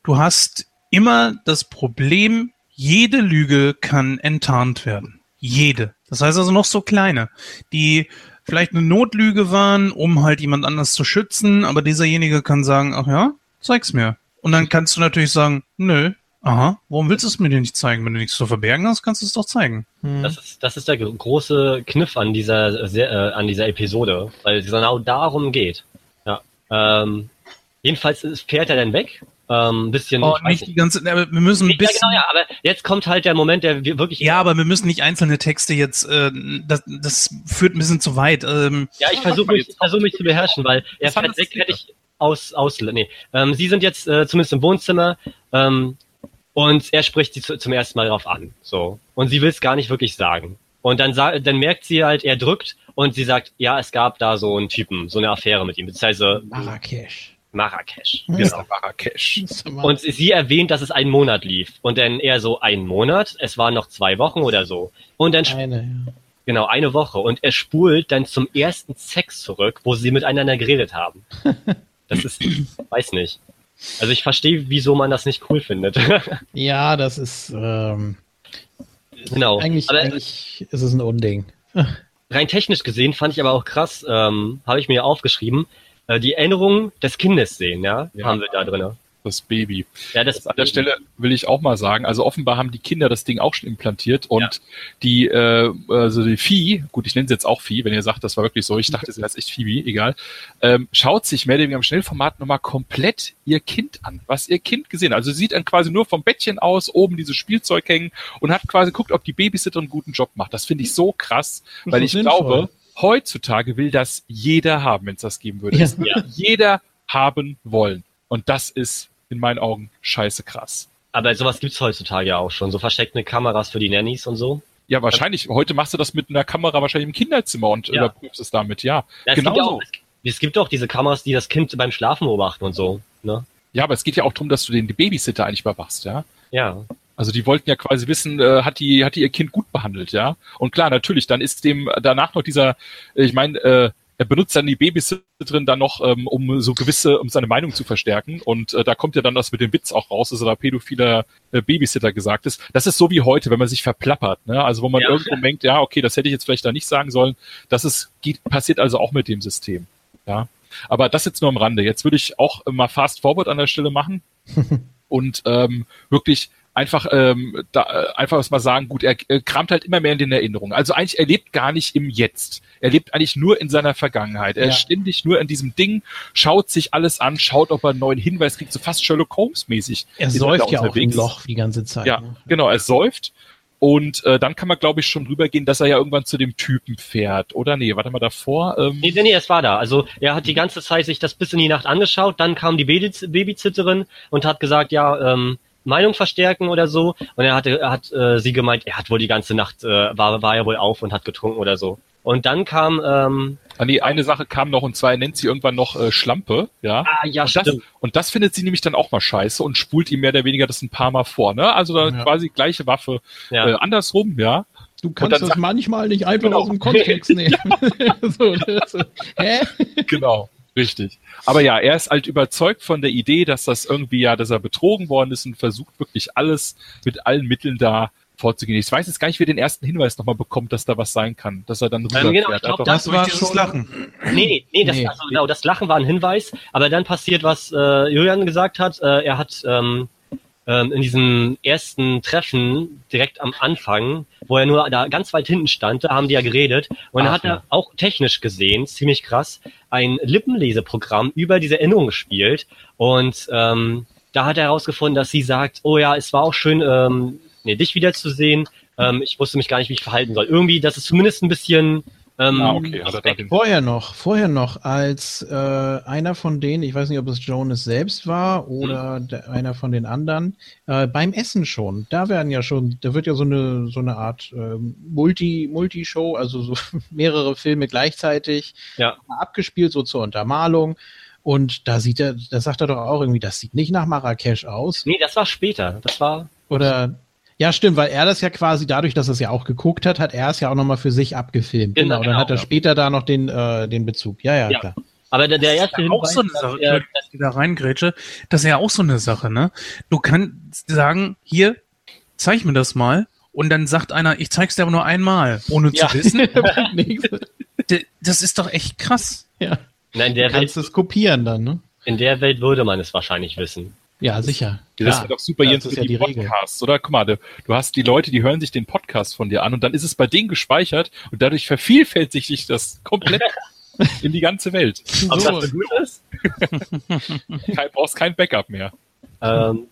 du hast immer das Problem, jede Lüge kann enttarnt werden. Jede. Das heißt also noch so kleine, die vielleicht eine Notlüge waren, um halt jemand anders zu schützen, aber dieserjenige kann sagen, ach ja, zeig's mir. Und dann kannst du natürlich sagen, nö, Aha, warum willst du es mir denn nicht zeigen? Wenn du nichts zu verbergen hast, kannst du es doch zeigen. Hm. Das, ist, das ist der große Kniff an dieser, äh, an dieser Episode, weil es genau darum geht. Ja. Ähm, jedenfalls fährt er dann weg. Ähm, bisschen. Oh, nicht, nicht die ganze. wir müssen ein bisschen. Ja, genau, ja, aber jetzt kommt halt der Moment, der wirklich. Ja, aber wir müssen nicht einzelne Texte jetzt. Äh, das, das führt ein bisschen zu weit. Ähm, ja, ich versuche mich, versuch mich zu beherrschen, weil er fährt weg, hätte ich aus, aus, nee. Ähm, Sie sind jetzt äh, zumindest im Wohnzimmer. Ähm, und er spricht sie zu, zum ersten Mal darauf an. So. Und sie will es gar nicht wirklich sagen. Und dann, dann merkt sie halt, er drückt und sie sagt, ja, es gab da so einen Typen, so eine Affäre mit ihm, beziehungsweise Marrakesch. Marrakesch. Genau, Marrakesch. Und sie erwähnt, dass es einen Monat lief. Und dann eher so einen Monat, es waren noch zwei Wochen oder so. Und dann eine, ja. Genau, eine Woche. Und er spult dann zum ersten Sex zurück, wo sie miteinander geredet haben. Das ist, weiß nicht. Also ich verstehe, wieso man das nicht cool findet. ja, das ist ähm, genau. Eigentlich, aber, eigentlich ist es ein Unding. rein technisch gesehen fand ich aber auch krass, ähm, habe ich mir aufgeschrieben, äh, die Erinnerung des Kindes sehen, ja, ja. haben wir da drin das Baby. Ja, das, das an der Stelle will ich auch mal sagen, also offenbar haben die Kinder das Ding auch schon implantiert und ja. die, äh, also die Vieh, gut, ich nenne sie jetzt auch Vieh, wenn ihr sagt, das war wirklich so, ich dachte, sie heißt echt Phoebe, egal, ähm, schaut sich mehr oder weniger im Schnellformat nochmal komplett ihr Kind an, was ihr Kind gesehen hat. Also sieht dann quasi nur vom Bettchen aus, oben dieses Spielzeug hängen und hat quasi guckt, ob die Babysitter einen guten Job macht. Das finde ich so krass, weil ich sinnvoll. glaube, heutzutage will das jeder haben, wenn es das geben würde. Ja. Jeder haben wollen. Und das ist in meinen Augen scheiße krass. Aber sowas gibt's heutzutage ja auch schon, so versteckte Kameras für die Nannies und so. Ja, wahrscheinlich. Heute machst du das mit einer Kamera wahrscheinlich im Kinderzimmer und Ja. überprüfst es damit, ja. Ja, es, genau gibt so. auch, es gibt auch diese Kameras, die das Kind beim Schlafen beobachten und so. Ne? Ja, aber es geht ja auch darum, dass du den Babysitter eigentlich überwachst, ja. Ja. Also die wollten ja quasi wissen, äh, hat die hat die ihr Kind gut behandelt, ja? Und klar, natürlich, dann ist dem danach noch dieser, äh, ich meine, äh, er benutzt dann die Babysitterin dann noch, ähm, um so gewisse, um seine Meinung zu verstärken. Und äh, da kommt ja dann das mit dem Witz auch raus, dass er da pädophiler äh, Babysitter gesagt ist. Das ist so wie heute, wenn man sich verplappert, ne? Also wo man Ja. irgendwo denkt, ja, okay, das hätte ich jetzt vielleicht da nicht sagen sollen. Das ist geht, passiert also auch mit dem System, ja. Aber das jetzt nur am Rande. Jetzt würde ich auch mal Fast Forward an der Stelle machen und ähm, wirklich einfach ähm, da, äh, einfach was mal sagen, gut, er, er kramt halt immer mehr in den Erinnerungen. Also eigentlich, er lebt gar nicht im Jetzt. Er lebt eigentlich nur in seiner Vergangenheit. Er Ja. ist ständig nur in diesem Ding, schaut sich alles an, schaut, ob er einen neuen Hinweis kriegt, so fast Sherlock Holmes mäßig. Er säuft ja auch im. Loch die ganze Zeit. Ja, ne? genau, er säuft. Und äh, dann kann man, glaube ich, schon rübergehen, dass er ja irgendwann zu dem Typen fährt. Oder nee, warte mal davor. Ähm, Nee, nee, nee, es war da. Also er hat die ganze Zeit sich das bis in die Nacht angeschaut, dann kam die Baby- Babysitterin und hat gesagt, ja, ähm, Meinung verstärken oder so. Und er hatte, er hat äh, sie gemeint, er hat wohl die ganze Nacht, äh, war, war er wohl auf und hat getrunken oder so. Und dann kam, ähm, Ah, nee, eine Sache kam noch und zwar er nennt sie irgendwann noch äh, Schlampe, ja. ah ja, Und das, stimmt. und das findet sie nämlich dann auch mal scheiße und spult ihm mehr oder weniger das ein paar Mal vor, ne? Also da Ja. quasi gleiche Waffe Ja. äh, andersrum, ja. Du kannst das sagt- manchmal nicht einfach Genau. aus dem Kontext nehmen. so, das, hä? Genau. Richtig. Aber ja, er ist halt überzeugt von der Idee, dass das irgendwie ja, dass er betrogen worden ist und versucht wirklich alles mit allen Mitteln da vorzugehen. Ich weiß jetzt gar nicht, wie er den ersten Hinweis nochmal bekommt, dass da was sein kann, dass er dann genau, ich rüberfährt. glaub, das durch war dieses schon- Lachen. Nee, nee, nee, das, Nee. Also, genau, das Lachen war ein Hinweis, aber dann passiert, was äh, Julian gesagt hat. Äh, er hat ähm, ähm, in diesem ersten Treffen direkt am Anfang, wo er nur da ganz weit hinten stand, da haben die ja geredet und dann Ach, hat er auch technisch gesehen, ziemlich krass, ein Lippenleseprogramm über diese Erinnerung gespielt und ähm, da hat er herausgefunden, dass sie sagt, oh ja, es war auch schön, ähm, nee, dich wiederzusehen. Ähm, ich wusste mich gar nicht, wie ich verhalten soll. Irgendwie, das ist zumindest ein bisschen ähm, Ah, okay, hat er Vorher noch, vorher noch, als äh, einer von denen, ich weiß nicht, ob es Jonas selbst war oder der, einer von den anderen, äh, beim Essen schon. Da werden ja schon, da wird ja so eine so eine Art ähm, Multi Multi-Show, also so mehrere Filme gleichzeitig Ja. abgespielt, so zur Untermalung. Und da sieht er, da sagt er doch auch irgendwie, das sieht nicht nach Marrakesch aus. Nee, das war später. Das war. Oder ja, stimmt, weil er das ja quasi dadurch, dass er es ja auch geguckt hat, hat er es ja auch nochmal für sich abgefilmt. Genau, Genau, dann hat er genau. später da noch den, äh, den Bezug. Ja, ja, Ja. klar. Aber der, der erste ja auch so eine dass Sache, er- dass ich da reingrätsche, das ist ja auch so eine Sache, ne? Du kannst sagen, hier, zeig mir das mal. Und dann sagt einer, ich zeig's dir aber nur einmal, ohne Ja. zu wissen. Das ist doch echt krass. ja. Nein, in Du der, kannst Welt, es kopieren dann, ne? in der Welt würde man es wahrscheinlich wissen. Ja, sicher. Das Klar. ist doch super Ja, das für ist ja die, die Regel. Podcasts, oder? Guck mal, du, du hast die Leute, die hören sich den Podcast von dir an und dann ist es bei denen gespeichert und dadurch vervielfältigt sich das komplett in die ganze Welt. Ob So. das so gut ist? Kein, brauchst kein Backup mehr. Ähm,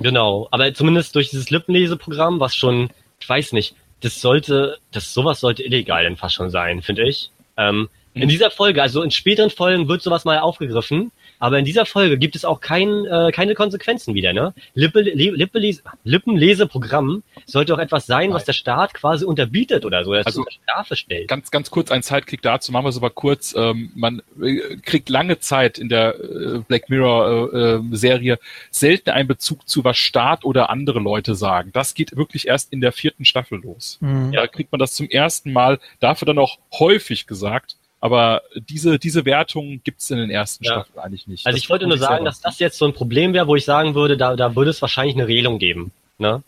genau. Aber zumindest durch dieses Lippenleseprogramm, was schon, ich weiß nicht, das sollte, das sowas sollte illegal dann fast schon sein, finde ich. Ähm, in Mhm. dieser Folge, also in späteren Folgen wird sowas mal aufgegriffen, aber in dieser Folge gibt es auch kein, äh, keine Konsequenzen wieder, ne? Lippe, Lippe, Lippenleseprogramm sollte auch etwas sein, was der Staat quasi unterbietet oder so, Also- unter Strafe stellt. Ganz, ganz kurz ein Sidekick dazu, machen wir es aber kurz. Ähm, man äh, kriegt lange Zeit in der äh, Black Mirror äh, äh, Serie selten einen Bezug zu, was Staat oder andere Leute sagen. Das geht wirklich erst in der vierten Staffel los. Mhm. Da kriegt man das zum ersten Mal, dafür dann auch häufig gesagt. Aber diese, diese Wertung gibt's in den ersten Ja. Staffeln eigentlich nicht. Also Das ich wollte nur sagen, dass das jetzt so ein Problem wäre, wo ich sagen würde, da, da würde es wahrscheinlich eine Regelung geben. Ne?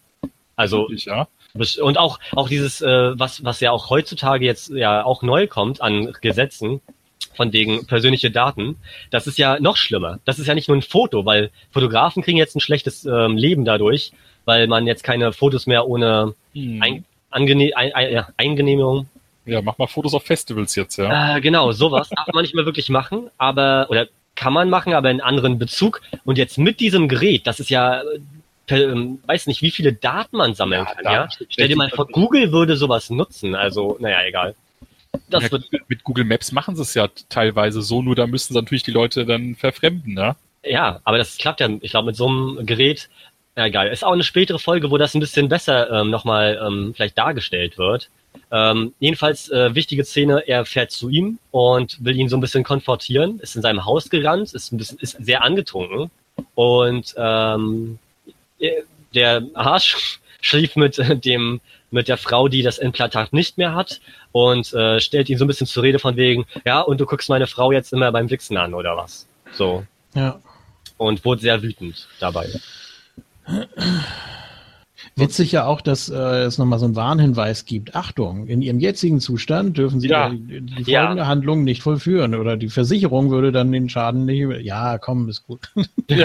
Also ja. und auch auch dieses, äh, was was ja auch heutzutage jetzt ja auch neu kommt an Gesetzen von wegen persönliche Daten, das ist ja noch schlimmer. Das ist ja nicht nur ein Foto, weil Fotografen kriegen jetzt ein schlechtes ähm, Leben dadurch, weil man jetzt keine Fotos mehr ohne Hm. ein, angene ein, ein, ja, Eingenehmigung Ja, mach mal Fotos auf Festivals jetzt, ja. äh, genau, sowas darf man nicht mehr wirklich machen, aber, oder kann man machen, aber in anderen Bezug. Und jetzt mit diesem Gerät, das ist ja, äh, ähm, weiß nicht, wie viele Daten man sammeln Ja, kann, ja? Stell dir mal vor. Google würde sowas nutzen, also, naja, egal. Das Ja, wird, mit Google Maps machen sie es ja teilweise so, nur da müssen sie natürlich die Leute dann verfremden, ne? ja, aber das klappt ja, ich glaube, mit so einem Gerät Ja, geil. Ist auch eine spätere Folge, wo das ein bisschen besser ähm, nochmal ähm, vielleicht dargestellt wird. Ähm, jedenfalls äh, wichtige Szene, er fährt zu ihm und will ihn so ein bisschen konfrontieren, ist in seinem Haus gerannt, ist ein bisschen, ist sehr angetrunken und ähm, der Arsch schlief mit dem mit der Frau, die das Implantat nicht mehr hat und äh, stellt ihn so ein bisschen zur Rede von wegen, ja, und du guckst meine Frau jetzt immer beim Wichsen an oder was? So. Ja. Und wurde sehr wütend dabei. Witzig ja auch, dass äh, es nochmal so einen Warnhinweis gibt. Achtung, in Ihrem jetzigen Zustand dürfen Sie Ja. die, die Ja. folgende Handlung nicht vollführen oder die Versicherung würde dann den Schaden nicht. Ja, komm, ist gut.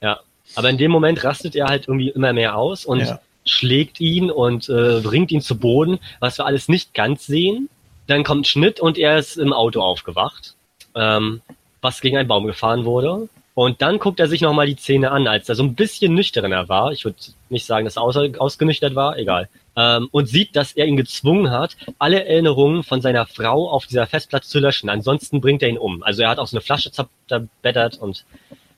Ja. Aber in dem Moment rastet er halt irgendwie immer mehr aus und Ja. schlägt ihn und äh, bringt ihn zu Boden, was wir alles nicht ganz sehen. Dann kommt Schnitt und er ist im Auto aufgewacht, ähm, was gegen einen Baum gefahren wurde. Und dann guckt er sich nochmal die Szene an, als er so ein bisschen nüchterner war. Ich würde nicht sagen, dass er außer, ausgenüchtert war, egal. Ähm, und sieht, dass er ihn gezwungen hat, alle Erinnerungen von seiner Frau auf dieser Festplatte zu löschen. Ansonsten bringt er ihn um. Also er hat auch so eine Flasche zerbettert und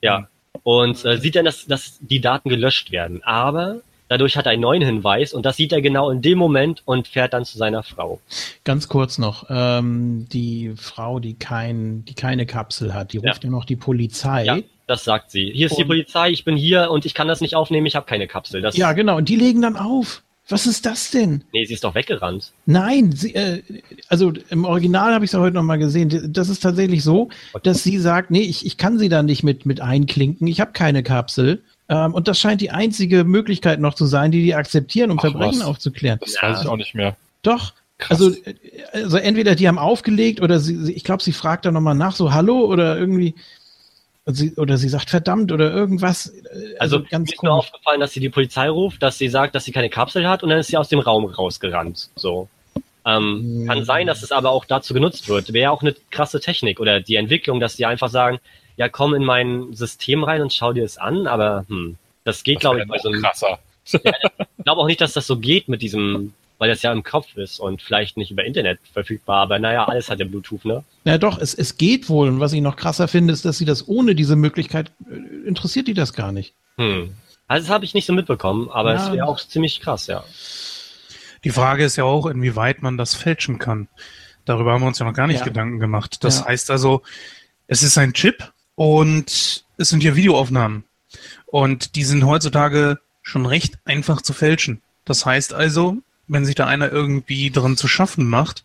ja. Und äh, sieht dann, dass, dass die Daten gelöscht werden. Aber dadurch hat er einen neuen Hinweis und das sieht er genau in dem Moment und fährt dann zu seiner Frau. Ganz kurz noch, ähm, die Frau, die kein, die keine Kapsel hat, die Ja. ruft ja, noch die Polizei. Ja, das sagt sie. Hier ist die Und- Polizei, ich bin hier und ich kann das nicht aufnehmen, ich habe keine Kapsel. Das, Ja, genau. Und die legen dann auf. Was ist das denn? Nee, sie ist doch weggerannt. Nein, sie, äh, also im Original habe ich es ja heute noch mal gesehen. Das ist tatsächlich so, dass sie sagt, nee, ich, ich kann sie da nicht mit, mit einklinken. Ich habe keine Kapsel. Ähm, und das scheint die einzige Möglichkeit noch zu sein, die die akzeptieren, um Ach, Verbrechen was. aufzuklären. Das Ja. weiß ich auch nicht mehr. Doch. Krass. Also, äh, also entweder die haben aufgelegt oder sie, sie ich glaube, sie fragt dann nochmal nach, so Hallo oder irgendwie. Sie, oder sie sagt verdammt oder irgendwas. Äh, Also, ganz mir ist nur aufgefallen, dass sie die Polizei ruft, dass sie sagt, dass sie keine Kapsel hat und dann ist sie aus dem Raum rausgerannt. So. Ähm, Hm. Kann sein, dass es aber auch dazu genutzt wird. Wäre auch eine krasse Technik oder die Entwicklung, dass sie einfach sagen, ja, komm in mein System rein und schau dir es an, aber hm, das geht, glaube ich, bei so einem krasser. Ich glaube auch nicht, dass das so geht mit diesem, weil das ja im Kopf ist und vielleicht nicht über Internet verfügbar, aber naja, alles hat ja Bluetooth, ne? Ja, doch, es, es geht wohl. Und was ich noch krasser finde, ist, dass sie das ohne diese Möglichkeit, äh, interessiert die das gar nicht. Hm. Also das habe ich nicht so mitbekommen, aber Ja. es wäre auch ziemlich krass, ja. Die Frage ist ja auch, inwieweit man das fälschen kann. Darüber haben wir uns ja noch gar nicht Ja. Gedanken gemacht. Das Ja. heißt also, es ist ein Chip und es sind ja Videoaufnahmen. Und die sind heutzutage schon recht einfach zu fälschen. Das heißt also, wenn sich da einer irgendwie dran zu schaffen macht,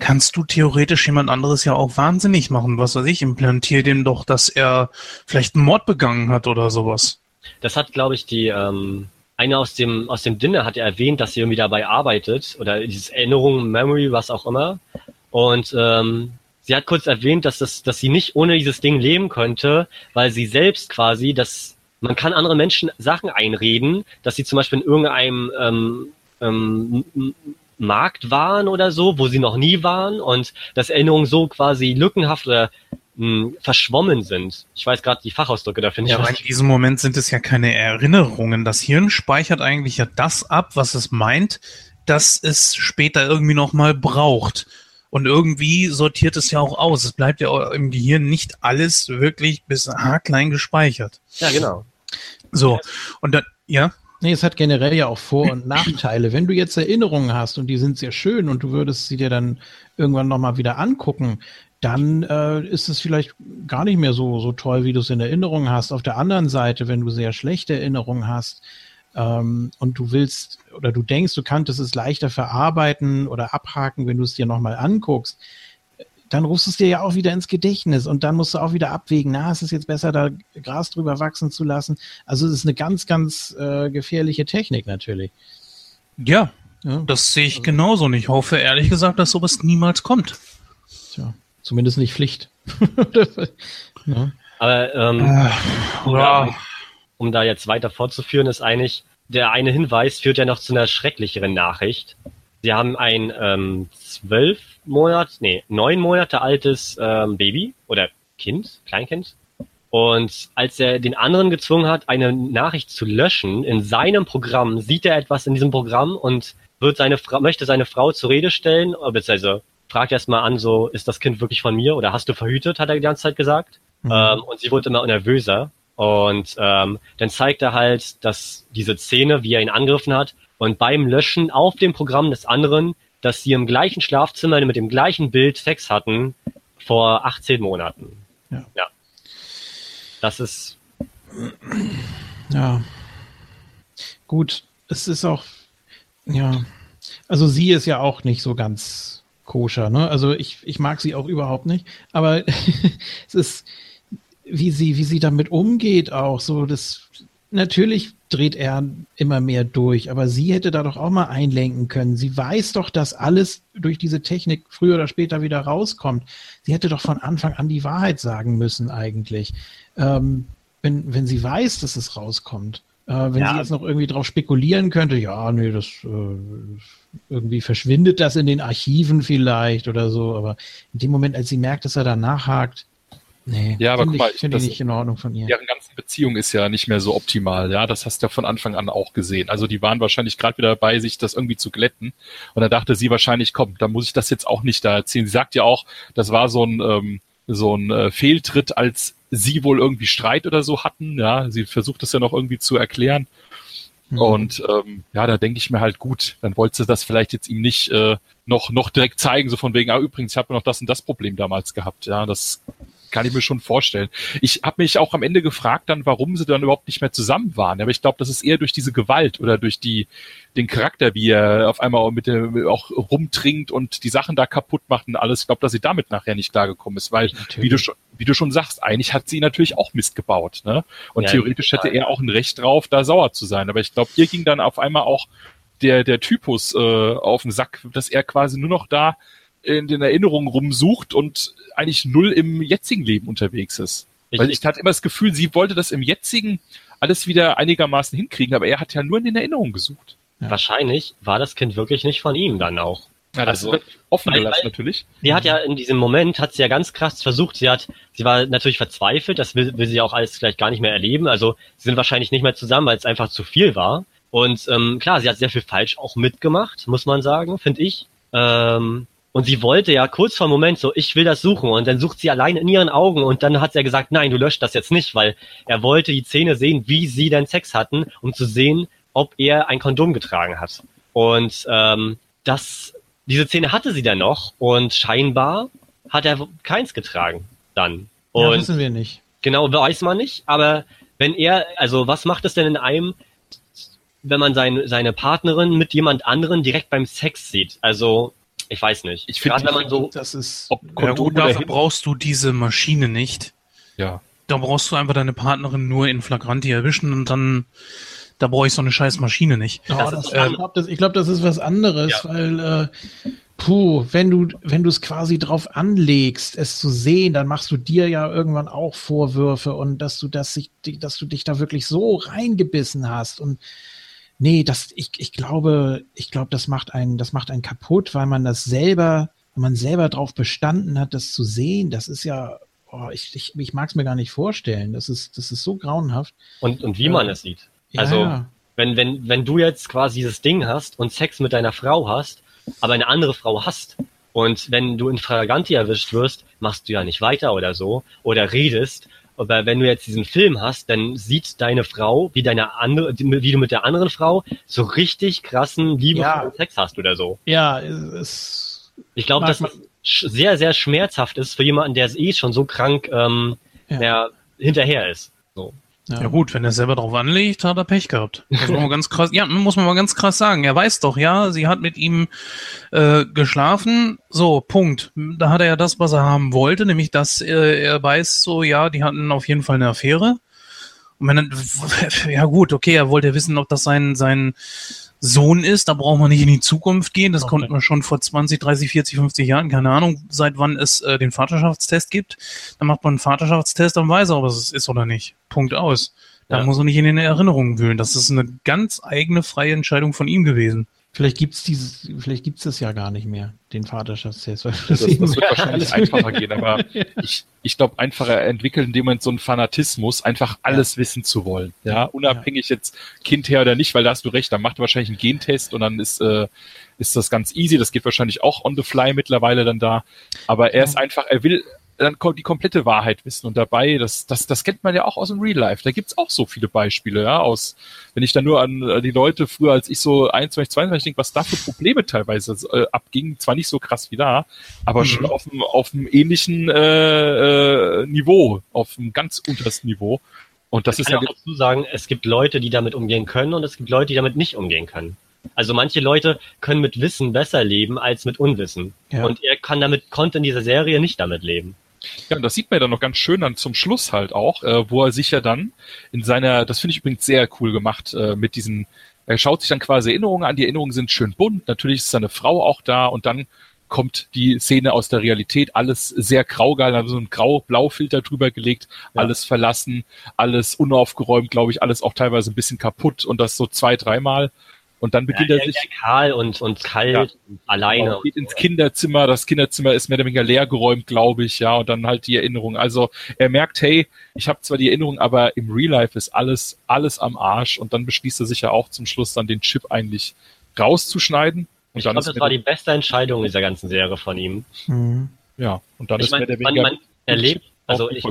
kannst du theoretisch jemand anderes ja auch wahnsinnig machen. Was weiß ich, implantier dem doch, dass er vielleicht einen Mord begangen hat oder sowas. Das hat, glaube ich, die ähm, eine aus dem aus dem Dinner hat erwähnt, dass sie irgendwie dabei arbeitet oder dieses Erinnerung, Memory, was auch immer. Und ähm, sie hat kurz erwähnt, dass das, dass sie nicht ohne dieses Ding leben könnte, weil sie selbst quasi, dass man kann anderen Menschen Sachen einreden, dass sie zum Beispiel in irgendeinem ähm, ähm, Markt waren oder so, wo sie noch nie waren und dass Erinnerungen so quasi lückenhaft oder mh, verschwommen sind. Ich weiß gerade die Fachausdrücke dafür nicht. Ja, aber in diesem Moment sind es ja keine Erinnerungen. Das Hirn speichert eigentlich ja das ab, was es meint, dass es später irgendwie nochmal braucht. Und irgendwie sortiert es ja auch aus. Es bleibt ja auch im Gehirn nicht alles wirklich bis haarklein gespeichert. Ja, genau. So. Und dann, ja, Nee, es hat generell ja auch Vor- und Nachteile. Wenn du jetzt Erinnerungen hast und die sind sehr schön und du würdest sie dir dann irgendwann nochmal wieder angucken, dann äh, ist es vielleicht gar nicht mehr so, so toll, wie du es in Erinnerung hast. Auf der anderen Seite, wenn du sehr schlechte Erinnerungen hast ähm, und du willst oder du denkst, du könntest es leichter verarbeiten oder abhaken, wenn du es dir nochmal anguckst, dann rufst du es dir ja auch wieder ins Gedächtnis und dann musst du auch wieder abwägen, na, ist es jetzt besser, da Gras drüber wachsen zu lassen? Also es ist eine ganz, ganz äh, gefährliche Technik natürlich. ja, Ja, das sehe ich genauso. Und ich hoffe ehrlich gesagt, dass sowas niemals kommt. tja, zumindest nicht Pflicht. ja. Aber ähm, Äh, ja, um da jetzt weiter fortzuführen, ist eigentlich, der eine Hinweis führt ja noch zu einer schrecklicheren Nachricht. Sie haben ein ähm, zwölf Monat, nee, neun Monate altes ähm, Baby oder Kind, Kleinkind. Und als er den anderen gezwungen hat, eine Nachricht zu löschen, in seinem Programm sieht er etwas in diesem Programm und wird seine Frau, möchte seine Frau zur Rede stellen, beziehungsweise fragt erst mal an, so, ist das Kind wirklich von mir oder hast du verhütet, hat er die ganze Zeit gesagt. Mhm. Ähm, und sie wurde immer nervöser. Und ähm, dann zeigt er halt, dass diese Szene, wie er ihn angegriffen hat, und beim Löschen auf dem Programm des anderen, dass sie im gleichen Schlafzimmer mit dem gleichen Bild Sex hatten vor 18 Monaten. Ja. ja. Das ist. Ja. Gut, es ist auch. Ja. Also sie ist ja auch nicht so ganz koscher, ne? Also ich, ich mag sie auch überhaupt nicht. Aber es ist, wie sie, wie sie damit umgeht, auch so, das natürlich dreht er immer mehr durch, aber sie hätte da doch auch mal einlenken können. Sie weiß doch, dass alles durch diese Technik früher oder später wieder rauskommt. Sie hätte doch von Anfang an die Wahrheit sagen müssen, eigentlich. Ähm, wenn, wenn sie weiß, dass es rauskommt. Äh, wenn ja. sie jetzt noch irgendwie drauf spekulieren könnte, ja, nee, das äh, irgendwie verschwindet das in den Archiven vielleicht oder so, aber in dem Moment, als sie merkt, dass er da nachhakt, Nee, ja, aber guck mal, ich, finde ich nicht in Ordnung von ihr. Deren ganze Beziehung ist ja nicht mehr so optimal, ja, das hast du ja von Anfang an auch gesehen. Also die waren wahrscheinlich gerade wieder dabei, sich das irgendwie zu glätten. Und da dachte sie wahrscheinlich, komm, da muss ich das jetzt auch nicht da erzählen. Sie sagt ja auch, das war so ein ähm, so ein äh, Fehltritt, als sie wohl irgendwie Streit oder so hatten. Ja, sie versucht das ja noch irgendwie zu erklären. Mhm. Und ähm, ja, da denke ich mir halt gut, dann wollte sie das vielleicht jetzt ihm nicht äh, noch noch direkt zeigen, so von wegen, ah übrigens, ich habe noch das und das Problem damals gehabt. Ja, das kann ich mir schon vorstellen. Ich habe mich auch am Ende gefragt dann, warum sie dann überhaupt nicht mehr zusammen waren. Aber ich glaube, das ist eher durch diese Gewalt oder durch die den Charakter, wie er auf einmal auch mit dem auch rumtrinkt und die Sachen da kaputt macht und alles. Ich glaube, dass sie damit nachher nicht klargekommen ist, weil wie du schon wie du schon sagst, eigentlich hat sie natürlich auch Mist gebaut, ne? Und ja, theoretisch hätte er auch ein Recht drauf, da sauer zu sein. Aber ich glaube, hier ging dann auf einmal auch der der Typus äh, auf den Sack, dass er quasi nur noch da in den Erinnerungen rumsucht und eigentlich null im jetzigen Leben unterwegs ist. Ich, Weil ich hatte immer das Gefühl, sie wollte das im jetzigen alles wieder einigermaßen hinkriegen, aber er hat ja nur in den Erinnerungen gesucht. Ja. Wahrscheinlich war das Kind wirklich nicht von ihm dann auch. Ja, das also, wird offen gelassen natürlich. Sie hat ja in diesem Moment, hat sie ja ganz krass versucht, sie hat, sie war natürlich verzweifelt, das will, will sie auch alles gleich gar nicht mehr erleben, also sie sind wahrscheinlich nicht mehr zusammen, weil es einfach zu viel war. Und ähm, klar, sie hat sehr viel falsch auch mitgemacht, muss man sagen, finde ich. Ähm, und sie wollte ja kurz vor Moment so, ich will das suchen. Und dann sucht sie allein in ihren Augen. Und dann hat er gesagt, nein, du löscht das jetzt nicht, weil er wollte die Szene sehen, wie sie denn Sex hatten, um zu sehen, ob er ein Kondom getragen hat. Und ähm, das, diese Szene hatte sie dann noch. Und scheinbar hat er keins getragen dann. Und ja, wissen wir nicht. Genau, weiß man nicht. Aber wenn er, also was macht es denn in einem, wenn man seine, seine Partnerin mit jemand anderen direkt beim Sex sieht? Also ich weiß nicht. Ich finde, wenn man so, das ist, ob ja, gut, dafür brauchst du diese Maschine nicht. Ja. Da brauchst du einfach deine Partnerin nur in Flagranti erwischen und dann, da brauche ich so eine scheiß Maschine nicht. Ja, das das, äh, ich glaube, das, glaub, das, ist was anderes, ja. weil, äh, puh, wenn du, wenn du es quasi drauf anlegst, es zu sehen, dann machst du dir ja irgendwann auch Vorwürfe und dass du das, dass du dich da wirklich so reingebissen hast und nee, das, ich, ich glaube, ich glaube, das macht einen, das macht einen kaputt, weil man das selber, wenn man selber darauf bestanden hat, das zu sehen, das ist ja, oh, ich, ich, ich mag es mir gar nicht vorstellen. Das ist, das ist so grauenhaft. Und, und wie man es sieht. Also, ja. wenn, wenn, wenn du jetzt quasi dieses Ding hast und Sex mit deiner Frau hast, aber eine andere Frau hast, und wenn du in Fraganti erwischt wirst, machst du ja nicht weiter oder so oder redest, aber wenn du jetzt diesen Film hast, dann sieht deine Frau, wie deine andere, wie du mit der anderen Frau so richtig krassen liebevollen ja. Sex hast oder so. Ja, es. Ich glaube, dass das sehr, sehr schmerzhaft ist für jemanden, der eh schon so krank ähm, ja. hinterher ist. So. Ja. ja. gut, wenn er selber drauf anlegt, hat er Pech gehabt. Muss mal ganz krass, ja, muss man mal ganz krass sagen. Er weiß doch, ja, sie hat mit ihm äh, geschlafen. So, Punkt. Da hat er ja das, was er haben wollte, nämlich dass äh, er weiß, so, ja, die hatten auf jeden Fall eine Affäre. Und wenn er, ja gut, okay, er wollte wissen, ob das sein, sein Sohn ist, da braucht man nicht in die Zukunft gehen. Das okay. konnte man schon vor 20, 30, 40, 50 Jahren, keine Ahnung, seit wann es äh, den Vaterschaftstest gibt. Dann macht man einen Vaterschaftstest, dann weiß er, ob es ist oder nicht. Punkt aus. Da ja. muss er nicht in den Erinnerungen wühlen. Das ist eine ganz eigene freie Entscheidung von ihm gewesen. Vielleicht gibt's dieses, vielleicht gibt's das ja gar nicht mehr, den Vaterschaftstest. Das, das, wird wahrscheinlich einfacher gehen, aber ich, ich glaube, einfacher entwickelt in dem Moment so einen Fanatismus, einfach alles ja. wissen zu wollen. Ja, unabhängig ja. jetzt Kind her oder nicht, weil da hast du recht, dann macht er wahrscheinlich einen Gentest und dann ist, äh, ist das ganz easy. Das geht wahrscheinlich auch on the fly mittlerweile dann da. Aber er ist einfach, er will dann die komplette Wahrheit wissen und dabei, das, das, das kennt man ja auch aus dem Real Life. Da gibt's auch so viele Beispiele, ja, aus, wenn ich dann nur an die Leute früher, als ich so 21, 22 denke, was da für Probleme teilweise äh, abgingen, zwar nicht so krass wie da, aber mhm. schon auf einem, auf einem ähnlichen äh, äh, Niveau, auf einem ganz untersten Niveau. Und das ich ist ja auch dazu sagen, es gibt Leute, die damit umgehen können und es gibt Leute, die damit nicht umgehen können. Also manche Leute können mit Wissen besser leben als mit Unwissen. Ja. Und er kann damit, konnte in dieser Serie nicht damit leben. Ja, und das sieht man ja dann noch ganz schön dann zum Schluss halt auch, äh, wo er sich ja dann in seiner, das finde ich übrigens sehr cool gemacht, äh, mit diesen, er schaut sich dann quasi Erinnerungen an, die Erinnerungen sind schön bunt, natürlich ist seine Frau auch da und dann kommt die Szene aus der Realität, alles sehr graugeil, also so ein grau-blau-Filter drüber gelegt, ja. alles verlassen, alles unaufgeräumt, glaube ich, alles auch teilweise ein bisschen kaputt und das so zwei, dreimal. Und dann beginnt ja, er sich. kahl und, und kalt ja, und alleine. Genau, geht ins Kinderzimmer. Das Kinderzimmer ist mehr oder weniger leer geräumt, glaube ich, ja. Und dann halt die Erinnerung. Also er merkt, hey, ich habe zwar die Erinnerung, aber im Real Life ist alles, alles am Arsch. Und dann beschließt er sich ja auch zum Schluss dann den Chip eigentlich rauszuschneiden. Und ich glaube, das war die beste Entscheidung dieser ganzen Serie von ihm. Mhm. Ja, und dann ich ist mein, mehr der weniger man, man erlebt, also ich,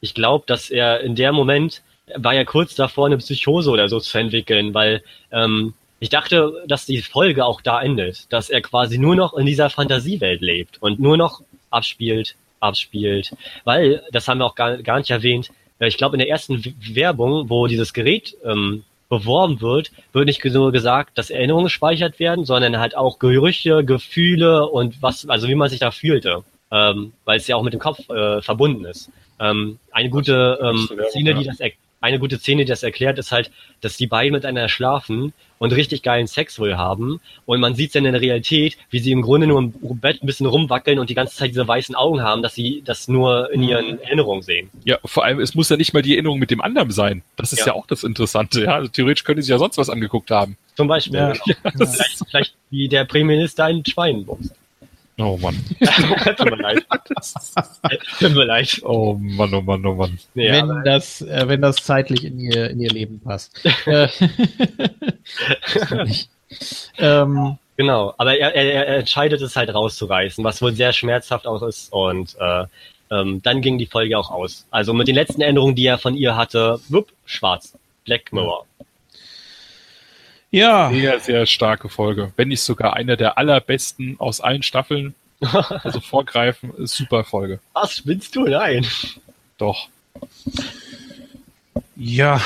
ich glaube, dass er in der Moment war ja kurz davor, eine Psychose oder so zu entwickeln, weil ähm, ich dachte, dass die Folge auch da endet, dass er quasi nur noch in dieser Fantasiewelt lebt und nur noch abspielt, abspielt, weil, das haben wir auch gar, gar nicht erwähnt, äh, ich glaube in der ersten Werbung, wo dieses Gerät ähm, beworben wird, wird nicht nur gesagt, dass Erinnerungen gespeichert werden, sondern halt auch Gerüche, Gefühle und was, also wie man sich da fühlte, ähm, weil es ja auch mit dem Kopf äh, verbunden ist. Ähm, eine gute ähm, Szene, die das eine gute Szene, die das erklärt, ist halt, dass die beiden miteinander schlafen und richtig geilen Sex wohl haben. Und man sieht dann in der Realität, wie sie im Grunde nur im Bett ein bisschen rumwackeln und die ganze Zeit diese weißen Augen haben, dass sie das nur in ihren. Erinnerungen sehen. Ja, vor allem, es muss ja nicht mal die Erinnerung mit dem anderen sein. Das ist ja, ja auch das Interessante. Ja, also theoretisch können sie ja sonst was angeguckt haben. Zum Beispiel. Ja. Ja, vielleicht, vielleicht wie der Premierminister ein Schwein bumst. Oh Mann. Tut mir leid. Tut mir leid. Oh Mann, oh Mann, oh Mann. Ja, wenn, das, äh, wenn das zeitlich in ihr, in ihr Leben passt. Äh, ähm, genau, aber er, er, er entscheidet es halt rauszureißen, was wohl sehr schmerzhaft auch ist. Und äh, ähm, dann ging die Folge auch aus. Also mit den letzten Änderungen, die er von ihr hatte, wupp, schwarz. Black Mirror. Ja. Sehr, sehr starke Folge. Wenn nicht sogar eine der allerbesten aus allen Staffeln. Also vorgreifen, ist super Folge. Was spinnst du? Nein. Doch. Ja,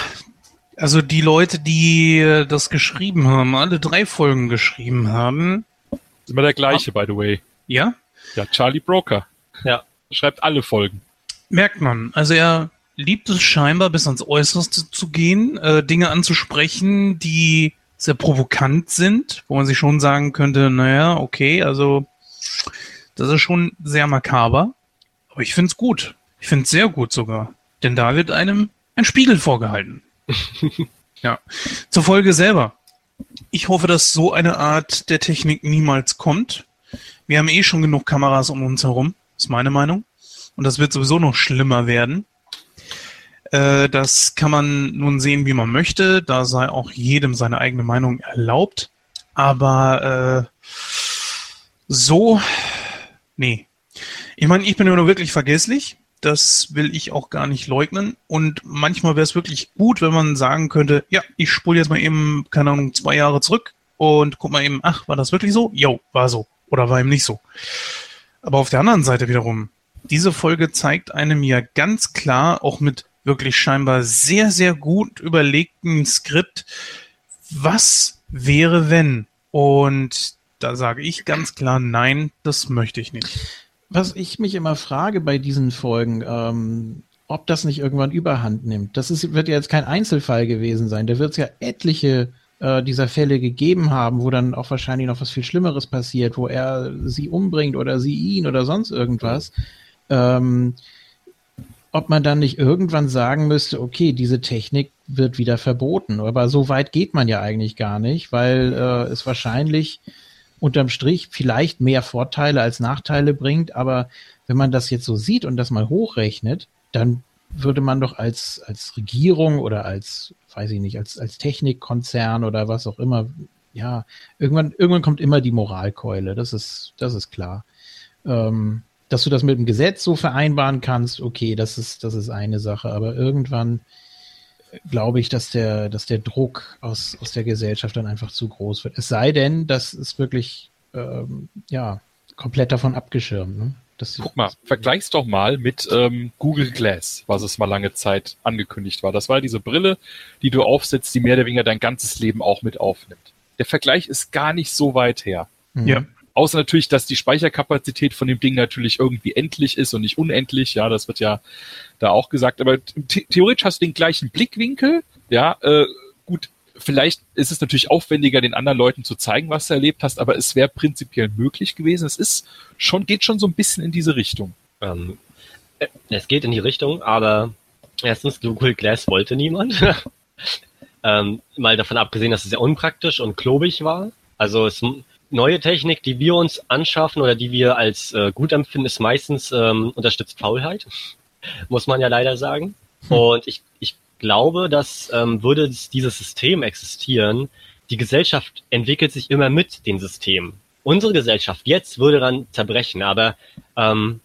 also die Leute, die das geschrieben haben, alle drei Folgen geschrieben haben. Ist immer der gleiche, by the way. Ja? Ja, Charlie Broker. Ja. Schreibt alle Folgen. Merkt man. Also er liebt es scheinbar bis ans Äußerste zu gehen, äh, Dinge anzusprechen, die sehr provokant sind, wo man sich schon sagen könnte, naja, okay, also das ist schon sehr makaber. Aber ich finde es gut. Ich finde es sehr gut sogar. Denn da wird einem ein Spiegel vorgehalten. ja. Zur Folge selber. Ich hoffe, dass so eine Art der Technik niemals kommt. Wir haben eh schon genug Kameras um uns herum, ist meine Meinung. Und das wird sowieso noch schlimmer werden. Äh, das kann man nun sehen, wie man möchte. Da sei auch jedem seine eigene Meinung erlaubt. Aber äh, so, nee. Ich meine, ich bin ja nur wirklich vergesslich. Das will ich auch gar nicht leugnen. Und manchmal wäre es wirklich gut, wenn man sagen könnte, ja, ich spule jetzt mal eben, keine Ahnung, zwei Jahre zurück und guck mal eben, ach, war das wirklich so? Jo, war so. Oder war eben nicht so. Aber auf der anderen Seite wiederum, diese Folge zeigt einem ja ganz klar, auch mit wirklich scheinbar sehr, sehr gut überlegten Skript. Was wäre, wenn? Und da sage ich ganz klar, nein, das möchte ich nicht. Was ich mich immer frage bei diesen Folgen, ähm, ob das nicht irgendwann überhand nimmt. Das ist, wird ja jetzt kein Einzelfall gewesen sein. Da wird es ja etliche äh, dieser Fälle gegeben haben, wo dann auch wahrscheinlich noch was viel Schlimmeres passiert, wo er sie umbringt oder sie ihn oder sonst irgendwas. Ähm, ob man dann nicht irgendwann sagen müsste, okay, diese Technik wird wieder verboten. Aber so weit geht man ja eigentlich gar nicht, weil äh, es wahrscheinlich unterm Strich vielleicht mehr Vorteile als Nachteile bringt. Aber wenn man das jetzt so sieht und das mal hochrechnet, dann würde man doch als, als Regierung oder als, weiß ich nicht, als, als Technikkonzern oder was auch immer, ja, irgendwann, irgendwann kommt immer die Moralkeule. Das ist, das ist klar. Ähm, dass du das mit dem Gesetz so vereinbaren kannst, okay, das ist, das ist eine Sache, aber irgendwann glaube ich, dass der, dass der Druck aus, aus der Gesellschaft dann einfach zu groß wird. Es sei denn, das ist wirklich ähm, ja, komplett davon abgeschirmt. Ne? Das Guck mal, vergleich's doch mal mit ähm, Google Glass, was es mal lange Zeit angekündigt war. Das war diese Brille, die du aufsetzt, die mehr oder weniger dein ganzes Leben auch mit aufnimmt. Der Vergleich ist gar nicht so weit her. Mhm. Ja. Außer natürlich, dass die Speicherkapazität von dem Ding natürlich irgendwie endlich ist und nicht unendlich. Ja, das wird ja da auch gesagt. Aber theoretisch hast du den gleichen Blickwinkel. Ja, äh, gut, vielleicht ist es natürlich aufwendiger, den anderen Leuten zu zeigen, was du erlebt hast, aber es wäre prinzipiell möglich gewesen. Es ist schon, geht schon so ein bisschen in diese Richtung. Ähm, äh, es geht in die Richtung, aber erstens, Google Glass wollte niemand. ähm, mal davon abgesehen, dass es sehr unpraktisch und klobig war. Also es neue Technik, die wir uns anschaffen oder die wir als äh, gut empfinden, ist meistens ähm, unterstützt Faulheit, muss man ja leider sagen. Hm. Und ich, ich glaube, dass ähm, würde dieses System existieren, die Gesellschaft entwickelt sich immer mit dem System. Unsere Gesellschaft jetzt würde dann zerbrechen, aber ähm,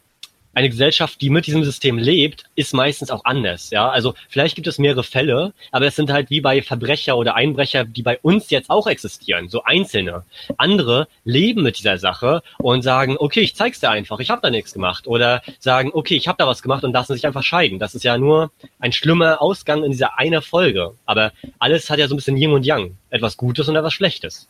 eine Gesellschaft, die mit diesem System lebt, ist meistens auch anders. Ja, also vielleicht gibt es mehrere Fälle, aber es sind halt wie bei Verbrecher oder Einbrecher, die bei uns jetzt auch existieren, so einzelne. Andere leben mit dieser Sache und sagen, okay, ich zeig's dir einfach, ich habe da nichts gemacht, oder sagen, okay, ich habe da was gemacht und lassen sich einfach scheiden. Das ist ja nur ein schlimmer Ausgang in dieser einer Folge. Aber alles hat ja so ein bisschen Yin und Yang, etwas Gutes und etwas Schlechtes.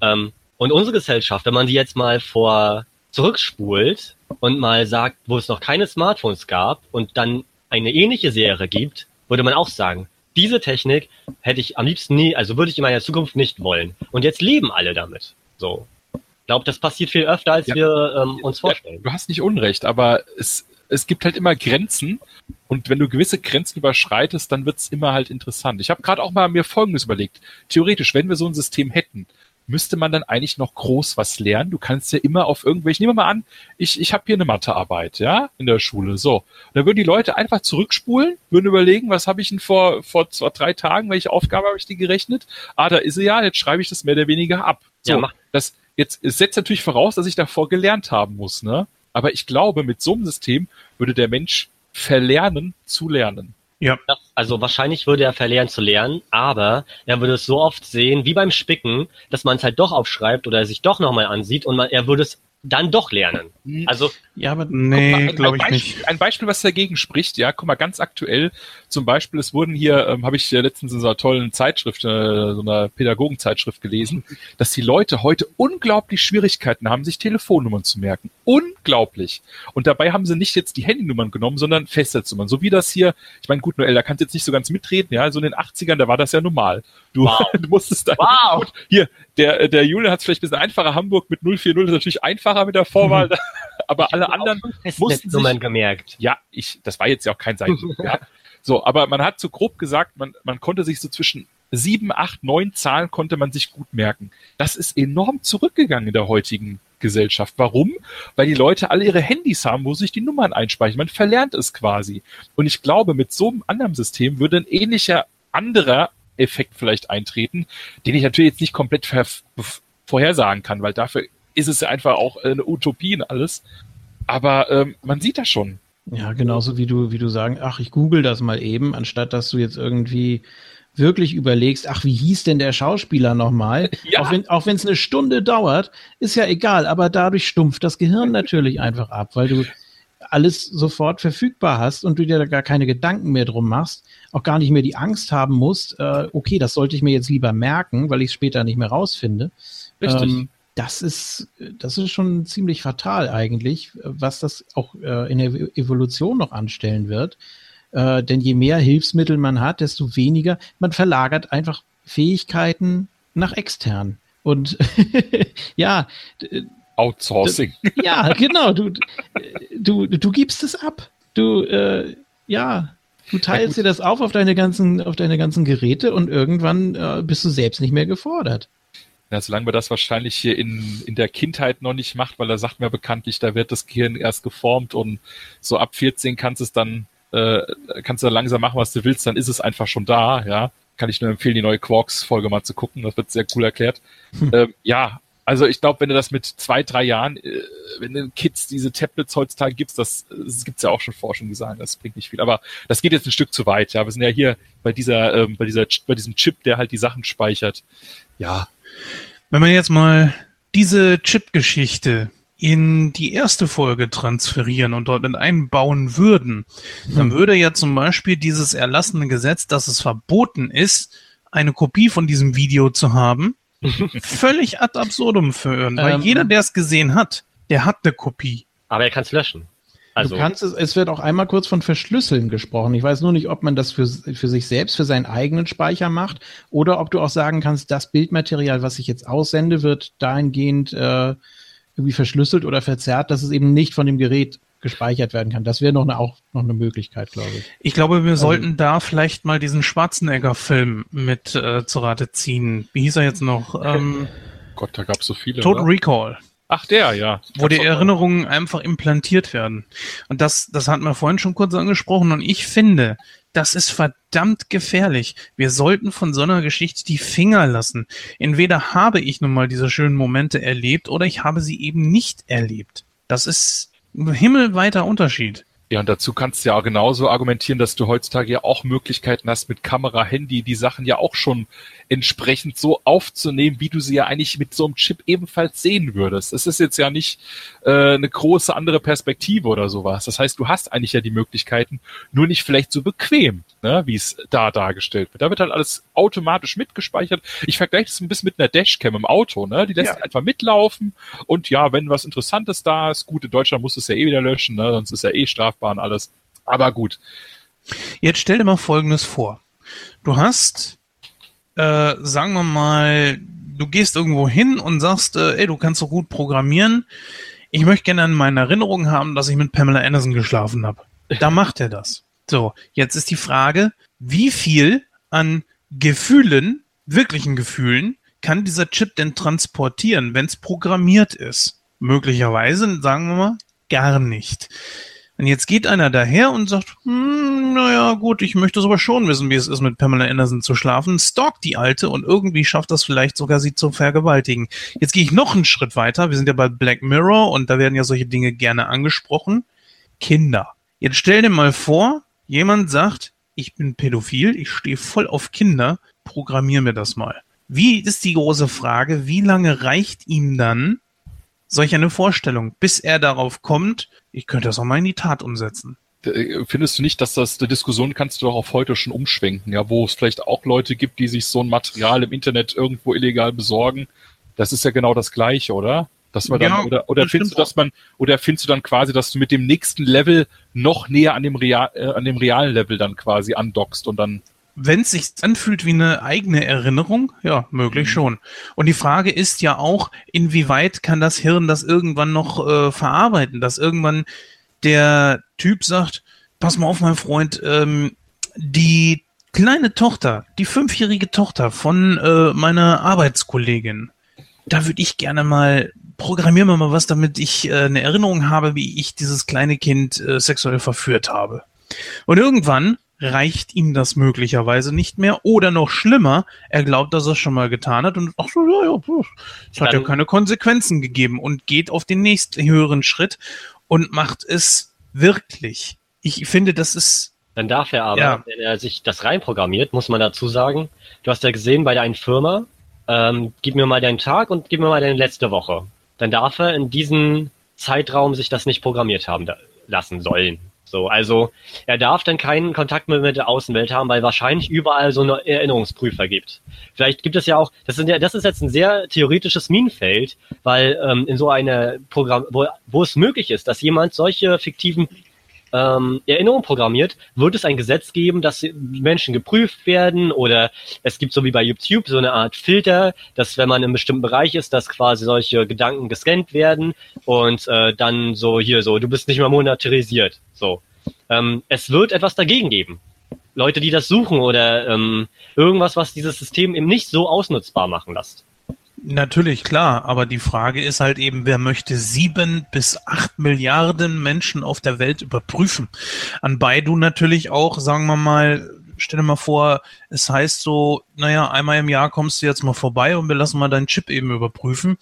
Ähm, und unsere Gesellschaft, wenn man die jetzt mal vor zurückspult und mal sagt, wo es noch keine Smartphones gab und dann eine ähnliche Serie gibt, würde man auch sagen, diese Technik hätte ich am liebsten nie, also würde ich in meiner Zukunft nicht wollen. Und jetzt leben alle damit. So. Ich glaube, das passiert viel öfter, als ja. wir ähm, uns vorstellen. Du hast nicht Unrecht, aber es, es gibt halt immer Grenzen und wenn du gewisse Grenzen überschreitest, dann wird es immer halt interessant. Ich habe gerade auch mal mir Folgendes überlegt. Theoretisch, wenn wir so ein System hätten, müsste man dann eigentlich noch groß was lernen? Du kannst ja immer auf irgendwelche, nehmen wir mal an, ich, ich habe hier eine Mathearbeit, ja, in der Schule. So. Und dann würden die Leute einfach zurückspulen, würden überlegen, was habe ich denn vor, vor zwei, drei Tagen, welche Aufgabe habe ich die gerechnet? Ah, da ist sie ja, jetzt schreibe ich das mehr oder weniger ab. So, ja, das jetzt es setzt natürlich voraus, dass ich davor gelernt haben muss, ne? Aber ich glaube, mit so einem System würde der Mensch verlernen zu lernen. Ja. Also wahrscheinlich würde er verlernen zu lernen, aber er würde es so oft sehen, wie beim Spicken, dass man es halt doch aufschreibt oder sich doch nochmal ansieht und man, er würde es dann doch lernen. Hm. Also ja, aber nee, glaube ich Beispiel, nicht. Ein Beispiel, was dagegen spricht, ja, guck mal, ganz aktuell, zum Beispiel, es wurden hier, ähm, habe ich letztens in so einer tollen Zeitschrift, äh, so einer Pädagogenzeitschrift gelesen, dass die Leute heute unglaublich Schwierigkeiten haben, sich Telefonnummern zu merken. Unglaublich. Und dabei haben sie nicht jetzt die Handynummern genommen, sondern Festnetznummern. So wie das hier, ich meine, gut, Noel, da kannst du jetzt nicht so ganz mitreden, ja, so in den 80ern, da war das ja normal. Du, wow. du musstest da. Wow. Hier, der, der Julian hat es vielleicht ein bisschen einfacher. Hamburg mit 040 ist natürlich einfacher mit der Vorwahl, mhm. aber alle anderen mussten sich, gemerkt. Ja, ich, das war jetzt ja auch kein Seiten. ja. So, aber man hat so grob gesagt, man, man konnte sich so zwischen sieben, acht, neun Zahlen konnte man sich gut merken. Das ist enorm zurückgegangen in der heutigen Gesellschaft. Warum? Weil die Leute alle ihre Handys haben, wo sich die Nummern einspeichern. Man verlernt es quasi. Und ich glaube, mit so einem anderen System würde ein ähnlicher anderer Effekt vielleicht eintreten, den ich natürlich jetzt nicht komplett vorhersagen kann, weil dafür ist es ja einfach auch eine Utopie und alles. Aber ähm, man sieht das schon. Ja, genauso wie du, wie du sagen, ach, ich google das mal eben, anstatt dass du jetzt irgendwie wirklich überlegst, ach, wie hieß denn der Schauspieler nochmal? Ja. Auch wenn es eine Stunde dauert, ist ja egal, aber dadurch stumpft das Gehirn natürlich einfach ab, weil du alles sofort verfügbar hast und du dir da gar keine Gedanken mehr drum machst, auch gar nicht mehr die Angst haben musst, äh, okay, das sollte ich mir jetzt lieber merken, weil ich es später nicht mehr rausfinde. Richtig. Ähm, das ist, das ist schon ziemlich fatal eigentlich, was das auch äh, in der Evolution noch anstellen wird. Äh, denn je mehr Hilfsmittel man hat, desto weniger, man verlagert einfach Fähigkeiten nach extern. Und ja, Outsourcing. Ja, genau. Du, du, du gibst es ab. Du, äh, ja, du teilst dir das auf auf deine ganzen, auf deine ganzen Geräte und irgendwann äh, bist du selbst nicht mehr gefordert. Ja, solange man das wahrscheinlich hier in, in der Kindheit noch nicht macht, weil da sagt man ja bekanntlich, da wird das Gehirn erst geformt und so ab 14 kannst es dann, äh, kannst du dann langsam machen, was du willst, dann ist es einfach schon da, ja. Kann ich nur empfehlen, die neue Quarks-Folge mal zu gucken, das wird sehr cool erklärt. Hm. Ähm, ja, Also ich glaube, wenn du das mit zwei, drei Jahren, äh, wenn du Kids diese Tablets heutzutage gibst, das, das gibt's ja auch schon Forschung, die sagen, das bringt nicht viel. Aber das geht jetzt ein Stück zu weit. Ja, wir sind ja hier bei dieser, ähm, bei dieser, bei diesem Chip, der halt die Sachen speichert. Ja. Wenn man jetzt mal diese Chip-Geschichte in die erste Folge transferieren und dort mit einbauen würden, dann würde ja zum Beispiel dieses erlassene Gesetz, dass es verboten ist, eine Kopie von diesem Video zu haben, völlig ad absurdum führen. Weil Ähm. jeder, der es gesehen hat, der hat eine Kopie. Aber er kann es löschen. Also, du kannst es, es wird auch einmal kurz von Verschlüsseln gesprochen. Ich weiß nur nicht, ob man das für, für sich selbst, für seinen eigenen Speicher macht oder ob du auch sagen kannst, das Bildmaterial, was ich jetzt aussende, wird dahingehend äh, irgendwie verschlüsselt oder verzerrt, dass es eben nicht von dem Gerät gespeichert werden kann. Das wäre noch eine, auch noch eine Möglichkeit, glaube ich. Ich glaube, wir sollten da vielleicht mal diesen Schwarzenegger-Film mit äh, zu Rate ziehen. Wie hieß er jetzt noch? Ähm, Gott, da gab's so viele. Total? Recall. Ach, der, ja. wo die Erinnerungen einfach implantiert werden. Und das, das hatten wir vorhin schon kurz angesprochen. Und ich finde, das ist verdammt gefährlich. Wir sollten von so einer Geschichte die Finger lassen. Entweder habe ich nun mal diese schönen Momente erlebt oder ich habe sie eben nicht erlebt. Das ist ein himmelweiter Unterschied. Ja, und dazu kannst du ja auch genauso argumentieren, dass du heutzutage ja auch Möglichkeiten hast, mit Kamera, Handy die Sachen ja auch schon entsprechend so aufzunehmen, wie du sie ja eigentlich mit so einem Chip ebenfalls sehen würdest. Es ist jetzt ja nicht äh, eine große andere Perspektive oder sowas. Das heißt, du hast eigentlich ja die Möglichkeiten, nur nicht vielleicht so bequem, ne, wie es da dargestellt wird. Da wird halt alles automatisch mitgespeichert. Ich vergleiche das ein bisschen mit einer Dashcam im Auto, ne? Die lässt Ja. einfach mitlaufen und ja, wenn was Interessantes da ist, gut, in Deutschland musst du es ja eh wieder löschen, ne? sonst ist ja eh strafbar und alles. Aber gut. Jetzt stell dir mal Folgendes vor. Du hast, äh, sagen wir mal, du gehst irgendwo hin und sagst, äh, ey, du kannst so gut programmieren. Ich möchte gerne in meiner Erinnerung haben, dass ich mit Pamela Anderson geschlafen habe. Da macht er das. So, jetzt ist die Frage, wie viel an Gefühlen, wirklichen Gefühlen, kann dieser Chip denn transportieren, wenn es programmiert ist? Möglicherweise, sagen wir mal, gar nicht. Und jetzt geht einer daher und sagt, hm, naja, gut, ich möchte es aber schon wissen, wie es ist, mit Pamela Anderson zu schlafen, stalkt die Alte und irgendwie schafft das vielleicht sogar, sie zu vergewaltigen. Jetzt gehe ich noch einen Schritt weiter. Wir sind ja bei Black Mirror und da werden ja solche Dinge gerne angesprochen. Kinder. Jetzt stell dir mal vor, jemand sagt, ich bin pädophil, ich stehe voll auf Kinder, programmier mir das mal. Wie ist die große Frage, wie lange reicht ihm dann solch eine Vorstellung, bis er darauf kommt, ich könnte das auch mal in die Tat umsetzen. Äh, Findest du nicht, dass das die Diskussion kannst du doch auf heute schon umschwenken, ja, wo es vielleicht auch Leute gibt, die sich so ein Material im Internet irgendwo illegal besorgen? Das ist ja genau das Gleiche, oder? Dass man dann, Ja, oder, oder findest du, dass man, oder findest du dann quasi, dass du mit dem nächsten Level noch näher an dem real, äh, an dem realen Level dann quasi andockst und dann Wenn es sich anfühlt wie eine eigene Erinnerung, ja, möglich schon. Und die Frage ist ja auch, inwieweit kann das Hirn das irgendwann noch äh, verarbeiten, dass irgendwann der Typ sagt, pass mal auf, mein Freund, ähm, die kleine Tochter, die fünfjährige Tochter von äh, meiner Arbeitskollegin, da würde ich gerne mal, programmieren wir mal was, damit ich äh, eine Erinnerung habe, wie ich dieses kleine Kind äh, sexuell verführt habe. Und irgendwann reicht ihm das möglicherweise nicht mehr oder noch schlimmer, er glaubt, dass er es schon mal getan hat und ach so, ja, ja, es hat ja keine Konsequenzen gegeben und geht auf den nächsten höheren Schritt und macht es wirklich. Ich finde, das ist Dann darf er aber, Ja. wenn er sich das reinprogrammiert, muss man dazu sagen, du hast ja gesehen bei deiner Firma, ähm, gib mir mal deinen Tag und gib mir mal deine letzte Woche. Dann darf er in diesem Zeitraum sich das nicht programmiert haben lassen sollen. So, also er darf dann keinen Kontakt mehr mit der Außenwelt haben, weil wahrscheinlich überall so eine Erinnerungsprüfer gibt. Vielleicht gibt es ja auch, das, sind ja, das ist jetzt ein sehr theoretisches Minenfeld, weil ähm, in so einer Programm, wo, wo es möglich ist, dass jemand solche fiktiven ähm, Erinnerungen programmiert, wird es ein Gesetz geben, dass Menschen geprüft werden oder es gibt so wie bei YouTube so eine Art Filter, dass wenn man im bestimmten Bereich ist, dass quasi solche Gedanken gescannt werden und äh, dann so hier so, du bist nicht mehr monetarisiert. So. Ähm, es wird etwas dagegen geben. Leute, die das suchen oder ähm, irgendwas, was dieses System eben nicht so ausnutzbar machen lässt. Natürlich, klar, aber die Frage ist halt eben, wer möchte sieben bis acht Milliarden Menschen auf der Welt überprüfen? Anbei du natürlich auch, sagen wir mal, stell dir mal vor, es heißt so, naja, einmal im Jahr kommst du jetzt mal vorbei und wir lassen mal deinen Chip eben überprüfen.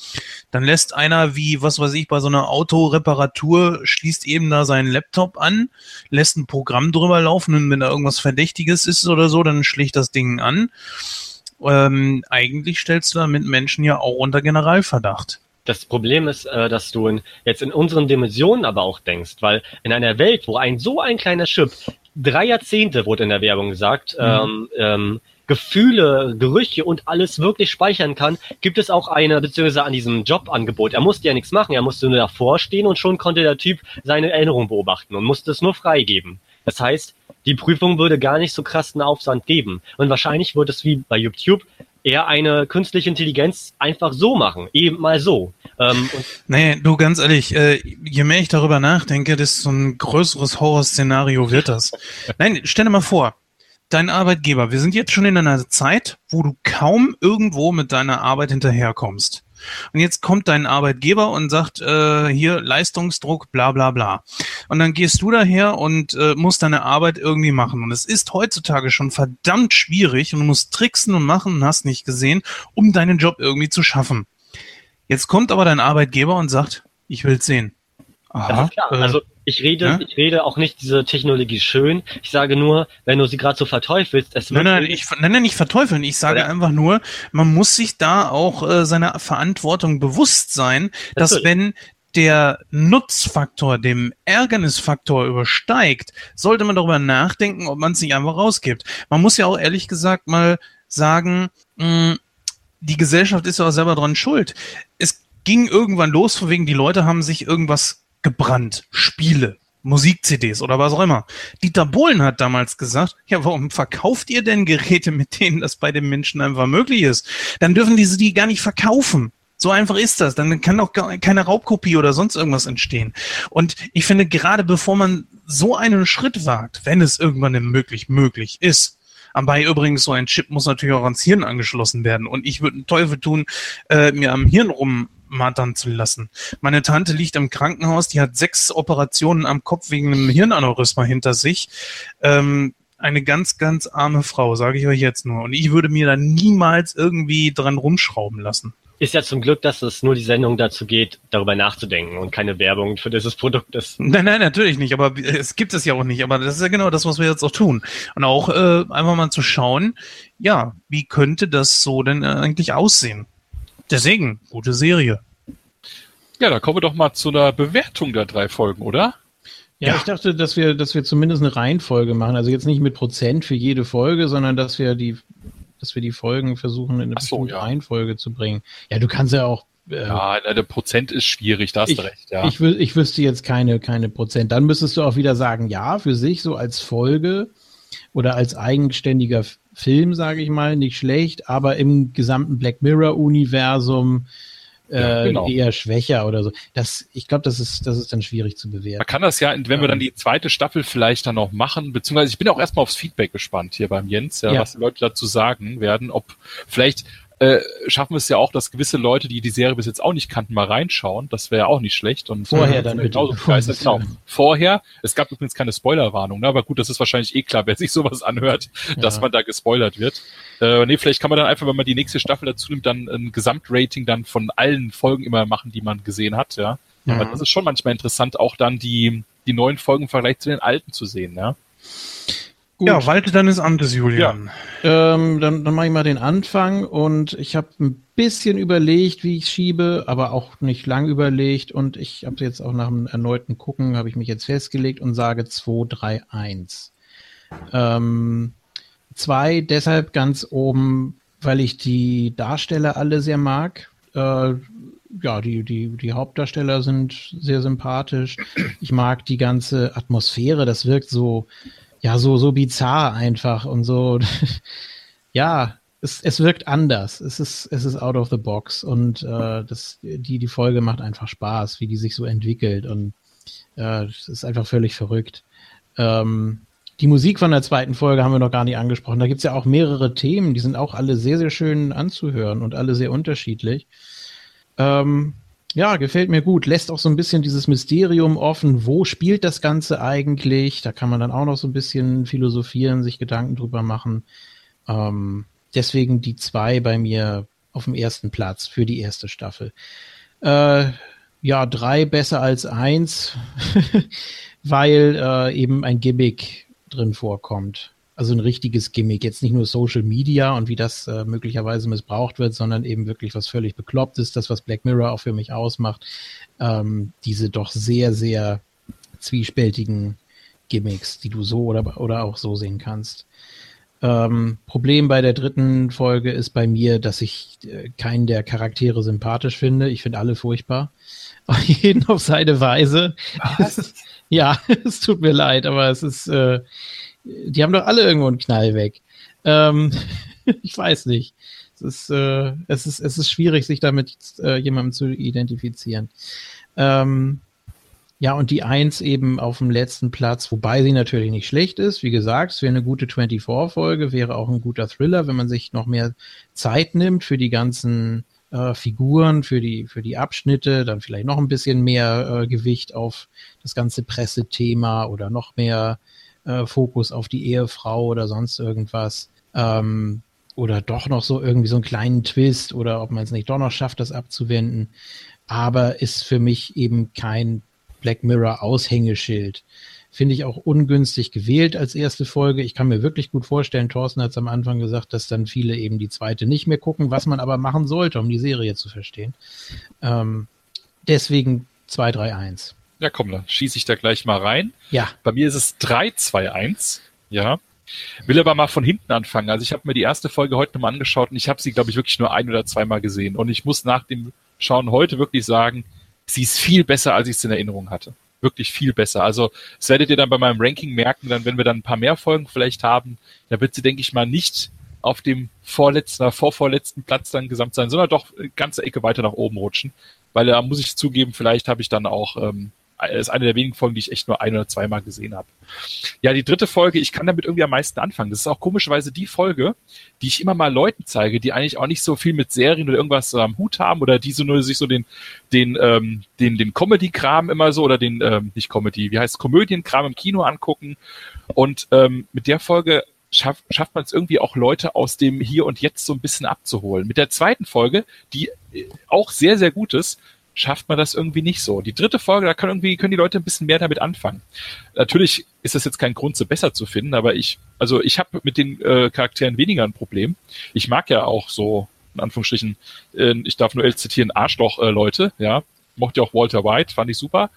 Dann lässt einer wie, was weiß ich, bei so einer Autoreparatur, schließt eben da seinen Laptop an, lässt ein Programm drüber laufen und wenn da irgendwas Verdächtiges ist oder so, dann schlägt das Ding an. Ähm, eigentlich stellst du damit Menschen ja auch unter Generalverdacht. Das Problem ist, äh, dass du in, jetzt in unseren Dimensionen aber auch denkst, weil in einer Welt, wo ein so ein kleiner Chip drei Jahrzehnte, wurde in der Werbung gesagt, mhm. ähm, ähm, Gefühle, Gerüche und alles wirklich speichern kann, gibt es auch eine, beziehungsweise an diesem Jobangebot. Er musste ja nichts machen, er musste nur davor stehen und schon konnte der Typ seine Erinnerung beobachten und musste es nur freigeben. Das heißt, die Prüfung würde gar nicht so krassen Aufsand geben. Und wahrscheinlich wird es wie bei YouTube eher eine künstliche Intelligenz einfach so machen, eben mal so. Ähm, nee, du ganz ehrlich, äh, je mehr ich darüber nachdenke, desto ein größeres Horrorszenario wird das. Nein, stell dir mal vor, dein Arbeitgeber, wir sind jetzt schon in einer Zeit, wo du kaum irgendwo mit deiner Arbeit hinterherkommst. Und jetzt kommt dein Arbeitgeber und sagt, äh, hier Leistungsdruck, bla bla bla. Und dann gehst du daher und äh, musst deine Arbeit irgendwie machen. Und es ist heutzutage schon verdammt schwierig und du musst tricksen und machen und hast nicht gesehen, um deinen Job irgendwie zu schaffen. Jetzt kommt aber dein Arbeitgeber und sagt, ich will's sehen. Aha. Äh, also ich rede, ja? ich rede auch nicht diese Technologie schön. Ich sage nur, wenn du sie gerade so verteufelst, es wird. Nein, nein, ich nenne nicht verteufeln. Ich sage Oder? einfach nur, man muss sich da auch äh, seiner Verantwortung bewusst sein, dass Natürlich. wenn der Nutzfaktor dem Ärgernisfaktor übersteigt, sollte man darüber nachdenken, ob man es nicht einfach rausgibt. Man muss ja auch ehrlich gesagt mal sagen, mh, die Gesellschaft ist ja auch selber dran schuld. Es ging irgendwann los, von wegen die Leute haben sich irgendwas gebrannt. Spiele, Musik-CDs oder was auch immer. Dieter Bohlen hat damals gesagt, ja, warum verkauft ihr denn Geräte, mit denen das bei den Menschen einfach möglich ist? Dann dürfen diese die gar nicht verkaufen. So einfach ist das. Dann kann auch keine Raubkopie oder sonst irgendwas entstehen. Und ich finde, gerade bevor man so einen Schritt wagt, wenn es irgendwann möglich möglich ist, Dabei übrigens so ein Chip muss natürlich auch ans Hirn angeschlossen werden. Und ich würde einen Teufel tun, äh, mir am Hirn rum mattern zu lassen. Meine Tante liegt im Krankenhaus, die hat sechs Operationen am Kopf wegen einem Hirnaneurysma hinter sich. Ähm, eine ganz, ganz arme Frau, sage ich euch jetzt nur. Und ich würde mir da niemals irgendwie dran rumschrauben lassen. Ist ja zum Glück, dass es nur die Sendung dazu geht, darüber nachzudenken und keine Werbung für dieses Produkt ist. Nein, nein, natürlich nicht, aber es gibt es ja auch nicht. Aber das ist ja genau das, was wir jetzt auch tun. Und auch äh, einfach mal zu schauen, ja, wie könnte das so denn eigentlich aussehen? Deswegen, gute Serie. Ja, da kommen wir doch mal zu einer Bewertung der drei Folgen, oder? Ja, ja, ich dachte, dass wir, dass wir zumindest eine Reihenfolge machen. Also jetzt nicht mit Prozent für jede Folge, sondern dass wir die, dass wir die Folgen versuchen, in eine so, bestimmte ja. Reihenfolge zu bringen. Ja, du kannst ja auch. Äh, ja, der Prozent ist schwierig, da hast ich, du recht, ja. Ich, ich wüsste jetzt keine, keine Prozent. Dann müsstest du auch wieder sagen, ja, für sich so als Folge oder als eigenständiger Film, sage ich mal, nicht schlecht, aber im gesamten Black Mirror-Universum äh, ja, genau. eher schwächer oder so. Das, ich glaube, das ist, das ist dann schwierig zu bewerten. Man kann das ja, wenn wir dann die zweite Staffel vielleicht dann noch machen, beziehungsweise ich bin auch erstmal aufs Feedback gespannt hier beim Jens, ja, ja. was die Leute dazu sagen werden, ob vielleicht äh, schaffen wir es ja auch, dass gewisse Leute, die die Serie bis jetzt auch nicht kannten, mal reinschauen. Das wäre ja auch nicht schlecht. Und vorher dann bitte. Genau. Vorher. Es gab übrigens keine Spoilerwarnung, ne? aber gut, das ist wahrscheinlich eh klar, wer sich sowas anhört, ja. dass man da gespoilert wird. Äh, nee, vielleicht kann man dann einfach, wenn man die nächste Staffel dazu nimmt, dann ein Gesamtrating dann von allen Folgen immer machen, die man gesehen hat. Ja, mhm. aber das ist schon manchmal interessant, auch dann die die neuen Folgen im Vergleich zu den alten zu sehen. Ja. Gut. Ja, walte deines Amtes, Julian. Ja. Ähm, dann, dann mache ich mal den Anfang und ich habe ein bisschen überlegt, wie ich schiebe, aber auch nicht lang überlegt und ich habe jetzt auch nach einem erneuten Gucken, habe ich mich jetzt festgelegt und sage 2, 3, 1. Ähm, zwei deshalb ganz oben, weil ich die Darsteller alle sehr mag. Äh, ja, die, die, die Hauptdarsteller sind sehr sympathisch. Ich mag die ganze Atmosphäre, das wirkt so, ja, so, so bizarr einfach und so, ja, es, es wirkt anders. Es ist, es ist out of the box und äh, das, die, die Folge macht einfach Spaß, wie die sich so entwickelt und äh, ist einfach völlig verrückt. Ähm, die Musik von der zweiten Folge haben wir noch gar nicht angesprochen. Da gibt's ja auch mehrere Themen, die sind auch alle sehr, sehr schön anzuhören und alle sehr unterschiedlich. Ähm, Ja, gefällt mir gut. Lässt auch so ein bisschen dieses Mysterium offen. Wo spielt das Ganze eigentlich? Da kann man dann auch noch so ein bisschen philosophieren, sich Gedanken drüber machen. Ähm, deswegen die zwei bei mir auf dem ersten Platz für die erste Staffel. Äh, ja, drei besser als eins, weil äh, eben ein Gimmick drin vorkommt. Also ein richtiges Gimmick, jetzt nicht nur Social Media und wie das äh, möglicherweise missbraucht wird, sondern eben wirklich was völlig bekloppt ist, das, was Black Mirror auch für mich ausmacht. Ähm, diese doch sehr, sehr zwiespältigen Gimmicks, die du so oder, oder auch so sehen kannst. Ähm, Problem bei der dritten Folge ist bei mir, dass ich äh, keinen der Charaktere sympathisch finde. Ich finde alle furchtbar. Jeden auf seine Weise. Was? ja, es tut mir leid, aber es ist, äh, die haben doch alle irgendwo einen Knall weg. Ähm, ich weiß nicht. Es ist, äh, es ist, es ist schwierig, sich damit äh, jemandem zu identifizieren. Ähm, ja, und die Eins eben auf dem letzten Platz, wobei sie natürlich nicht schlecht ist. Wie gesagt, es wäre eine gute 24-Folge, wäre auch ein guter Thriller, wenn man sich noch mehr Zeit nimmt für die ganzen äh, Figuren, für die, für die Abschnitte, dann vielleicht noch ein bisschen mehr äh, Gewicht auf das ganze Pressethema oder noch mehr äh, Fokus auf die Ehefrau oder sonst irgendwas. Ähm, oder doch noch so irgendwie so einen kleinen Twist oder ob man es nicht doch noch schafft, das abzuwenden. Aber ist für mich eben kein Black Mirror Aushängeschild. Finde ich auch ungünstig gewählt als erste Folge. Ich kann mir wirklich gut vorstellen, Thorsten hat es am Anfang gesagt, dass dann viele eben die zweite nicht mehr gucken, was man aber machen sollte, um die Serie zu verstehen. Ähm, deswegen 2, 3, 1. Ja, komm, dann schieße ich da gleich mal rein. Ja. Bei mir ist es 3, 2, 1. Ja. Will aber mal von hinten anfangen. Also ich habe mir die erste Folge heute nochmal angeschaut und ich habe sie, glaube ich, wirklich nur ein oder zweimal gesehen. Und ich muss nach dem Schauen heute wirklich sagen, sie ist viel besser, als ich es in Erinnerung hatte. Wirklich viel besser. Also das werdet ihr dann bei meinem Ranking merken, dann wenn wir dann ein paar mehr Folgen vielleicht haben, da wird sie, denke ich mal, nicht auf dem vorletzten oder vorvorletzten Platz dann gesamt sein, sondern doch eine ganze Ecke weiter nach oben rutschen. Weil da muss ich zugeben, vielleicht habe ich dann auch ähm, ist eine der wenigen Folgen, die ich echt nur ein oder zweimal gesehen habe. Ja, die dritte Folge, ich kann damit irgendwie am meisten anfangen. Das ist auch komischerweise die Folge, die ich immer mal Leuten zeige, die eigentlich auch nicht so viel mit Serien oder irgendwas am Hut haben oder die so nur sich so den, den, ähm, den, den Comedy-Kram immer so oder den, ähm, nicht Comedy, wie heißt Komödienkram im Kino angucken. Und ähm, mit der Folge schafft, schafft man es irgendwie auch Leute aus dem Hier und Jetzt so ein bisschen abzuholen. Mit der zweiten Folge, die äh, auch sehr, sehr gut ist, schafft man das irgendwie nicht so. Die dritte Folge, da können irgendwie, können die Leute ein bisschen mehr damit anfangen. Natürlich ist das jetzt kein Grund, sie besser zu finden, aber ich, also ich habe mit den äh, Charakteren weniger ein Problem. Ich mag ja auch so, in Anführungsstrichen, äh, ich darf nur zitieren, Arschloch-Leute, äh, ja mochte auch Walter White, fand ich super.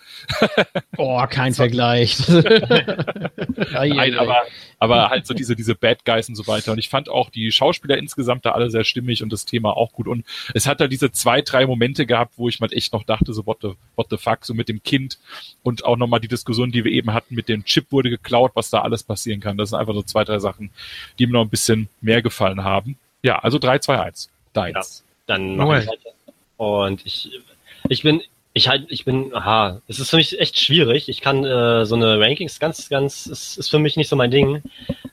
Boah, kein Vergleich. Nein, aber, aber halt so diese, diese Bad Guys und so weiter. Und ich fand auch die Schauspieler insgesamt da alle sehr stimmig und das Thema auch gut. Und es hat da diese zwei, drei Momente gehabt, wo ich mal echt noch dachte, so what the, what the fuck, so mit dem Kind und auch nochmal die Diskussion, die wir eben hatten, mit dem Chip wurde geklaut, was da alles passieren kann. Das sind einfach so zwei, drei Sachen, die mir noch ein bisschen mehr gefallen haben. Ja, also 3, 2, 1. Deins. Ja, dann mache ich weiter. Und ich, ich bin ich halt, ich bin, aha, es ist für mich echt schwierig. Ich kann äh, so eine Rankings ganz, ganz, es ist für mich nicht so mein Ding.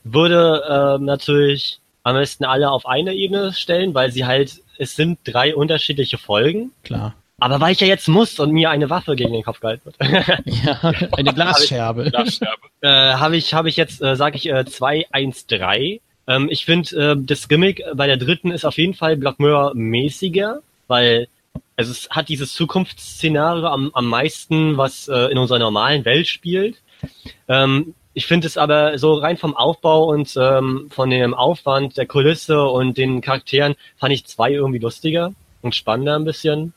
Würde äh, natürlich am besten alle auf eine Ebene stellen, weil sie halt, es sind drei unterschiedliche Folgen. Klar. Aber weil ich ja jetzt muss und mir eine Waffe gegen den Kopf gehalten wird. ja, eine Glasscherbe. Glasscherbe. äh, habe ich, habe ich jetzt, äh, sage ich, äh, 2, 1, 3. Ähm, ich finde, äh, das Gimmick bei der dritten ist auf jeden Fall Black Mirror mäßiger, weil also es hat dieses Zukunftsszenario am, am meisten, was äh, in unserer normalen Welt spielt. Ähm, ich finde es aber so rein vom Aufbau und ähm, von dem Aufwand der Kulisse und den Charakteren fand ich zwei irgendwie lustiger und spannender ein bisschen.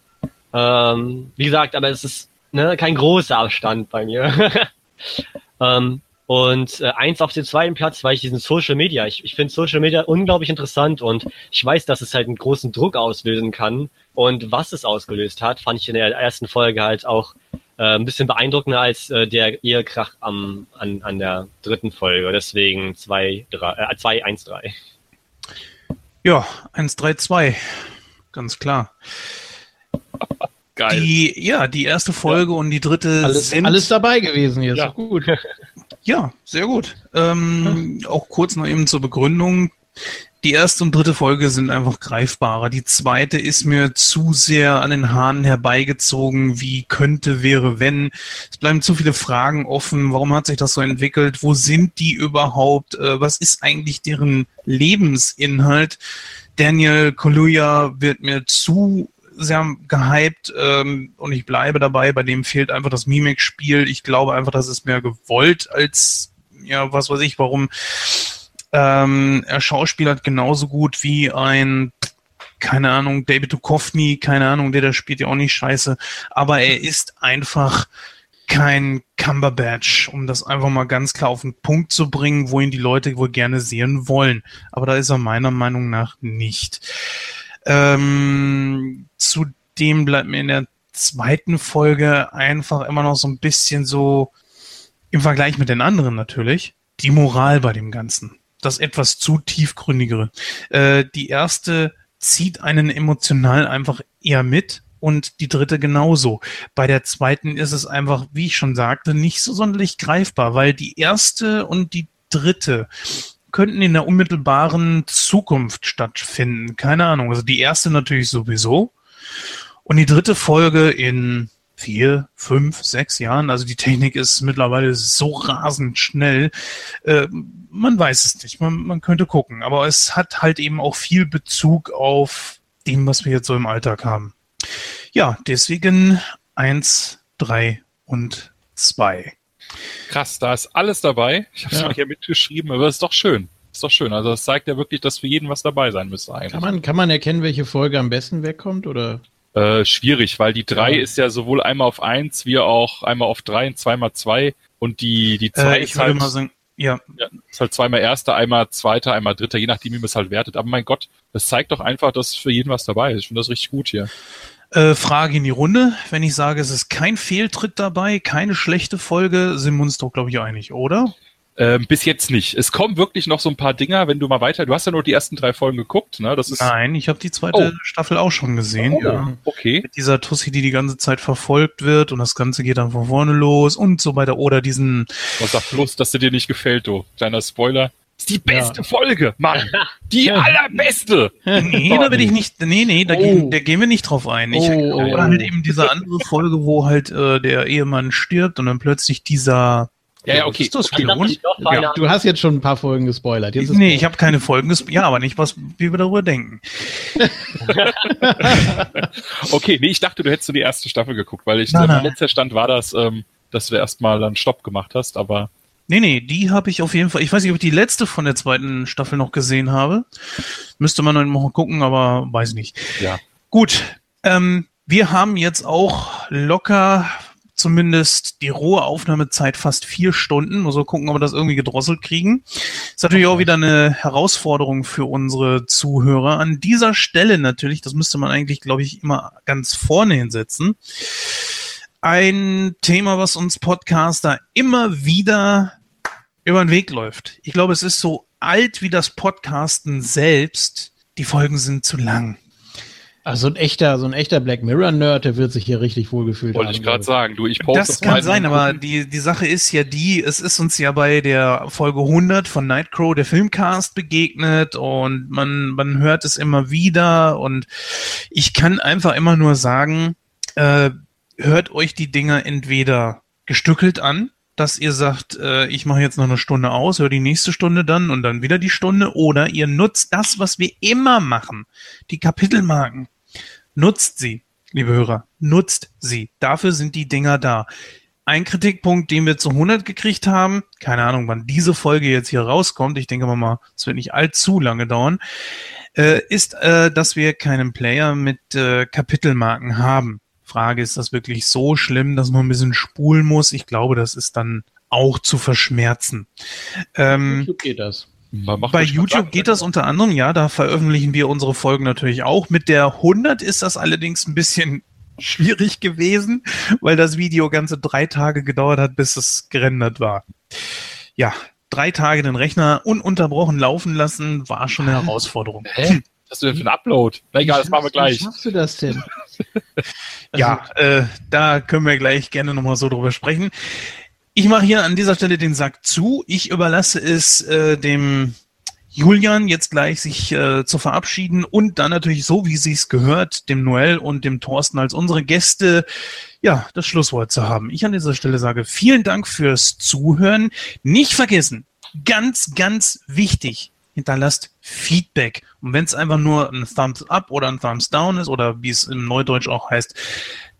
Ähm, wie gesagt, aber es ist ne, kein großer Abstand bei mir. ähm, und äh, eins auf dem zweiten Platz, weil ich diesen Social Media, ich, ich finde Social Media unglaublich interessant und ich weiß, dass es halt einen großen Druck auslösen kann. Und was es ausgelöst hat, fand ich in der ersten Folge halt auch äh, ein bisschen beeindruckender als äh, der Ehekrach am, an, an der dritten Folge. Deswegen 2, 3, äh, 2, 1, 3. Ja, 1, 3, 2. Ganz klar. Geil. Die, ja, die erste Folge ja. und die dritte alles, sind alles dabei gewesen hier. Ja. Ist gut. Ja, sehr gut. Ähm, auch kurz noch eben zur Begründung. die erste und dritte Folge sind einfach greifbarer. Die zweite ist mir zu sehr an den Haaren herbeigezogen. Wie könnte, wäre, wenn. Es bleiben zu viele Fragen offen. Warum hat sich das so entwickelt? Wo sind die überhaupt? Äh, was ist eigentlich deren Lebensinhalt? Daniel Kaluuya wird mir zu sehr gehypt ähm, und ich bleibe dabei. Bei dem fehlt einfach das Mimik-Spiel. Ich glaube einfach, das ist mehr gewollt als, ja, was weiß ich, warum ähm, er schauspielert genauso gut wie ein, keine Ahnung, David Duchovny, keine Ahnung, der, der spielt ja auch nicht scheiße, aber er ist einfach kein Cumberbatch, um das einfach mal ganz klar auf den Punkt zu bringen, wo ihn die Leute wohl gerne sehen wollen. Aber da ist er meiner Meinung nach nicht. Ähm, zudem bleibt mir in der zweiten Folge einfach immer noch so ein bisschen so, im Vergleich mit den anderen natürlich, die Moral bei dem Ganzen das etwas zu tiefgründigere. Äh, die erste zieht einen emotional einfach eher mit und die dritte genauso. Bei der zweiten ist es einfach, wie ich schon sagte, nicht so sonderlich greifbar, weil die erste und die dritte könnten in der unmittelbaren Zukunft stattfinden. Keine Ahnung. Also die erste natürlich sowieso. Und die dritte Folge in vier, fünf, sechs Jahren. Also die Technik ist mittlerweile so rasend schnell. Äh, man weiß es nicht. Man, man könnte gucken. Aber es hat halt eben auch viel Bezug auf dem, was wir jetzt so im Alltag haben. Ja, deswegen eins, drei und zwei. Krass, da ist alles dabei. Ich habe es ja. mal hier mitgeschrieben, aber es ist doch schön. Ist doch schön. Also das zeigt ja wirklich, dass für jeden was dabei sein müsste eigentlich. Kann man, kann man erkennen, welche Folge am besten wegkommt, oder? Äh, schwierig, weil die drei ja. ist ja sowohl einmal auf eins wie auch einmal auf drei und zweimal zwei. Und die, die zwei äh, ist halt, sagen, ja. ja. Ist halt zweimal erster, einmal zweiter, einmal dritter, je nachdem, wie man es halt wertet. Aber mein Gott, das zeigt doch einfach, dass für jeden was dabei ist. Ich finde das richtig gut hier. Äh, Frage in die Runde. Wenn ich sage, es ist kein Fehltritt dabei, keine schlechte Folge, sind wir uns doch, glaube ich, einig, oder? Ähm, bis jetzt nicht. Es kommen wirklich noch so ein paar Dinger, wenn du mal weiter. Du hast ja nur die ersten drei Folgen geguckt, ne? Das ist Nein, ich habe die zweite oh. Staffel auch schon gesehen. Oh, ja. Okay. Mit dieser Tussi, die die ganze Zeit verfolgt wird und das Ganze geht dann von vorne los und so weiter. Oder diesen. Was sagt bloß, dass sie dir nicht gefällt, du kleiner Spoiler. Das ist die beste ja. Folge, Mann. Die ja. allerbeste. Nee, da will ich nicht. Nee, nee, da, oh. gehen, da gehen wir nicht drauf ein. Ich, oh, oder halt eben diese andere Folge, wo halt äh, der Ehemann stirbt und dann plötzlich dieser ja, ja, okay. Ist das ja. Du hast jetzt schon ein paar Folgen gespoilert. Jetzt nee, ich habe keine Folgen gespoilert. Ja, aber nicht, was, wie wir darüber denken. okay, nee, ich dachte, du hättest so die erste Staffel geguckt, weil ich, nein, der letzte Stand war das, ähm, dass du erstmal dann Stopp gemacht hast, aber. Nee, nee, die habe ich auf jeden Fall. Ich weiß nicht, ob ich die letzte von der zweiten Staffel noch gesehen habe. Müsste man noch mal gucken, aber weiß nicht. Ja. Gut. Ähm, wir haben jetzt auch locker zumindest die rohe Aufnahmezeit fast vier Stunden. Muss so gucken, ob wir das irgendwie gedrosselt kriegen. Ist natürlich auch wieder eine Herausforderung für unsere Zuhörer. An dieser Stelle natürlich, das müsste man eigentlich, glaube ich, immer ganz vorne hinsetzen. Ein Thema, was uns Podcaster immer wieder über den Weg läuft. Ich glaube, es ist so alt wie das Podcasten selbst. Die Folgen sind zu lang. Also ein echter, so ein echter Black Mirror Nerd, der wird sich hier richtig wohlgefühlt Wollte ich gerade sagen, du, ich poste das. Das kann sein, aber die, die Sache ist ja die, es ist uns ja bei der Folge 100 von Nightcrow der Filmcast begegnet und man, man hört es immer wieder und ich kann einfach immer nur sagen, äh, hört euch die Dinger entweder gestückelt an, dass ihr sagt, äh, ich mache jetzt noch eine Stunde aus, höre die nächste Stunde dann und dann wieder die Stunde, oder ihr nutzt das, was wir immer machen, die Kapitelmarken. Nutzt sie, liebe Hörer, nutzt sie. Dafür sind die Dinger da. Ein Kritikpunkt, den wir zu 100 gekriegt haben, keine Ahnung, wann diese Folge jetzt hier rauskommt, ich denke mal, es wird nicht allzu lange dauern, äh, ist, äh, dass wir keinen Player mit äh, Kapitelmarken haben. Frage, ist das wirklich so schlimm, dass man ein bisschen spulen muss? Ich glaube, das ist dann auch zu verschmerzen. Ähm, YouTube geht das. Bei YouTube geht das unter anderem, ja, da veröffentlichen wir unsere Folgen natürlich auch. Mit der 100 ist das allerdings ein bisschen schwierig gewesen, weil das Video ganze drei Tage gedauert hat, bis es gerendert war. Ja, drei Tage den Rechner ununterbrochen laufen lassen, war schon eine Herausforderung. Hä? Was hast du denn für einen Upload? Na egal, das machen wir gleich. Wie schaffst du das denn? Ja, äh, da können wir gleich gerne nochmal so drüber sprechen. Ich mache hier an dieser Stelle den Sack zu. Ich überlasse es äh, dem Julian jetzt gleich sich äh, zu verabschieden und dann natürlich so, wie sie es gehört, dem Noel und dem Thorsten als unsere Gäste, ja, das Schlusswort zu haben. Ich an dieser Stelle sage vielen Dank fürs Zuhören. Nicht vergessen, ganz, ganz wichtig, hinterlasst Feedback. Und wenn es einfach nur ein Thumbs up oder ein Thumbs down ist oder wie es im Neudeutsch auch heißt,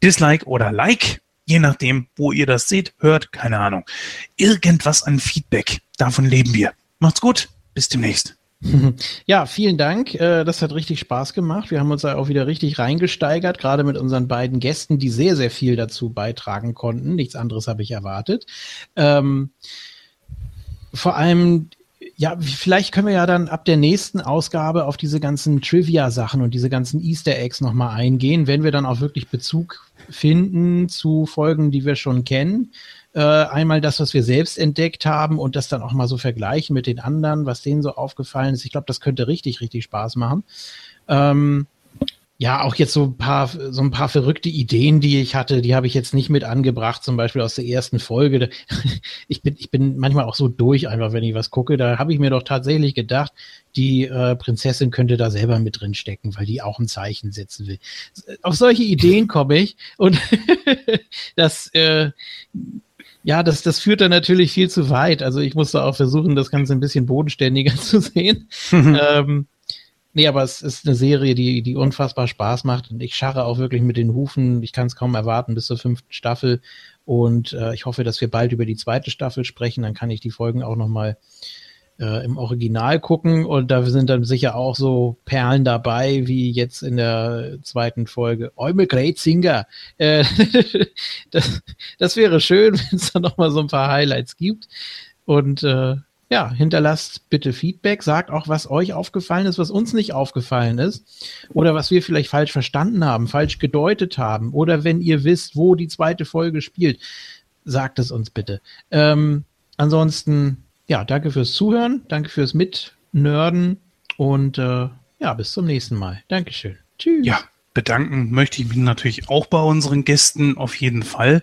Dislike oder Like, je nachdem, wo ihr das seht, hört, keine Ahnung. Irgendwas an Feedback. Davon leben wir. Macht's gut. Bis demnächst. Ja, vielen Dank. Äh, das hat richtig Spaß gemacht. Wir haben uns da auch wieder richtig reingesteigert, gerade mit unseren beiden Gästen, die sehr, sehr viel dazu beitragen konnten. Nichts anderes habe ich erwartet. Ähm, vor allem ja, vielleicht können wir ja dann ab der nächsten Ausgabe auf diese ganzen Trivia-Sachen und diese ganzen Easter Eggs nochmal eingehen, wenn wir dann auch wirklich Bezug finden zu Folgen, die wir schon kennen. Äh, einmal das, was wir selbst entdeckt haben und das dann auch mal so vergleichen mit den anderen, was denen so aufgefallen ist. Ich glaube, das könnte richtig, richtig Spaß machen. Ähm, ja, auch jetzt so ein paar, so ein paar verrückte Ideen, die ich hatte, die habe ich jetzt nicht mit angebracht, zum Beispiel aus der ersten Folge. Ich bin, ich bin manchmal auch so durch einfach, wenn ich was gucke. Da habe ich mir doch tatsächlich gedacht, die äh, Prinzessin könnte da selber mit drin stecken, weil die auch ein Zeichen setzen will. Auf solche Ideen komme ich und das, äh, ja, das, das führt dann natürlich viel zu weit. Also ich musste auch versuchen, das Ganze ein bisschen bodenständiger zu sehen. ähm, Nee, aber es ist eine Serie, die, die unfassbar Spaß macht und ich scharre auch wirklich mit den Hufen. Ich kann es kaum erwarten bis zur fünften Staffel und äh, ich hoffe, dass wir bald über die zweite Staffel sprechen. Dann kann ich die Folgen auch nochmal äh, im Original gucken und da sind dann sicher auch so Perlen dabei, wie jetzt in der zweiten Folge. Eumel Great Singer. Äh, das, das wäre schön, wenn es da nochmal so ein paar Highlights gibt und äh, ja, hinterlasst bitte Feedback, sagt auch, was euch aufgefallen ist, was uns nicht aufgefallen ist oder was wir vielleicht falsch verstanden haben, falsch gedeutet haben oder wenn ihr wisst, wo die zweite Folge spielt, sagt es uns bitte. Ähm, ansonsten, ja, danke fürs Zuhören, danke fürs Mitnörden und äh, ja, bis zum nächsten Mal. Dankeschön. Tschüss. Ja, bedanken möchte ich mich natürlich auch bei unseren Gästen auf jeden Fall.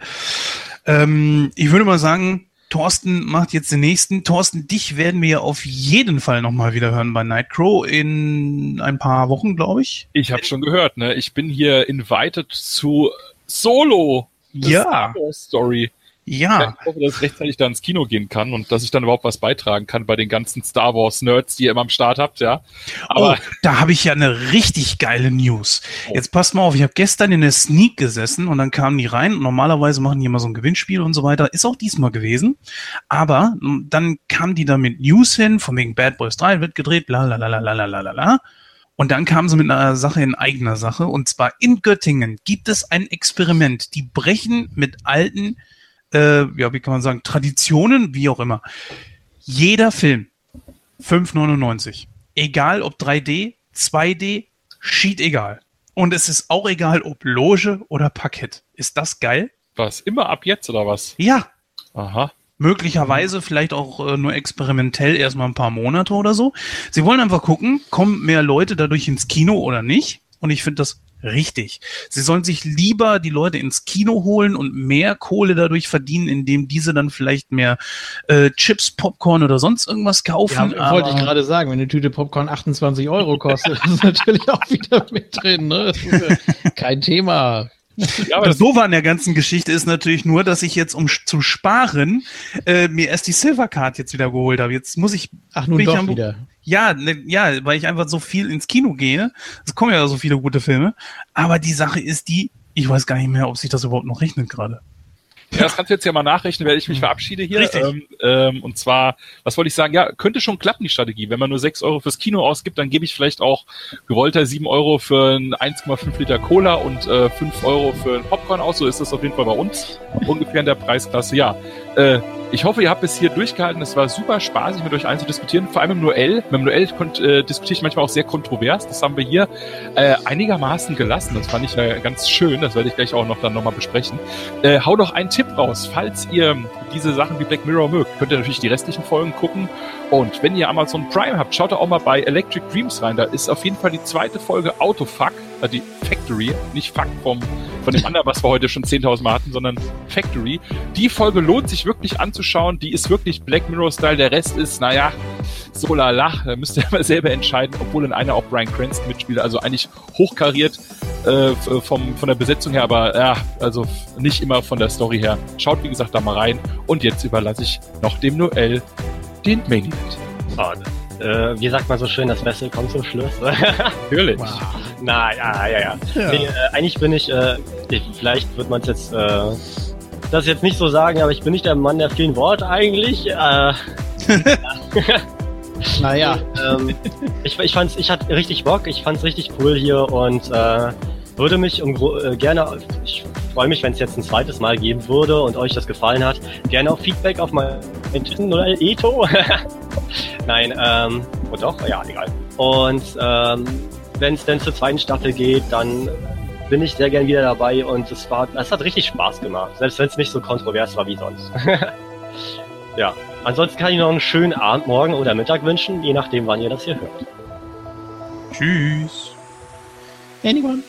Ähm, ich würde mal sagen, Thorsten macht jetzt den nächsten. Thorsten, dich werden wir auf jeden Fall nochmal wieder hören bei Nightcrow in ein paar Wochen, glaube ich. Ich habe schon gehört, ne? Ich bin hier invited zu Solo. Ja. Story. Ja. Ich hoffe, dass ich rechtzeitig da ins Kino gehen kann und dass ich dann überhaupt was beitragen kann bei den ganzen Star Wars Nerds, die ihr immer am Start habt, ja. Aber oh, da habe ich ja eine richtig geile News. Oh. Jetzt passt mal auf, ich habe gestern in der Sneak gesessen und dann kamen die rein. Und normalerweise machen die immer so ein Gewinnspiel und so weiter. Ist auch diesmal gewesen. Aber dann kamen die da mit News hin, von wegen Bad Boys 3 wird gedreht, bla la la la la la la la. Und dann kamen sie mit einer Sache in eigener Sache. Und zwar in Göttingen gibt es ein Experiment. Die brechen mit alten äh, ja, wie kann man sagen, Traditionen, wie auch immer. Jeder Film 5,99. Egal ob 3D, 2D, schied egal. Und es ist auch egal, ob Loge oder Parkett. Ist das geil? Was? Immer ab jetzt oder was? Ja. Aha. Möglicherweise vielleicht auch äh, nur experimentell erstmal ein paar Monate oder so. Sie wollen einfach gucken, kommen mehr Leute dadurch ins Kino oder nicht. Und ich finde das Richtig. Sie sollen sich lieber die Leute ins Kino holen und mehr Kohle dadurch verdienen, indem diese dann vielleicht mehr äh, Chips, Popcorn oder sonst irgendwas kaufen. Ja, wollte ich gerade sagen, wenn eine Tüte Popcorn 28 Euro kostet, ist natürlich auch wieder mit drin. Ne? Das ist ja kein Thema. Ja, aber das Doofe an der ganzen Geschichte ist natürlich nur, dass ich jetzt, um zu sparen, äh, mir erst die Silver Card jetzt wieder geholt habe. Jetzt muss ich. Ach, nun doch wieder. Ja, ne, ja, weil ich einfach so viel ins Kino gehe. Es kommen ja so viele gute Filme. Aber die Sache ist die, ich weiß gar nicht mehr, ob sich das überhaupt noch rechnet gerade. Ja, das kannst du jetzt ja mal nachrechnen, wenn ich mich hm. verabschiede hier. Richtig. Ähm, ähm, und zwar, was wollte ich sagen? Ja, könnte schon klappen, die Strategie. Wenn man nur sechs Euro fürs Kino ausgibt, dann gebe ich vielleicht auch gewollter sieben Euro für ein 1,5 Liter Cola und äh, 5 Euro für ein Popcorn aus. So ist das auf jeden Fall bei uns. Ungefähr in der Preisklasse. Ja, äh, ich hoffe, ihr habt bis hier durchgehalten. Es war super spaßig, mit euch allen zu diskutieren. Vor allem im Noel. Mit Noel äh, diskutiere ich manchmal auch sehr kontrovers. Das haben wir hier äh, einigermaßen gelassen. Das fand ich äh, ganz schön. Das werde ich gleich auch noch dann nochmal besprechen. Äh, hau doch einen Tipp raus. Falls ihr diese Sachen wie Black Mirror mögt, könnt ihr natürlich die restlichen Folgen gucken. Und wenn ihr Amazon Prime habt, schaut auch mal bei Electric Dreams rein. Da ist auf jeden Fall die zweite Folge Autofuck, äh, die Factory, nicht Fuck vom von dem anderen, was wir heute schon 10.000 Mal hatten, sondern Factory. Die Folge lohnt sich wirklich anzuschauen. Die ist wirklich Black Mirror-Style. Der Rest ist, naja, so lala, da müsst ihr aber selber entscheiden, obwohl in einer auch Brian Cranston mitspielt, also eigentlich hochkariert äh, vom, von der Besetzung her, aber ja, also nicht immer von der Story her. Schaut, wie gesagt, da mal rein und jetzt überlasse ich noch dem Noel den Main Event. Oh, äh, wie sagt man so schön, das Beste kommt zum Schluss. Natürlich. Wow. Na, ja, ja, ja. ja. Nee, äh, eigentlich bin ich, äh, vielleicht wird man es jetzt äh, das jetzt nicht so sagen, aber ich bin nicht der Mann der vielen Worte eigentlich. Äh, naja. ähm, ich, ich, fand's, ich hatte richtig Bock, ich fand's richtig cool hier und äh, würde mich um, äh, gerne, ich freue mich, wenn es jetzt ein zweites Mal geben würde und euch das gefallen hat, gerne auch Feedback auf mein Twitter oder Eto. Nein, ähm, oh doch, ja, egal. Und ähm, wenn es denn zur zweiten Staffel geht, dann bin ich sehr gern wieder dabei und es war, es hat richtig Spaß gemacht, selbst wenn es nicht so kontrovers war wie sonst. ja, ansonsten kann ich noch einen schönen Abend, Morgen oder Mittag wünschen, je nachdem, wann ihr das hier hört. Tschüss. Anyone?